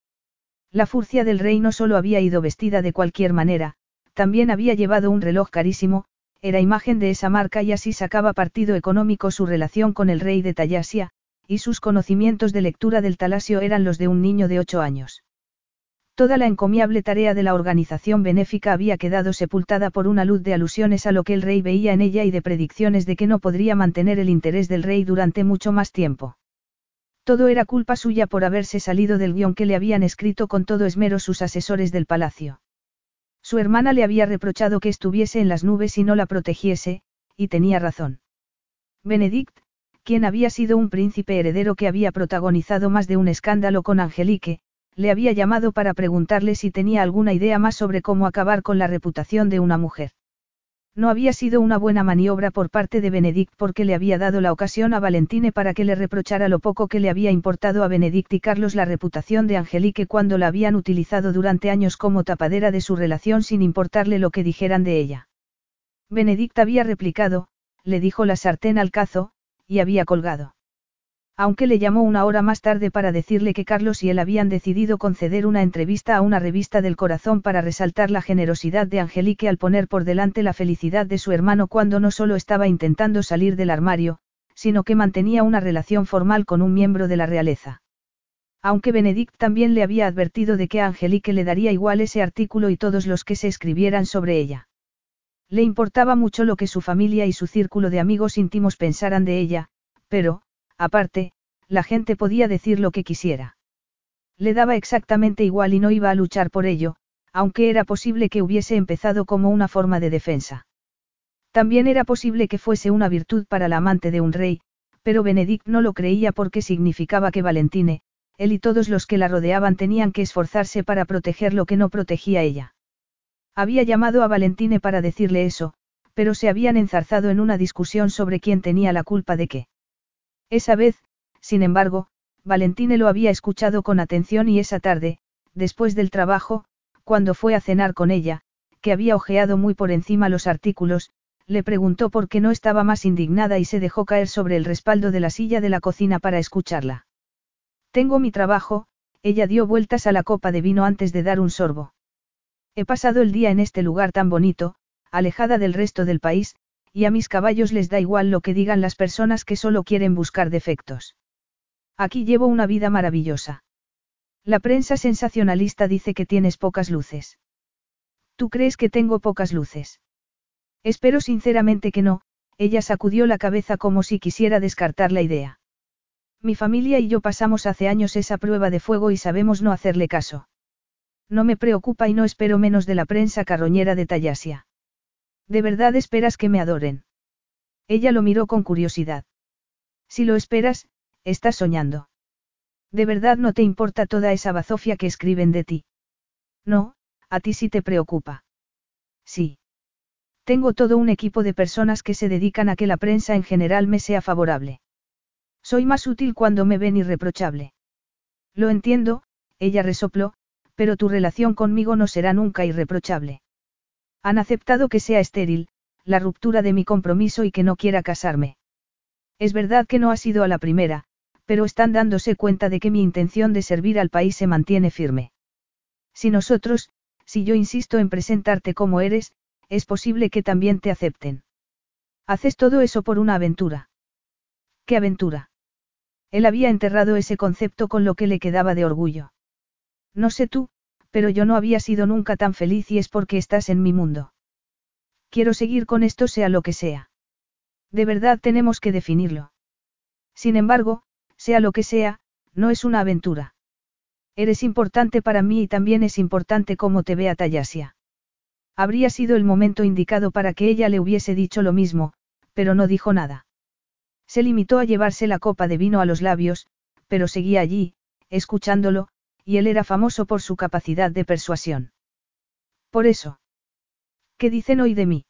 La furcia del rey no solo había ido vestida de cualquier manera, también había llevado un reloj carísimo, era imagen de esa marca y así sacaba partido económico su relación con el rey de Tallasia, y sus conocimientos de lectura del talasio eran los de un niño de ocho años. Toda la encomiable tarea de la organización benéfica había quedado sepultada por una luz de alusiones a lo que el rey veía en ella y de predicciones de que no podría mantener el interés del rey durante mucho más tiempo. Todo era culpa suya por haberse salido del guion que le habían escrito con todo esmero sus asesores del palacio. Su hermana le había reprochado que estuviese en las nubes y no la protegiese, y tenía razón. Benedict, quien había sido un príncipe heredero que había protagonizado más de un escándalo con Angelique, le había llamado para preguntarle si tenía alguna idea más sobre cómo acabar con la reputación de una mujer. No había sido una buena maniobra por parte de Benedict porque le había dado la ocasión a Valentine para que le reprochara lo poco que le había importado a Benedict y Carlos la reputación de Angelique cuando la habían utilizado durante años como tapadera de su relación sin importarle lo que dijeran de ella. Benedict había replicado, le dijo la sartén al cazo, y había colgado aunque le llamó una hora más tarde para decirle que Carlos y él habían decidido conceder una entrevista a una revista del corazón para resaltar la generosidad de Angelique al poner por delante la felicidad de su hermano cuando no solo estaba intentando salir del armario, sino que mantenía una relación formal con un miembro de la realeza. Aunque Benedict también le había advertido de que a Angelique le daría igual ese artículo y todos los que se escribieran sobre ella. Le importaba mucho lo que su familia y su círculo de amigos íntimos pensaran de ella, pero, Aparte, la gente podía decir lo que quisiera. Le daba exactamente igual y no iba a luchar por ello, aunque era posible que hubiese empezado como una forma de defensa. También era posible que fuese una virtud para la amante de un rey, pero Benedict no lo creía porque significaba que Valentine, él y todos los que la rodeaban tenían que esforzarse para proteger lo que no protegía ella. Había llamado a Valentine para decirle eso, pero se habían enzarzado en una discusión sobre quién tenía la culpa de qué. Esa vez, sin embargo, Valentine lo había escuchado con atención y esa tarde, después del trabajo, cuando fue a cenar con ella, que había ojeado muy por encima los artículos, le preguntó por qué no estaba más indignada y se dejó caer sobre el respaldo de la silla de la cocina para escucharla. Tengo mi trabajo, ella dio vueltas a la copa de vino antes de dar un sorbo. He pasado el día en este lugar tan bonito, alejada del resto del país, y a mis caballos les da igual lo que digan las personas que solo quieren buscar defectos. Aquí llevo una vida maravillosa. La prensa sensacionalista dice que tienes pocas luces. ¿Tú crees que tengo pocas luces? Espero sinceramente que no, ella sacudió la cabeza como si quisiera descartar la idea. Mi familia y yo pasamos hace años esa prueba de fuego y sabemos no hacerle caso. No me preocupa y no espero menos de la prensa carroñera de Tallasia. ¿De verdad esperas que me adoren? Ella lo miró con curiosidad. Si lo esperas, estás soñando. ¿De verdad no te importa toda esa bazofia que escriben de ti? No, a ti sí te preocupa. Sí. Tengo todo un equipo de personas que se dedican a que la prensa en general me sea favorable. Soy más útil cuando me ven irreprochable. Lo entiendo, ella resopló, pero tu relación conmigo no será nunca irreprochable. Han aceptado que sea estéril, la ruptura de mi compromiso y que no quiera casarme. Es verdad que no ha sido a la primera, pero están dándose cuenta de que mi intención de servir al país se mantiene firme. Si nosotros, si yo insisto en presentarte como eres, es posible que también te acepten. Haces todo eso por una aventura. ¿Qué aventura? Él había enterrado ese concepto con lo que le quedaba de orgullo. No sé tú, pero yo no había sido nunca tan feliz y es porque estás en mi mundo. Quiero seguir con esto sea lo que sea. De verdad tenemos que definirlo. Sin embargo, sea lo que sea, no es una aventura. Eres importante para mí y también es importante cómo te vea Tayasia. Habría sido el momento indicado para que ella le hubiese dicho lo mismo, pero no dijo nada. Se limitó a llevarse la copa de vino a los labios, pero seguía allí, escuchándolo, y él era famoso por su capacidad de persuasión. Por eso. ¿Qué dicen hoy de mí?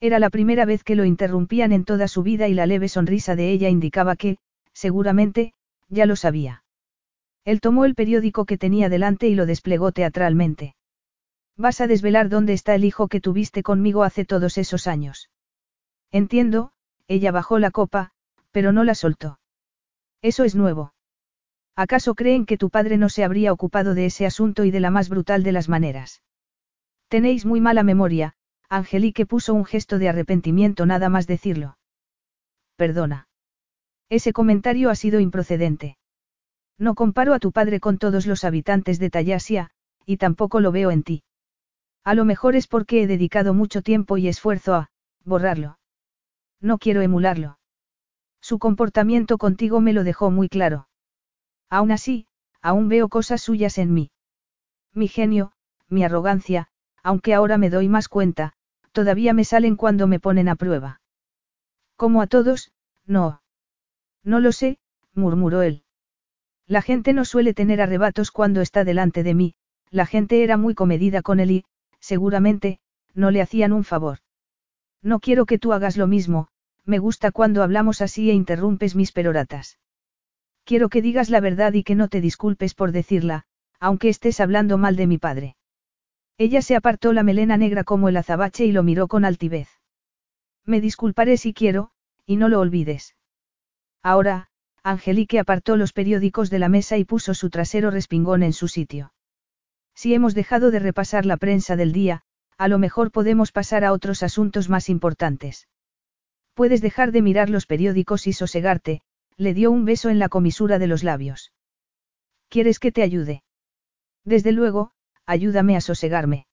Era la primera vez que lo interrumpían en toda su vida y la leve sonrisa de ella indicaba que, seguramente, ya lo sabía. Él tomó el periódico que tenía delante y lo desplegó teatralmente. Vas a desvelar dónde está el hijo que tuviste conmigo hace todos esos años. Entiendo, ella bajó la copa, pero no la soltó. Eso es nuevo. ¿Acaso creen que tu padre no se habría ocupado de ese asunto y de la más brutal de las maneras? Tenéis muy mala memoria, Angelique puso un gesto de arrepentimiento nada más decirlo. Perdona. Ese comentario ha sido improcedente. No comparo a tu padre con todos los habitantes de Tallasia, y tampoco lo veo en ti. A lo mejor es porque he dedicado mucho tiempo y esfuerzo a, borrarlo. No quiero emularlo. Su comportamiento contigo me lo dejó muy claro. Aún así, aún veo cosas suyas en mí. Mi genio, mi arrogancia, aunque ahora me doy más cuenta, todavía me salen cuando me ponen a prueba. Como a todos, no. No lo sé, murmuró él. La gente no suele tener arrebatos cuando está delante de mí, la gente era muy comedida con él y, seguramente, no le hacían un favor. No quiero que tú hagas lo mismo, me gusta cuando hablamos así e interrumpes mis peroratas. Quiero que digas la verdad y que no te disculpes por decirla, aunque estés hablando mal de mi padre. Ella se apartó la melena negra como el azabache y lo miró con altivez. Me disculparé si quiero, y no lo olvides. Ahora, Angelique apartó los periódicos de la mesa y puso su trasero respingón en su sitio. Si hemos dejado de repasar la prensa del día, a lo mejor podemos pasar a otros asuntos más importantes. Puedes dejar de mirar los periódicos y sosegarte, le dio un beso en la comisura de los labios. ¿Quieres que te ayude? Desde luego, ayúdame a sosegarme.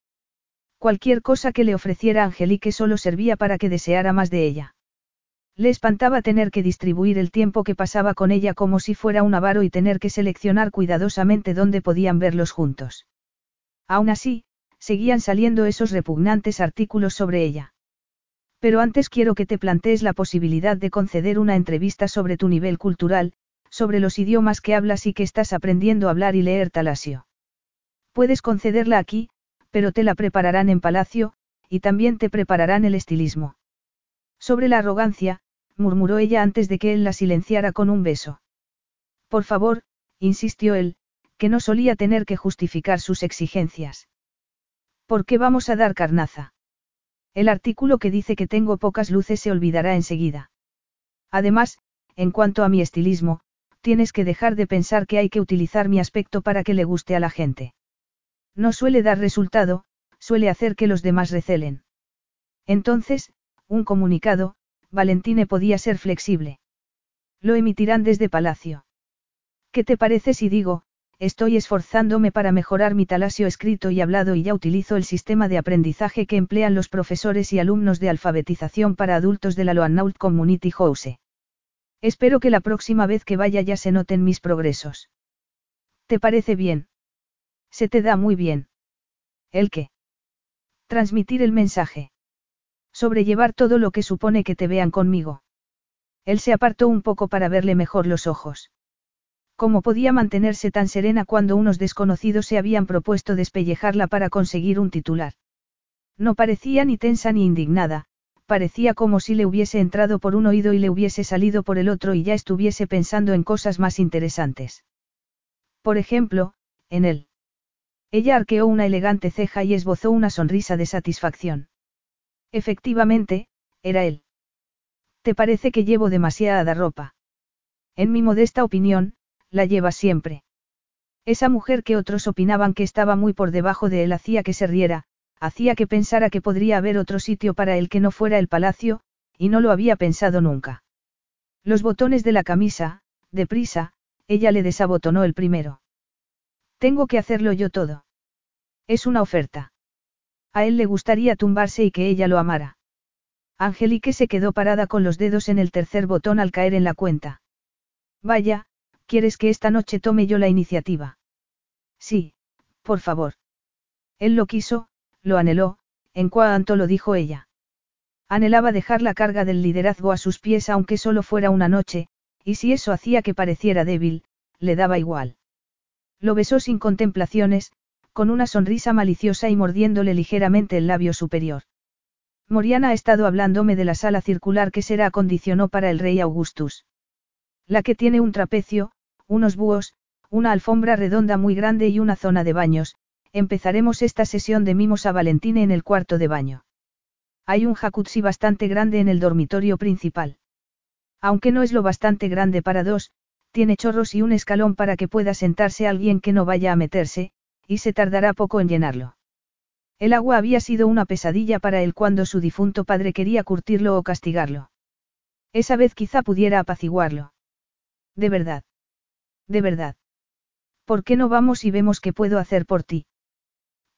Cualquier cosa que le ofreciera Angelique solo servía para que deseara más de ella. Le espantaba tener que distribuir el tiempo que pasaba con ella como si fuera un avaro y tener que seleccionar cuidadosamente dónde podían verlos juntos. Aún así, seguían saliendo esos repugnantes artículos sobre ella. Pero antes quiero que te plantees la posibilidad de conceder una entrevista sobre tu nivel cultural, sobre los idiomas que hablas y que estás aprendiendo a hablar y leer talasio. Puedes concederla aquí, pero te la prepararán en palacio, y también te prepararán el estilismo. Sobre la arrogancia, murmuró ella antes de que él la silenciara con un beso. Por favor, insistió él, que no solía tener que justificar sus exigencias. ¿Por qué vamos a dar carnaza? El artículo que dice que tengo pocas luces se olvidará enseguida. Además, en cuanto a mi estilismo, tienes que dejar de pensar que hay que utilizar mi aspecto para que le guste a la gente. No suele dar resultado, suele hacer que los demás recelen. Entonces, un comunicado, Valentine podía ser flexible. Lo emitirán desde Palacio. ¿Qué te parece si digo, estoy esforzándome para mejorar mi talasio escrito y hablado y ya utilizo el sistema de aprendizaje que emplean los profesores y alumnos de alfabetización para adultos de la Loanault Community House? Espero que la próxima vez que vaya ya se noten mis progresos. ¿Te parece bien? Se te da muy bien. ¿El qué? Transmitir el mensaje. Sobrellevar todo lo que supone que te vean conmigo. Él se apartó un poco para verle mejor los ojos. ¿Cómo podía mantenerse tan serena cuando unos desconocidos se habían propuesto despellejarla para conseguir un titular? No parecía ni tensa ni indignada, parecía como si le hubiese entrado por un oído y le hubiese salido por el otro y ya estuviese pensando en cosas más interesantes. Por ejemplo, en él. Ella arqueó una elegante ceja y esbozó una sonrisa de satisfacción. Efectivamente, era él. ¿Te parece que llevo demasiada ropa? En mi modesta opinión, la lleva siempre. Esa mujer que otros opinaban que estaba muy por debajo de él hacía que se riera, hacía que pensara que podría haber otro sitio para él que no fuera el palacio, y no lo había pensado nunca. Los botones de la camisa, deprisa, ella le desabotonó el primero. Tengo que hacerlo yo todo. Es una oferta. A él le gustaría tumbarse y que ella lo amara. Angelique se quedó parada con los dedos en el tercer botón al caer en la cuenta. Vaya, ¿quieres que esta noche tome yo la iniciativa? Sí, por favor. Él lo quiso, lo anheló, en cuanto lo dijo ella. Anhelaba dejar la carga del liderazgo a sus pies aunque solo fuera una noche, y si eso hacía que pareciera débil, le daba igual. Lo besó sin contemplaciones, con una sonrisa maliciosa y mordiéndole ligeramente el labio superior. Moriana ha estado hablándome de la sala circular que será acondicionó para el rey Augustus. La que tiene un trapecio, unos búhos, una alfombra redonda muy grande y una zona de baños, empezaremos esta sesión de mimos a Valentine en el cuarto de baño. Hay un jacuzzi bastante grande en el dormitorio principal. Aunque no es lo bastante grande para dos, tiene chorros y un escalón para que pueda sentarse alguien que no vaya a meterse, y se tardará poco en llenarlo. El agua había sido una pesadilla para él cuando su difunto padre quería curtirlo o castigarlo. Esa vez quizá pudiera apaciguarlo. De verdad. De verdad. ¿Por qué no vamos y vemos qué puedo hacer por ti?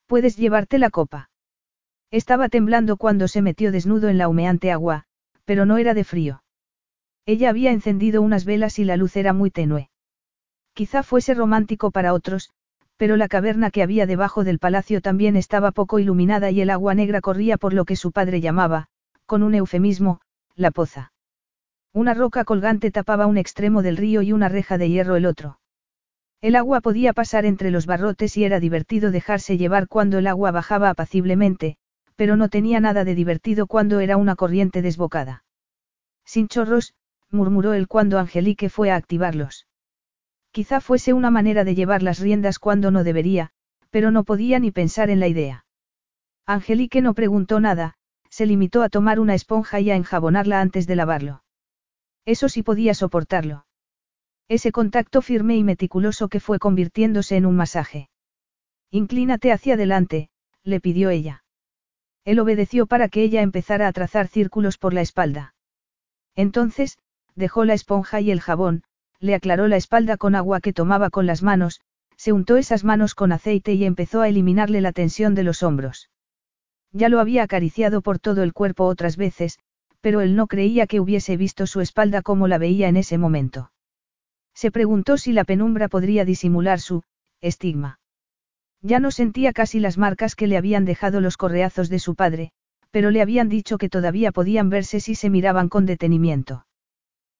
Puedes llevarte la copa. Estaba temblando cuando se metió desnudo en la humeante agua, pero no era de frío. Ella había encendido unas velas y la luz era muy tenue. Quizá fuese romántico para otros, pero la caverna que había debajo del palacio también estaba poco iluminada y el agua negra corría por lo que su padre llamaba, con un eufemismo, la poza. Una roca colgante tapaba un extremo del río y una reja de hierro el otro. El agua podía pasar entre los barrotes y era divertido dejarse llevar cuando el agua bajaba apaciblemente, pero no tenía nada de divertido cuando era una corriente desbocada. Sin chorros, murmuró él cuando Angelique fue a activarlos. Quizá fuese una manera de llevar las riendas cuando no debería, pero no podía ni pensar en la idea. Angelique no preguntó nada, se limitó a tomar una esponja y a enjabonarla antes de lavarlo. Eso sí podía soportarlo. Ese contacto firme y meticuloso que fue convirtiéndose en un masaje. Inclínate hacia adelante, le pidió ella. Él obedeció para que ella empezara a trazar círculos por la espalda. Entonces, dejó la esponja y el jabón, le aclaró la espalda con agua que tomaba con las manos, se untó esas manos con aceite y empezó a eliminarle la tensión de los hombros. Ya lo había acariciado por todo el cuerpo otras veces, pero él no creía que hubiese visto su espalda como la veía en ese momento. Se preguntó si la penumbra podría disimular su estigma. Ya no sentía casi las marcas que le habían dejado los correazos de su padre, pero le habían dicho que todavía podían verse si se miraban con detenimiento.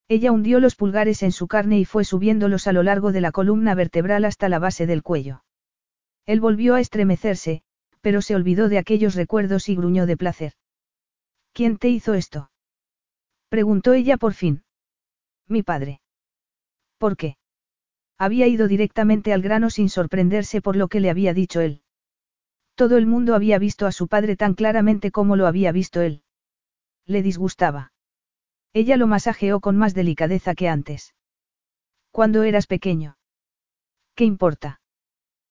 Ella hundió los pulgares en su carne y fue subiéndolos a lo largo de la columna vertebral hasta la base del cuello. Él volvió a estremecerse, pero se olvidó de aquellos recuerdos y gruñó de placer. ¿Quién te hizo esto? Preguntó ella por fin. Mi padre. ¿Por qué? Había ido directamente al grano sin sorprenderse por lo que le había dicho él. Todo el mundo había visto a su padre tan claramente como lo había visto él. Le disgustaba. Ella lo masajeó con más delicadeza que antes. Cuando eras pequeño. ¿Qué importa?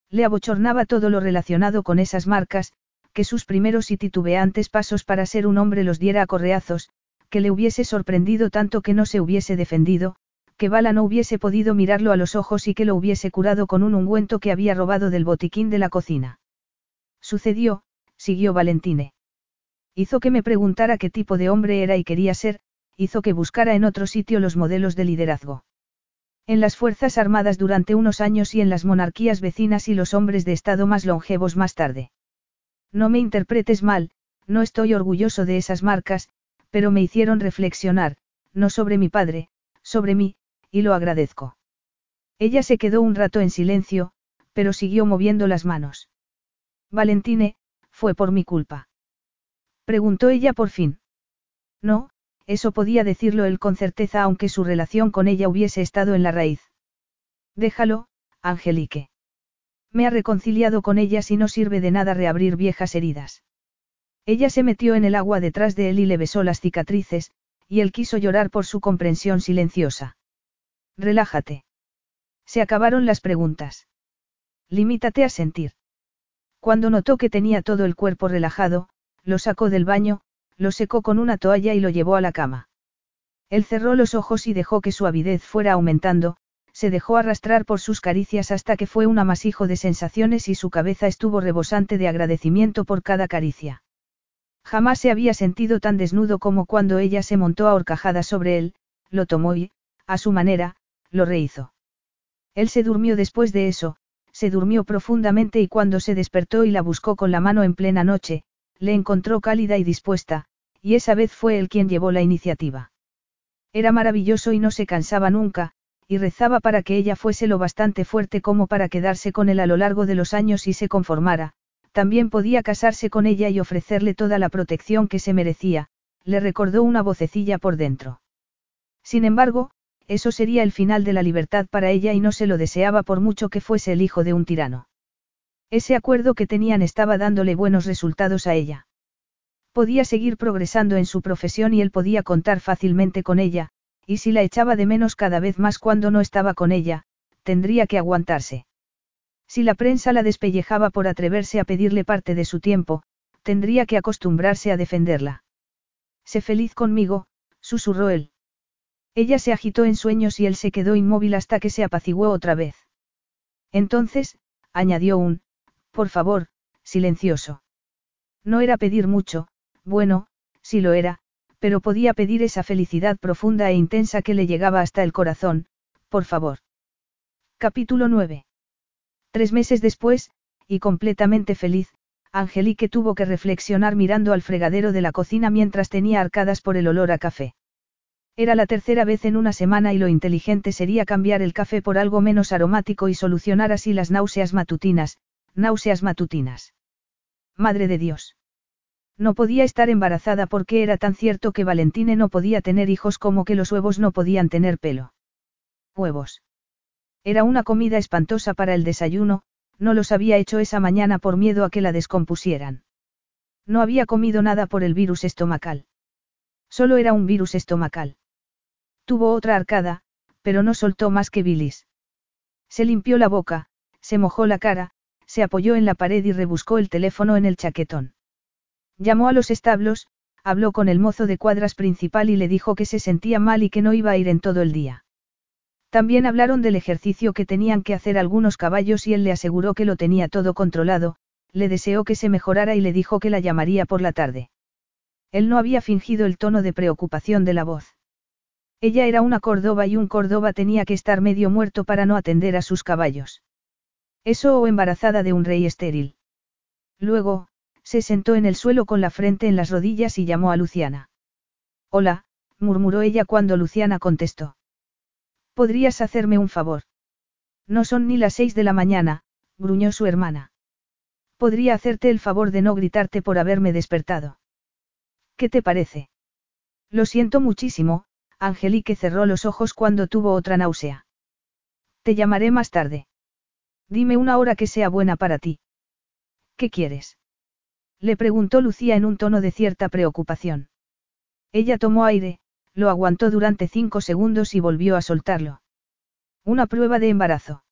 Le abochornaba todo lo relacionado con esas marcas, que sus primeros y titubeantes pasos para ser un hombre los diera a correazos, que le hubiese sorprendido tanto que no se hubiese defendido, que Bala no hubiese podido mirarlo a los ojos y que lo hubiese curado con un ungüento que había robado del botiquín de la cocina. Sucedió, siguió Valentine. Hizo que me preguntara qué tipo de hombre era y quería ser, hizo que buscara en otro sitio los modelos de liderazgo. En las Fuerzas Armadas durante unos años y en las monarquías vecinas y los hombres de Estado más longevos más tarde. No me interpretes mal, no estoy orgulloso de esas marcas, pero me hicieron reflexionar, no sobre mi padre, sobre mí, y lo agradezco. Ella se quedó un rato en silencio, pero siguió moviendo las manos. Valentine, fue por mi culpa. Preguntó ella por fin. No, eso podía decirlo él con certeza aunque su relación con ella hubiese estado en la raíz. Déjalo, Angelique. Me ha reconciliado con ella si no sirve de nada reabrir viejas heridas. Ella se metió en el agua detrás de él y le besó las cicatrices, y él quiso llorar por su comprensión silenciosa. Relájate. Se acabaron las preguntas. Limítate a sentir. Cuando notó que tenía todo el cuerpo relajado, lo sacó del baño, lo secó con una toalla y lo llevó a la cama. Él cerró los ojos y dejó que su avidez fuera aumentando, se dejó arrastrar por sus caricias hasta que fue un amasijo de sensaciones y su cabeza estuvo rebosante de agradecimiento por cada caricia. Jamás se había sentido tan desnudo como cuando ella se montó a horcajadas sobre él, lo tomó y, a su manera, lo rehizo. Él se durmió después de eso, se durmió profundamente y cuando se despertó y la buscó con la mano en plena noche, le encontró cálida y dispuesta, y esa vez fue él quien llevó la iniciativa. Era maravilloso y no se cansaba nunca, y rezaba para que ella fuese lo bastante fuerte como para quedarse con él a lo largo de los años y se conformara, también podía casarse con ella y ofrecerle toda la protección que se merecía, le recordó una vocecilla por dentro. Sin embargo, eso sería el final de la libertad para ella y no se lo deseaba por mucho que fuese el hijo de un tirano. Ese acuerdo que tenían estaba dándole buenos resultados a ella. Podía seguir progresando en su profesión y él podía contar fácilmente con ella, y si la echaba de menos cada vez más cuando no estaba con ella, tendría que aguantarse. Si la prensa la despellejaba por atreverse a pedirle parte de su tiempo, tendría que acostumbrarse a defenderla. Sé feliz conmigo, susurró él. Ella se agitó en sueños y él se quedó inmóvil hasta que se apaciguó otra vez. Entonces, añadió un, por favor, silencioso. No era pedir mucho, bueno, sí lo era, pero podía pedir esa felicidad profunda e intensa que le llegaba hasta el corazón, por favor. Capítulo 9. Tres meses después, y completamente feliz, Angelique tuvo que reflexionar mirando al fregadero de la cocina mientras tenía arcadas por el olor a café. Era la tercera vez en una semana y lo inteligente sería cambiar el café por algo menos aromático y solucionar así las náuseas matutinas, náuseas matutinas. Madre de Dios. No podía estar embarazada porque era tan cierto que Valentine no podía tener hijos como que los huevos no podían tener pelo. Huevos. Era una comida espantosa para el desayuno, no los había hecho esa mañana por miedo a que la descompusieran. No había comido nada por el virus estomacal. Solo era un virus estomacal. Tuvo otra arcada, pero no soltó más que bilis. Se limpió la boca, se mojó la cara, se apoyó en la pared y rebuscó el teléfono en el chaquetón. Llamó a los establos, habló con el mozo de cuadras principal y le dijo que se sentía mal y que no iba a ir en todo el día. También hablaron del ejercicio que tenían que hacer algunos caballos y él le aseguró que lo tenía todo controlado, le deseó que se mejorara y le dijo que la llamaría por la tarde. Él no había fingido el tono de preocupación de la voz. Ella era una Córdoba y un Córdoba tenía que estar medio muerto para no atender a sus caballos. Eso o embarazada de un rey estéril. Luego, se sentó en el suelo con la frente en las rodillas y llamó a Luciana. Hola, murmuró ella cuando Luciana contestó. ¿Podrías hacerme un favor? No son ni las seis de la mañana, gruñó su hermana. Podría hacerte el favor de no gritarte por haberme despertado. ¿Qué te parece? Lo siento muchísimo, Angelique cerró los ojos cuando tuvo otra náusea. Te llamaré más tarde. Dime una hora que sea buena para ti. ¿Qué quieres? Le preguntó Lucía en un tono de cierta preocupación. Ella tomó aire, lo aguantó durante cinco segundos y volvió a soltarlo. Una prueba de embarazo.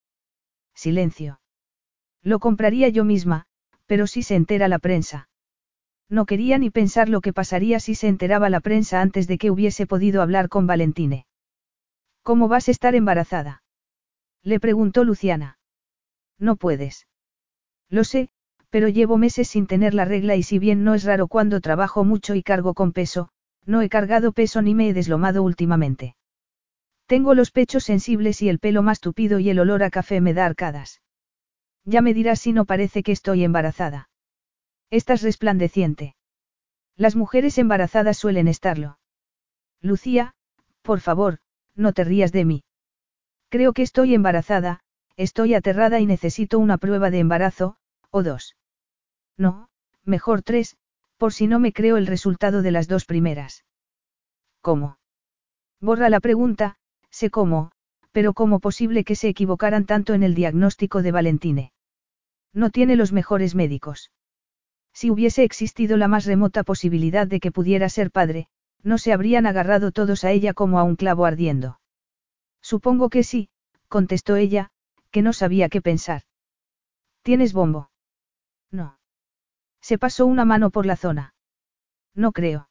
Silencio. Lo compraría yo misma, pero si se entera la prensa. No quería ni pensar lo que pasaría si se enteraba la prensa antes de que hubiese podido hablar con Valentine. ¿Cómo vas a estar embarazada? Le preguntó Luciana. No puedes. Lo sé, pero llevo meses sin tener la regla y si bien no es raro cuando trabajo mucho y cargo con peso, no he cargado peso ni me he deslomado últimamente. Tengo los pechos sensibles y el pelo más tupido y el olor a café me da arcadas. Ya me dirás si no parece que estoy embarazada. Estás resplandeciente. Las mujeres embarazadas suelen estarlo. Lucía, por favor, no te rías de mí. Creo que estoy embarazada, estoy aterrada y necesito una prueba de embarazo, o dos. No, mejor tres, por si no me creo el resultado de las dos primeras. ¿Cómo? Borra la pregunta, sé cómo, pero cómo posible que se equivocaran tanto en el diagnóstico de Valentine. No tiene los mejores médicos. Si hubiese existido la más remota posibilidad de que pudiera ser padre, no se habrían agarrado todos a ella como a un clavo ardiendo. Supongo que sí, contestó ella, que no sabía qué pensar. ¿Tienes bombo? No. Se pasó una mano por la zona. No creo.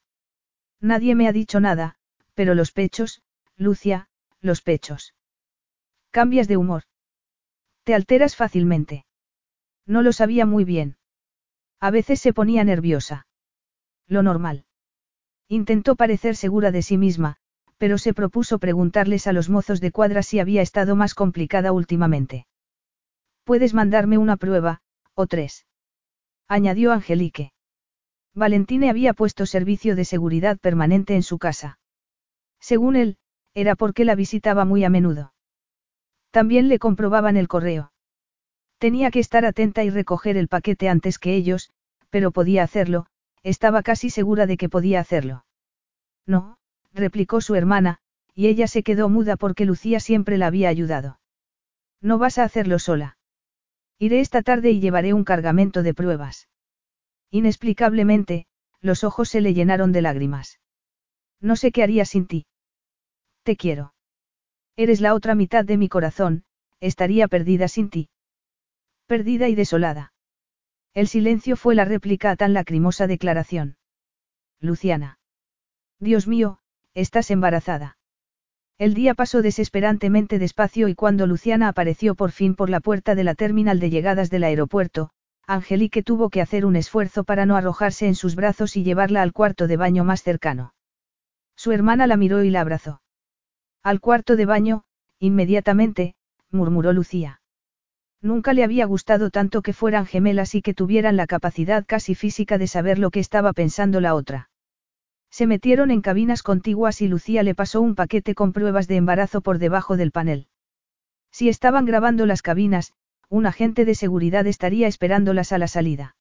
Nadie me ha dicho nada, pero los pechos, Lucia, los pechos. Cambias de humor. Te alteras fácilmente. No lo sabía muy bien. A veces se ponía nerviosa. Lo normal. Intentó parecer segura de sí misma, pero se propuso preguntarles a los mozos de cuadra si había estado más complicada últimamente. Puedes mandarme una prueba, o tres. Añadió Angelique. Valentine había puesto servicio de seguridad permanente en su casa. Según él, era porque la visitaba muy a menudo. También le comprobaban el correo. Tenía que estar atenta y recoger el paquete antes que ellos, pero podía hacerlo, estaba casi segura de que podía hacerlo. No, replicó su hermana, y ella se quedó muda porque Lucía siempre la había ayudado. No vas a hacerlo sola. Iré esta tarde y llevaré un cargamento de pruebas. Inexplicablemente, los ojos se le llenaron de lágrimas. No sé qué haría sin ti. Te quiero. Eres la otra mitad de mi corazón, estaría perdida sin ti. Perdida y desolada. El silencio fue la réplica a tan lacrimosa declaración. Luciana. Dios mío, estás embarazada. El día pasó desesperantemente despacio y cuando Luciana apareció por fin por la puerta de la terminal de llegadas del aeropuerto, Angelique tuvo que hacer un esfuerzo para no arrojarse en sus brazos y llevarla al cuarto de baño más cercano. Su hermana la miró y la abrazó. Al cuarto de baño, inmediatamente, murmuró Lucía. Nunca le había gustado tanto que fueran gemelas y que tuvieran la capacidad casi física de saber lo que estaba pensando la otra. Se metieron en cabinas contiguas y Lucía le pasó un paquete con pruebas de embarazo por debajo del panel. Si estaban grabando las cabinas, un agente de seguridad estaría esperándolas a la salida.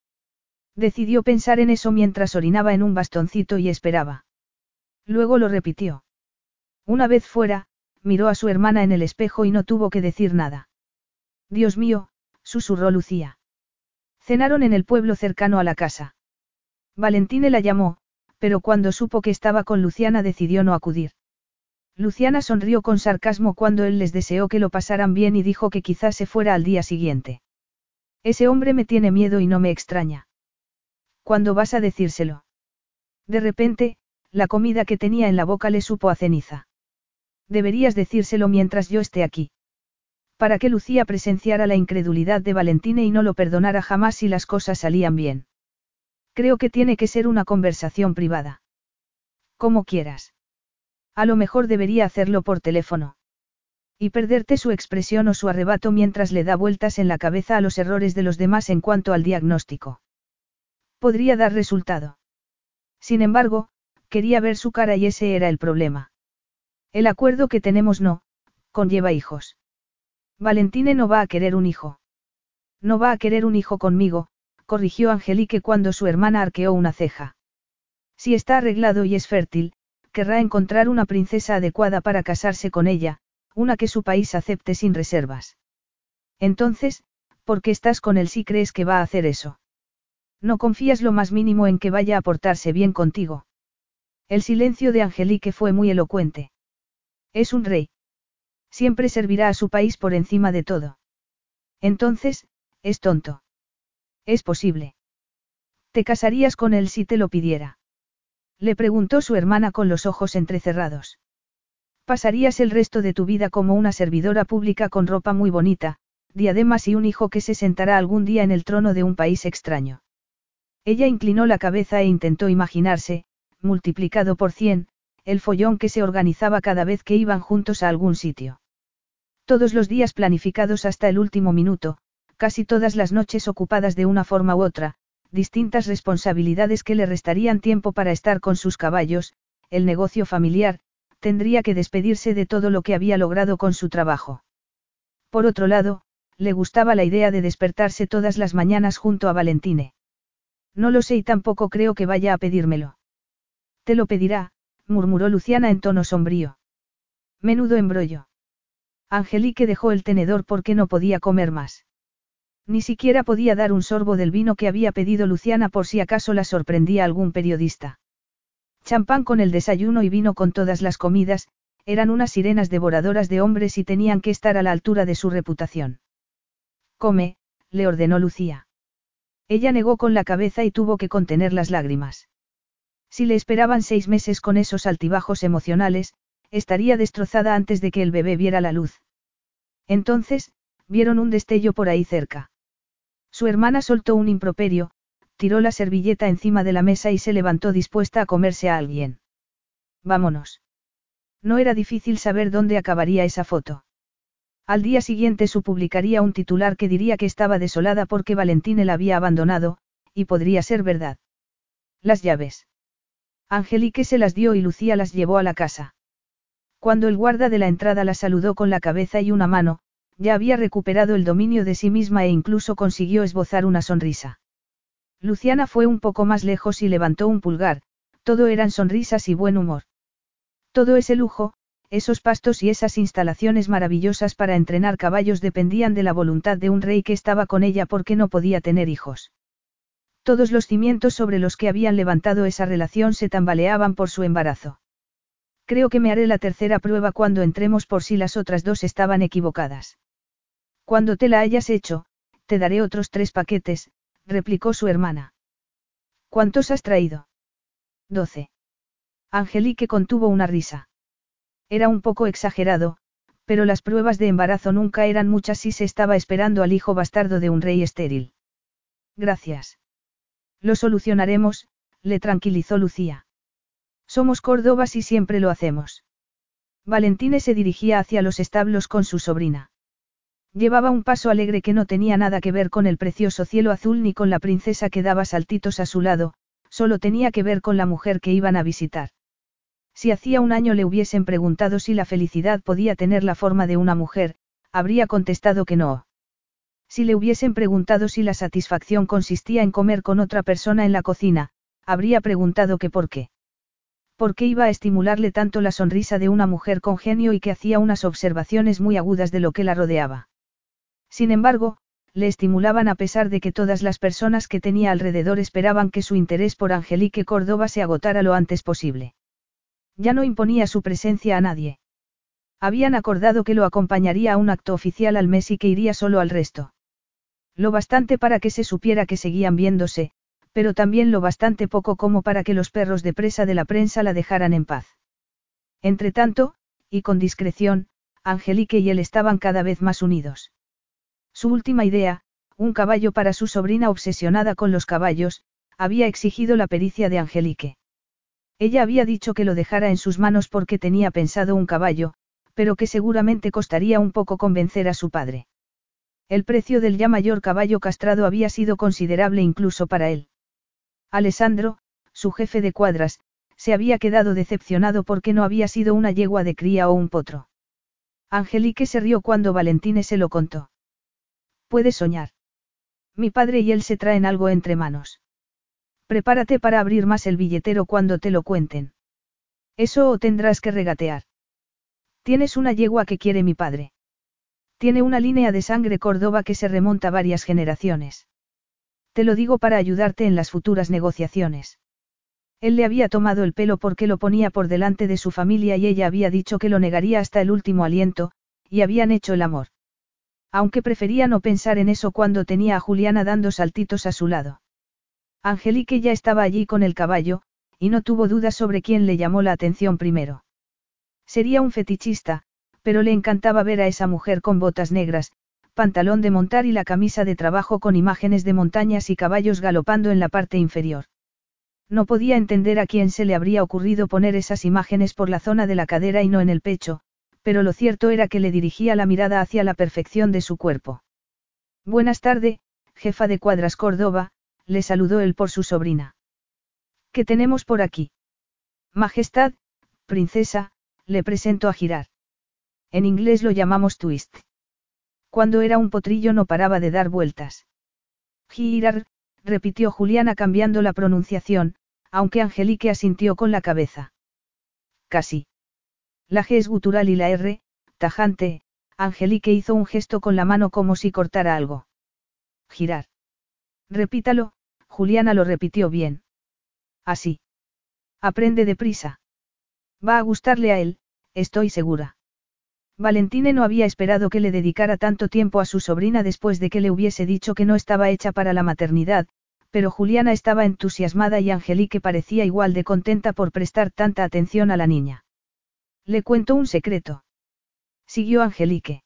Decidió pensar en eso mientras orinaba en un bastoncito y esperaba. Luego lo repitió. Una vez fuera, miró a su hermana en el espejo y no tuvo que decir nada. Dios mío, susurró Lucía. Cenaron en el pueblo cercano a la casa. Valentine la llamó, pero cuando supo que estaba con Luciana decidió no acudir. Luciana sonrió con sarcasmo cuando él les deseó que lo pasaran bien y dijo que quizás se fuera al día siguiente. Ese hombre me tiene miedo y no me extraña. ¿Cuándo vas a decírselo? De repente, la comida que tenía en la boca le supo a ceniza. Deberías decírselo mientras yo esté aquí. Para que Lucía presenciara la incredulidad de Valentine y no lo perdonara jamás si las cosas salían bien. Creo que tiene que ser una conversación privada. Como quieras. A lo mejor debería hacerlo por teléfono. Y perderte su expresión o su arrebato mientras le da vueltas en la cabeza a los errores de los demás en cuanto al diagnóstico. Podría dar resultado. Sin embargo, quería ver su cara y ese era el problema. El acuerdo que tenemos no, conlleva hijos. Valentine no va a querer un hijo. No va a querer un hijo conmigo, corrigió Angelique cuando su hermana arqueó una ceja. Si está arreglado y es fértil, querrá encontrar una princesa adecuada para casarse con ella, una que su país acepte sin reservas. Entonces, ¿por qué estás con él si crees que va a hacer eso? No confías lo más mínimo en que vaya a portarse bien contigo. El silencio de Angelique fue muy elocuente. Es un rey. Siempre servirá a su país por encima de todo. Entonces, es tonto. Es posible. Te casarías con él si te lo pidiera. Le preguntó su hermana con los ojos entrecerrados. Pasarías el resto de tu vida como una servidora pública con ropa muy bonita, diademas y un hijo que se sentará algún día en el trono de un país extraño. Ella inclinó la cabeza e intentó imaginarse, multiplicado por cien, el follón que se organizaba cada vez que iban juntos a algún sitio. Todos los días planificados hasta el último minuto, casi todas las noches ocupadas de una forma u otra, distintas responsabilidades que le restarían tiempo para estar con sus caballos, el negocio familiar, tendría que despedirse de todo lo que había logrado con su trabajo. Por otro lado, le gustaba la idea de despertarse todas las mañanas junto a Valentine. No lo sé y tampoco creo que vaya a pedírmelo. Te lo pedirá, murmuró Luciana en tono sombrío. Menudo embrollo. Angelique dejó el tenedor porque no podía comer más. Ni siquiera podía dar un sorbo del vino que había pedido Luciana por si acaso la sorprendía algún periodista. Champán con el desayuno y vino con todas las comidas, eran unas sirenas devoradoras de hombres y tenían que estar a la altura de su reputación. Come, le ordenó Lucía. Ella negó con la cabeza y tuvo que contener las lágrimas. Si le esperaban seis meses con esos altibajos emocionales, estaría destrozada antes de que el bebé viera la luz. Entonces, vieron un destello por ahí cerca. Su hermana soltó un improperio, tiró la servilleta encima de la mesa y se levantó dispuesta a comerse a alguien. Vámonos. No era difícil saber dónde acabaría esa foto. Al día siguiente su publicaría un titular que diría que estaba desolada porque Valentine la había abandonado, y podría ser verdad. Las llaves. Angelique se las dio y Lucía las llevó a la casa. Cuando el guarda de la entrada la saludó con la cabeza y una mano, ya había recuperado el dominio de sí misma e incluso consiguió esbozar una sonrisa. Luciana fue un poco más lejos y levantó un pulgar, todo eran sonrisas y buen humor. Todo ese lujo, esos pastos y esas instalaciones maravillosas para entrenar caballos dependían de la voluntad de un rey que estaba con ella porque no podía tener hijos. Todos los cimientos sobre los que habían levantado esa relación se tambaleaban por su embarazo. Creo que me haré la tercera prueba cuando entremos por si las otras dos estaban equivocadas. Cuando te la hayas hecho, te daré otros tres paquetes, replicó su hermana. ¿Cuántos has traído? Doce. Angelique contuvo una risa. Era un poco exagerado, pero las pruebas de embarazo nunca eran muchas si se estaba esperando al hijo bastardo de un rey estéril. Gracias. Lo solucionaremos, le tranquilizó Lucía. Somos Córdobas y siempre lo hacemos. Valentine se dirigía hacia los establos con su sobrina. Llevaba un paso alegre que no tenía nada que ver con el precioso cielo azul ni con la princesa que daba saltitos a su lado, solo tenía que ver con la mujer que iban a visitar. Si hacía un año le hubiesen preguntado si la felicidad podía tener la forma de una mujer, habría contestado que no. Si le hubiesen preguntado si la satisfacción consistía en comer con otra persona en la cocina, habría preguntado que por qué. ¿Por qué iba a estimularle tanto la sonrisa de una mujer con genio y que hacía unas observaciones muy agudas de lo que la rodeaba? Sin embargo, le estimulaban a pesar de que todas las personas que tenía alrededor esperaban que su interés por Angelique Córdoba se agotara lo antes posible. Ya no imponía su presencia a nadie. Habían acordado que lo acompañaría a un acto oficial al mes y que iría solo al resto. Lo bastante para que se supiera que seguían viéndose, pero también lo bastante poco como para que los perros de presa de la prensa la dejaran en paz. Entretanto, y con discreción, Angelique y él estaban cada vez más unidos. Su última idea, un caballo para su sobrina obsesionada con los caballos, había exigido la pericia de Angelique. Ella había dicho que lo dejara en sus manos porque tenía pensado un caballo, pero que seguramente costaría un poco convencer a su padre. El precio del ya mayor caballo castrado había sido considerable incluso para él. Alessandro, su jefe de cuadras, se había quedado decepcionado porque no había sido una yegua de cría o un potro. Angelique se rió cuando Valentine se lo contó. Puedes soñar. Mi padre y él se traen algo entre manos. Prepárate para abrir más el billetero cuando te lo cuenten. Eso o tendrás que regatear. Tienes una yegua que quiere mi padre. Tiene una línea de sangre Córdoba que se remonta varias generaciones. Te lo digo para ayudarte en las futuras negociaciones. Él le había tomado el pelo porque lo ponía por delante de su familia y ella había dicho que lo negaría hasta el último aliento, y habían hecho el amor. Aunque prefería no pensar en eso cuando tenía a Juliana dando saltitos a su lado. Angelique ya estaba allí con el caballo, y no tuvo dudas sobre quién le llamó la atención primero. Sería un fetichista, pero le encantaba ver a esa mujer con botas negras, pantalón de montar y la camisa de trabajo con imágenes de montañas y caballos galopando en la parte inferior. No podía entender a quién se le habría ocurrido poner esas imágenes por la zona de la cadera y no en el pecho, pero lo cierto era que le dirigía la mirada hacia la perfección de su cuerpo. Buenas tardes, jefa de cuadras Córdoba, le saludó él por su sobrina. ¿Qué tenemos por aquí? Majestad, princesa, le presento a girar. En inglés lo llamamos twist. Cuando era un potrillo no paraba de dar vueltas. Girar, repitió Juliana cambiando la pronunciación, aunque Angelique asintió con la cabeza. Casi. La G es gutural y la R, tajante, Angelique hizo un gesto con la mano como si cortara algo. Girar. Repítalo, Juliana lo repitió bien. Así. Aprende deprisa. Va a gustarle a él, estoy segura. Valentine no había esperado que le dedicara tanto tiempo a su sobrina después de que le hubiese dicho que no estaba hecha para la maternidad, pero Juliana estaba entusiasmada y Angelique parecía igual de contenta por prestar tanta atención a la niña. Le cuento un secreto. Siguió Angelique.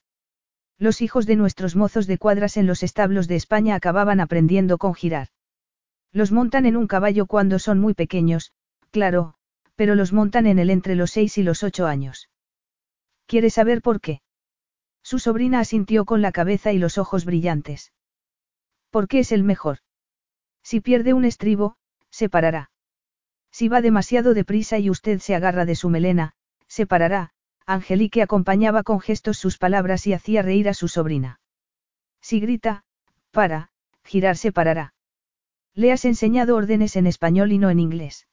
Los hijos de nuestros mozos de cuadras en los establos de España acababan aprendiendo con girar. Los montan en un caballo cuando son muy pequeños, claro, pero los montan en él entre los seis y los ocho años. ¿Quiere saber por qué? Su sobrina asintió con la cabeza y los ojos brillantes. ¿Por qué es el mejor? Si pierde un estribo, se parará. Si va demasiado deprisa y usted se agarra de su melena, se parará, Angelique acompañaba con gestos sus palabras y hacía reír a su sobrina. Si grita, para, girar se parará. Le has enseñado órdenes en español y no en inglés.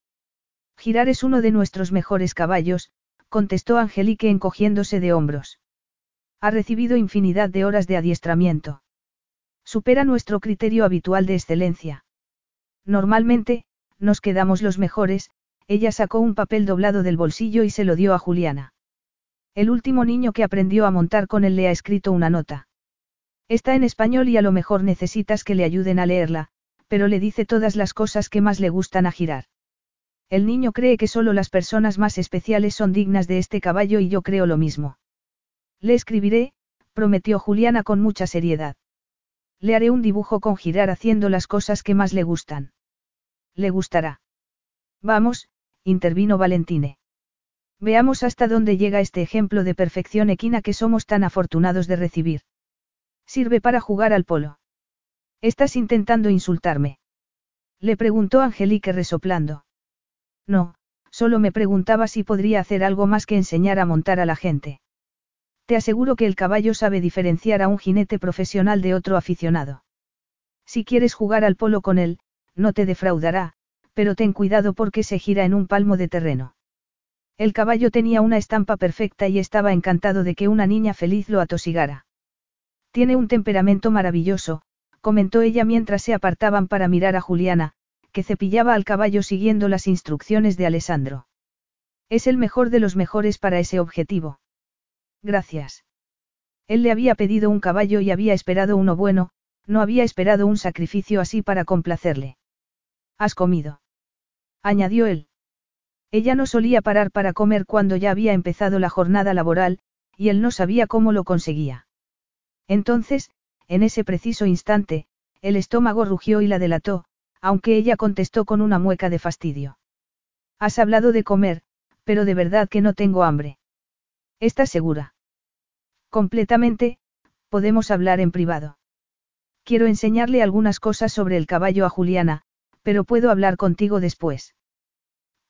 Girar es uno de nuestros mejores caballos, contestó Angelique encogiéndose de hombros. Ha recibido infinidad de horas de adiestramiento. Supera nuestro criterio habitual de excelencia. Normalmente, nos quedamos los mejores, ella sacó un papel doblado del bolsillo y se lo dio a Juliana. El último niño que aprendió a montar con él le ha escrito una nota. Está en español y a lo mejor necesitas que le ayuden a leerla, pero le dice todas las cosas que más le gustan a girar. El niño cree que solo las personas más especiales son dignas de este caballo y yo creo lo mismo. Le escribiré, prometió Juliana con mucha seriedad. Le haré un dibujo con girar haciendo las cosas que más le gustan. Le gustará. Vamos, intervino Valentine. Veamos hasta dónde llega este ejemplo de perfección equina que somos tan afortunados de recibir. Sirve para jugar al polo. ¿Estás intentando insultarme? Le preguntó Angelique resoplando. No, solo me preguntaba si podría hacer algo más que enseñar a montar a la gente. Te aseguro que el caballo sabe diferenciar a un jinete profesional de otro aficionado. Si quieres jugar al polo con él, no te defraudará, pero ten cuidado porque se gira en un palmo de terreno. El caballo tenía una estampa perfecta y estaba encantado de que una niña feliz lo atosigara. Tiene un temperamento maravilloso, comentó ella mientras se apartaban para mirar a Juliana, que cepillaba al caballo siguiendo las instrucciones de Alessandro. Es el mejor de los mejores para ese objetivo. Gracias. Él le había pedido un caballo y había esperado uno bueno, no había esperado un sacrificio así para complacerle. ¿Has comido? Añadió él. Ella no solía parar para comer cuando ya había empezado la jornada laboral, y él no sabía cómo lo conseguía. Entonces, en ese preciso instante, el estómago rugió y la delató, aunque ella contestó con una mueca de fastidio. Has hablado de comer, pero de verdad que no tengo hambre. ¿Estás segura? Completamente, podemos hablar en privado. Quiero enseñarle algunas cosas sobre el caballo a Juliana, pero puedo hablar contigo después.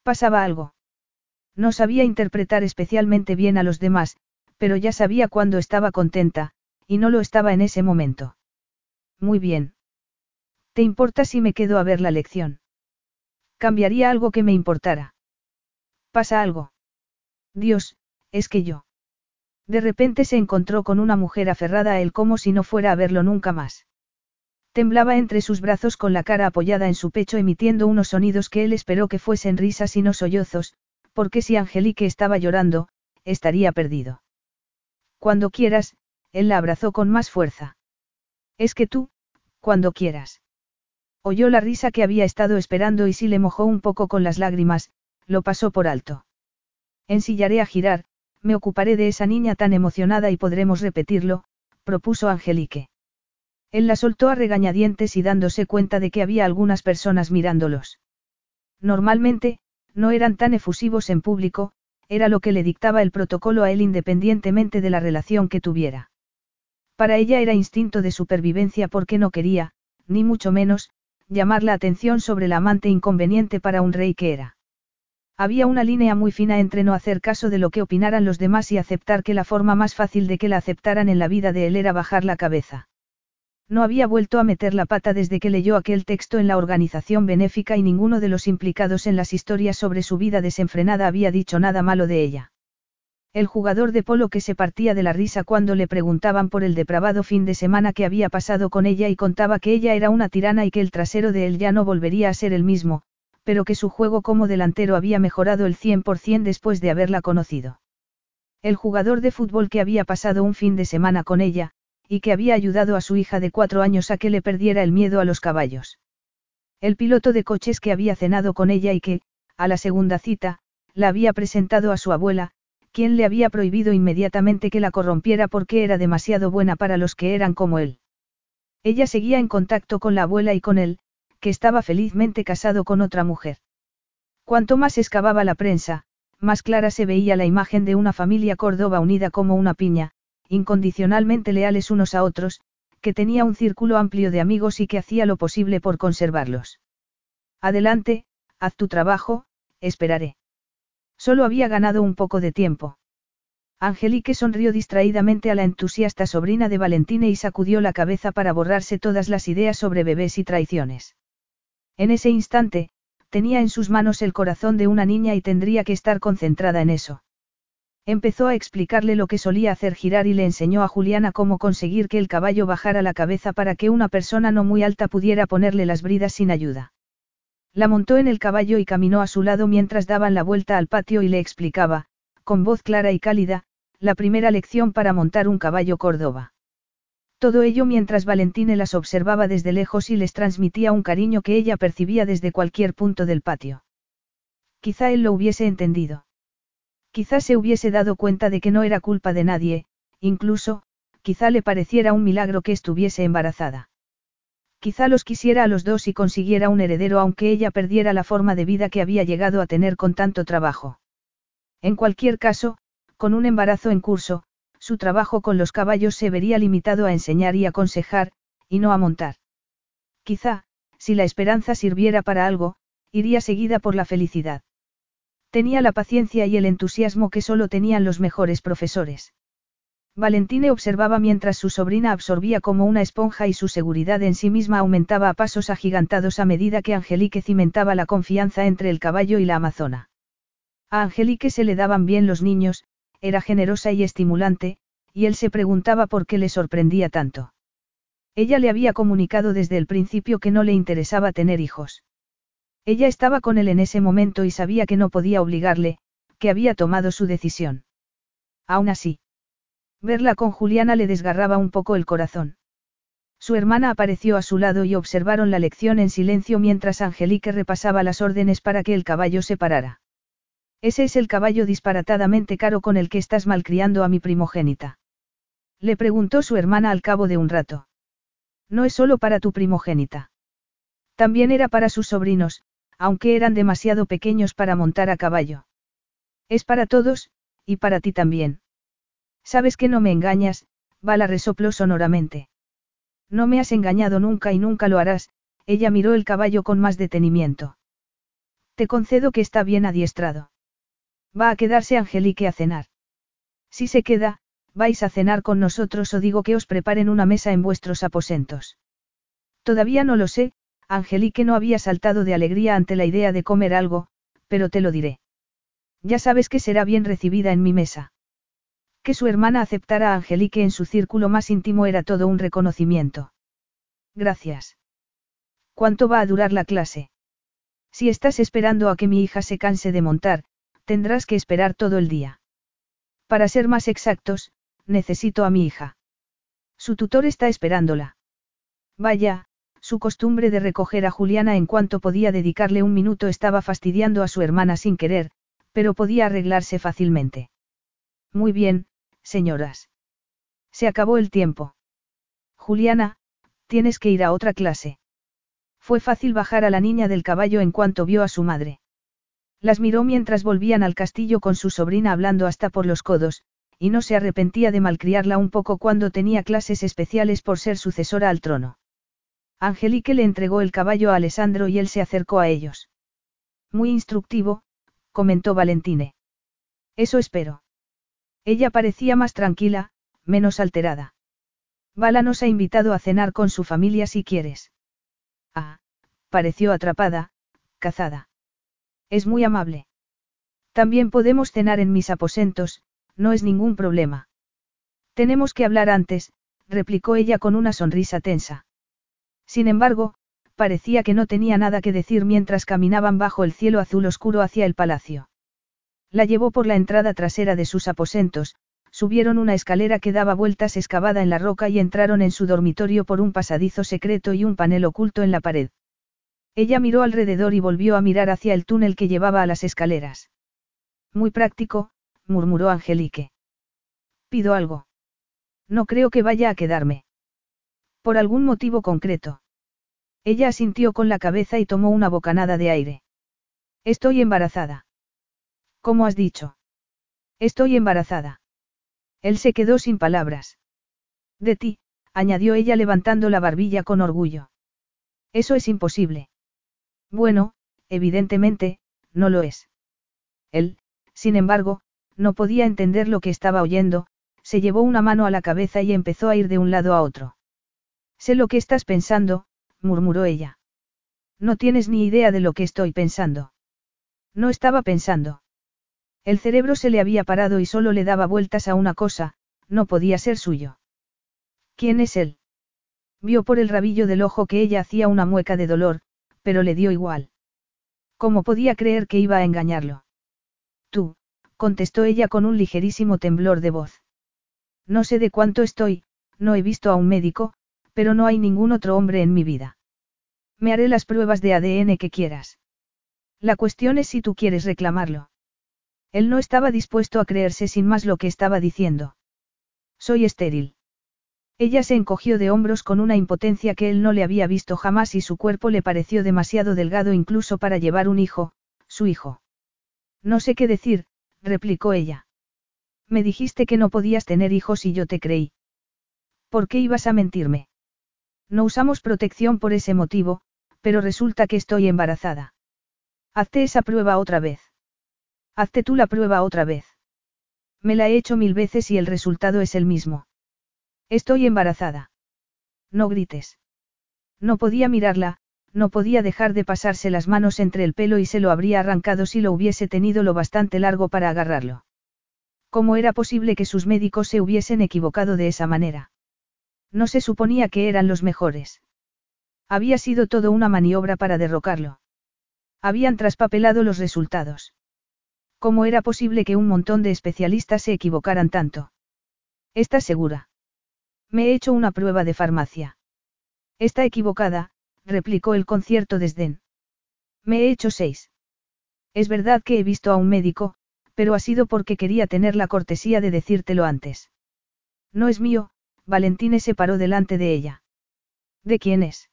Pasaba algo. No sabía interpretar especialmente bien a los demás, pero ya sabía cuándo estaba contenta, y no lo estaba en ese momento. Muy bien. ¿Te importa si me quedo a ver la lección? Cambiaría algo que me importara. ¿Pasa algo? Dios, es que yo. De repente se encontró con una mujer aferrada a él como si no fuera a verlo nunca más. Temblaba entre sus brazos con la cara apoyada en su pecho emitiendo unos sonidos que él esperó que fuesen risas y no sollozos, porque si Angelique estaba llorando, estaría perdido. Cuando quieras, él la abrazó con más fuerza. Es que tú, cuando quieras. Oyó la risa que había estado esperando y si le mojó un poco con las lágrimas, lo pasó por alto. Ensillaré a girar, me ocuparé de esa niña tan emocionada y podremos repetirlo, propuso Angelique. Él la soltó a regañadientes y dándose cuenta de que había algunas personas mirándolos. Normalmente, no eran tan efusivos en público, era lo que le dictaba el protocolo a él independientemente de la relación que tuviera. Para ella era instinto de supervivencia porque no quería, ni mucho menos, llamar la atención sobre la amante inconveniente para un rey que era. Había una línea muy fina entre no hacer caso de lo que opinaran los demás y aceptar que la forma más fácil de que la aceptaran en la vida de él era bajar la cabeza. No había vuelto a meter la pata desde que leyó aquel texto en la organización benéfica y ninguno de los implicados en las historias sobre su vida desenfrenada había dicho nada malo de ella. El jugador de polo que se partía de la risa cuando le preguntaban por el depravado fin de semana que había pasado con ella y contaba que ella era una tirana y que el trasero de él ya no volvería a ser el mismo, pero que su juego como delantero había mejorado el 100% después de haberla conocido. El jugador de fútbol que había pasado un fin de semana con ella, y que había ayudado a su hija de cuatro años a que le perdiera el miedo a los caballos. El piloto de coches que había cenado con ella y que, a la segunda cita, la había presentado a su abuela, quien le había prohibido inmediatamente que la corrompiera porque era demasiado buena para los que eran como él. Ella seguía en contacto con la abuela y con él, que estaba felizmente casado con otra mujer. Cuanto más excavaba la prensa, más clara se veía la imagen de una familia córdoba unida como una piña, incondicionalmente leales unos a otros, que tenía un círculo amplio de amigos y que hacía lo posible por conservarlos. Adelante, haz tu trabajo, esperaré. Solo había ganado un poco de tiempo. Angelique sonrió distraídamente a la entusiasta sobrina de Valentina y sacudió la cabeza para borrarse todas las ideas sobre bebés y traiciones. En ese instante, tenía en sus manos el corazón de una niña y tendría que estar concentrada en eso. Empezó a explicarle lo que solía hacer girar y le enseñó a Juliana cómo conseguir que el caballo bajara la cabeza para que una persona no muy alta pudiera ponerle las bridas sin ayuda. La montó en el caballo y caminó a su lado mientras daban la vuelta al patio y le explicaba, con voz clara y cálida, la primera lección para montar un caballo Córdoba. Todo ello mientras Valentine las observaba desde lejos y les transmitía un cariño que ella percibía desde cualquier punto del patio. Quizá él lo hubiese entendido. Quizá se hubiese dado cuenta de que no era culpa de nadie, incluso, quizá le pareciera un milagro que estuviese embarazada. Quizá los quisiera a los dos y consiguiera un heredero aunque ella perdiera la forma de vida que había llegado a tener con tanto trabajo. En cualquier caso, con un embarazo en curso, su trabajo con los caballos se vería limitado a enseñar y aconsejar, y no a montar. Quizá, si la esperanza sirviera para algo, iría seguida por la felicidad. Tenía la paciencia y el entusiasmo que solo tenían los mejores profesores. Valentine observaba mientras su sobrina absorbía como una esponja y su seguridad en sí misma aumentaba a pasos agigantados a medida que Angelique cimentaba la confianza entre el caballo y la amazona. A Angelique se le daban bien los niños, era generosa y estimulante, y él se preguntaba por qué le sorprendía tanto. Ella le había comunicado desde el principio que no le interesaba tener hijos. Ella estaba con él en ese momento y sabía que no podía obligarle, que había tomado su decisión. Aún así. Verla con Juliana le desgarraba un poco el corazón. Su hermana apareció a su lado y observaron la lección en silencio mientras Angelique repasaba las órdenes para que el caballo se parara. Ese es el caballo disparatadamente caro con el que estás malcriando a mi primogénita. Le preguntó su hermana al cabo de un rato. No es solo para tu primogénita. También era para sus sobrinos, aunque eran demasiado pequeños para montar a caballo. Es para todos, y para ti también. Sabes que no me engañas, Bala resopló sonoramente. No me has engañado nunca y nunca lo harás, ella miró el caballo con más detenimiento. Te concedo que está bien adiestrado. Va a quedarse Angelique a cenar. Si se queda, vais a cenar con nosotros o digo que os preparen una mesa en vuestros aposentos. Todavía no lo sé, Angelique no había saltado de alegría ante la idea de comer algo, pero te lo diré. Ya sabes que será bien recibida en mi mesa. Que su hermana aceptara a Angelique en su círculo más íntimo era todo un reconocimiento. Gracias. ¿Cuánto va a durar la clase? Si estás esperando a que mi hija se canse de montar, Tendrás que esperar todo el día. Para ser más exactos, necesito a mi hija. Su tutor está esperándola. Vaya, su costumbre de recoger a Juliana en cuanto podía dedicarle un minuto estaba fastidiando a su hermana sin querer, pero podía arreglarse fácilmente. Muy bien, señoras. Se acabó el tiempo. Juliana, tienes que ir a otra clase. Fue fácil bajar a la niña del caballo en cuanto vio a su madre. Las miró mientras volvían al castillo con su sobrina hablando hasta por los codos, y no se arrepentía de malcriarla un poco cuando tenía clases especiales por ser sucesora al trono. Angelique le entregó el caballo a Alessandro y él se acercó a ellos. Muy instructivo, comentó Valentine. Eso espero. Ella parecía más tranquila, menos alterada. Vala nos ha invitado a cenar con su familia si quieres. Ah, pareció atrapada, cazada. Es muy amable. También podemos cenar en mis aposentos, no es ningún problema. Tenemos que hablar antes, replicó ella con una sonrisa tensa. Sin embargo, parecía que no tenía nada que decir mientras caminaban bajo el cielo azul oscuro hacia el palacio. La llevó por la entrada trasera de sus aposentos, subieron una escalera que daba vueltas excavada en la roca y entraron en su dormitorio por un pasadizo secreto y un panel oculto en la pared. Ella miró alrededor y volvió a mirar hacia el túnel que llevaba a las escaleras. Muy práctico, murmuró Angelique. Pido algo. No creo que vaya a quedarme. Por algún motivo concreto. Ella asintió con la cabeza y tomó una bocanada de aire. Estoy embarazada. ¿Cómo has dicho? Estoy embarazada. Él se quedó sin palabras. De ti, añadió ella levantando la barbilla con orgullo. Eso es imposible. Bueno, evidentemente, no lo es. Él, sin embargo, no podía entender lo que estaba oyendo, se llevó una mano a la cabeza y empezó a ir de un lado a otro. Sé lo que estás pensando, murmuró ella. No tienes ni idea de lo que estoy pensando. No estaba pensando. El cerebro se le había parado y solo le daba vueltas a una cosa, no podía ser suyo. ¿Quién es él? Vio por el rabillo del ojo que ella hacía una mueca de dolor, pero le dio igual. ¿Cómo podía creer que iba a engañarlo? Tú, contestó ella con un ligerísimo temblor de voz. No sé de cuánto estoy, no he visto a un médico, pero no hay ningún otro hombre en mi vida. Me haré las pruebas de ADN que quieras. La cuestión es si tú quieres reclamarlo. Él no estaba dispuesto a creerse sin más lo que estaba diciendo. Soy estéril. Ella se encogió de hombros con una impotencia que él no le había visto jamás y su cuerpo le pareció demasiado delgado incluso para llevar un hijo, su hijo. No sé qué decir, replicó ella. Me dijiste que no podías tener hijos y yo te creí. ¿Por qué ibas a mentirme? No usamos protección por ese motivo, pero resulta que estoy embarazada. Hazte esa prueba otra vez. Hazte tú la prueba otra vez. Me la he hecho mil veces y el resultado es el mismo. Estoy embarazada. No grites. No podía mirarla, no podía dejar de pasarse las manos entre el pelo y se lo habría arrancado si lo hubiese tenido lo bastante largo para agarrarlo. ¿Cómo era posible que sus médicos se hubiesen equivocado de esa manera? No se suponía que eran los mejores. Había sido todo una maniobra para derrocarlo. Habían traspapelado los resultados. ¿Cómo era posible que un montón de especialistas se equivocaran tanto? ¿Estás segura? Me he hecho una prueba de farmacia. Está equivocada, replicó el concierto desdén. Me he hecho seis. Es verdad que he visto a un médico, pero ha sido porque quería tener la cortesía de decírtelo antes. No es mío, Valentine se paró delante de ella. ¿De quién es?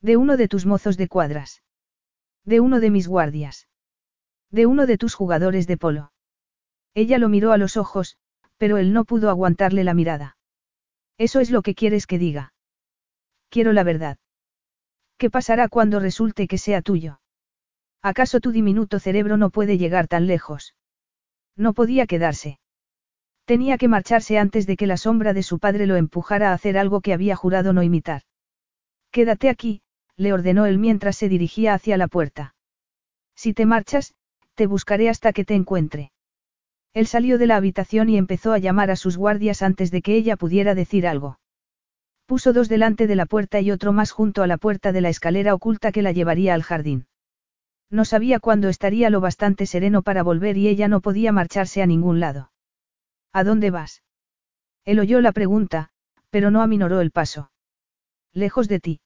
De uno de tus mozos de cuadras. De uno de mis guardias. De uno de tus jugadores de polo. Ella lo miró a los ojos, pero él no pudo aguantarle la mirada. Eso es lo que quieres que diga. Quiero la verdad. ¿Qué pasará cuando resulte que sea tuyo? ¿Acaso tu diminuto cerebro no puede llegar tan lejos? No podía quedarse. Tenía que marcharse antes de que la sombra de su padre lo empujara a hacer algo que había jurado no imitar. Quédate aquí, le ordenó él mientras se dirigía hacia la puerta. Si te marchas, te buscaré hasta que te encuentre. Él salió de la habitación y empezó a llamar a sus guardias antes de que ella pudiera decir algo. Puso dos delante de la puerta y otro más junto a la puerta de la escalera oculta que la llevaría al jardín. No sabía cuándo estaría lo bastante sereno para volver y ella no podía marcharse a ningún lado. ¿A dónde vas? Él oyó la pregunta, pero no aminoró el paso. Lejos de ti.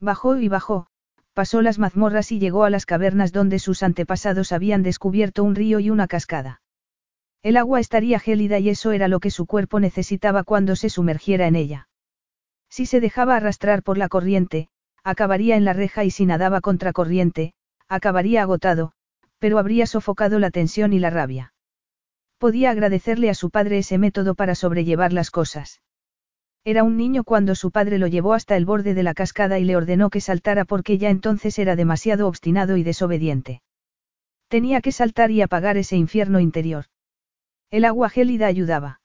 Bajó y bajó, pasó las mazmorras y llegó a las cavernas donde sus antepasados habían descubierto un río y una cascada. El agua estaría gélida y eso era lo que su cuerpo necesitaba cuando se sumergiera en ella. Si se dejaba arrastrar por la corriente, acabaría en la reja y si nadaba contra corriente, acabaría agotado, pero habría sofocado la tensión y la rabia. Podía agradecerle a su padre ese método para sobrellevar las cosas. Era un niño cuando su padre lo llevó hasta el borde de la cascada y le ordenó que saltara porque ya entonces era demasiado obstinado y desobediente. Tenía que saltar y apagar ese infierno interior. El agua gélida ayudaba.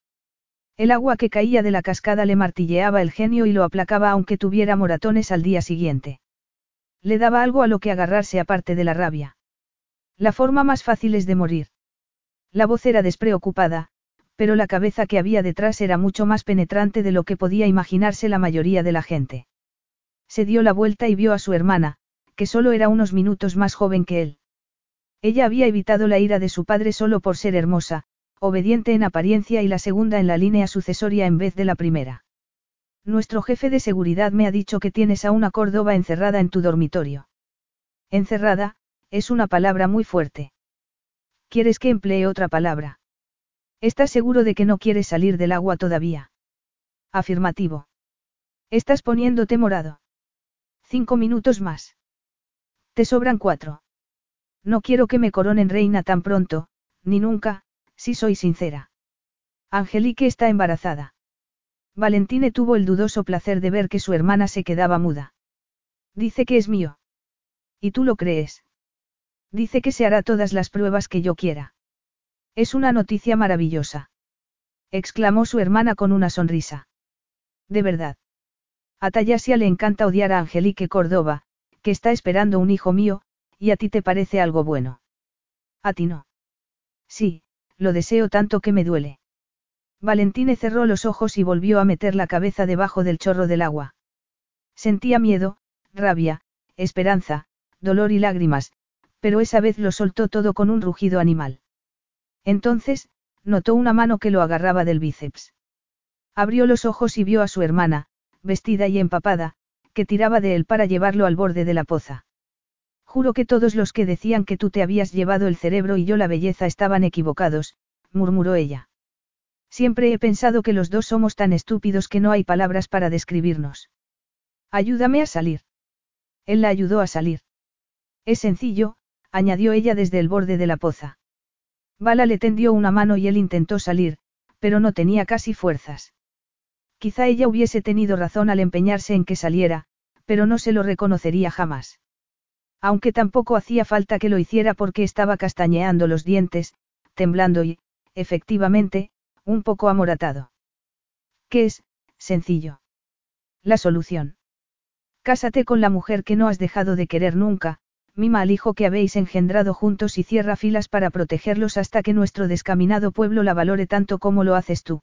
El agua que caía de la cascada le martilleaba el genio y lo aplacaba aunque tuviera moratones al día siguiente. Le daba algo a lo que agarrarse aparte de la rabia. La forma más fácil es de morir. La voz era despreocupada, pero la cabeza que había detrás era mucho más penetrante de lo que podía imaginarse la mayoría de la gente. Se dio la vuelta y vio a su hermana, que solo era unos minutos más joven que él. Ella había evitado la ira de su padre solo por ser hermosa, obediente en apariencia y la segunda en la línea sucesoria en vez de la primera. Nuestro jefe de seguridad me ha dicho que tienes a una Córdoba encerrada en tu dormitorio. Encerrada, es una palabra muy fuerte. ¿Quieres que emplee otra palabra? ¿Estás seguro de que no quieres salir del agua todavía? Afirmativo. Estás poniéndote morado. Cinco minutos más. Te sobran cuatro. No quiero que me coronen reina tan pronto, ni nunca, si soy sincera. Angelique está embarazada. Valentine tuvo el dudoso placer de ver que su hermana se quedaba muda. Dice que es mío. ¿Y tú lo crees? Dice que se hará todas las pruebas que yo quiera. Es una noticia maravillosa. exclamó su hermana con una sonrisa. De verdad. A Tayasia le encanta odiar a Angelique Córdoba, que está esperando un hijo mío, y a ti te parece algo bueno. A ti no. Sí, lo deseo tanto que me duele. Valentine cerró los ojos y volvió a meter la cabeza debajo del chorro del agua. Sentía miedo, rabia, esperanza, dolor y lágrimas, pero esa vez lo soltó todo con un rugido animal. Entonces, notó una mano que lo agarraba del bíceps. Abrió los ojos y vio a su hermana, vestida y empapada, que tiraba de él para llevarlo al borde de la poza. Juro que todos los que decían que tú te habías llevado el cerebro y yo la belleza estaban equivocados, murmuró ella. Siempre he pensado que los dos somos tan estúpidos que no hay palabras para describirnos. Ayúdame a salir. Él la ayudó a salir. Es sencillo, añadió ella desde el borde de la poza. Bala le tendió una mano y él intentó salir, pero no tenía casi fuerzas. Quizá ella hubiese tenido razón al empeñarse en que saliera, pero no se lo reconocería jamás. Aunque tampoco hacía falta que lo hiciera porque estaba castañeando los dientes, temblando y, efectivamente, un poco amoratado. ¿Qué es, sencillo? La solución. Cásate con la mujer que no has dejado de querer nunca, mima al hijo que habéis engendrado juntos y cierra filas para protegerlos hasta que nuestro descaminado pueblo la valore tanto como lo haces tú.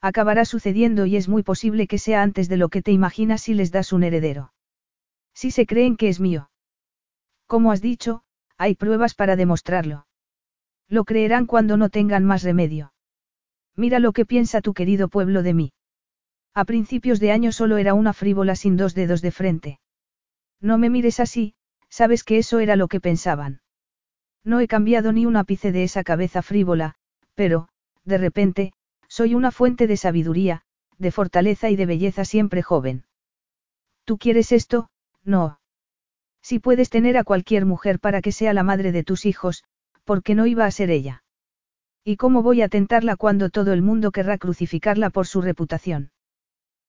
Acabará sucediendo y es muy posible que sea antes de lo que te imaginas si les das un heredero. Si se creen que es mío. Como has dicho, hay pruebas para demostrarlo. Lo creerán cuando no tengan más remedio. Mira lo que piensa tu querido pueblo de mí. A principios de año solo era una frívola sin dos dedos de frente. No me mires así, sabes que eso era lo que pensaban. No he cambiado ni un ápice de esa cabeza frívola, pero, de repente, soy una fuente de sabiduría, de fortaleza y de belleza siempre joven. ¿Tú quieres esto? No. Si puedes tener a cualquier mujer para que sea la madre de tus hijos, ¿por qué no iba a ser ella? ¿Y cómo voy a tentarla cuando todo el mundo querrá crucificarla por su reputación?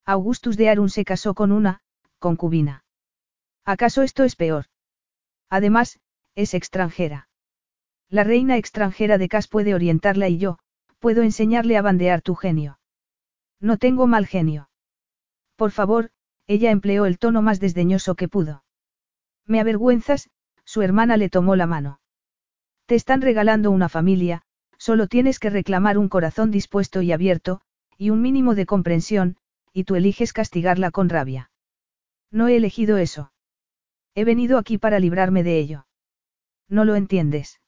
Augustus de Arun se casó con una, concubina. ¿Acaso esto es peor? Además, es extranjera. La reina extranjera de Cas puede orientarla y yo, puedo enseñarle a bandear tu genio. No tengo mal genio. Por favor, ella empleó el tono más desdeñoso que pudo. Me avergüenzas, su hermana le tomó la mano. Te están regalando una familia, solo tienes que reclamar un corazón dispuesto y abierto, y un mínimo de comprensión, y tú eliges castigarla con rabia. No he elegido eso. He venido aquí para librarme de ello. No lo entiendes.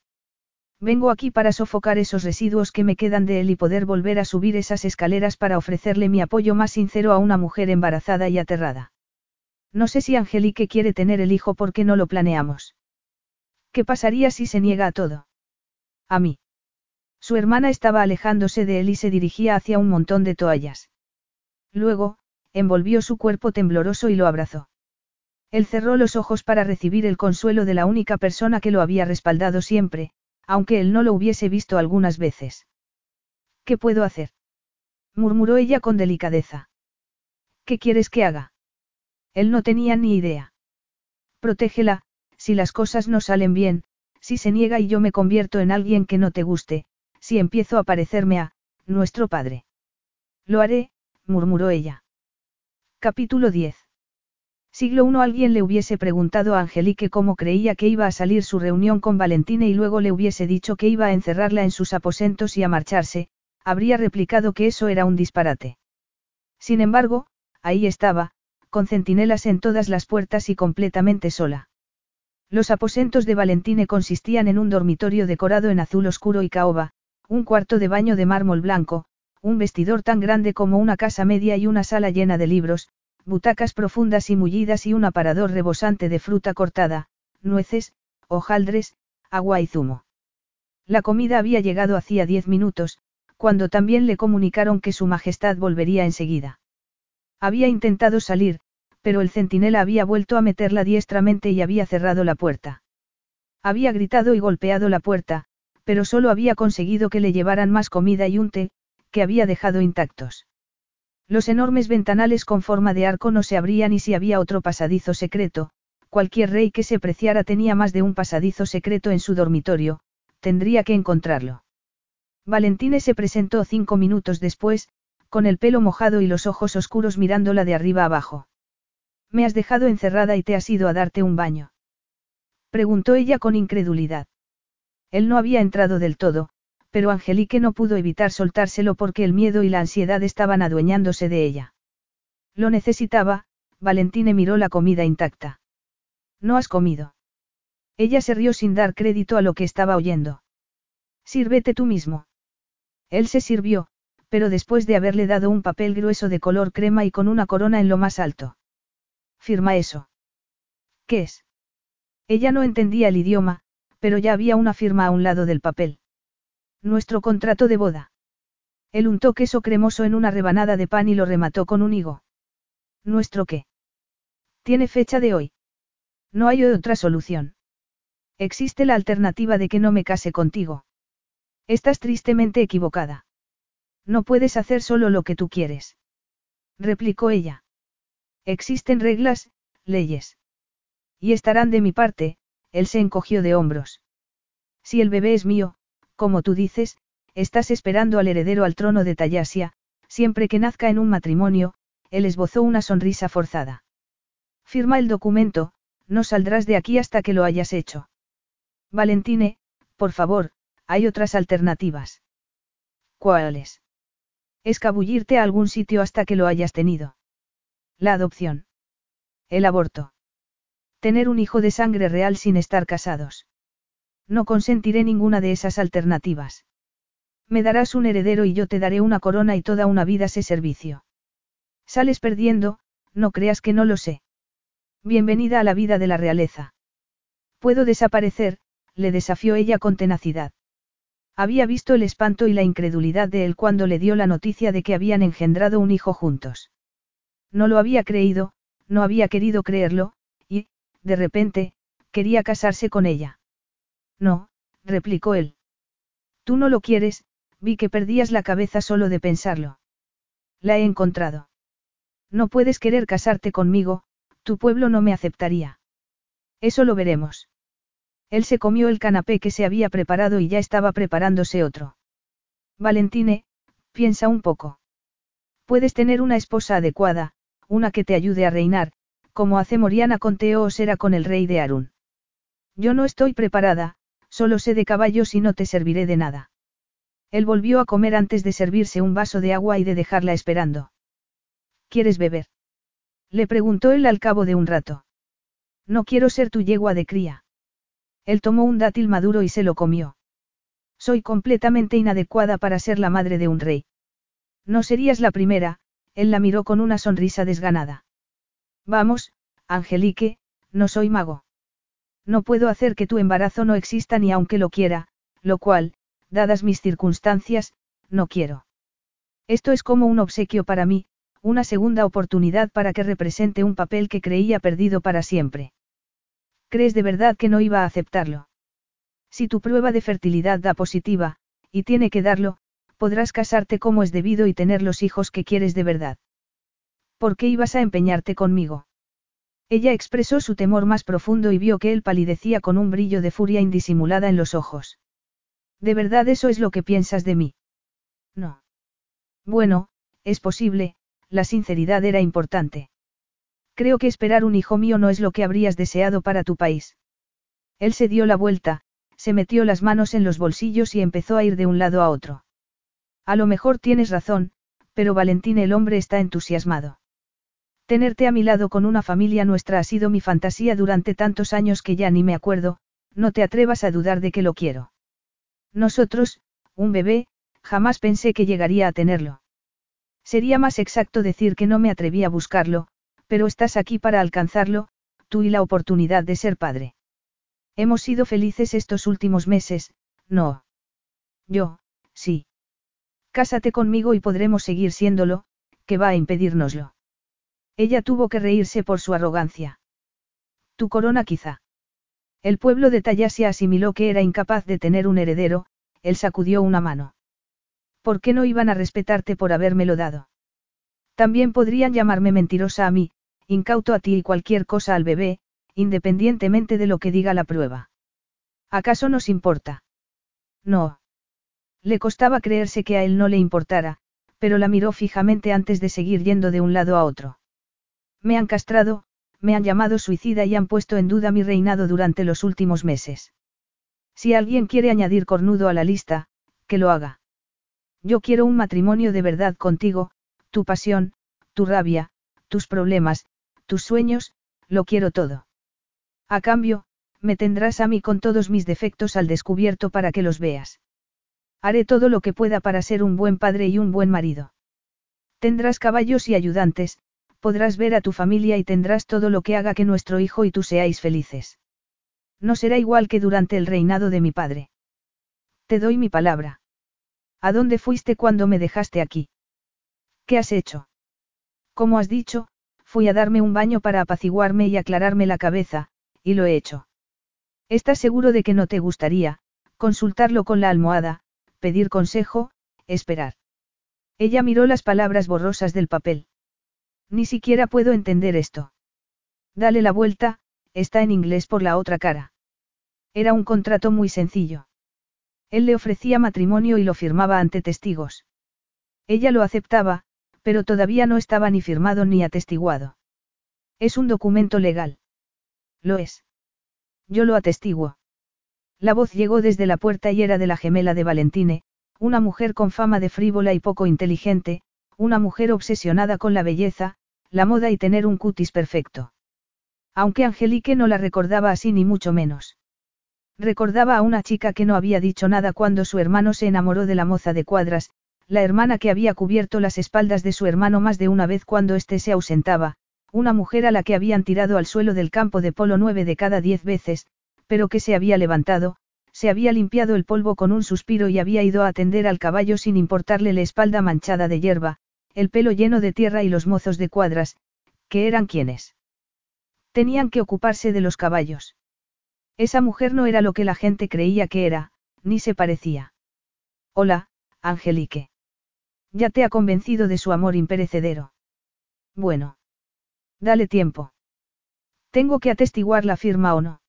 Vengo aquí para sofocar esos residuos que me quedan de él y poder volver a subir esas escaleras para ofrecerle mi apoyo más sincero a una mujer embarazada y aterrada. No sé si Angelique quiere tener el hijo porque no lo planeamos. ¿Qué pasaría si se niega a todo? A mí. Su hermana estaba alejándose de él y se dirigía hacia un montón de toallas. Luego, envolvió su cuerpo tembloroso y lo abrazó. Él cerró los ojos para recibir el consuelo de la única persona que lo había respaldado siempre, aunque él no lo hubiese visto algunas veces. ¿Qué puedo hacer? murmuró ella con delicadeza. ¿Qué quieres que haga? Él no tenía ni idea. Protégela, si las cosas no salen bien, si se niega y yo me convierto en alguien que no te guste, si empiezo a parecerme a, nuestro padre. Lo haré, murmuró ella. Capítulo 10. Siglo I alguien le hubiese preguntado a Angelique cómo creía que iba a salir su reunión con Valentine y luego le hubiese dicho que iba a encerrarla en sus aposentos y a marcharse, habría replicado que eso era un disparate. Sin embargo, ahí estaba, con centinelas en todas las puertas y completamente sola. Los aposentos de Valentine consistían en un dormitorio decorado en azul oscuro y caoba, un cuarto de baño de mármol blanco, un vestidor tan grande como una casa media y una sala llena de libros, butacas profundas y mullidas y un aparador rebosante de fruta cortada, nueces, hojaldres, agua y zumo. La comida había llegado hacía diez minutos, cuando también le comunicaron que su majestad volvería enseguida. Había intentado salir, pero el centinela había vuelto a meterla diestramente y había cerrado la puerta. Había gritado y golpeado la puerta, pero solo había conseguido que le llevaran más comida y un té, que había dejado intactos. Los enormes ventanales con forma de arco no se abrían y si había otro pasadizo secreto, cualquier rey que se preciara tenía más de un pasadizo secreto en su dormitorio, tendría que encontrarlo. Valentine se presentó cinco minutos después, con el pelo mojado y los ojos oscuros mirándola de arriba abajo. Me has dejado encerrada y te has ido a darte un baño. Preguntó ella con incredulidad. Él no había entrado del todo, pero Angelique no pudo evitar soltárselo porque el miedo y la ansiedad estaban adueñándose de ella. Lo necesitaba, Valentine miró la comida intacta. ¿No has comido? Ella se rió sin dar crédito a lo que estaba oyendo. Sírvete tú mismo. Él se sirvió, pero después de haberle dado un papel grueso de color crema y con una corona en lo más alto. Firma eso. ¿Qué es? Ella no entendía el idioma, pero ya había una firma a un lado del papel. Nuestro contrato de boda. Él untó queso cremoso en una rebanada de pan y lo remató con un higo. ¿Nuestro qué? Tiene fecha de hoy. No hay otra solución. Existe la alternativa de que no me case contigo. Estás tristemente equivocada. No puedes hacer solo lo que tú quieres. Replicó ella. Existen reglas, leyes. Y estarán de mi parte, él se encogió de hombros. Si el bebé es mío, como tú dices, estás esperando al heredero al trono de Tayasia, siempre que nazca en un matrimonio, él esbozó una sonrisa forzada. Firma el documento, no saldrás de aquí hasta que lo hayas hecho. Valentine, por favor, hay otras alternativas. ¿Cuáles? Escabullirte a algún sitio hasta que lo hayas tenido. La adopción. El aborto. Tener un hijo de sangre real sin estar casados. No consentiré ninguna de esas alternativas. Me darás un heredero y yo te daré una corona y toda una vida ese servicio. Sales perdiendo, no creas que no lo sé. Bienvenida a la vida de la realeza. Puedo desaparecer, le desafió ella con tenacidad. Había visto el espanto y la incredulidad de él cuando le dio la noticia de que habían engendrado un hijo juntos. No lo había creído, no había querido creerlo, y, de repente, quería casarse con ella. No, replicó él. Tú no lo quieres, vi que perdías la cabeza solo de pensarlo. La he encontrado. No puedes querer casarte conmigo, tu pueblo no me aceptaría. Eso lo veremos. Él se comió el canapé que se había preparado y ya estaba preparándose otro. Valentine, piensa un poco. Puedes tener una esposa adecuada, una que te ayude a reinar, como hace Moriana con Teos era con el rey de Arun. Yo no estoy preparada, solo sé de caballos y no te serviré de nada. Él volvió a comer antes de servirse un vaso de agua y de dejarla esperando. ¿Quieres beber? Le preguntó él al cabo de un rato. No quiero ser tu yegua de cría. Él tomó un dátil maduro y se lo comió. Soy completamente inadecuada para ser la madre de un rey. No serías la primera, él la miró con una sonrisa desganada. Vamos, Angelique, no soy mago. No puedo hacer que tu embarazo no exista ni aunque lo quiera, lo cual, dadas mis circunstancias, no quiero. Esto es como un obsequio para mí, una segunda oportunidad para que represente un papel que creía perdido para siempre. ¿Crees de verdad que no iba a aceptarlo? Si tu prueba de fertilidad da positiva, y tiene que darlo, podrás casarte como es debido y tener los hijos que quieres de verdad. ¿Por qué ibas a empeñarte conmigo? Ella expresó su temor más profundo y vio que él palidecía con un brillo de furia indisimulada en los ojos. ¿De verdad eso es lo que piensas de mí? No. Bueno, es posible, la sinceridad era importante. Creo que esperar un hijo mío no es lo que habrías deseado para tu país. Él se dio la vuelta, se metió las manos en los bolsillos y empezó a ir de un lado a otro. A lo mejor tienes razón, pero Valentín el hombre está entusiasmado. Tenerte a mi lado con una familia nuestra ha sido mi fantasía durante tantos años que ya ni me acuerdo, no te atrevas a dudar de que lo quiero. Nosotros, un bebé, jamás pensé que llegaría a tenerlo. Sería más exacto decir que no me atreví a buscarlo, pero estás aquí para alcanzarlo, tú y la oportunidad de ser padre. Hemos sido felices estos últimos meses, no. Yo, sí. Cásate conmigo y podremos seguir siéndolo, que va a impedírnoslo. Ella tuvo que reírse por su arrogancia. Tu corona quizá. El pueblo de Tayasia asimiló que era incapaz de tener un heredero, él sacudió una mano. ¿Por qué no iban a respetarte por habérmelo dado? También podrían llamarme mentirosa a mí, incauto a ti y cualquier cosa al bebé, independientemente de lo que diga la prueba. ¿Acaso nos importa? No. Le costaba creerse que a él no le importara, pero la miró fijamente antes de seguir yendo de un lado a otro. Me han castrado, me han llamado suicida y han puesto en duda mi reinado durante los últimos meses. Si alguien quiere añadir cornudo a la lista, que lo haga. Yo quiero un matrimonio de verdad contigo, tu pasión, tu rabia, tus problemas, tus sueños, lo quiero todo. A cambio, me tendrás a mí con todos mis defectos al descubierto para que los veas. Haré todo lo que pueda para ser un buen padre y un buen marido. Tendrás caballos y ayudantes, podrás ver a tu familia y tendrás todo lo que haga que nuestro hijo y tú seáis felices. No será igual que durante el reinado de mi padre. Te doy mi palabra. ¿A dónde fuiste cuando me dejaste aquí? ¿Qué has hecho? Como has dicho, fui a darme un baño para apaciguarme y aclararme la cabeza, y lo he hecho. ¿Estás seguro de que no te gustaría, consultarlo con la almohada, pedir consejo, esperar? Ella miró las palabras borrosas del papel. Ni siquiera puedo entender esto. Dale la vuelta, está en inglés por la otra cara. Era un contrato muy sencillo. Él le ofrecía matrimonio y lo firmaba ante testigos. Ella lo aceptaba, pero todavía no estaba ni firmado ni atestiguado. Es un documento legal. Lo es. Yo lo atestiguo. La voz llegó desde la puerta y era de la gemela de Valentine, una mujer con fama de frívola y poco inteligente, una mujer obsesionada con la belleza, la moda y tener un cutis perfecto. Aunque Angelique no la recordaba así ni mucho menos. Recordaba a una chica que no había dicho nada cuando su hermano se enamoró de la moza de cuadras, la hermana que había cubierto las espaldas de su hermano más de una vez cuando éste se ausentaba, una mujer a la que habían tirado al suelo del campo de polo nueve de cada diez veces, pero que se había levantado, se había limpiado el polvo con un suspiro y había ido a atender al caballo sin importarle la espalda manchada de hierba, el pelo lleno de tierra y los mozos de cuadras, que eran quienes. Tenían que ocuparse de los caballos. Esa mujer no era lo que la gente creía que era, ni se parecía. Hola, Angelique. Ya te ha convencido de su amor imperecedero. Bueno. Dale tiempo. Tengo que atestiguar la firma o no.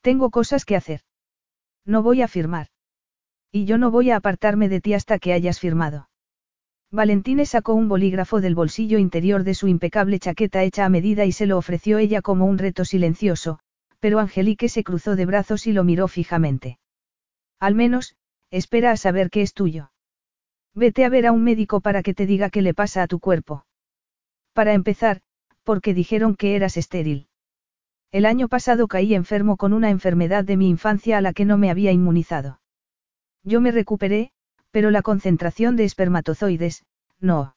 Tengo cosas que hacer. No voy a firmar. Y yo no voy a apartarme de ti hasta que hayas firmado. Valentine sacó un bolígrafo del bolsillo interior de su impecable chaqueta hecha a medida y se lo ofreció ella como un reto silencioso, pero Angelique se cruzó de brazos y lo miró fijamente. Al menos, espera a saber qué es tuyo. Vete a ver a un médico para que te diga qué le pasa a tu cuerpo. Para empezar, porque dijeron que eras estéril. El año pasado caí enfermo con una enfermedad de mi infancia a la que no me había inmunizado. Yo me recuperé, pero la concentración de espermatozoides, no.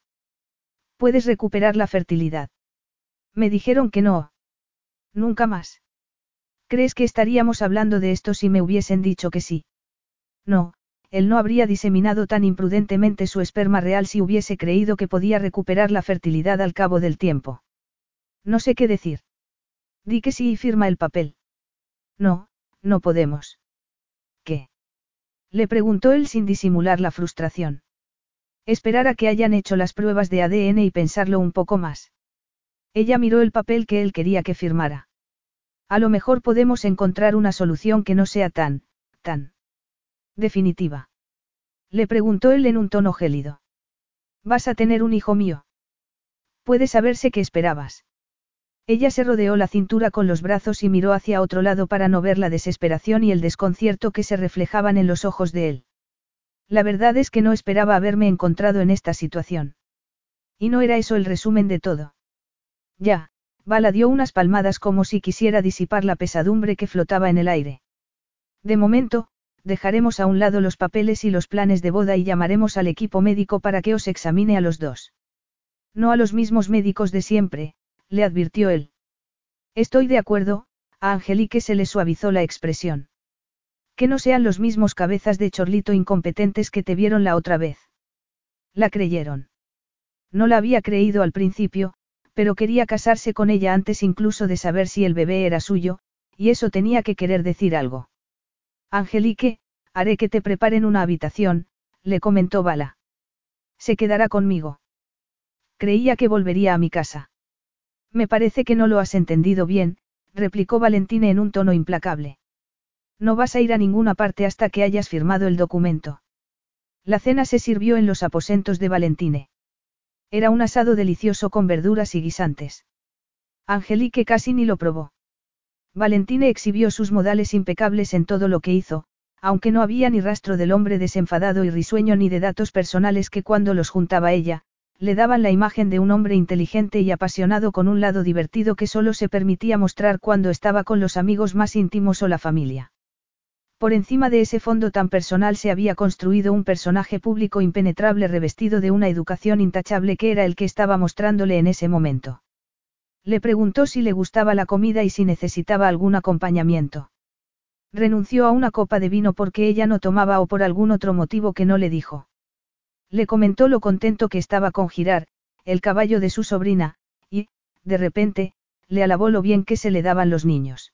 Puedes recuperar la fertilidad. Me dijeron que no. Nunca más. ¿Crees que estaríamos hablando de esto si me hubiesen dicho que sí? No, él no habría diseminado tan imprudentemente su esperma real si hubiese creído que podía recuperar la fertilidad al cabo del tiempo. No sé qué decir. Di que sí y firma el papel. No, no podemos. Le preguntó él sin disimular la frustración. Esperar a que hayan hecho las pruebas de ADN y pensarlo un poco más. Ella miró el papel que él quería que firmara. A lo mejor podemos encontrar una solución que no sea tan, tan definitiva. Le preguntó él en un tono gélido. ¿Vas a tener un hijo mío? Puede saberse qué esperabas. Ella se rodeó la cintura con los brazos y miró hacia otro lado para no ver la desesperación y el desconcierto que se reflejaban en los ojos de él. La verdad es que no esperaba haberme encontrado en esta situación. Y no era eso el resumen de todo. Ya, Bala dio unas palmadas como si quisiera disipar la pesadumbre que flotaba en el aire. De momento, dejaremos a un lado los papeles y los planes de boda y llamaremos al equipo médico para que os examine a los dos. No a los mismos médicos de siempre, le advirtió él. Estoy de acuerdo, a Angelique se le suavizó la expresión. Que no sean los mismos cabezas de chorlito incompetentes que te vieron la otra vez. La creyeron. No la había creído al principio, pero quería casarse con ella antes incluso de saber si el bebé era suyo, y eso tenía que querer decir algo. Angelique, haré que te preparen una habitación, le comentó Bala. Se quedará conmigo. Creía que volvería a mi casa. Me parece que no lo has entendido bien, replicó Valentine en un tono implacable. No vas a ir a ninguna parte hasta que hayas firmado el documento. La cena se sirvió en los aposentos de Valentine. Era un asado delicioso con verduras y guisantes. Angelique casi ni lo probó. Valentine exhibió sus modales impecables en todo lo que hizo, aunque no había ni rastro del hombre desenfadado y risueño ni de datos personales que cuando los juntaba ella, le daban la imagen de un hombre inteligente y apasionado con un lado divertido que solo se permitía mostrar cuando estaba con los amigos más íntimos o la familia. Por encima de ese fondo tan personal se había construido un personaje público impenetrable revestido de una educación intachable que era el que estaba mostrándole en ese momento. Le preguntó si le gustaba la comida y si necesitaba algún acompañamiento. Renunció a una copa de vino porque ella no tomaba o por algún otro motivo que no le dijo. Le comentó lo contento que estaba con Girar, el caballo de su sobrina, y, de repente, le alabó lo bien que se le daban los niños.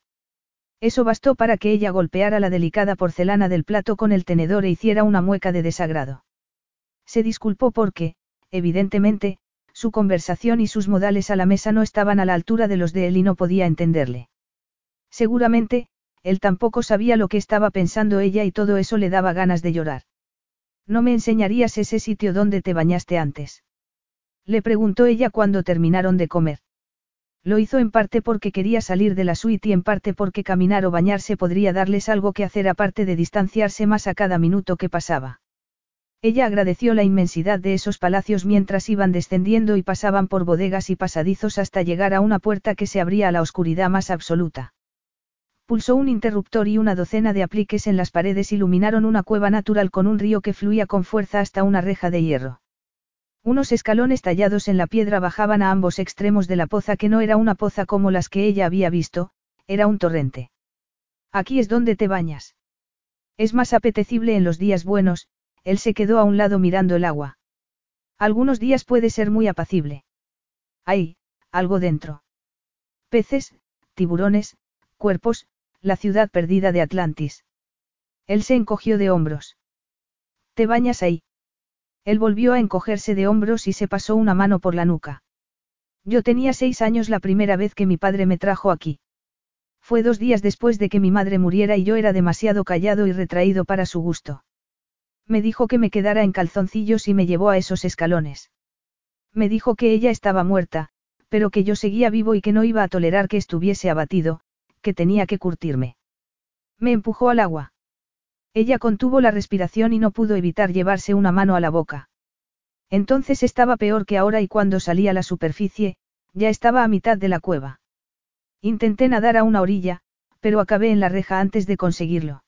Eso bastó para que ella golpeara la delicada porcelana del plato con el tenedor e hiciera una mueca de desagrado. Se disculpó porque, evidentemente, su conversación y sus modales a la mesa no estaban a la altura de los de él y no podía entenderle. Seguramente, él tampoco sabía lo que estaba pensando ella y todo eso le daba ganas de llorar. ¿No me enseñarías ese sitio donde te bañaste antes? Le preguntó ella cuando terminaron de comer. Lo hizo en parte porque quería salir de la suite y en parte porque caminar o bañarse podría darles algo que hacer aparte de distanciarse más a cada minuto que pasaba. Ella agradeció la inmensidad de esos palacios mientras iban descendiendo y pasaban por bodegas y pasadizos hasta llegar a una puerta que se abría a la oscuridad más absoluta. Pulsó un interruptor y una docena de apliques en las paredes iluminaron una cueva natural con un río que fluía con fuerza hasta una reja de hierro. Unos escalones tallados en la piedra bajaban a ambos extremos de la poza que no era una poza como las que ella había visto, era un torrente. Aquí es donde te bañas. Es más apetecible en los días buenos, él se quedó a un lado mirando el agua. Algunos días puede ser muy apacible. Hay, algo dentro. Peces, tiburones, cuerpos, la ciudad perdida de Atlantis. Él se encogió de hombros. ¿Te bañas ahí? Él volvió a encogerse de hombros y se pasó una mano por la nuca. Yo tenía seis años la primera vez que mi padre me trajo aquí. Fue dos días después de que mi madre muriera y yo era demasiado callado y retraído para su gusto. Me dijo que me quedara en calzoncillos y me llevó a esos escalones. Me dijo que ella estaba muerta, pero que yo seguía vivo y que no iba a tolerar que estuviese abatido, que tenía que curtirme. Me empujó al agua. Ella contuvo la respiración y no pudo evitar llevarse una mano a la boca. Entonces estaba peor que ahora y cuando salí a la superficie, ya estaba a mitad de la cueva. Intenté nadar a una orilla, pero acabé en la reja antes de conseguirlo.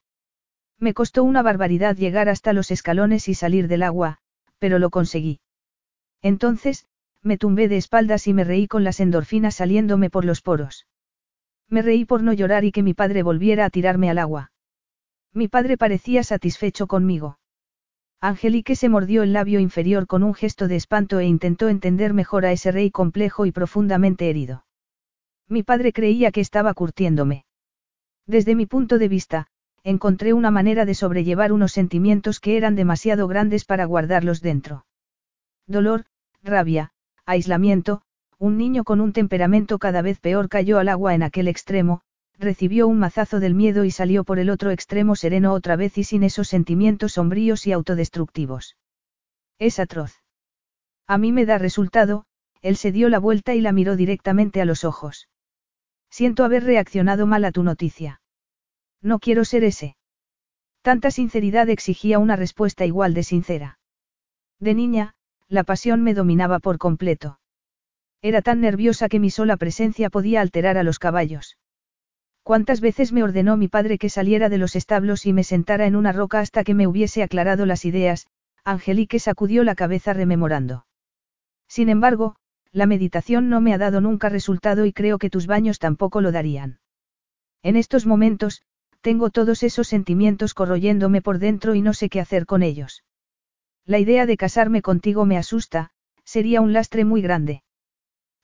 Me costó una barbaridad llegar hasta los escalones y salir del agua, pero lo conseguí. Entonces, me tumbé de espaldas y me reí con las endorfinas saliéndome por los poros. Me reí por no llorar y que mi padre volviera a tirarme al agua. Mi padre parecía satisfecho conmigo. Angelique se mordió el labio inferior con un gesto de espanto e intentó entender mejor a ese rey complejo y profundamente herido. Mi padre creía que estaba curtiéndome. Desde mi punto de vista, encontré una manera de sobrellevar unos sentimientos que eran demasiado grandes para guardarlos dentro. Dolor, rabia, aislamiento, un niño con un temperamento cada vez peor cayó al agua en aquel extremo, recibió un mazazo del miedo y salió por el otro extremo sereno otra vez y sin esos sentimientos sombríos y autodestructivos. Es atroz. A mí me da resultado, él se dio la vuelta y la miró directamente a los ojos. Siento haber reaccionado mal a tu noticia. No quiero ser ese. Tanta sinceridad exigía una respuesta igual de sincera. De niña, la pasión me dominaba por completo. Era tan nerviosa que mi sola presencia podía alterar a los caballos. ¿Cuántas veces me ordenó mi padre que saliera de los establos y me sentara en una roca hasta que me hubiese aclarado las ideas? Angelique sacudió la cabeza rememorando. Sin embargo, la meditación no me ha dado nunca resultado y creo que tus baños tampoco lo darían. En estos momentos, tengo todos esos sentimientos corroyéndome por dentro y no sé qué hacer con ellos. La idea de casarme contigo me asusta, sería un lastre muy grande.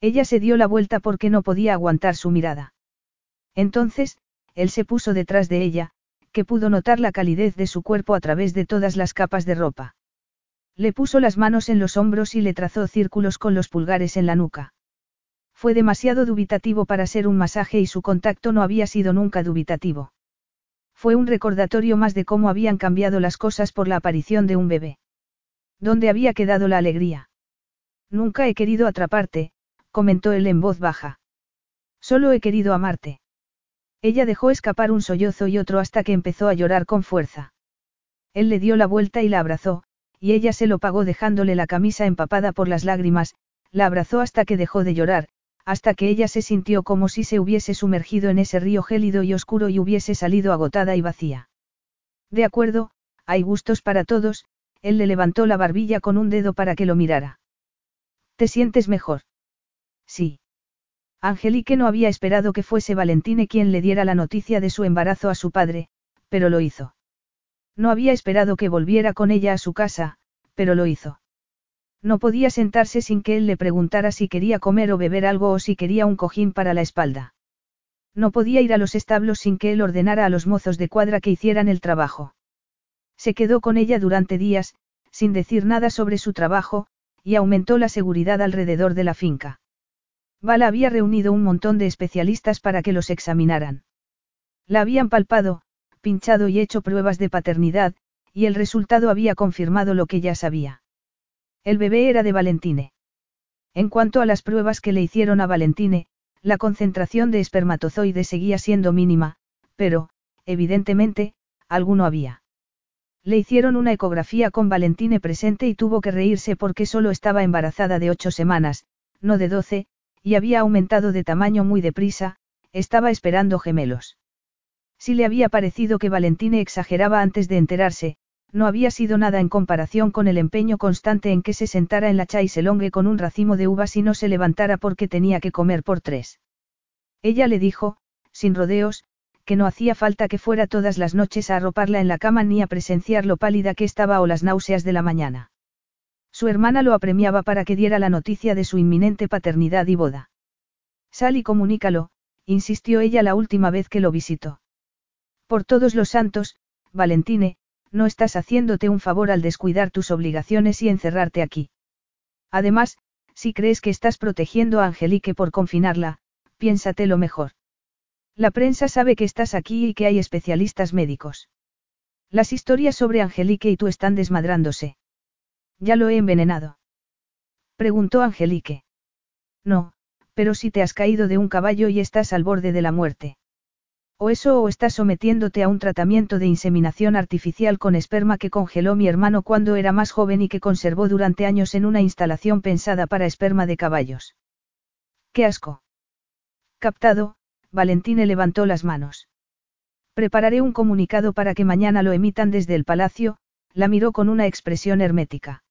Ella se dio la vuelta porque no podía aguantar su mirada. Entonces, él se puso detrás de ella, que pudo notar la calidez de su cuerpo a través de todas las capas de ropa. Le puso las manos en los hombros y le trazó círculos con los pulgares en la nuca. Fue demasiado dubitativo para ser un masaje y su contacto no había sido nunca dubitativo. Fue un recordatorio más de cómo habían cambiado las cosas por la aparición de un bebé. ¿Dónde había quedado la alegría? Nunca he querido atraparte, comentó él en voz baja. Solo he querido amarte. Ella dejó escapar un sollozo y otro hasta que empezó a llorar con fuerza. Él le dio la vuelta y la abrazó, y ella se lo pagó dejándole la camisa empapada por las lágrimas, la abrazó hasta que dejó de llorar, hasta que ella se sintió como si se hubiese sumergido en ese río gélido y oscuro y hubiese salido agotada y vacía. De acuerdo, hay gustos para todos, él le levantó la barbilla con un dedo para que lo mirara. ¿Te sientes mejor? Sí. Angelique no había esperado que fuese Valentine quien le diera la noticia de su embarazo a su padre, pero lo hizo. No había esperado que volviera con ella a su casa, pero lo hizo. No podía sentarse sin que él le preguntara si quería comer o beber algo o si quería un cojín para la espalda. No podía ir a los establos sin que él ordenara a los mozos de cuadra que hicieran el trabajo. Se quedó con ella durante días, sin decir nada sobre su trabajo, y aumentó la seguridad alrededor de la finca. Vala había reunido un montón de especialistas para que los examinaran. La habían palpado, pinchado y hecho pruebas de paternidad, y el resultado había confirmado lo que ya sabía. El bebé era de Valentine. En cuanto a las pruebas que le hicieron a Valentine, la concentración de espermatozoides seguía siendo mínima, pero, evidentemente, alguno había. Le hicieron una ecografía con Valentine presente y tuvo que reírse porque solo estaba embarazada de ocho semanas, no de doce, y había aumentado de tamaño muy deprisa, estaba esperando gemelos. Si le había parecido que Valentine exageraba antes de enterarse, no había sido nada en comparación con el empeño constante en que se sentara en la chaiselongue con un racimo de uvas y no se levantara porque tenía que comer por tres. Ella le dijo, sin rodeos, que no hacía falta que fuera todas las noches a arroparla en la cama ni a presenciar lo pálida que estaba o las náuseas de la mañana. Su hermana lo apremiaba para que diera la noticia de su inminente paternidad y boda. Sal y comunícalo, insistió ella la última vez que lo visitó. Por todos los santos, Valentine, no estás haciéndote un favor al descuidar tus obligaciones y encerrarte aquí. Además, si crees que estás protegiendo a Angelique por confinarla, piénsatelo mejor. La prensa sabe que estás aquí y que hay especialistas médicos. Las historias sobre Angelique y tú están desmadrándose. ¿Ya lo he envenenado? Preguntó Angelique. No, pero si te has caído de un caballo y estás al borde de la muerte. O eso o estás sometiéndote a un tratamiento de inseminación artificial con esperma que congeló mi hermano cuando era más joven y que conservó durante años en una instalación pensada para esperma de caballos. ¡Qué asco! Captado, Valentine levantó las manos. Prepararé un comunicado para que mañana lo emitan desde el palacio, la miró con una expresión hermética.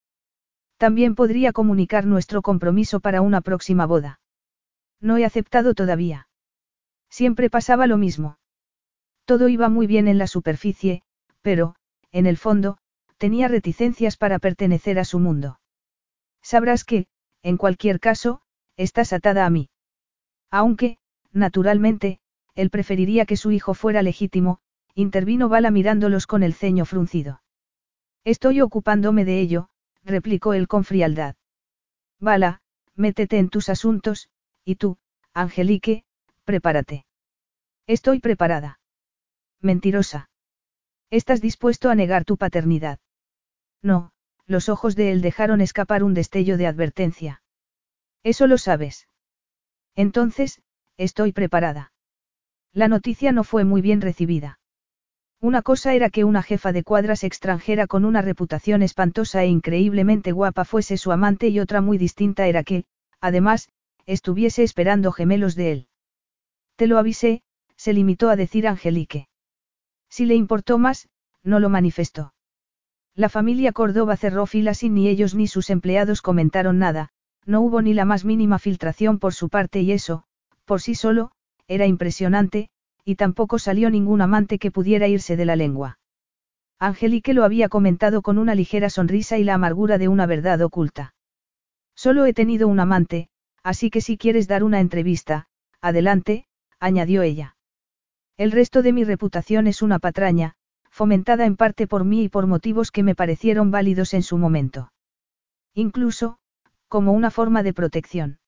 También podría comunicar nuestro compromiso para una próxima boda. No he aceptado todavía. Siempre pasaba lo mismo. Todo iba muy bien en la superficie, pero, en el fondo, tenía reticencias para pertenecer a su mundo. Sabrás que, en cualquier caso, estás atada a mí. Aunque, naturalmente, él preferiría que su hijo fuera legítimo, intervino Bala mirándolos con el ceño fruncido. Estoy ocupándome de ello, replicó él con frialdad. Bala, métete en tus asuntos, y tú, Angelique, prepárate. Estoy preparada. Mentirosa. ¿Estás dispuesto a negar tu paternidad? No, los ojos de él dejaron escapar un destello de advertencia. Eso lo sabes. Entonces, estoy preparada. La noticia no fue muy bien recibida. Una cosa era que una jefa de cuadras extranjera con una reputación espantosa e increíblemente guapa fuese su amante y otra muy distinta era que, además, estuviese esperando gemelos de él. Te lo avisé, se limitó a decir Angelique. Si le importó más, no lo manifestó. La familia Córdoba cerró filas y ni ellos ni sus empleados comentaron nada, no hubo ni la más mínima filtración por su parte y eso, por sí solo, era impresionante, y tampoco salió ningún amante que pudiera irse de la lengua. Angelique lo había comentado con una ligera sonrisa y la amargura de una verdad oculta. Solo he tenido un amante, así que si quieres dar una entrevista, adelante, añadió ella. El resto de mi reputación es una patraña, fomentada en parte por mí y por motivos que me parecieron válidos en su momento. Incluso, como una forma de protección.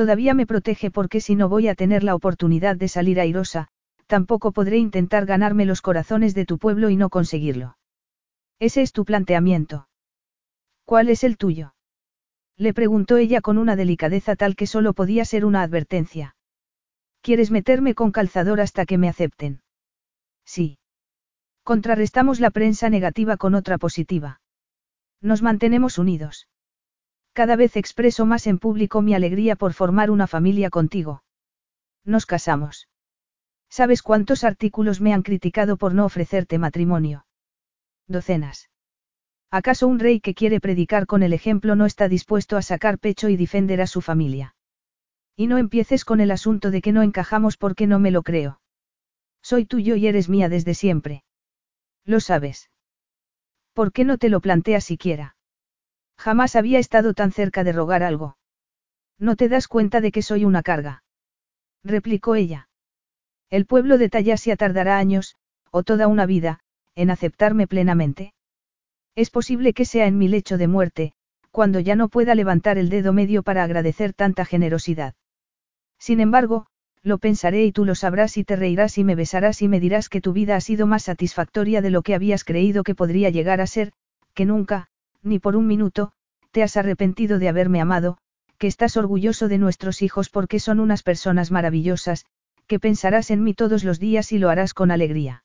Todavía me protege porque si no voy a tener la oportunidad de salir airosa, tampoco podré intentar ganarme los corazones de tu pueblo y no conseguirlo. Ese es tu planteamiento. ¿Cuál es el tuyo? Le preguntó ella con una delicadeza tal que solo podía ser una advertencia. ¿Quieres meterme con calzador hasta que me acepten? Sí. Contrarrestamos la prensa negativa con otra positiva. Nos mantenemos unidos. Cada vez expreso más en público mi alegría por formar una familia contigo. Nos casamos. ¿Sabes cuántos artículos me han criticado por no ofrecerte matrimonio? Docenas. ¿Acaso un rey que quiere predicar con el ejemplo no está dispuesto a sacar pecho y defender a su familia? Y no empieces con el asunto de que no encajamos porque no me lo creo. Soy tuyo y eres mía desde siempre. Lo sabes. ¿Por qué no te lo planteas siquiera? Jamás había estado tan cerca de rogar algo. ¿No te das cuenta de que soy una carga? replicó ella. El pueblo de Tallasia tardará años, o toda una vida, en aceptarme plenamente. Es posible que sea en mi lecho de muerte, cuando ya no pueda levantar el dedo medio para agradecer tanta generosidad. Sin embargo, lo pensaré y tú lo sabrás y te reirás y me besarás y me dirás que tu vida ha sido más satisfactoria de lo que habías creído que podría llegar a ser, que nunca, ni por un minuto, te has arrepentido de haberme amado, que estás orgulloso de nuestros hijos porque son unas personas maravillosas, que pensarás en mí todos los días y lo harás con alegría.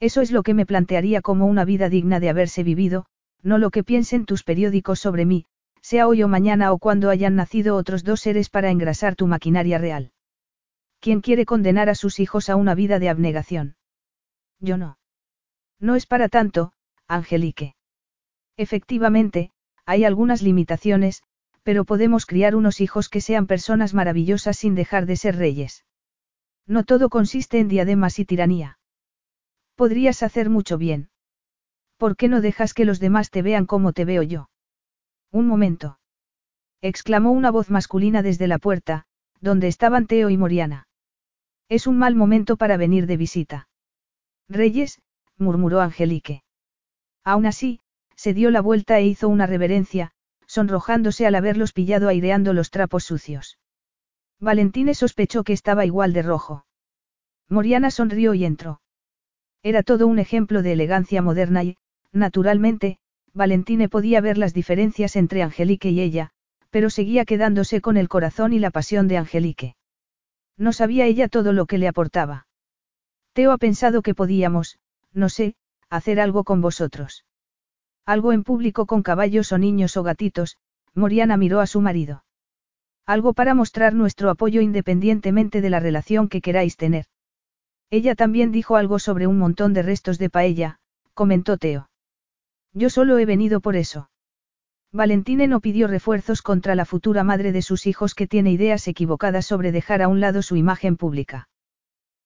Eso es lo que me plantearía como una vida digna de haberse vivido, no lo que piensen tus periódicos sobre mí, sea hoy o mañana o cuando hayan nacido otros dos seres para engrasar tu maquinaria real. ¿Quién quiere condenar a sus hijos a una vida de abnegación? Yo no. No es para tanto, Angelique. Efectivamente, hay algunas limitaciones, pero podemos criar unos hijos que sean personas maravillosas sin dejar de ser reyes. No todo consiste en diademas y tiranía. Podrías hacer mucho bien. ¿Por qué no dejas que los demás te vean como te veo yo? Un momento. exclamó una voz masculina desde la puerta, donde estaban Teo y Moriana. Es un mal momento para venir de visita. Reyes, murmuró Angelique. Aún así, se dio la vuelta e hizo una reverencia, sonrojándose al haberlos pillado aireando los trapos sucios. Valentine sospechó que estaba igual de rojo. Moriana sonrió y entró. Era todo un ejemplo de elegancia moderna y, naturalmente, Valentine podía ver las diferencias entre Angelique y ella, pero seguía quedándose con el corazón y la pasión de Angelique. No sabía ella todo lo que le aportaba. Teo ha pensado que podíamos, no sé, hacer algo con vosotros. Algo en público con caballos o niños o gatitos, Moriana miró a su marido. Algo para mostrar nuestro apoyo independientemente de la relación que queráis tener. Ella también dijo algo sobre un montón de restos de paella, comentó Teo. Yo solo he venido por eso. Valentine no pidió refuerzos contra la futura madre de sus hijos que tiene ideas equivocadas sobre dejar a un lado su imagen pública.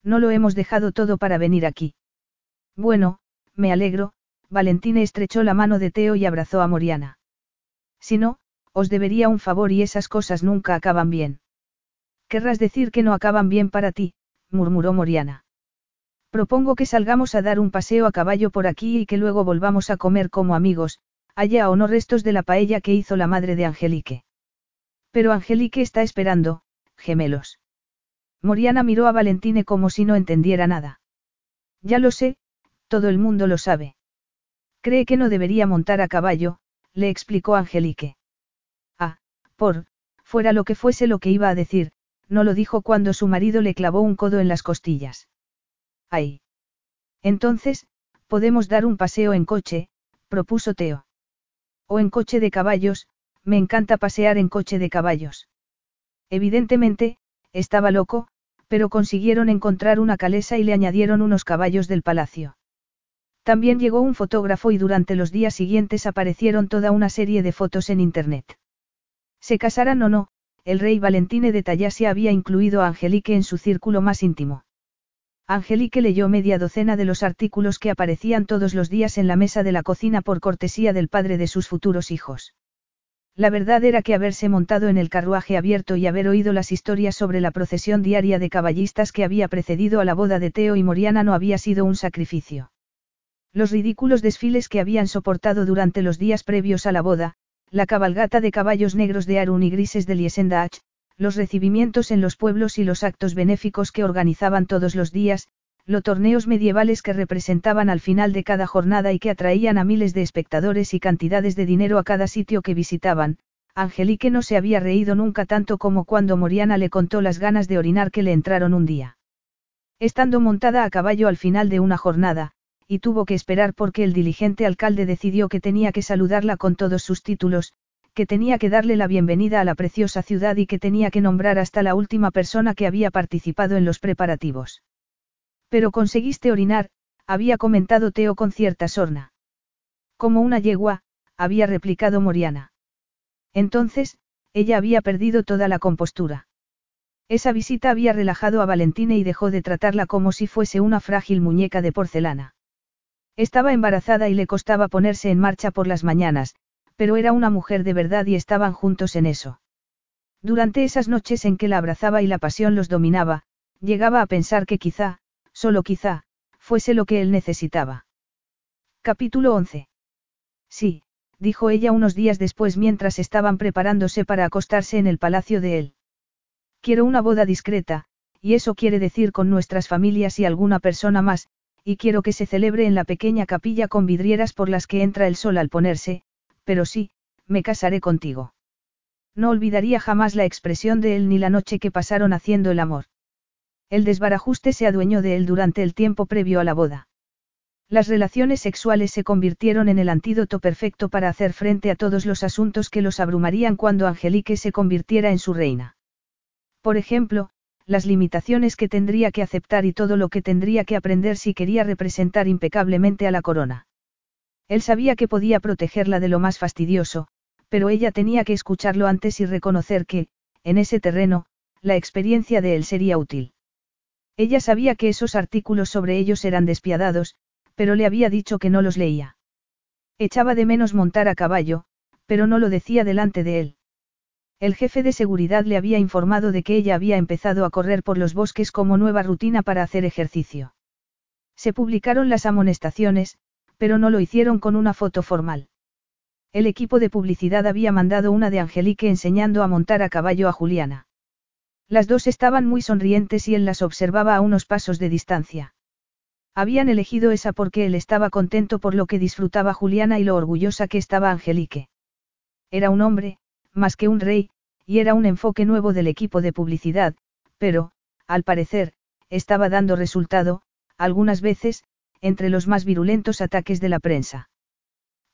No lo hemos dejado todo para venir aquí. Bueno, me alegro, Valentine estrechó la mano de Teo y abrazó a Moriana. Si no, os debería un favor y esas cosas nunca acaban bien. Querrás decir que no acaban bien para ti, murmuró Moriana. Propongo que salgamos a dar un paseo a caballo por aquí y que luego volvamos a comer como amigos, allá o no restos de la paella que hizo la madre de Angelique. Pero Angelique está esperando, gemelos. Moriana miró a Valentine como si no entendiera nada. Ya lo sé, todo el mundo lo sabe. Cree que no debería montar a caballo, le explicó Angelique. Ah, por, fuera lo que fuese lo que iba a decir, no lo dijo cuando su marido le clavó un codo en las costillas. Ay. Entonces, podemos dar un paseo en coche, propuso Teo. O en coche de caballos, me encanta pasear en coche de caballos. Evidentemente, estaba loco, pero consiguieron encontrar una calesa y le añadieron unos caballos del palacio. También llegó un fotógrafo y durante los días siguientes aparecieron toda una serie de fotos en Internet. Se casaran o no, el rey Valentine de Tallasia había incluido a Angelique en su círculo más íntimo. Angelique leyó media docena de los artículos que aparecían todos los días en la mesa de la cocina por cortesía del padre de sus futuros hijos. La verdad era que haberse montado en el carruaje abierto y haber oído las historias sobre la procesión diaria de caballistas que había precedido a la boda de Teo y Moriana no había sido un sacrificio. Los ridículos desfiles que habían soportado durante los días previos a la boda, la cabalgata de caballos negros de Arun y grises de Liesendach, los recibimientos en los pueblos y los actos benéficos que organizaban todos los días, los torneos medievales que representaban al final de cada jornada y que atraían a miles de espectadores y cantidades de dinero a cada sitio que visitaban, Angelique no se había reído nunca tanto como cuando Moriana le contó las ganas de orinar que le entraron un día. Estando montada a caballo al final de una jornada, y tuvo que esperar porque el diligente alcalde decidió que tenía que saludarla con todos sus títulos, que tenía que darle la bienvenida a la preciosa ciudad y que tenía que nombrar hasta la última persona que había participado en los preparativos. Pero conseguiste orinar, había comentado Teo con cierta sorna. Como una yegua, había replicado Moriana. Entonces, ella había perdido toda la compostura. Esa visita había relajado a Valentina y dejó de tratarla como si fuese una frágil muñeca de porcelana. Estaba embarazada y le costaba ponerse en marcha por las mañanas, pero era una mujer de verdad y estaban juntos en eso. Durante esas noches en que la abrazaba y la pasión los dominaba, llegaba a pensar que quizá, solo quizá, fuese lo que él necesitaba. Capítulo 11. Sí, dijo ella unos días después mientras estaban preparándose para acostarse en el palacio de él. Quiero una boda discreta, y eso quiere decir con nuestras familias y alguna persona más, y quiero que se celebre en la pequeña capilla con vidrieras por las que entra el sol al ponerse, pero sí, me casaré contigo. No olvidaría jamás la expresión de él ni la noche que pasaron haciendo el amor. El desbarajuste se adueñó de él durante el tiempo previo a la boda. Las relaciones sexuales se convirtieron en el antídoto perfecto para hacer frente a todos los asuntos que los abrumarían cuando Angelique se convirtiera en su reina. Por ejemplo, las limitaciones que tendría que aceptar y todo lo que tendría que aprender si quería representar impecablemente a la corona. Él sabía que podía protegerla de lo más fastidioso, pero ella tenía que escucharlo antes y reconocer que, en ese terreno, la experiencia de él sería útil. Ella sabía que esos artículos sobre ellos eran despiadados, pero le había dicho que no los leía. Echaba de menos montar a caballo, pero no lo decía delante de él. El jefe de seguridad le había informado de que ella había empezado a correr por los bosques como nueva rutina para hacer ejercicio. Se publicaron las amonestaciones, pero no lo hicieron con una foto formal. El equipo de publicidad había mandado una de Angelique enseñando a montar a caballo a Juliana. Las dos estaban muy sonrientes y él las observaba a unos pasos de distancia. Habían elegido esa porque él estaba contento por lo que disfrutaba Juliana y lo orgullosa que estaba Angelique. Era un hombre, más que un rey, y era un enfoque nuevo del equipo de publicidad, pero, al parecer, estaba dando resultado, algunas veces, entre los más virulentos ataques de la prensa.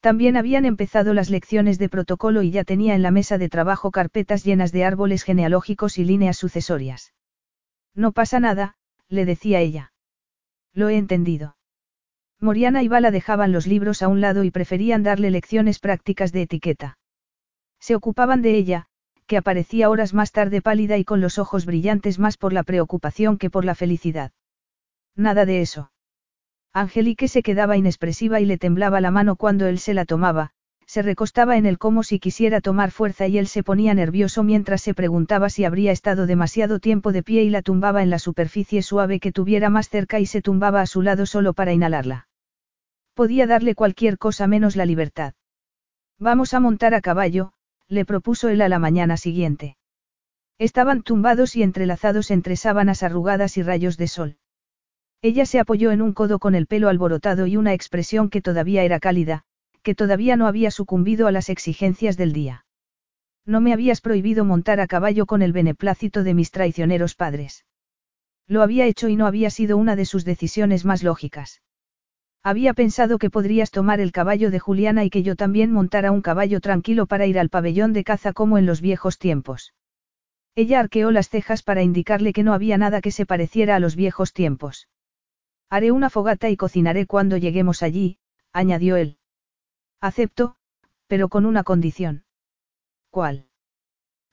También habían empezado las lecciones de protocolo y ya tenía en la mesa de trabajo carpetas llenas de árboles genealógicos y líneas sucesorias. No pasa nada, le decía ella. Lo he entendido. Moriana y Bala dejaban los libros a un lado y preferían darle lecciones prácticas de etiqueta. Se ocupaban de ella, que aparecía horas más tarde pálida y con los ojos brillantes más por la preocupación que por la felicidad. Nada de eso. Angelique se quedaba inexpresiva y le temblaba la mano cuando él se la tomaba, se recostaba en él como si quisiera tomar fuerza y él se ponía nervioso mientras se preguntaba si habría estado demasiado tiempo de pie y la tumbaba en la superficie suave que tuviera más cerca y se tumbaba a su lado solo para inhalarla. Podía darle cualquier cosa menos la libertad. Vamos a montar a caballo, le propuso él a la mañana siguiente. Estaban tumbados y entrelazados entre sábanas arrugadas y rayos de sol. Ella se apoyó en un codo con el pelo alborotado y una expresión que todavía era cálida, que todavía no había sucumbido a las exigencias del día. No me habías prohibido montar a caballo con el beneplácito de mis traicioneros padres. Lo había hecho y no había sido una de sus decisiones más lógicas. Había pensado que podrías tomar el caballo de Juliana y que yo también montara un caballo tranquilo para ir al pabellón de caza como en los viejos tiempos. Ella arqueó las cejas para indicarle que no había nada que se pareciera a los viejos tiempos. Haré una fogata y cocinaré cuando lleguemos allí, añadió él. Acepto, pero con una condición. ¿Cuál?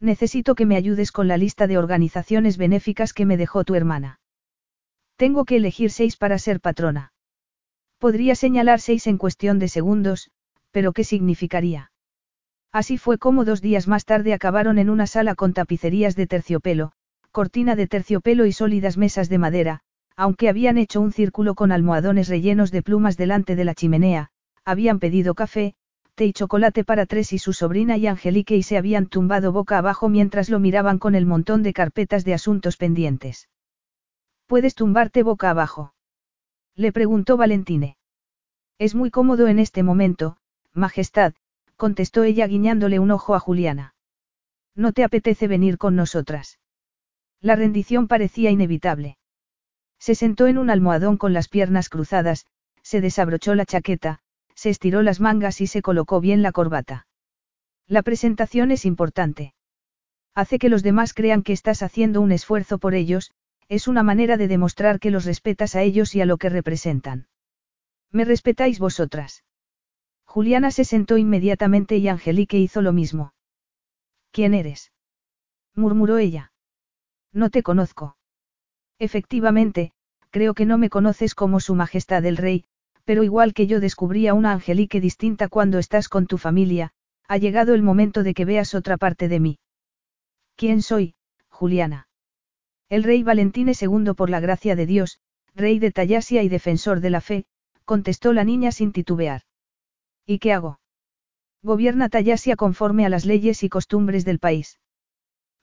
Necesito que me ayudes con la lista de organizaciones benéficas que me dejó tu hermana. Tengo que elegir seis para ser patrona. Podría señalar seis en cuestión de segundos, pero ¿qué significaría? Así fue como dos días más tarde acabaron en una sala con tapicerías de terciopelo, cortina de terciopelo y sólidas mesas de madera, aunque habían hecho un círculo con almohadones rellenos de plumas delante de la chimenea, habían pedido café, té y chocolate para tres y su sobrina y Angelique y se habían tumbado boca abajo mientras lo miraban con el montón de carpetas de asuntos pendientes. ¿Puedes tumbarte boca abajo? Le preguntó Valentine. Es muy cómodo en este momento, Majestad, contestó ella guiñándole un ojo a Juliana. ¿No te apetece venir con nosotras? La rendición parecía inevitable. Se sentó en un almohadón con las piernas cruzadas, se desabrochó la chaqueta, se estiró las mangas y se colocó bien la corbata. La presentación es importante. Hace que los demás crean que estás haciendo un esfuerzo por ellos, es una manera de demostrar que los respetas a ellos y a lo que representan. ¿Me respetáis vosotras? Juliana se sentó inmediatamente y Angelique hizo lo mismo. ¿Quién eres? murmuró ella. No te conozco. Efectivamente, creo que no me conoces como Su Majestad el Rey, pero igual que yo descubrí a una Angelique distinta cuando estás con tu familia, ha llegado el momento de que veas otra parte de mí. ¿Quién soy, Juliana? El rey Valentine II por la gracia de Dios, rey de Tallasia y defensor de la fe, contestó la niña sin titubear. ¿Y qué hago? Gobierna Tallasia conforme a las leyes y costumbres del país.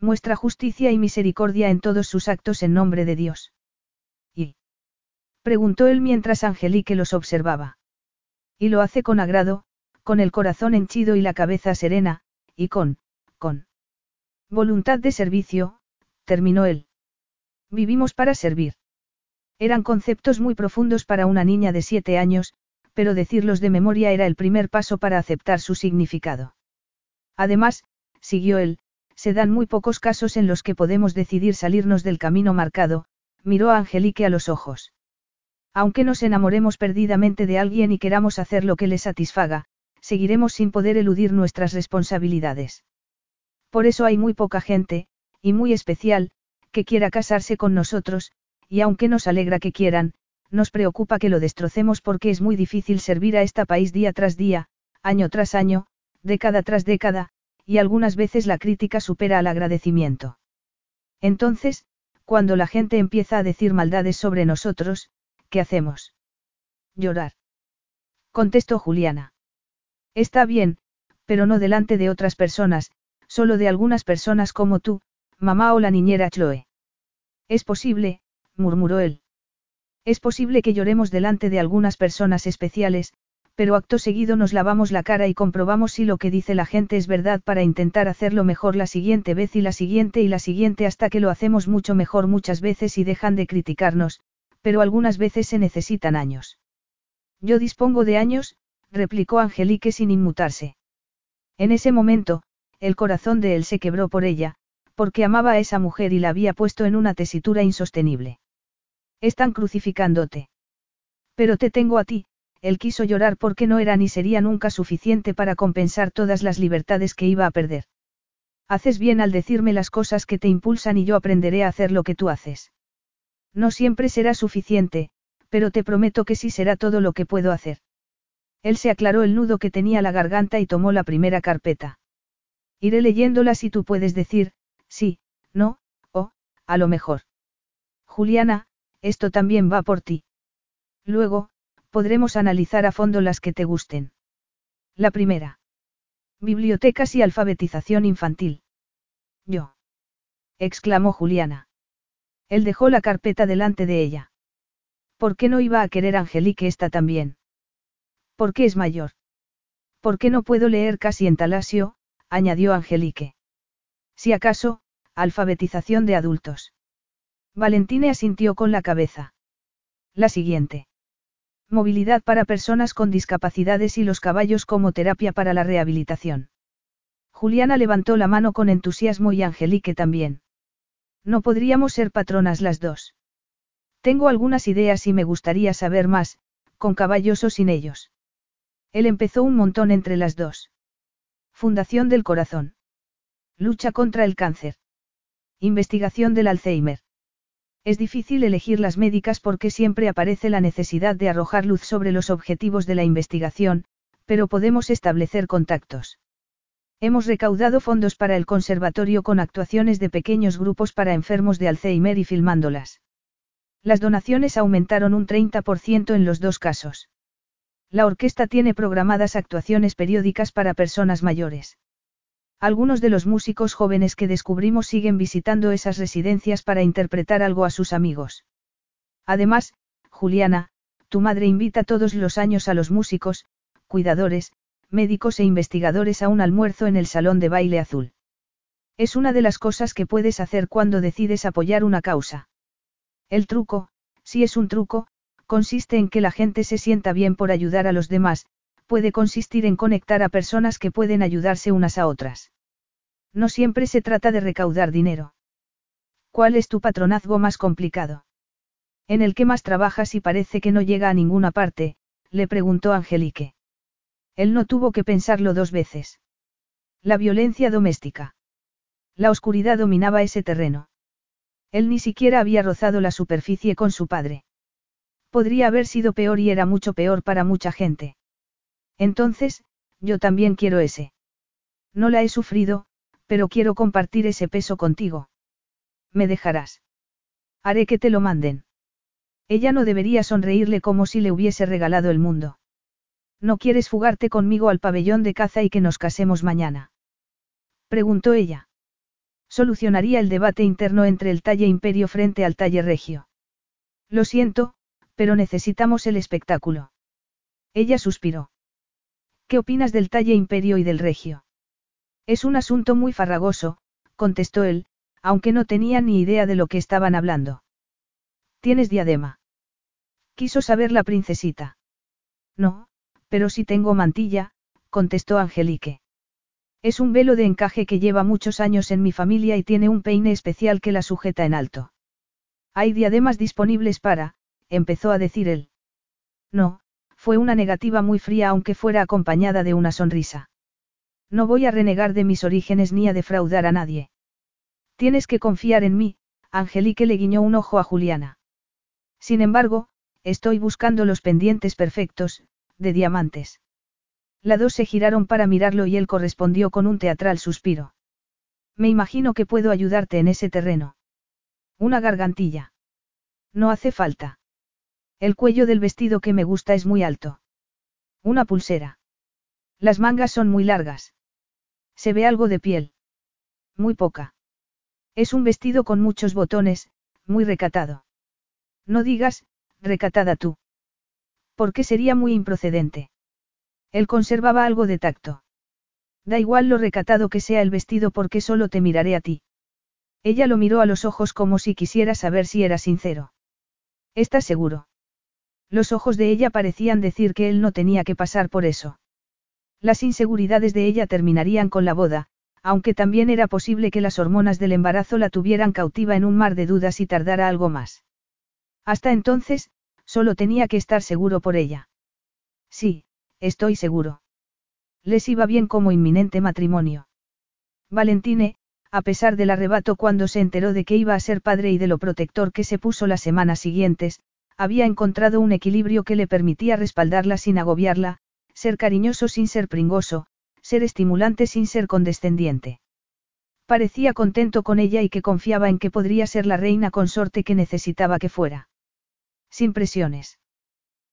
Muestra justicia y misericordia en todos sus actos en nombre de Dios. ¿Y? Preguntó él mientras Angelique los observaba. Y lo hace con agrado, con el corazón henchido y la cabeza serena, y con, con. Voluntad de servicio, terminó él. Vivimos para servir. Eran conceptos muy profundos para una niña de siete años, pero decirlos de memoria era el primer paso para aceptar su significado. Además, siguió él, se dan muy pocos casos en los que podemos decidir salirnos del camino marcado, miró a Angelique a los ojos. Aunque nos enamoremos perdidamente de alguien y queramos hacer lo que le satisfaga, seguiremos sin poder eludir nuestras responsabilidades. Por eso hay muy poca gente, y muy especial, que quiera casarse con nosotros, y aunque nos alegra que quieran, nos preocupa que lo destrocemos porque es muy difícil servir a este país día tras día, año tras año, década tras década, y algunas veces la crítica supera al agradecimiento. Entonces, cuando la gente empieza a decir maldades sobre nosotros, ¿qué hacemos? Llorar. Contestó Juliana. Está bien, pero no delante de otras personas, solo de algunas personas como tú, mamá o la niñera Chloe. Es posible, murmuró él. Es posible que lloremos delante de algunas personas especiales, pero acto seguido nos lavamos la cara y comprobamos si lo que dice la gente es verdad para intentar hacerlo mejor la siguiente vez y la siguiente y la siguiente hasta que lo hacemos mucho mejor muchas veces y dejan de criticarnos, pero algunas veces se necesitan años. Yo dispongo de años, replicó Angelique sin inmutarse. En ese momento, el corazón de él se quebró por ella, porque amaba a esa mujer y la había puesto en una tesitura insostenible. Están crucificándote. Pero te tengo a ti, él quiso llorar porque no era ni sería nunca suficiente para compensar todas las libertades que iba a perder. Haces bien al decirme las cosas que te impulsan y yo aprenderé a hacer lo que tú haces. No siempre será suficiente, pero te prometo que sí será todo lo que puedo hacer. Él se aclaró el nudo que tenía la garganta y tomó la primera carpeta. Iré leyéndola si tú puedes decir, sí, no, o, a lo mejor. Juliana, esto también va por ti. Luego, podremos analizar a fondo las que te gusten. La primera. Bibliotecas y alfabetización infantil. Yo. exclamó Juliana. Él dejó la carpeta delante de ella. ¿Por qué no iba a querer Angelique esta también? ¿Por qué es mayor? ¿Por qué no puedo leer casi en talasio? añadió Angelique. Si acaso, alfabetización de adultos. Valentine asintió con la cabeza. La siguiente. Movilidad para personas con discapacidades y los caballos como terapia para la rehabilitación. Juliana levantó la mano con entusiasmo y Angelique también. No podríamos ser patronas las dos. Tengo algunas ideas y me gustaría saber más, con caballos o sin ellos. Él empezó un montón entre las dos. Fundación del Corazón. Lucha contra el cáncer. Investigación del Alzheimer. Es difícil elegir las médicas porque siempre aparece la necesidad de arrojar luz sobre los objetivos de la investigación, pero podemos establecer contactos. Hemos recaudado fondos para el conservatorio con actuaciones de pequeños grupos para enfermos de Alzheimer y filmándolas. Las donaciones aumentaron un 30% en los dos casos. La orquesta tiene programadas actuaciones periódicas para personas mayores. Algunos de los músicos jóvenes que descubrimos siguen visitando esas residencias para interpretar algo a sus amigos. Además, Juliana, tu madre invita todos los años a los músicos, cuidadores, médicos e investigadores a un almuerzo en el Salón de Baile Azul. Es una de las cosas que puedes hacer cuando decides apoyar una causa. El truco, si es un truco, consiste en que la gente se sienta bien por ayudar a los demás, puede consistir en conectar a personas que pueden ayudarse unas a otras. No siempre se trata de recaudar dinero. ¿Cuál es tu patronazgo más complicado? En el que más trabajas y parece que no llega a ninguna parte, le preguntó Angelique. Él no tuvo que pensarlo dos veces. La violencia doméstica. La oscuridad dominaba ese terreno. Él ni siquiera había rozado la superficie con su padre. Podría haber sido peor y era mucho peor para mucha gente. Entonces, yo también quiero ese. No la he sufrido, pero quiero compartir ese peso contigo. ¿Me dejarás? Haré que te lo manden. Ella no debería sonreírle como si le hubiese regalado el mundo. ¿No quieres fugarte conmigo al pabellón de caza y que nos casemos mañana? Preguntó ella. Solucionaría el debate interno entre el talle imperio frente al talle regio. Lo siento, pero necesitamos el espectáculo. Ella suspiró. ¿Qué opinas del talle imperio y del regio? Es un asunto muy farragoso, contestó él, aunque no tenía ni idea de lo que estaban hablando. ¿Tienes diadema? Quiso saber la princesita. No, pero sí tengo mantilla, contestó Angelique. Es un velo de encaje que lleva muchos años en mi familia y tiene un peine especial que la sujeta en alto. Hay diademas disponibles para, empezó a decir él. No, fue una negativa muy fría aunque fuera acompañada de una sonrisa. No voy a renegar de mis orígenes ni a defraudar a nadie. Tienes que confiar en mí, Angelique le guiñó un ojo a Juliana. Sin embargo, estoy buscando los pendientes perfectos, de diamantes. Las dos se giraron para mirarlo y él correspondió con un teatral suspiro. Me imagino que puedo ayudarte en ese terreno. Una gargantilla. No hace falta. El cuello del vestido que me gusta es muy alto. Una pulsera. Las mangas son muy largas. Se ve algo de piel. Muy poca. Es un vestido con muchos botones, muy recatado. No digas, recatada tú. Porque sería muy improcedente. Él conservaba algo de tacto. Da igual lo recatado que sea el vestido porque solo te miraré a ti. Ella lo miró a los ojos como si quisiera saber si era sincero. ¿Estás seguro? Los ojos de ella parecían decir que él no tenía que pasar por eso. Las inseguridades de ella terminarían con la boda, aunque también era posible que las hormonas del embarazo la tuvieran cautiva en un mar de dudas y tardara algo más. Hasta entonces, solo tenía que estar seguro por ella. Sí, estoy seguro. Les iba bien como inminente matrimonio. Valentine, a pesar del arrebato cuando se enteró de que iba a ser padre y de lo protector que se puso las semanas siguientes, había encontrado un equilibrio que le permitía respaldarla sin agobiarla, ser cariñoso sin ser pringoso, ser estimulante sin ser condescendiente. Parecía contento con ella y que confiaba en que podría ser la reina consorte que necesitaba que fuera. Sin presiones.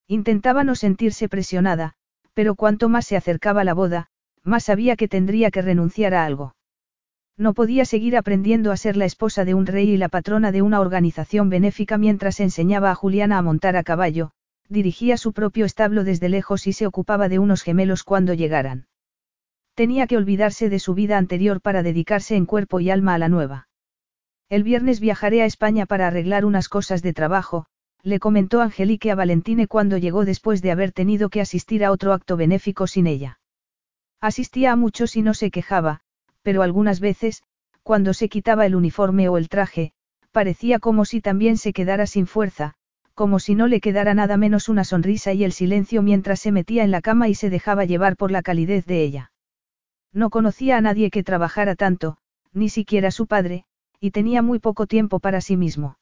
Intentaba no sentirse presionada, pero cuanto más se acercaba la boda, más sabía que tendría que renunciar a algo. No podía seguir aprendiendo a ser la esposa de un rey y la patrona de una organización benéfica mientras enseñaba a Juliana a montar a caballo, dirigía su propio establo desde lejos y se ocupaba de unos gemelos cuando llegaran. Tenía que olvidarse de su vida anterior para dedicarse en cuerpo y alma a la nueva. El viernes viajaré a España para arreglar unas cosas de trabajo, le comentó Angelique a Valentine cuando llegó después de haber tenido que asistir a otro acto benéfico sin ella. Asistía a muchos y no se quejaba, pero algunas veces, cuando se quitaba el uniforme o el traje, parecía como si también se quedara sin fuerza, como si no le quedara nada menos una sonrisa y el silencio mientras se metía en la cama y se dejaba llevar por la calidez de ella. No conocía a nadie que trabajara tanto, ni siquiera su padre, y tenía muy poco tiempo para sí mismo.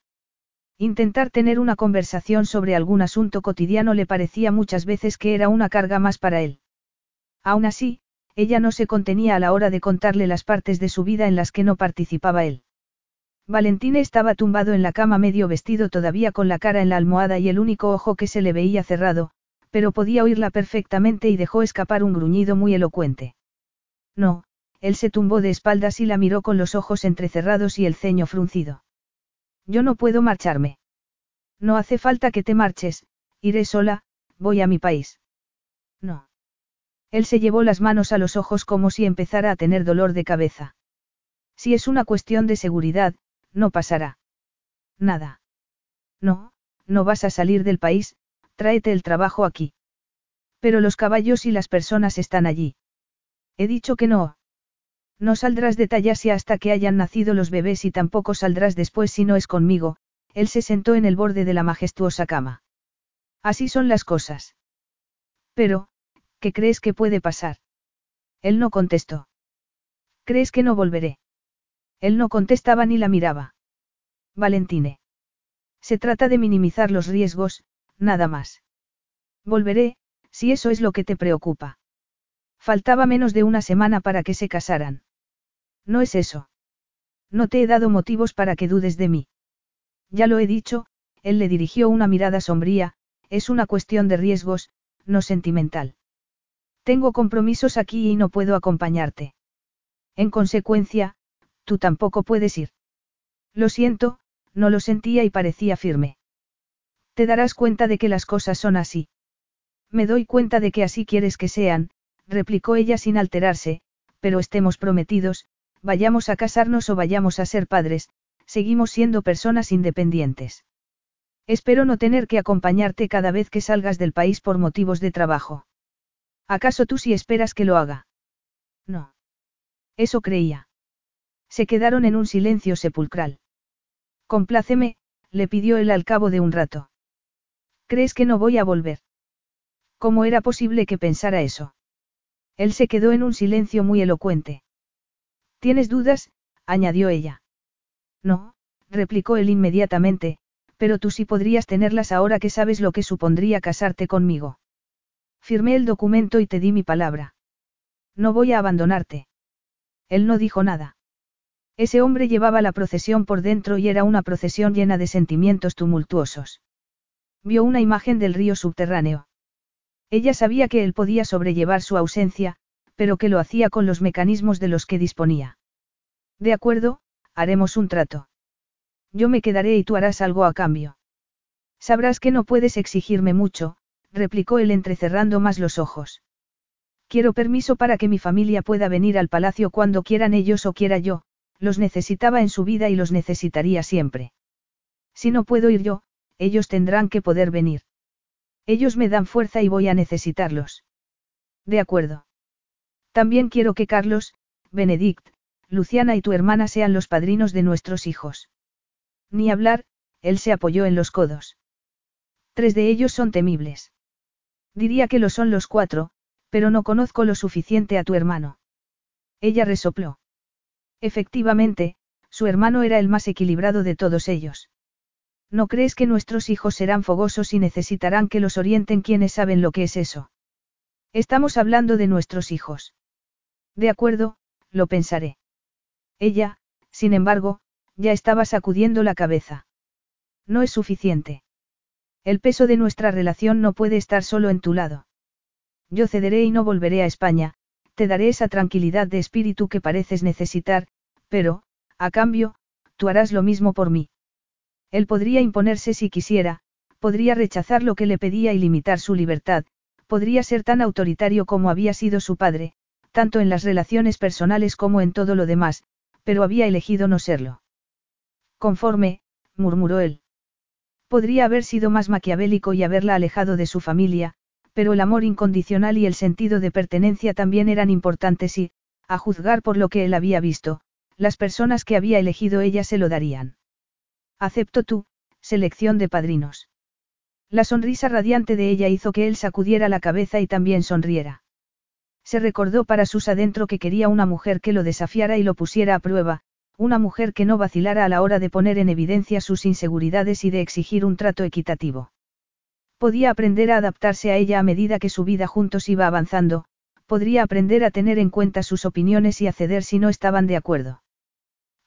Intentar tener una conversación sobre algún asunto cotidiano le parecía muchas veces que era una carga más para él. Aún así, ella no se contenía a la hora de contarle las partes de su vida en las que no participaba él. Valentín estaba tumbado en la cama medio vestido todavía con la cara en la almohada y el único ojo que se le veía cerrado, Pero podía oírla perfectamente y dejó escapar un gruñido muy elocuente. No, él se tumbó de espaldas y la miró con los ojos entrecerrados y el ceño fruncido. Yo no puedo marcharme. No hace falta que te marches, iré sola, voy a mi país. No. Él se llevó las manos a los ojos como si empezara a tener dolor de cabeza. Si es una cuestión de seguridad, no pasará. Nada. No, no vas a salir del país, tráete el trabajo aquí. Pero los caballos y las personas están allí. He dicho que no. No saldrás de Tallasia hasta que hayan nacido los bebés y tampoco saldrás después si no es conmigo, él se sentó en el borde de la majestuosa cama. Así son las cosas. Pero, ¿qué crees que puede pasar? Él no contestó. ¿Crees que no volveré? Él no contestaba ni la miraba. Valentine. Se trata de minimizar los riesgos, nada más. Volveré, si eso es lo que te preocupa. Faltaba menos de una semana para que se casaran. No es eso. No te he dado motivos para que dudes de mí. Ya lo he dicho, él le dirigió una mirada sombría, es una cuestión de riesgos, no sentimental. Tengo compromisos aquí y no puedo acompañarte. En consecuencia, tú tampoco puedes ir. Lo siento, no lo sentía y parecía firme. Te darás cuenta de que las cosas son así. Me doy cuenta de que así quieres que sean, replicó ella sin alterarse, pero estemos prometidos, vayamos a casarnos o vayamos a ser padres, seguimos siendo personas independientes. Espero no tener que acompañarte cada vez que salgas del país por motivos de trabajo. ¿Acaso tú sí esperas que lo haga? No. Eso creía. Se quedaron en un silencio sepulcral. Compláceme, le pidió él al cabo de un rato. ¿Crees que no voy a volver? ¿Cómo era posible que pensara eso? Él se quedó en un silencio muy elocuente. ¿Tienes dudas? añadió ella. No, replicó él inmediatamente, pero tú sí podrías tenerlas ahora que sabes lo que supondría casarte conmigo. Firmé el documento y te di mi palabra. No voy a abandonarte. Él no dijo nada. Ese hombre llevaba la procesión por dentro y era una procesión llena de sentimientos tumultuosos. Vio una imagen del río subterráneo. Ella sabía que él podía sobrellevar su ausencia, pero que lo hacía con los mecanismos de los que disponía. De acuerdo, haremos un trato. Yo me quedaré y tú harás algo a cambio. Sabrás que no puedes exigirme mucho, replicó él entrecerrando más los ojos. Quiero permiso para que mi familia pueda venir al palacio cuando quieran ellos o quiera yo, los necesitaba en su vida y los necesitaría siempre. Si no puedo ir yo, ellos tendrán que poder venir. Ellos me dan fuerza y voy a necesitarlos. De acuerdo. También quiero que Carlos, Benedict, Luciana y tu hermana sean los padrinos de nuestros hijos. Ni hablar, él se apoyó en los codos. Tres de ellos son temibles. Diría que lo son los cuatro, pero no conozco lo suficiente a tu hermano. Ella resopló. Efectivamente, su hermano era el más equilibrado de todos ellos. ¿No crees que nuestros hijos serán fogosos y necesitarán que los orienten quienes saben lo que es eso? Estamos hablando de nuestros hijos. De acuerdo, lo pensaré. Ella, sin embargo, ya estaba sacudiendo la cabeza. No es suficiente. El peso de nuestra relación no puede estar solo en tu lado. Yo cederé y no volveré a España, te daré esa tranquilidad de espíritu que pareces necesitar, pero, a cambio, tú harás lo mismo por mí. Él podría imponerse si quisiera, podría rechazar lo que le pedía y limitar su libertad, podría ser tan autoritario como había sido su padre, tanto en las relaciones personales como en todo lo demás, pero había elegido no serlo. Conforme, murmuró él. Podría haber sido más maquiavélico y haberla alejado de su familia, pero el amor incondicional y el sentido de pertenencia también eran importantes y, a juzgar por lo que él había visto, las personas que había elegido ella se lo darían. Acepto tú, selección de padrinos. La sonrisa radiante de ella hizo que él sacudiera la cabeza y también sonriera. Se recordó para sus adentro que quería una mujer que lo desafiara y lo pusiera a prueba, una mujer que no vacilara a la hora de poner en evidencia sus inseguridades y de exigir un trato equitativo. Podía aprender a adaptarse a ella a medida que su vida juntos iba avanzando, podría aprender a tener en cuenta sus opiniones y a ceder si no estaban de acuerdo.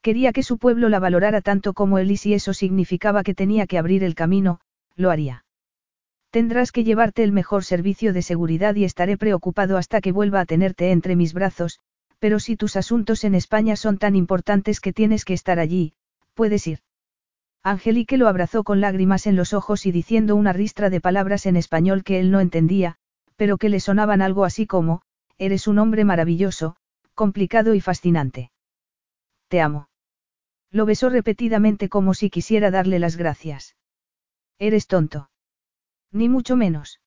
Quería que su pueblo la valorara tanto como él y si eso significaba que tenía que abrir el camino, lo haría. Tendrás que llevarte el mejor servicio de seguridad y estaré preocupado hasta que vuelva a tenerte entre mis brazos, pero si tus asuntos en España son tan importantes que tienes que estar allí, puedes ir. Angelique lo abrazó con lágrimas en los ojos y diciendo una ristra de palabras en español que él no entendía, pero que le sonaban algo así como, eres un hombre maravilloso, complicado y fascinante. Te amo. Lo besó repetidamente como si quisiera darle las gracias. Eres tonto. Ni mucho menos.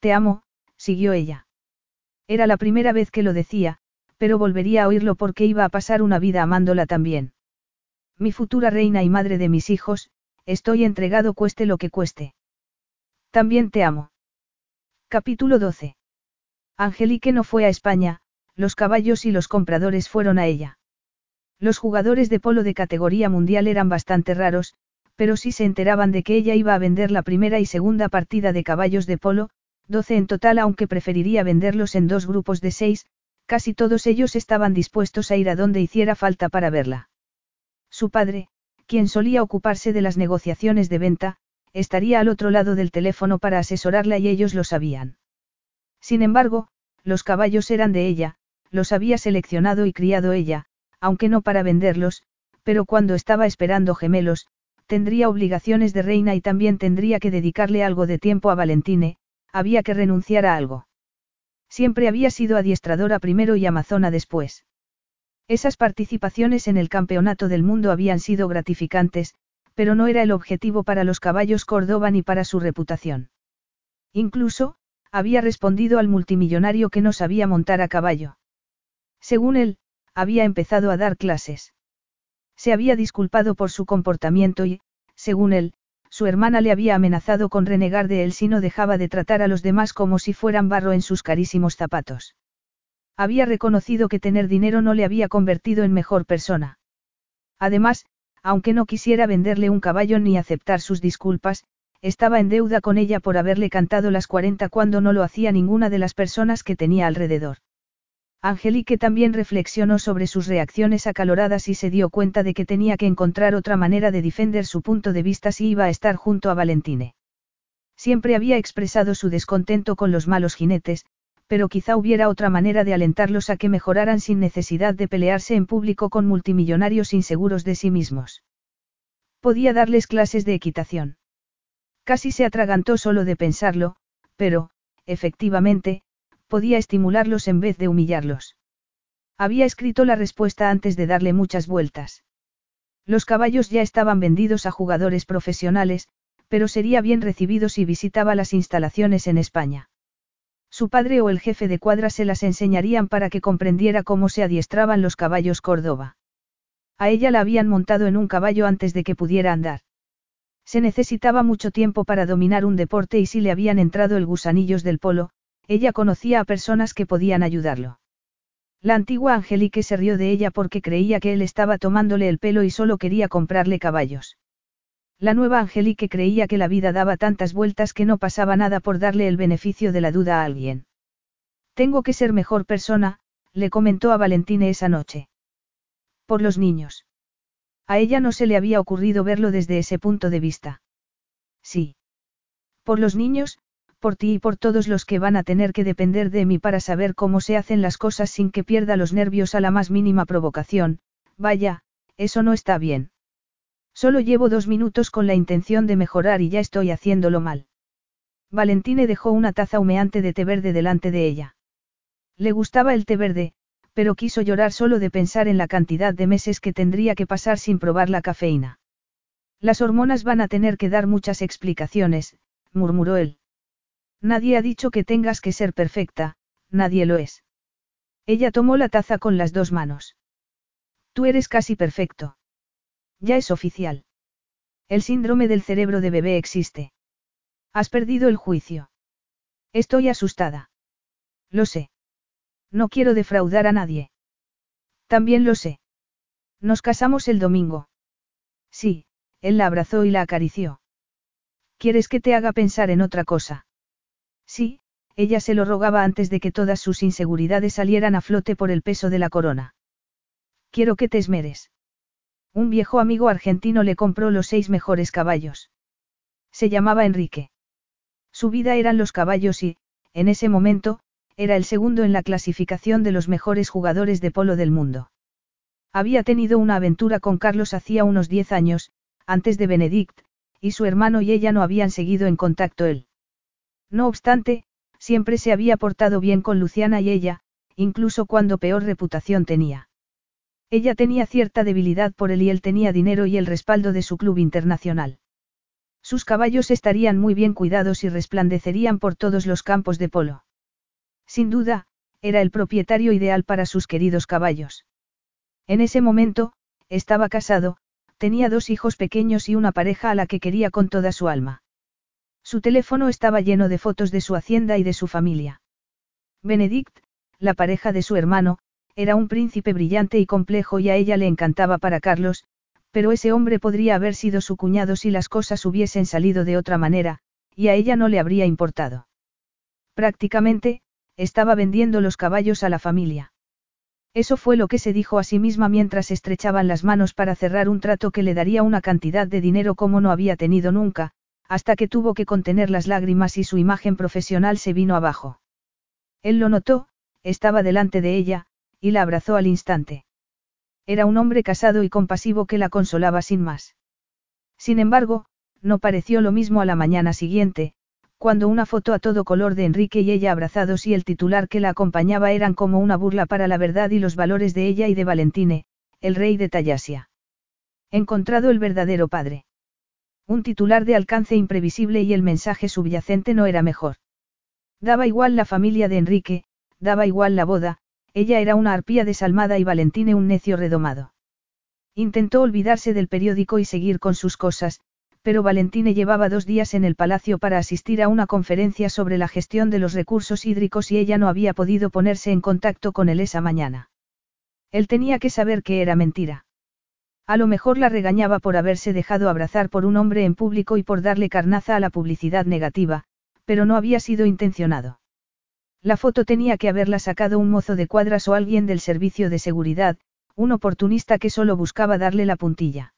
Te amo, siguió ella. Era la primera vez que lo decía, pero volvería a oírlo porque iba a pasar una vida amándola también. Mi futura reina y madre de mis hijos, estoy entregado cueste lo que cueste. También te amo. Capítulo 12. Angelique no fue a España, los caballos y los compradores fueron a ella. Los jugadores de polo de categoría mundial eran bastante raros, pero sí se enteraban de que ella iba a vender la primera y segunda partida de caballos de polo, 12 en total aunque preferiría venderlos en dos grupos de seis, casi todos ellos estaban dispuestos a ir a donde hiciera falta para verla. Su padre, quien solía ocuparse de las negociaciones de venta, estaría al otro lado del teléfono para asesorarla y ellos lo sabían. Sin embargo, los caballos eran de ella, los había seleccionado y criado ella, aunque no para venderlos, pero cuando estaba esperando gemelos, tendría obligaciones de reina y también tendría que dedicarle algo de tiempo a Valentine, había que renunciar a algo. Siempre había sido adiestradora primero y amazona después. Esas participaciones en el Campeonato del Mundo habían sido gratificantes, pero no era el objetivo para los caballos Córdoba ni para su reputación. Incluso, había respondido al multimillonario que no sabía montar a caballo. Según él, había empezado a dar clases. Se había disculpado por su comportamiento y, según él, su hermana le había amenazado con renegar de él si no dejaba de tratar a los demás como si fueran barro en sus carísimos zapatos. Había reconocido que tener dinero no le había convertido en mejor persona. Además, aunque no quisiera venderle un caballo ni aceptar sus disculpas, estaba en deuda con ella por haberle cantado las 40 cuando no lo hacía ninguna de las personas que tenía alrededor. Angelique también reflexionó sobre sus reacciones acaloradas y se dio cuenta de que tenía que encontrar otra manera de defender su punto de vista si iba a estar junto a Valentine. Siempre había expresado su descontento con los malos jinetes, pero quizá hubiera otra manera de alentarlos a que mejoraran sin necesidad de pelearse en público con multimillonarios inseguros de sí mismos. Podía darles clases de equitación. Casi se atragantó solo de pensarlo, pero, efectivamente, podía estimularlos en vez de humillarlos. Había escrito la respuesta antes de darle muchas vueltas. Los caballos ya estaban vendidos a jugadores profesionales, pero sería bien recibido si visitaba las instalaciones en España. Su padre o el jefe de cuadra se las enseñarían para que comprendiera cómo se adiestraban los caballos Córdoba. A ella la habían montado en un caballo antes de que pudiera andar. Se necesitaba mucho tiempo para dominar un deporte y si le habían entrado el gusanillos del polo, ella conocía a personas que podían ayudarlo. La antigua Angelique se rió de ella porque creía que él estaba tomándole el pelo y solo quería comprarle caballos. La nueva Angelique creía que la vida daba tantas vueltas que no pasaba nada por darle el beneficio de la duda a alguien. Tengo que ser mejor persona, le comentó a Valentine esa noche. Por los niños. A ella no se le había ocurrido verlo desde ese punto de vista. Sí. Por los niños, por ti y por todos los que van a tener que depender de mí para saber cómo se hacen las cosas sin que pierda los nervios a la más mínima provocación, vaya, eso no está bien. Solo llevo dos minutos con la intención de mejorar y ya estoy haciéndolo mal. Valentine dejó una taza humeante de té verde delante de ella. Le gustaba el té verde, pero quiso llorar solo de pensar en la cantidad de meses que tendría que pasar sin probar la cafeína. Las hormonas van a tener que dar muchas explicaciones, murmuró él. Nadie ha dicho que tengas que ser perfecta, nadie lo es. Ella tomó la taza con las dos manos. Tú eres casi perfecto. Ya es oficial. El síndrome del cerebro de bebé existe. Has perdido el juicio. Estoy asustada. Lo sé. No quiero defraudar a nadie. También lo sé. Nos casamos el domingo. Sí, él la abrazó y la acarició. ¿Quieres que te haga pensar en otra cosa? Sí, ella se lo rogaba antes de que todas sus inseguridades salieran a flote por el peso de la corona. Quiero que te esmeres. Un viejo amigo argentino le compró los seis mejores caballos. Se llamaba Enrique. Su vida eran los caballos y, en ese momento, era el segundo en la clasificación de los mejores jugadores de polo del mundo. Había tenido una aventura con Carlos hacía unos diez años, antes de Benedict, y su hermano y ella no habían seguido en contacto él. No obstante, siempre se había portado bien con Luciana y ella, incluso cuando peor reputación tenía. Ella tenía cierta debilidad por él y él tenía dinero y el respaldo de su club internacional. Sus caballos estarían muy bien cuidados y resplandecerían por todos los campos de polo. Sin duda, era el propietario ideal para sus queridos caballos. En ese momento, estaba casado, tenía dos hijos pequeños y una pareja a la que quería con toda su alma. Su teléfono estaba lleno de fotos de su hacienda y de su familia. Benedict, la pareja de su hermano, era un príncipe brillante y complejo y a ella le encantaba para Carlos, pero ese hombre podría haber sido su cuñado si las cosas hubiesen salido de otra manera, y a ella no le habría importado. Prácticamente, estaba vendiendo los caballos a la familia. Eso fue lo que se dijo a sí misma mientras estrechaban las manos para cerrar un trato que le daría una cantidad de dinero como no había tenido nunca, hasta que tuvo que contener las lágrimas y su imagen profesional se vino abajo. Él lo notó, estaba delante de ella, y la abrazó al instante. Era un hombre casado y compasivo que la consolaba sin más. Sin embargo, no pareció lo mismo a la mañana siguiente, cuando una foto a todo color de Enrique y ella abrazados y el titular que la acompañaba eran como una burla para la verdad y los valores de ella y de Valentine, el rey de Tallasia. Encontrado el verdadero padre. Un titular de alcance imprevisible y el mensaje subyacente no era mejor. Daba igual la familia de Enrique, daba igual la boda, ella era una arpía desalmada y Valentine un necio redomado. Intentó olvidarse del periódico y seguir con sus cosas, pero Valentine llevaba dos días en el palacio para asistir a una conferencia sobre la gestión de los recursos hídricos y ella no había podido ponerse en contacto con él esa mañana. Él tenía que saber que era mentira. A lo mejor la regañaba por haberse dejado abrazar por un hombre en público y por darle carnaza a la publicidad negativa, pero no había sido intencionado. La foto tenía que haberla sacado un mozo de cuadras o alguien del servicio de seguridad, un oportunista que solo buscaba darle la puntilla.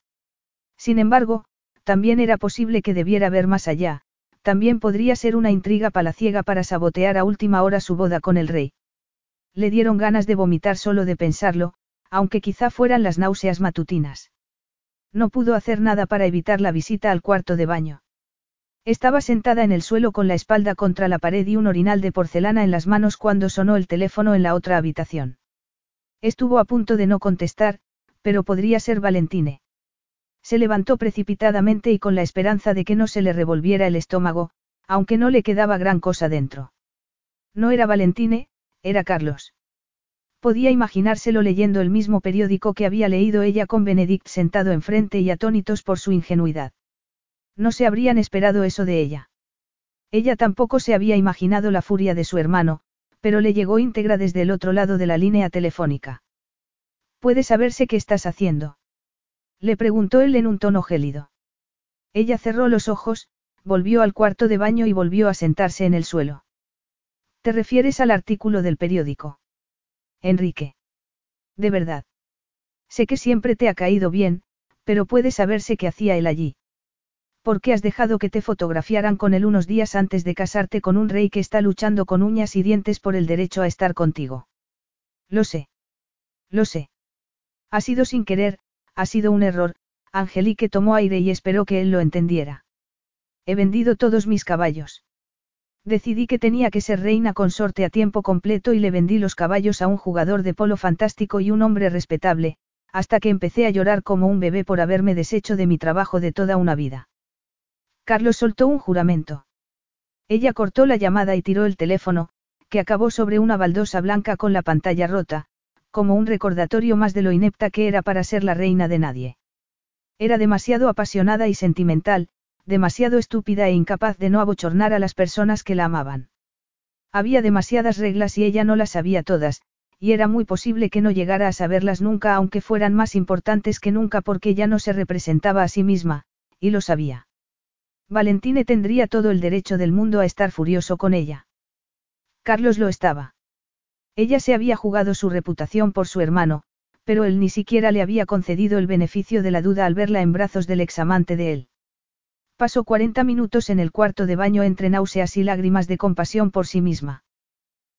Sin embargo, también era posible que debiera ver más allá, también podría ser una intriga palaciega para sabotear a última hora su boda con el rey. Le dieron ganas de vomitar solo de pensarlo, aunque quizá fueran las náuseas matutinas. No pudo hacer nada para evitar la visita al cuarto de baño. Estaba sentada en el suelo con la espalda contra la pared y un orinal de porcelana en las manos cuando sonó el teléfono en la otra habitación. Estuvo a punto de no contestar, pero podría ser Valentine. Se levantó precipitadamente y con la esperanza de que no se le revolviera el estómago, aunque no le quedaba gran cosa dentro. No era Valentine, era Carlos. Podía imaginárselo leyendo el mismo periódico que había leído ella con Benedict sentado enfrente y atónitos por su ingenuidad. No se habrían esperado eso de ella. Ella tampoco se había imaginado la furia de su hermano, pero le llegó íntegra desde el otro lado de la línea telefónica. ¿Puede saberse qué estás haciendo? Le preguntó él en un tono gélido. Ella cerró los ojos, volvió al cuarto de baño y volvió a sentarse en el suelo. ¿Te refieres al artículo del periódico? Enrique. De verdad. Sé que siempre te ha caído bien, pero puede saberse qué hacía él allí. ¿Por qué has dejado que te fotografiaran con él unos días antes de casarte con un rey que está luchando con uñas y dientes por el derecho a estar contigo? Lo sé. Lo sé. Ha sido sin querer, ha sido un error, Angelique tomó aire y esperó que él lo entendiera. He vendido todos mis caballos. Decidí que tenía que ser reina consorte a tiempo completo y le vendí los caballos a un jugador de polo fantástico y un hombre respetable, hasta que empecé a llorar como un bebé por haberme deshecho de mi trabajo de toda una vida. Carlos soltó un juramento. Ella cortó la llamada y tiró el teléfono, que acabó sobre una baldosa blanca con la pantalla rota, como un recordatorio más de lo inepta que era para ser la reina de nadie. Era demasiado apasionada y sentimental, demasiado estúpida e incapaz de no abochornar a las personas que la amaban. Había demasiadas reglas y ella no las sabía todas, y era muy posible que no llegara a saberlas nunca aunque fueran más importantes que nunca porque ya no se representaba a sí misma, y lo sabía. Valentine tendría todo el derecho del mundo a estar furioso con ella. Carlos lo estaba. Ella se había jugado su reputación por su hermano, pero él ni siquiera le había concedido el beneficio de la duda al verla en brazos del examante de él. Pasó 40 minutos en el cuarto de baño entre náuseas y lágrimas de compasión por sí misma.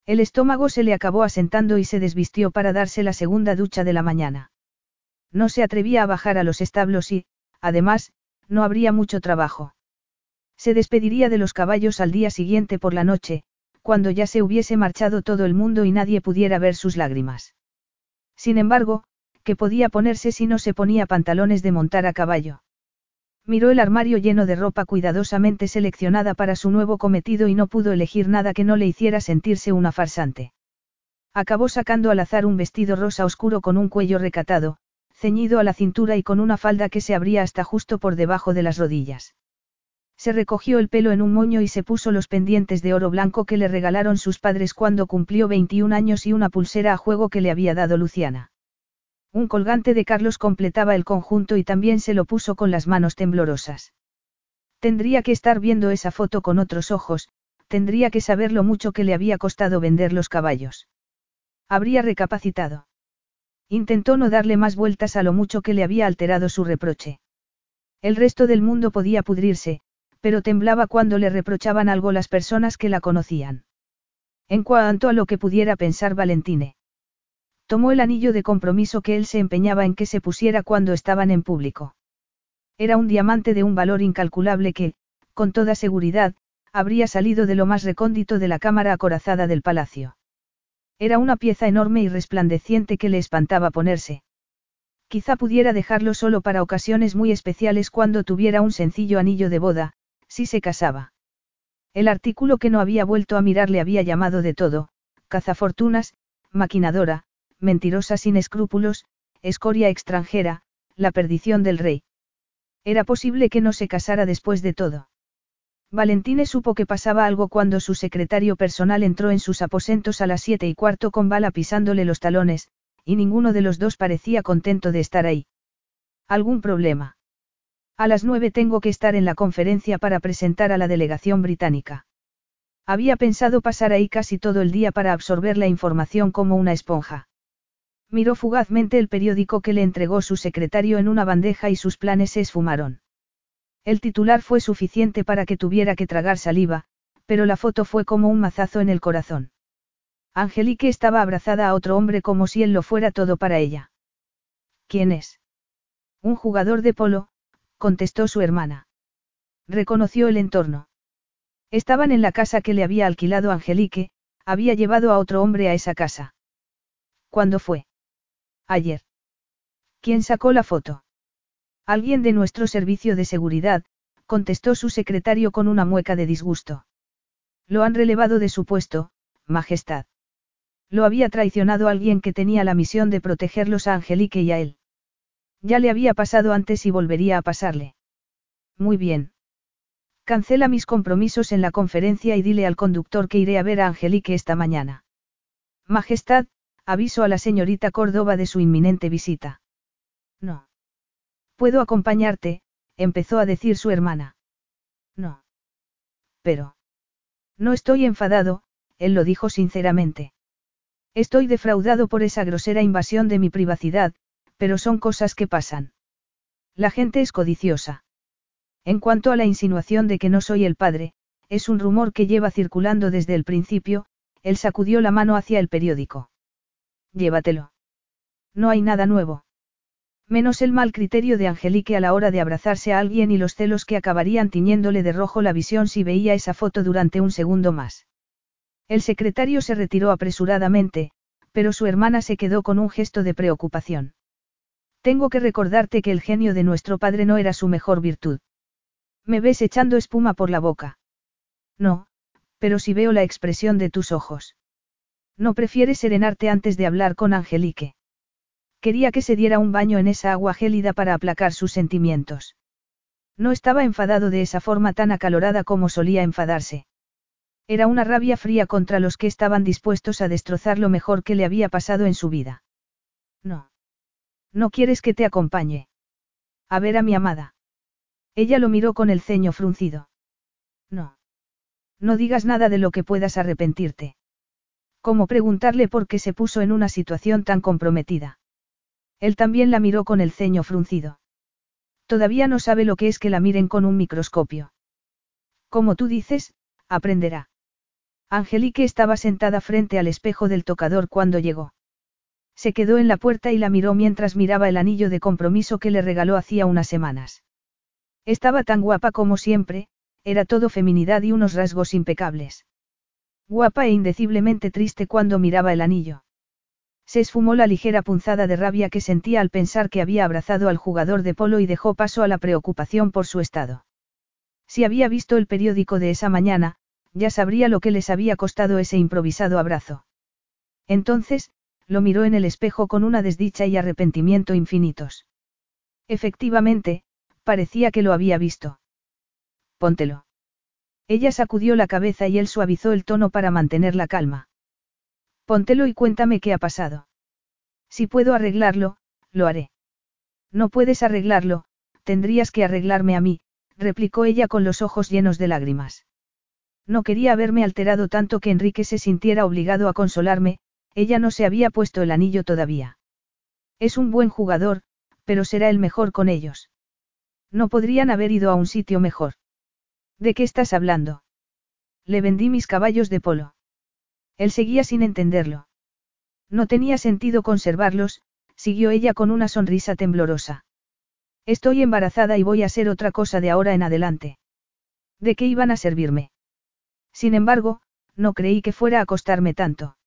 El estómago se le acabó asentando y se desvistió para darse la segunda ducha de la mañana. No se atrevía a bajar a los establos y, además, no habría mucho trabajo. Se despediría de los caballos al día siguiente por la noche, cuando ya se hubiese marchado todo el mundo y nadie pudiera ver sus lágrimas. Sin embargo, ¿qué podía ponerse si no se ponía pantalones de montar a caballo? Miró el armario lleno de ropa cuidadosamente seleccionada para su nuevo cometido y no pudo elegir nada que no le hiciera sentirse una farsante. Acabó sacando al azar un vestido rosa oscuro con un cuello recatado, ceñido a la cintura y con una falda que se abría hasta justo por debajo de las rodillas. Se recogió el pelo en un moño y se puso los pendientes de oro blanco que le regalaron sus padres cuando cumplió 21 años y una pulsera a juego que le había dado Luciana. Un colgante de Carlos completaba el conjunto y también se lo puso con las manos temblorosas. Tendría que estar viendo esa foto con otros ojos, tendría que saber lo mucho que le había costado vender los caballos. Habría recapacitado. Intentó no darle más vueltas a lo mucho que le había alterado su reproche. El resto del mundo podía pudrirse, pero temblaba cuando le reprochaban algo las personas que la conocían. En cuanto a lo que pudiera pensar Valentine. Tomó el anillo de compromiso que él se empeñaba en que se pusiera cuando estaban en público. Era un diamante de un valor incalculable que, con toda seguridad, habría salido de lo más recóndito de la cámara acorazada del palacio. Era una pieza enorme y resplandeciente que le espantaba ponerse. Quizá pudiera dejarlo solo para ocasiones muy especiales cuando tuviera un sencillo anillo de boda, si se casaba. El artículo que no había vuelto a mirar le había llamado de todo, cazafortunas, maquinadora, mentirosa sin escrúpulos, escoria extranjera, la perdición del rey. Era posible que no se casara después de todo. Valentine supo que pasaba algo cuando su secretario personal entró en sus aposentos a las siete y cuarto con bala pisándole los talones, y ninguno de los dos parecía contento de estar ahí. ¿Algún problema? A las nueve tengo que estar en la conferencia para presentar a la delegación británica. Había pensado pasar ahí casi todo el día para absorber la información como una esponja. Miró fugazmente el periódico que le entregó su secretario en una bandeja y sus planes se esfumaron. El titular fue suficiente para que tuviera que tragar saliva, pero la foto fue como un mazazo en el corazón. Angelique estaba abrazada a otro hombre como si él lo fuera todo para ella. ¿Quién es? Un jugador de polo, contestó su hermana. Reconoció el entorno. Estaban en la casa que le había alquilado Angelique, había llevado a otro hombre a esa casa. ¿Cuándo fue? Ayer. ¿Quién sacó la foto? Alguien de nuestro servicio de seguridad, contestó su secretario con una mueca de disgusto. Lo han relevado de su puesto, Majestad. Lo había traicionado alguien que tenía la misión de protegerlos a Angelique y a él. Ya le había pasado antes y volvería a pasarle. Muy bien. Cancela mis compromisos en la conferencia y dile al conductor que iré a ver a Angelique esta mañana. Majestad, aviso a la señorita Córdoba de su inminente visita. No. Puedo acompañarte, empezó a decir su hermana. No. Pero. No estoy enfadado, él lo dijo sinceramente. Estoy defraudado por esa grosera invasión de mi privacidad, pero son cosas que pasan. La gente es codiciosa. En cuanto a la insinuación de que no soy el padre, es un rumor que lleva circulando desde el principio, él sacudió la mano hacia el periódico llévatelo. No hay nada nuevo. Menos el mal criterio de Angelique a la hora de abrazarse a alguien y los celos que acabarían tiñéndole de rojo la visión si veía esa foto durante un segundo más. El secretario se retiró apresuradamente, pero su hermana se quedó con un gesto de preocupación. Tengo que recordarte que el genio de nuestro padre no era su mejor virtud. Me ves echando espuma por la boca. No, pero si veo la expresión de tus ojos. No prefieres serenarte antes de hablar con Angelique. Quería que se diera un baño en esa agua gélida para aplacar sus sentimientos. No estaba enfadado de esa forma tan acalorada como solía enfadarse. Era una rabia fría contra los que estaban dispuestos a destrozar lo mejor que le había pasado en su vida. No. No quieres que te acompañe. A ver a mi amada. Ella lo miró con el ceño fruncido. No. No digas nada de lo que puedas arrepentirte. ¿Cómo preguntarle por qué se puso en una situación tan comprometida? Él también la miró con el ceño fruncido. Todavía no sabe lo que es que la miren con un microscopio. Como tú dices, aprenderá. Angelique estaba sentada frente al espejo del tocador cuando llegó. Se quedó en la puerta y la miró mientras miraba el anillo de compromiso que le regaló hacía unas semanas. Estaba tan guapa como siempre, era todo feminidad y unos rasgos impecables. Guapa e indeciblemente triste cuando miraba el anillo. Se esfumó la ligera punzada de rabia que sentía al pensar que había abrazado al jugador de polo y dejó paso a la preocupación por su estado. Si había visto el periódico de esa mañana, ya sabría lo que les había costado ese improvisado abrazo. Entonces, lo miró en el espejo con una desdicha y arrepentimiento infinitos. Efectivamente, parecía que lo había visto. Póntelo. Ella sacudió la cabeza y él suavizó el tono para mantener la calma. Póntelo y cuéntame qué ha pasado. Si puedo arreglarlo, lo haré. No puedes arreglarlo, tendrías que arreglarme a mí, replicó ella con los ojos llenos de lágrimas. No quería haberme alterado tanto que Enrique se sintiera obligado a consolarme, ella no se había puesto el anillo todavía. Es un buen jugador, pero será el mejor con ellos. No podrían haber ido a un sitio mejor. ¿De qué estás hablando? Le vendí mis caballos de polo. Él seguía sin entenderlo. No tenía sentido conservarlos, siguió ella con una sonrisa temblorosa. Estoy embarazada y voy a ser otra cosa de ahora en adelante. ¿De qué iban a servirme? Sin embargo, no creí que fuera a costarme tanto.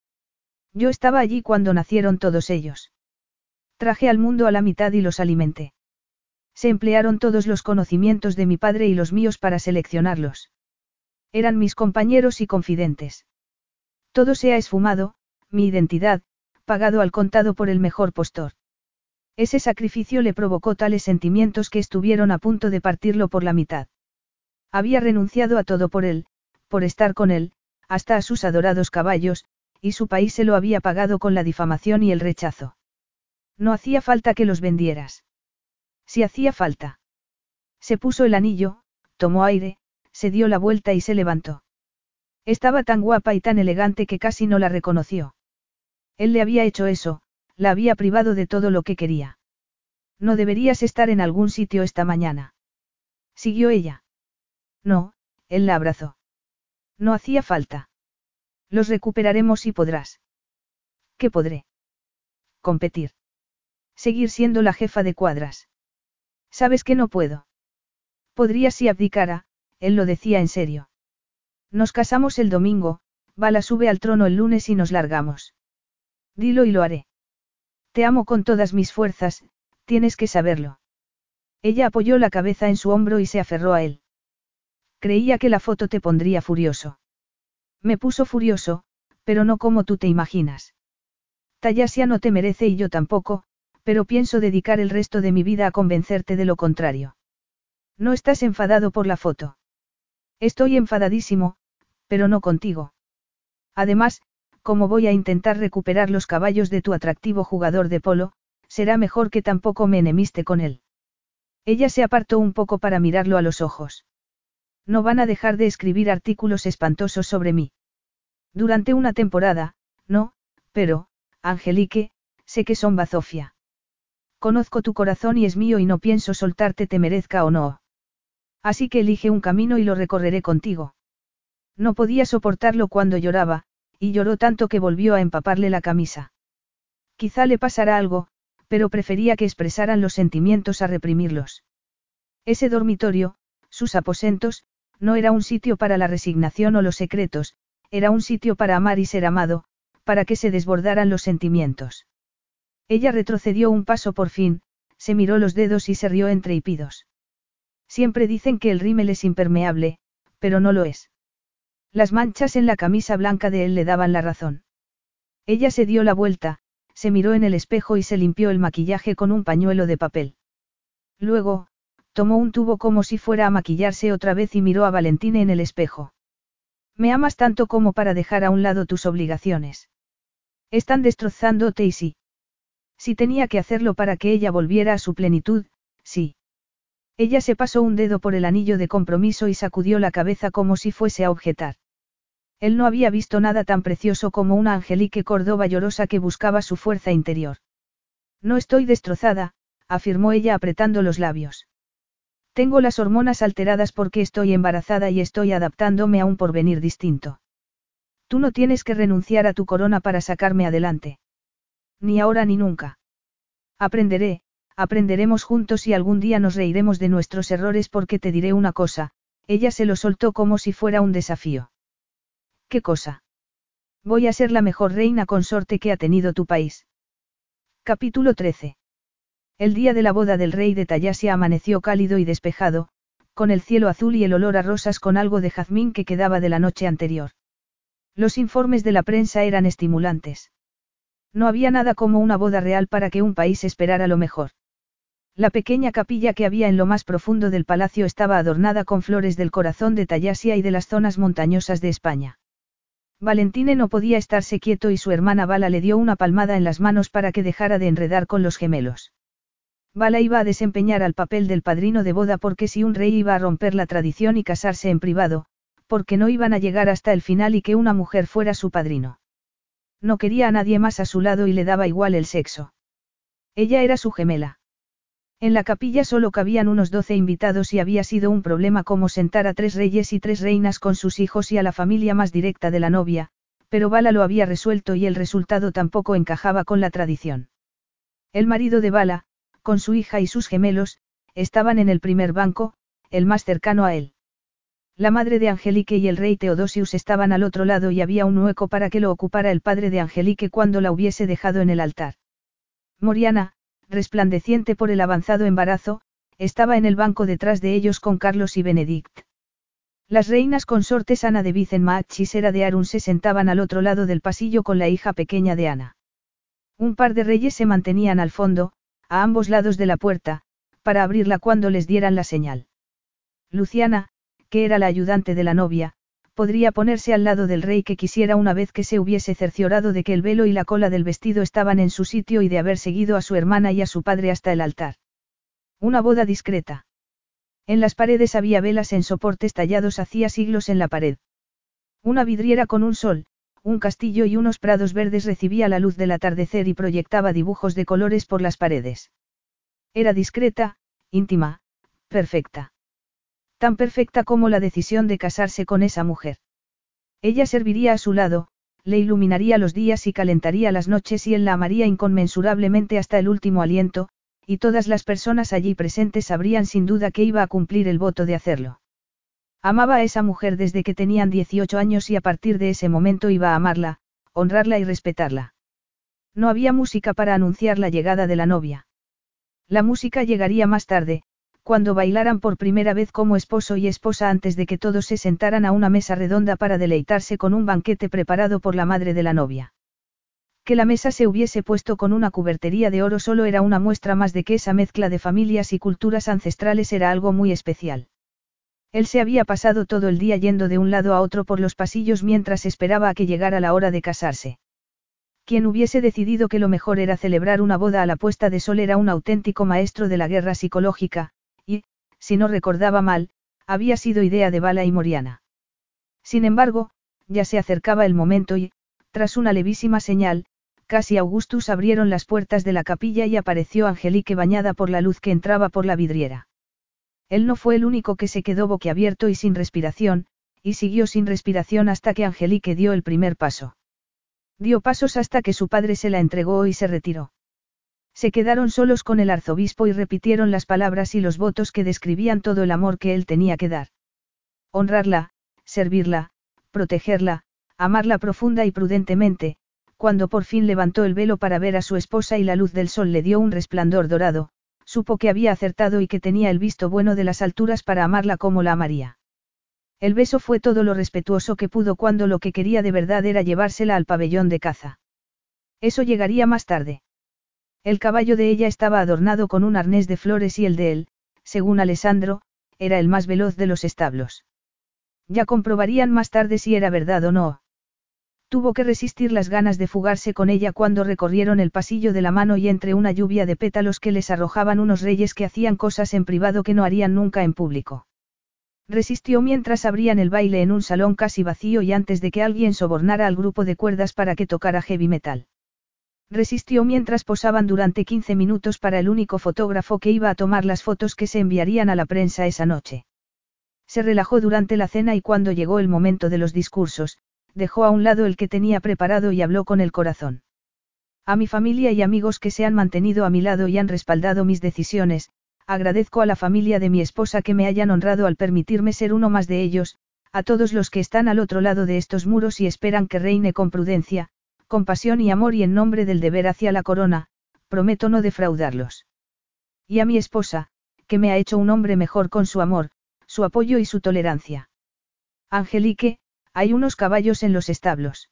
Yo estaba allí cuando nacieron todos ellos. Traje al mundo a la mitad y los alimenté. Se emplearon todos los conocimientos de mi padre y los míos para seleccionarlos. Eran mis compañeros y confidentes. Todo se ha esfumado, mi identidad, pagado al contado por el mejor postor. Ese sacrificio le provocó tales sentimientos que estuvieron a punto de partirlo por la mitad. Había renunciado a todo por él, por estar con él, hasta a sus adorados caballos, y su país se lo había pagado con la difamación y el rechazo. No hacía falta que los vendieras. Si hacía falta. Se puso el anillo, tomó aire, se dio la vuelta y se levantó. Estaba tan guapa y tan elegante que casi no la reconoció. Él le había hecho eso, la había privado de todo lo que quería. No deberías estar en algún sitio esta mañana. Siguió ella. No, él la abrazó. No hacía falta. Los recuperaremos y podrás. ¿Qué podré? Competir. Seguir siendo la jefa de cuadras. Sabes que no puedo. Podría si abdicara, él lo decía en serio. Nos casamos el domingo, Bala sube al trono el lunes y nos largamos. Dilo y lo haré. Te amo con todas mis fuerzas, tienes que saberlo. Ella apoyó la cabeza en su hombro y se aferró a él. Creía que la foto te pondría furioso. Me puso furioso, pero no como tú te imaginas. Tayasia no te merece y yo tampoco, pero pienso dedicar el resto de mi vida a convencerte de lo contrario. No estás enfadado por la foto. Estoy enfadadísimo, pero no contigo. Además, como voy a intentar recuperar los caballos de tu atractivo jugador de polo, será mejor que tampoco me enemiste con él. Ella se apartó un poco para mirarlo a los ojos. No van a dejar de escribir artículos espantosos sobre mí. Durante una temporada, no, pero, Angelique, sé que son bazofia. Conozco tu corazón y es mío y no pienso soltarte te merezca o no. Así que elige un camino y lo recorreré contigo. No podía soportarlo cuando lloraba, y lloró tanto que volvió a empaparle la camisa. Quizá le pasara algo, pero prefería que expresaran los sentimientos a reprimirlos. Ese dormitorio, sus aposentos, no era un sitio para la resignación o los secretos, era un sitio para amar y ser amado, para que se desbordaran los sentimientos. Ella retrocedió un paso por fin, se miró los dedos y se rió entre hipidos. Siempre dicen que el rímel es impermeable, pero no lo es. Las manchas en la camisa blanca de él le daban la razón. Ella se dio la vuelta, se miró en el espejo y se limpió el maquillaje con un pañuelo de papel. Luego, tomó un tubo como si fuera a maquillarse otra vez y miró a Valentín en el espejo. Me amas tanto como para dejar a un lado tus obligaciones. Están destrozándote y sí. Si tenía que hacerlo para que ella volviera a su plenitud, sí. Ella se pasó un dedo por el anillo de compromiso y sacudió la cabeza como si fuese a objetar. Él no había visto nada tan precioso como una Angelique Córdoba llorosa que buscaba su fuerza interior. No estoy destrozada, afirmó ella apretando los labios. Tengo las hormonas alteradas porque estoy embarazada y estoy adaptándome a un porvenir distinto. Tú no tienes que renunciar a tu corona para sacarme adelante. Ni ahora ni nunca. Aprenderé, aprenderemos juntos y algún día nos reiremos de nuestros errores porque te diré una cosa, ella se lo soltó como si fuera un desafío. ¿Qué cosa? Voy a ser la mejor reina consorte que ha tenido tu país. Capítulo 13. El día de la boda del rey de Tayasia amaneció cálido y despejado, con el cielo azul y el olor a rosas con algo de jazmín que quedaba de la noche anterior. Los informes de la prensa eran estimulantes. No había nada como una boda real para que un país esperara lo mejor. La pequeña capilla que había en lo más profundo del palacio estaba adornada con flores del corazón de Tayasia y de las zonas montañosas de España. Valentine no podía estarse quieto y su hermana Bala le dio una palmada en las manos para que dejara de enredar con los gemelos. Bala iba a desempeñar al papel del padrino de boda porque si un rey iba a romper la tradición y casarse en privado, porque no iban a llegar hasta el final y que una mujer fuera su padrino. No quería a nadie más a su lado y le daba igual el sexo. Ella era su gemela. En la capilla solo cabían unos doce invitados y había sido un problema como sentar a tres reyes y tres reinas con sus hijos y a la familia más directa de la novia, pero Bala lo había resuelto y el resultado tampoco encajaba con la tradición. El marido de Bala, con su hija y sus gemelos, estaban en el primer banco, el más cercano a él. La madre de Angelique y el rey Teodosius estaban al otro lado y había un hueco para que lo ocupara el padre de Angelique cuando la hubiese dejado en el altar. Moriana, resplandeciente por el avanzado embarazo, estaba en el banco detrás de ellos con Carlos y Benedict. Las reinas consortes Ana de Vicenmaach y Sera de Arun se sentaban al otro lado del pasillo con la hija pequeña de Ana. Un par de reyes se mantenían al fondo, a ambos lados de la puerta, para abrirla cuando les dieran la señal. Luciana, que era la ayudante de la novia, podría ponerse al lado del rey que quisiera una vez que se hubiese cerciorado de que el velo y la cola del vestido estaban en su sitio y de haber seguido a su hermana y a su padre hasta el altar. Una boda discreta. En las paredes había velas en soportes tallados hacía siglos en la pared. Una vidriera con un sol, un castillo y unos prados verdes recibía la luz del atardecer y proyectaba dibujos de colores por las paredes. Era discreta, íntima, perfecta. Tan perfecta como la decisión de casarse con esa mujer. Ella serviría a su lado, le iluminaría los días y calentaría las noches y él la amaría inconmensurablemente hasta el último aliento, y todas las personas allí presentes sabrían sin duda que iba a cumplir el voto de hacerlo. Amaba a esa mujer desde que tenían 18 años y a partir de ese momento iba a amarla, honrarla y respetarla. No había música para anunciar la llegada de la novia. La música llegaría más tarde, cuando bailaran por primera vez como esposo y esposa antes de que todos se sentaran a una mesa redonda para deleitarse con un banquete preparado por la madre de la novia. Que la mesa se hubiese puesto con una cubertería de oro solo era una muestra más de que esa mezcla de familias y culturas ancestrales era algo muy especial. Él se había pasado todo el día yendo de un lado a otro por los pasillos mientras esperaba a que llegara la hora de casarse. Quien hubiese decidido que lo mejor era celebrar una boda a la puesta de sol era un auténtico maestro de la guerra psicológica, si no recordaba mal, había sido idea de Bala y Moriana. Sin embargo, ya se acercaba el momento y, tras una levísima señal, casi Augustus abrieron las puertas de la capilla y apareció Angelique bañada por la luz que entraba por la vidriera. Él no fue el único que se quedó boquiabierto y sin respiración, y siguió sin respiración hasta que Angelique dio el primer paso. Dio pasos hasta que su padre se la entregó y se retiró. Se quedaron solos con el arzobispo y repitieron las palabras y los votos que describían todo el amor que él tenía que dar. Honrarla, servirla, protegerla, amarla profunda y prudentemente, cuando por fin levantó el velo para ver a su esposa y la luz del sol le dio un resplandor dorado, supo que había acertado y que tenía el visto bueno de las alturas para amarla como la amaría. El beso fue todo lo respetuoso que pudo cuando lo que quería de verdad era llevársela al pabellón de caza. Eso llegaría más tarde. El caballo de ella estaba adornado con un arnés de flores y el de él, según Alessandro, era el más veloz de los establos. Ya comprobarían más tarde si era verdad o no. Tuvo que resistir las ganas de fugarse con ella cuando recorrieron el pasillo de la mano y entre una lluvia de pétalos que les arrojaban unos reyes que hacían cosas en privado que no harían nunca en público. Resistió mientras abrían el baile en un salón casi vacío y antes de que alguien sobornara al grupo de cuerdas para que tocara heavy metal. Resistió mientras posaban durante 15 minutos para el único fotógrafo que iba a tomar las fotos que se enviarían a la prensa esa noche. Se relajó durante la cena y cuando llegó el momento de los discursos, dejó a un lado el que tenía preparado y habló con el corazón. A mi familia y amigos que se han mantenido a mi lado y han respaldado mis decisiones, agradezco a la familia de mi esposa que me hayan honrado al permitirme ser uno más de ellos, a todos los que están al otro lado de estos muros y esperan que reine con prudencia, compasión y amor y en nombre del deber hacia la corona, prometo no defraudarlos. Y a mi esposa, que me ha hecho un hombre mejor con su amor, su apoyo y su tolerancia. Angelique, hay unos caballos en los establos.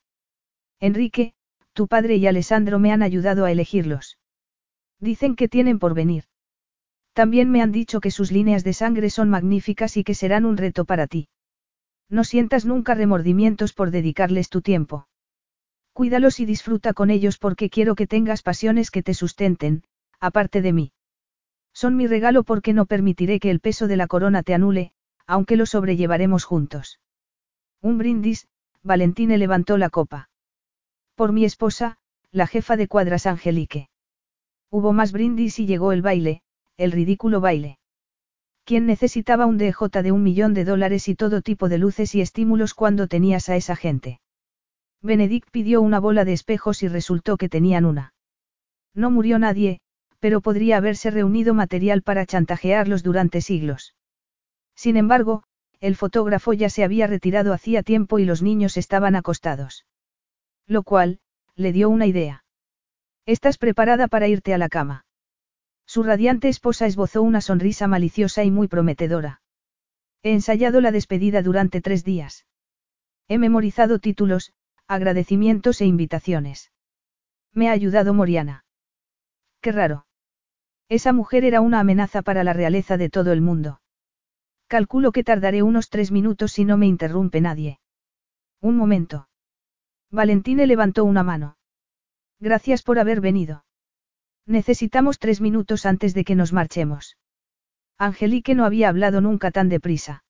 Enrique, tu padre y Alessandro me han ayudado a elegirlos. Dicen que tienen por venir. También me han dicho que sus líneas de sangre son magníficas y que serán un reto para ti. No sientas nunca remordimientos por dedicarles tu tiempo. Cuídalos y disfruta con ellos porque quiero que tengas pasiones que te sustenten, aparte de mí. Son mi regalo porque no permitiré que el peso de la corona te anule, aunque lo sobrellevaremos juntos. Un brindis, Valentine levantó la copa. Por mi esposa, la jefa de cuadras Angelique. Hubo más brindis y llegó el baile, el ridículo baile. ¿Quién necesitaba un DJ de un millón de dólares y todo tipo de luces y estímulos cuando tenías a esa gente? Benedict pidió una bola de espejos y resultó que tenían una. No murió nadie, pero podría haberse reunido material para chantajearlos durante siglos. Sin embargo, el fotógrafo ya se había retirado hacía tiempo y los niños estaban acostados. Lo cual, le dio una idea. ¿Estás preparada para irte a la cama? Su radiante esposa esbozó una sonrisa maliciosa y muy prometedora. He ensayado la despedida durante tres días. He memorizado títulos, agradecimientos e invitaciones. Me ha ayudado Moriana. Qué raro. Esa mujer era una amenaza para la realeza de todo el mundo. Calculo que tardaré unos tres minutos si no me interrumpe nadie. Un momento. Valentine levantó una mano. Gracias por haber venido. Necesitamos tres minutos antes de que nos marchemos. Angelique no había hablado nunca tan deprisa.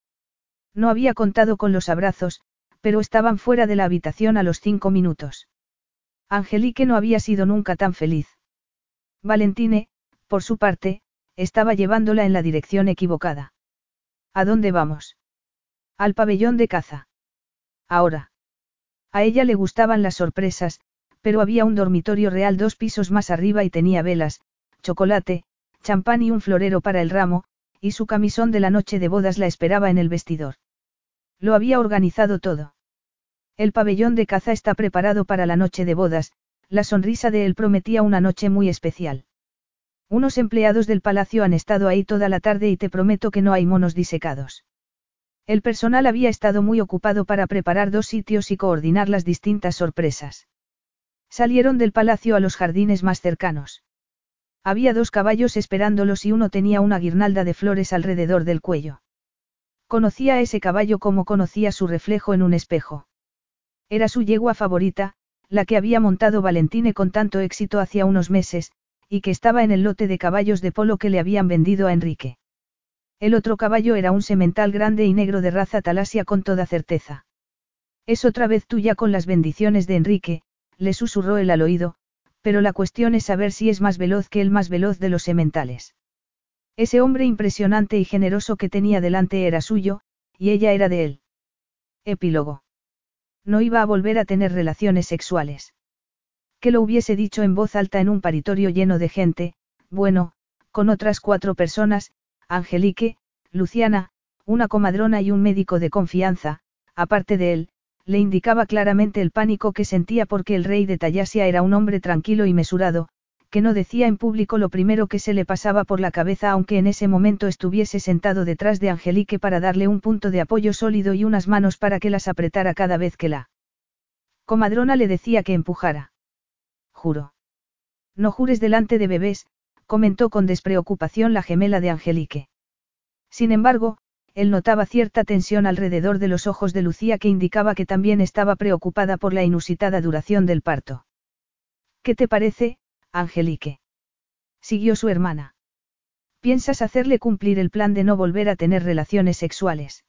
No había contado con los abrazos, pero estaban fuera de la habitación a los cinco minutos. Angelique no había sido nunca tan feliz. Valentine, por su parte, estaba llevándola en la dirección equivocada. ¿A dónde vamos? Al pabellón de caza. Ahora. A ella le gustaban las sorpresas, pero había un dormitorio real dos pisos más arriba y tenía velas, chocolate, champán y un florero para el ramo, y su camisón de la noche de bodas la esperaba en el vestidor. Lo había organizado todo. El pabellón de caza está preparado para la noche de bodas, la sonrisa de él prometía una noche muy especial. Unos empleados del palacio han estado ahí toda la tarde y te prometo que no hay monos disecados. El personal había estado muy ocupado para preparar dos sitios y coordinar las distintas sorpresas. Salieron del palacio a los jardines más cercanos. Había dos caballos esperándolos y uno tenía una guirnalda de flores alrededor del cuello. Conocía a ese caballo como conocía su reflejo en un espejo. Era su yegua favorita, la que había montado Valentine con tanto éxito hacía unos meses, y que estaba en el lote de caballos de polo que le habían vendido a Enrique. El otro caballo era un semental grande y negro de raza talasia con toda certeza. Es otra vez tuya con las bendiciones de Enrique, le susurró el al oído, pero la cuestión es saber si es más veloz que el más veloz de los sementales. Ese hombre impresionante y generoso que tenía delante era suyo, y ella era de él. Epílogo. No iba a volver a tener relaciones sexuales. Que lo hubiese dicho en voz alta en un paritorio lleno de gente, bueno, con otras cuatro personas, Angelique, Luciana, una comadrona y un médico de confianza, aparte de él, le indicaba claramente el pánico que sentía porque el rey de Tallasia era un hombre tranquilo y mesurado, que no decía en público lo primero que se le pasaba por la cabeza aunque en ese momento estuviese sentado detrás de Angelique para darle un punto de apoyo sólido y unas manos para que las apretara cada vez que la comadrona le decía que empujara. Juro. No jures delante de bebés, comentó con despreocupación la gemela de Angelique. Sin embargo, él notaba cierta tensión alrededor de los ojos de Lucía que indicaba que también estaba preocupada por la inusitada duración del parto. ¿Qué te parece, Angelique. Siguió su hermana. ¿Piensas hacerle cumplir el plan de no volver a tener relaciones sexuales?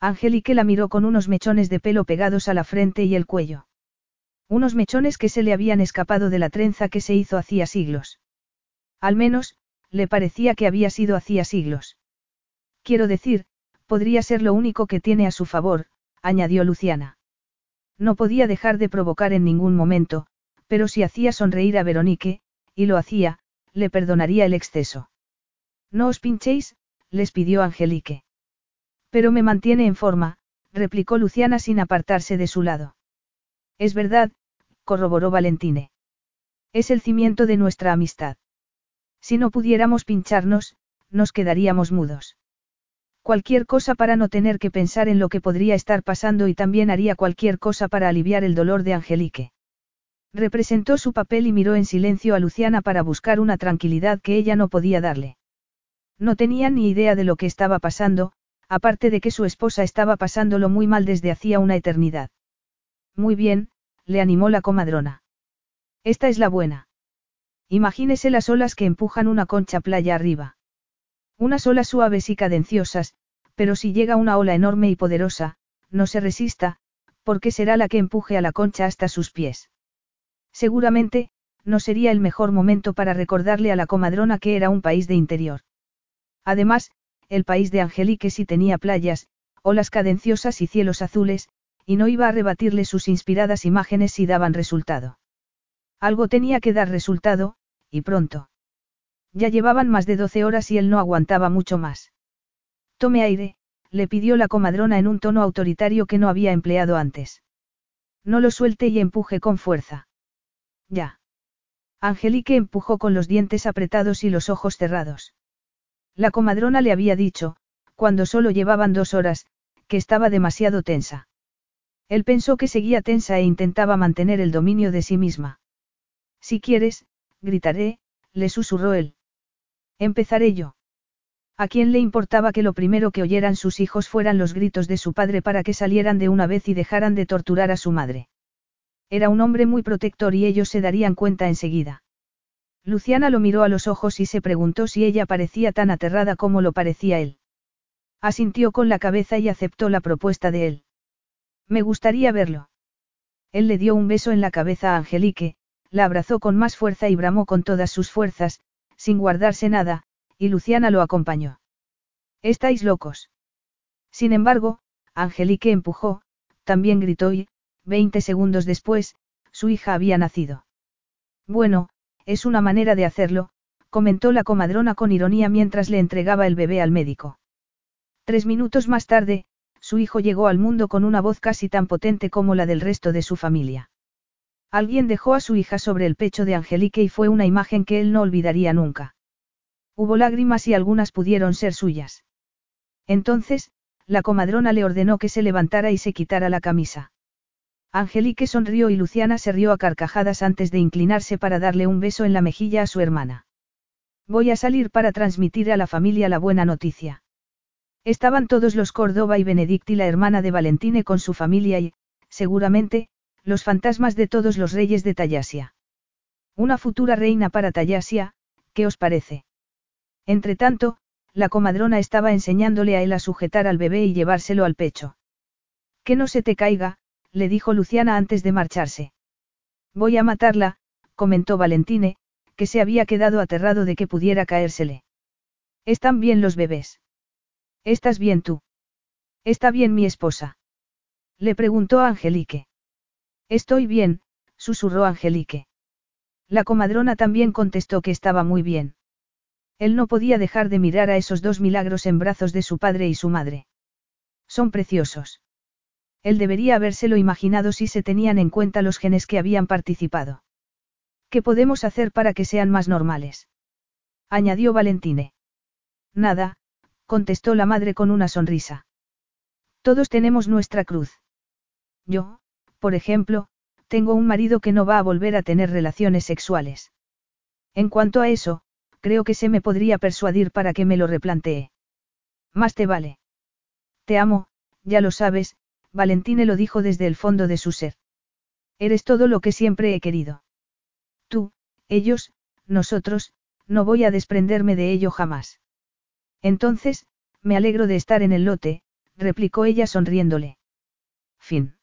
Angelique la miró con unos mechones de pelo pegados a la frente y el cuello. Unos mechones que se le habían escapado de la trenza que se hizo hacía siglos. Al menos, le parecía que había sido hacía siglos. Quiero decir, podría ser lo único que tiene a su favor, añadió Luciana. No podía dejar de provocar en ningún momento, pero si hacía sonreír a Veronique, y lo hacía, le perdonaría el exceso. No os pinchéis, les pidió Angelique. Pero me mantiene en forma, replicó Luciana sin apartarse de su lado. Es verdad, corroboró Valentine. Es el cimiento de nuestra amistad. Si no pudiéramos pincharnos, nos quedaríamos mudos. Cualquier cosa para no tener que pensar en lo que podría estar pasando y también haría cualquier cosa para aliviar el dolor de Angelique. Representó su papel y miró en silencio a Luciana para buscar una tranquilidad que ella no podía darle. No tenía ni idea de lo que estaba pasando, aparte de que su esposa estaba pasándolo muy mal desde hacía una eternidad. Muy bien, le animó la comadrona. Esta es la buena. Imagínese las olas que empujan una concha playa arriba. Unas olas suaves y cadenciosas, pero si llega una ola enorme y poderosa, no se resista, porque será la que empuje a la concha hasta sus pies. Seguramente, no sería el mejor momento para recordarle a la comadrona que era un país de interior. Además, el país de Angelique sí tenía playas, olas cadenciosas y cielos azules, y no iba a rebatirle sus inspiradas imágenes si daban resultado. Algo tenía que dar resultado, y pronto. Ya llevaban más de doce horas y él no aguantaba mucho más. Tome aire, le pidió la comadrona en un tono autoritario que no había empleado antes. No lo suelte y empuje con fuerza. Ya. Angelique empujó con los dientes apretados y los ojos cerrados. La comadrona le había dicho, cuando solo llevaban dos horas, que estaba demasiado tensa. Él pensó que seguía tensa e intentaba mantener el dominio de sí misma. Si quieres, gritaré, le susurró él. Empezaré yo. ¿A quién le importaba que lo primero que oyeran sus hijos fueran los gritos de su padre para que salieran de una vez y dejaran de torturar a su madre? Era un hombre muy protector y ellos se darían cuenta enseguida. Luciana lo miró a los ojos y se preguntó si ella parecía tan aterrada como lo parecía él. Asintió con la cabeza y aceptó la propuesta de él. Me gustaría verlo. Él le dio un beso en la cabeza a Angelique, la abrazó con más fuerza y bramó con todas sus fuerzas, sin guardarse nada, y Luciana lo acompañó. Estáis locos. Sin embargo, Angelique empujó, también gritó y, veinte segundos después, su hija había nacido. Bueno, es una manera de hacerlo, comentó la comadrona con ironía mientras le entregaba el bebé al médico. Tres minutos más tarde, su hijo llegó al mundo con una voz casi tan potente como la del resto de su familia. Alguien dejó a su hija sobre el pecho de Angelique y fue una imagen que él no olvidaría nunca. Hubo lágrimas y algunas pudieron ser suyas. Entonces, la comadrona le ordenó que se levantara y se quitara la camisa. Angelique sonrió y Luciana se rió a carcajadas antes de inclinarse para darle un beso en la mejilla a su hermana. Voy a salir para transmitir a la familia la buena noticia. Estaban todos los Córdoba y Benedicti la hermana de Valentine con su familia y, seguramente, los fantasmas de todos los reyes de Tallasia. Una futura reina para Tallasia, ¿qué os parece? Entretanto, la comadrona estaba enseñándole a él a sujetar al bebé y llevárselo al pecho. Que no se te caiga, le dijo Luciana antes de marcharse. Voy a matarla, comentó Valentine, que se había quedado aterrado de que pudiera caérsele. Están bien los bebés. ¿Estás bien tú? ¿Está bien mi esposa? Le preguntó Angelique. Estoy bien, susurró Angelique. La comadrona también contestó que estaba muy bien. Él no podía dejar de mirar a esos dos milagros en brazos de su padre y su madre. Son preciosos. Él debería habérselo imaginado si se tenían en cuenta los genes que habían participado. ¿Qué podemos hacer para que sean más normales? añadió Valentine. Nada, contestó la madre con una sonrisa. Todos tenemos nuestra cruz. Yo, por ejemplo, tengo un marido que no va a volver a tener relaciones sexuales. En cuanto a eso, creo que se me podría persuadir para que me lo replantee. Más te vale. Te amo, ya lo sabes, Valentine lo dijo desde el fondo de su ser. Eres todo lo que siempre he querido. Tú, ellos, nosotros, no voy a desprenderme de ello jamás. Entonces, me alegro de estar en el lote, replicó ella sonriéndole. Fin.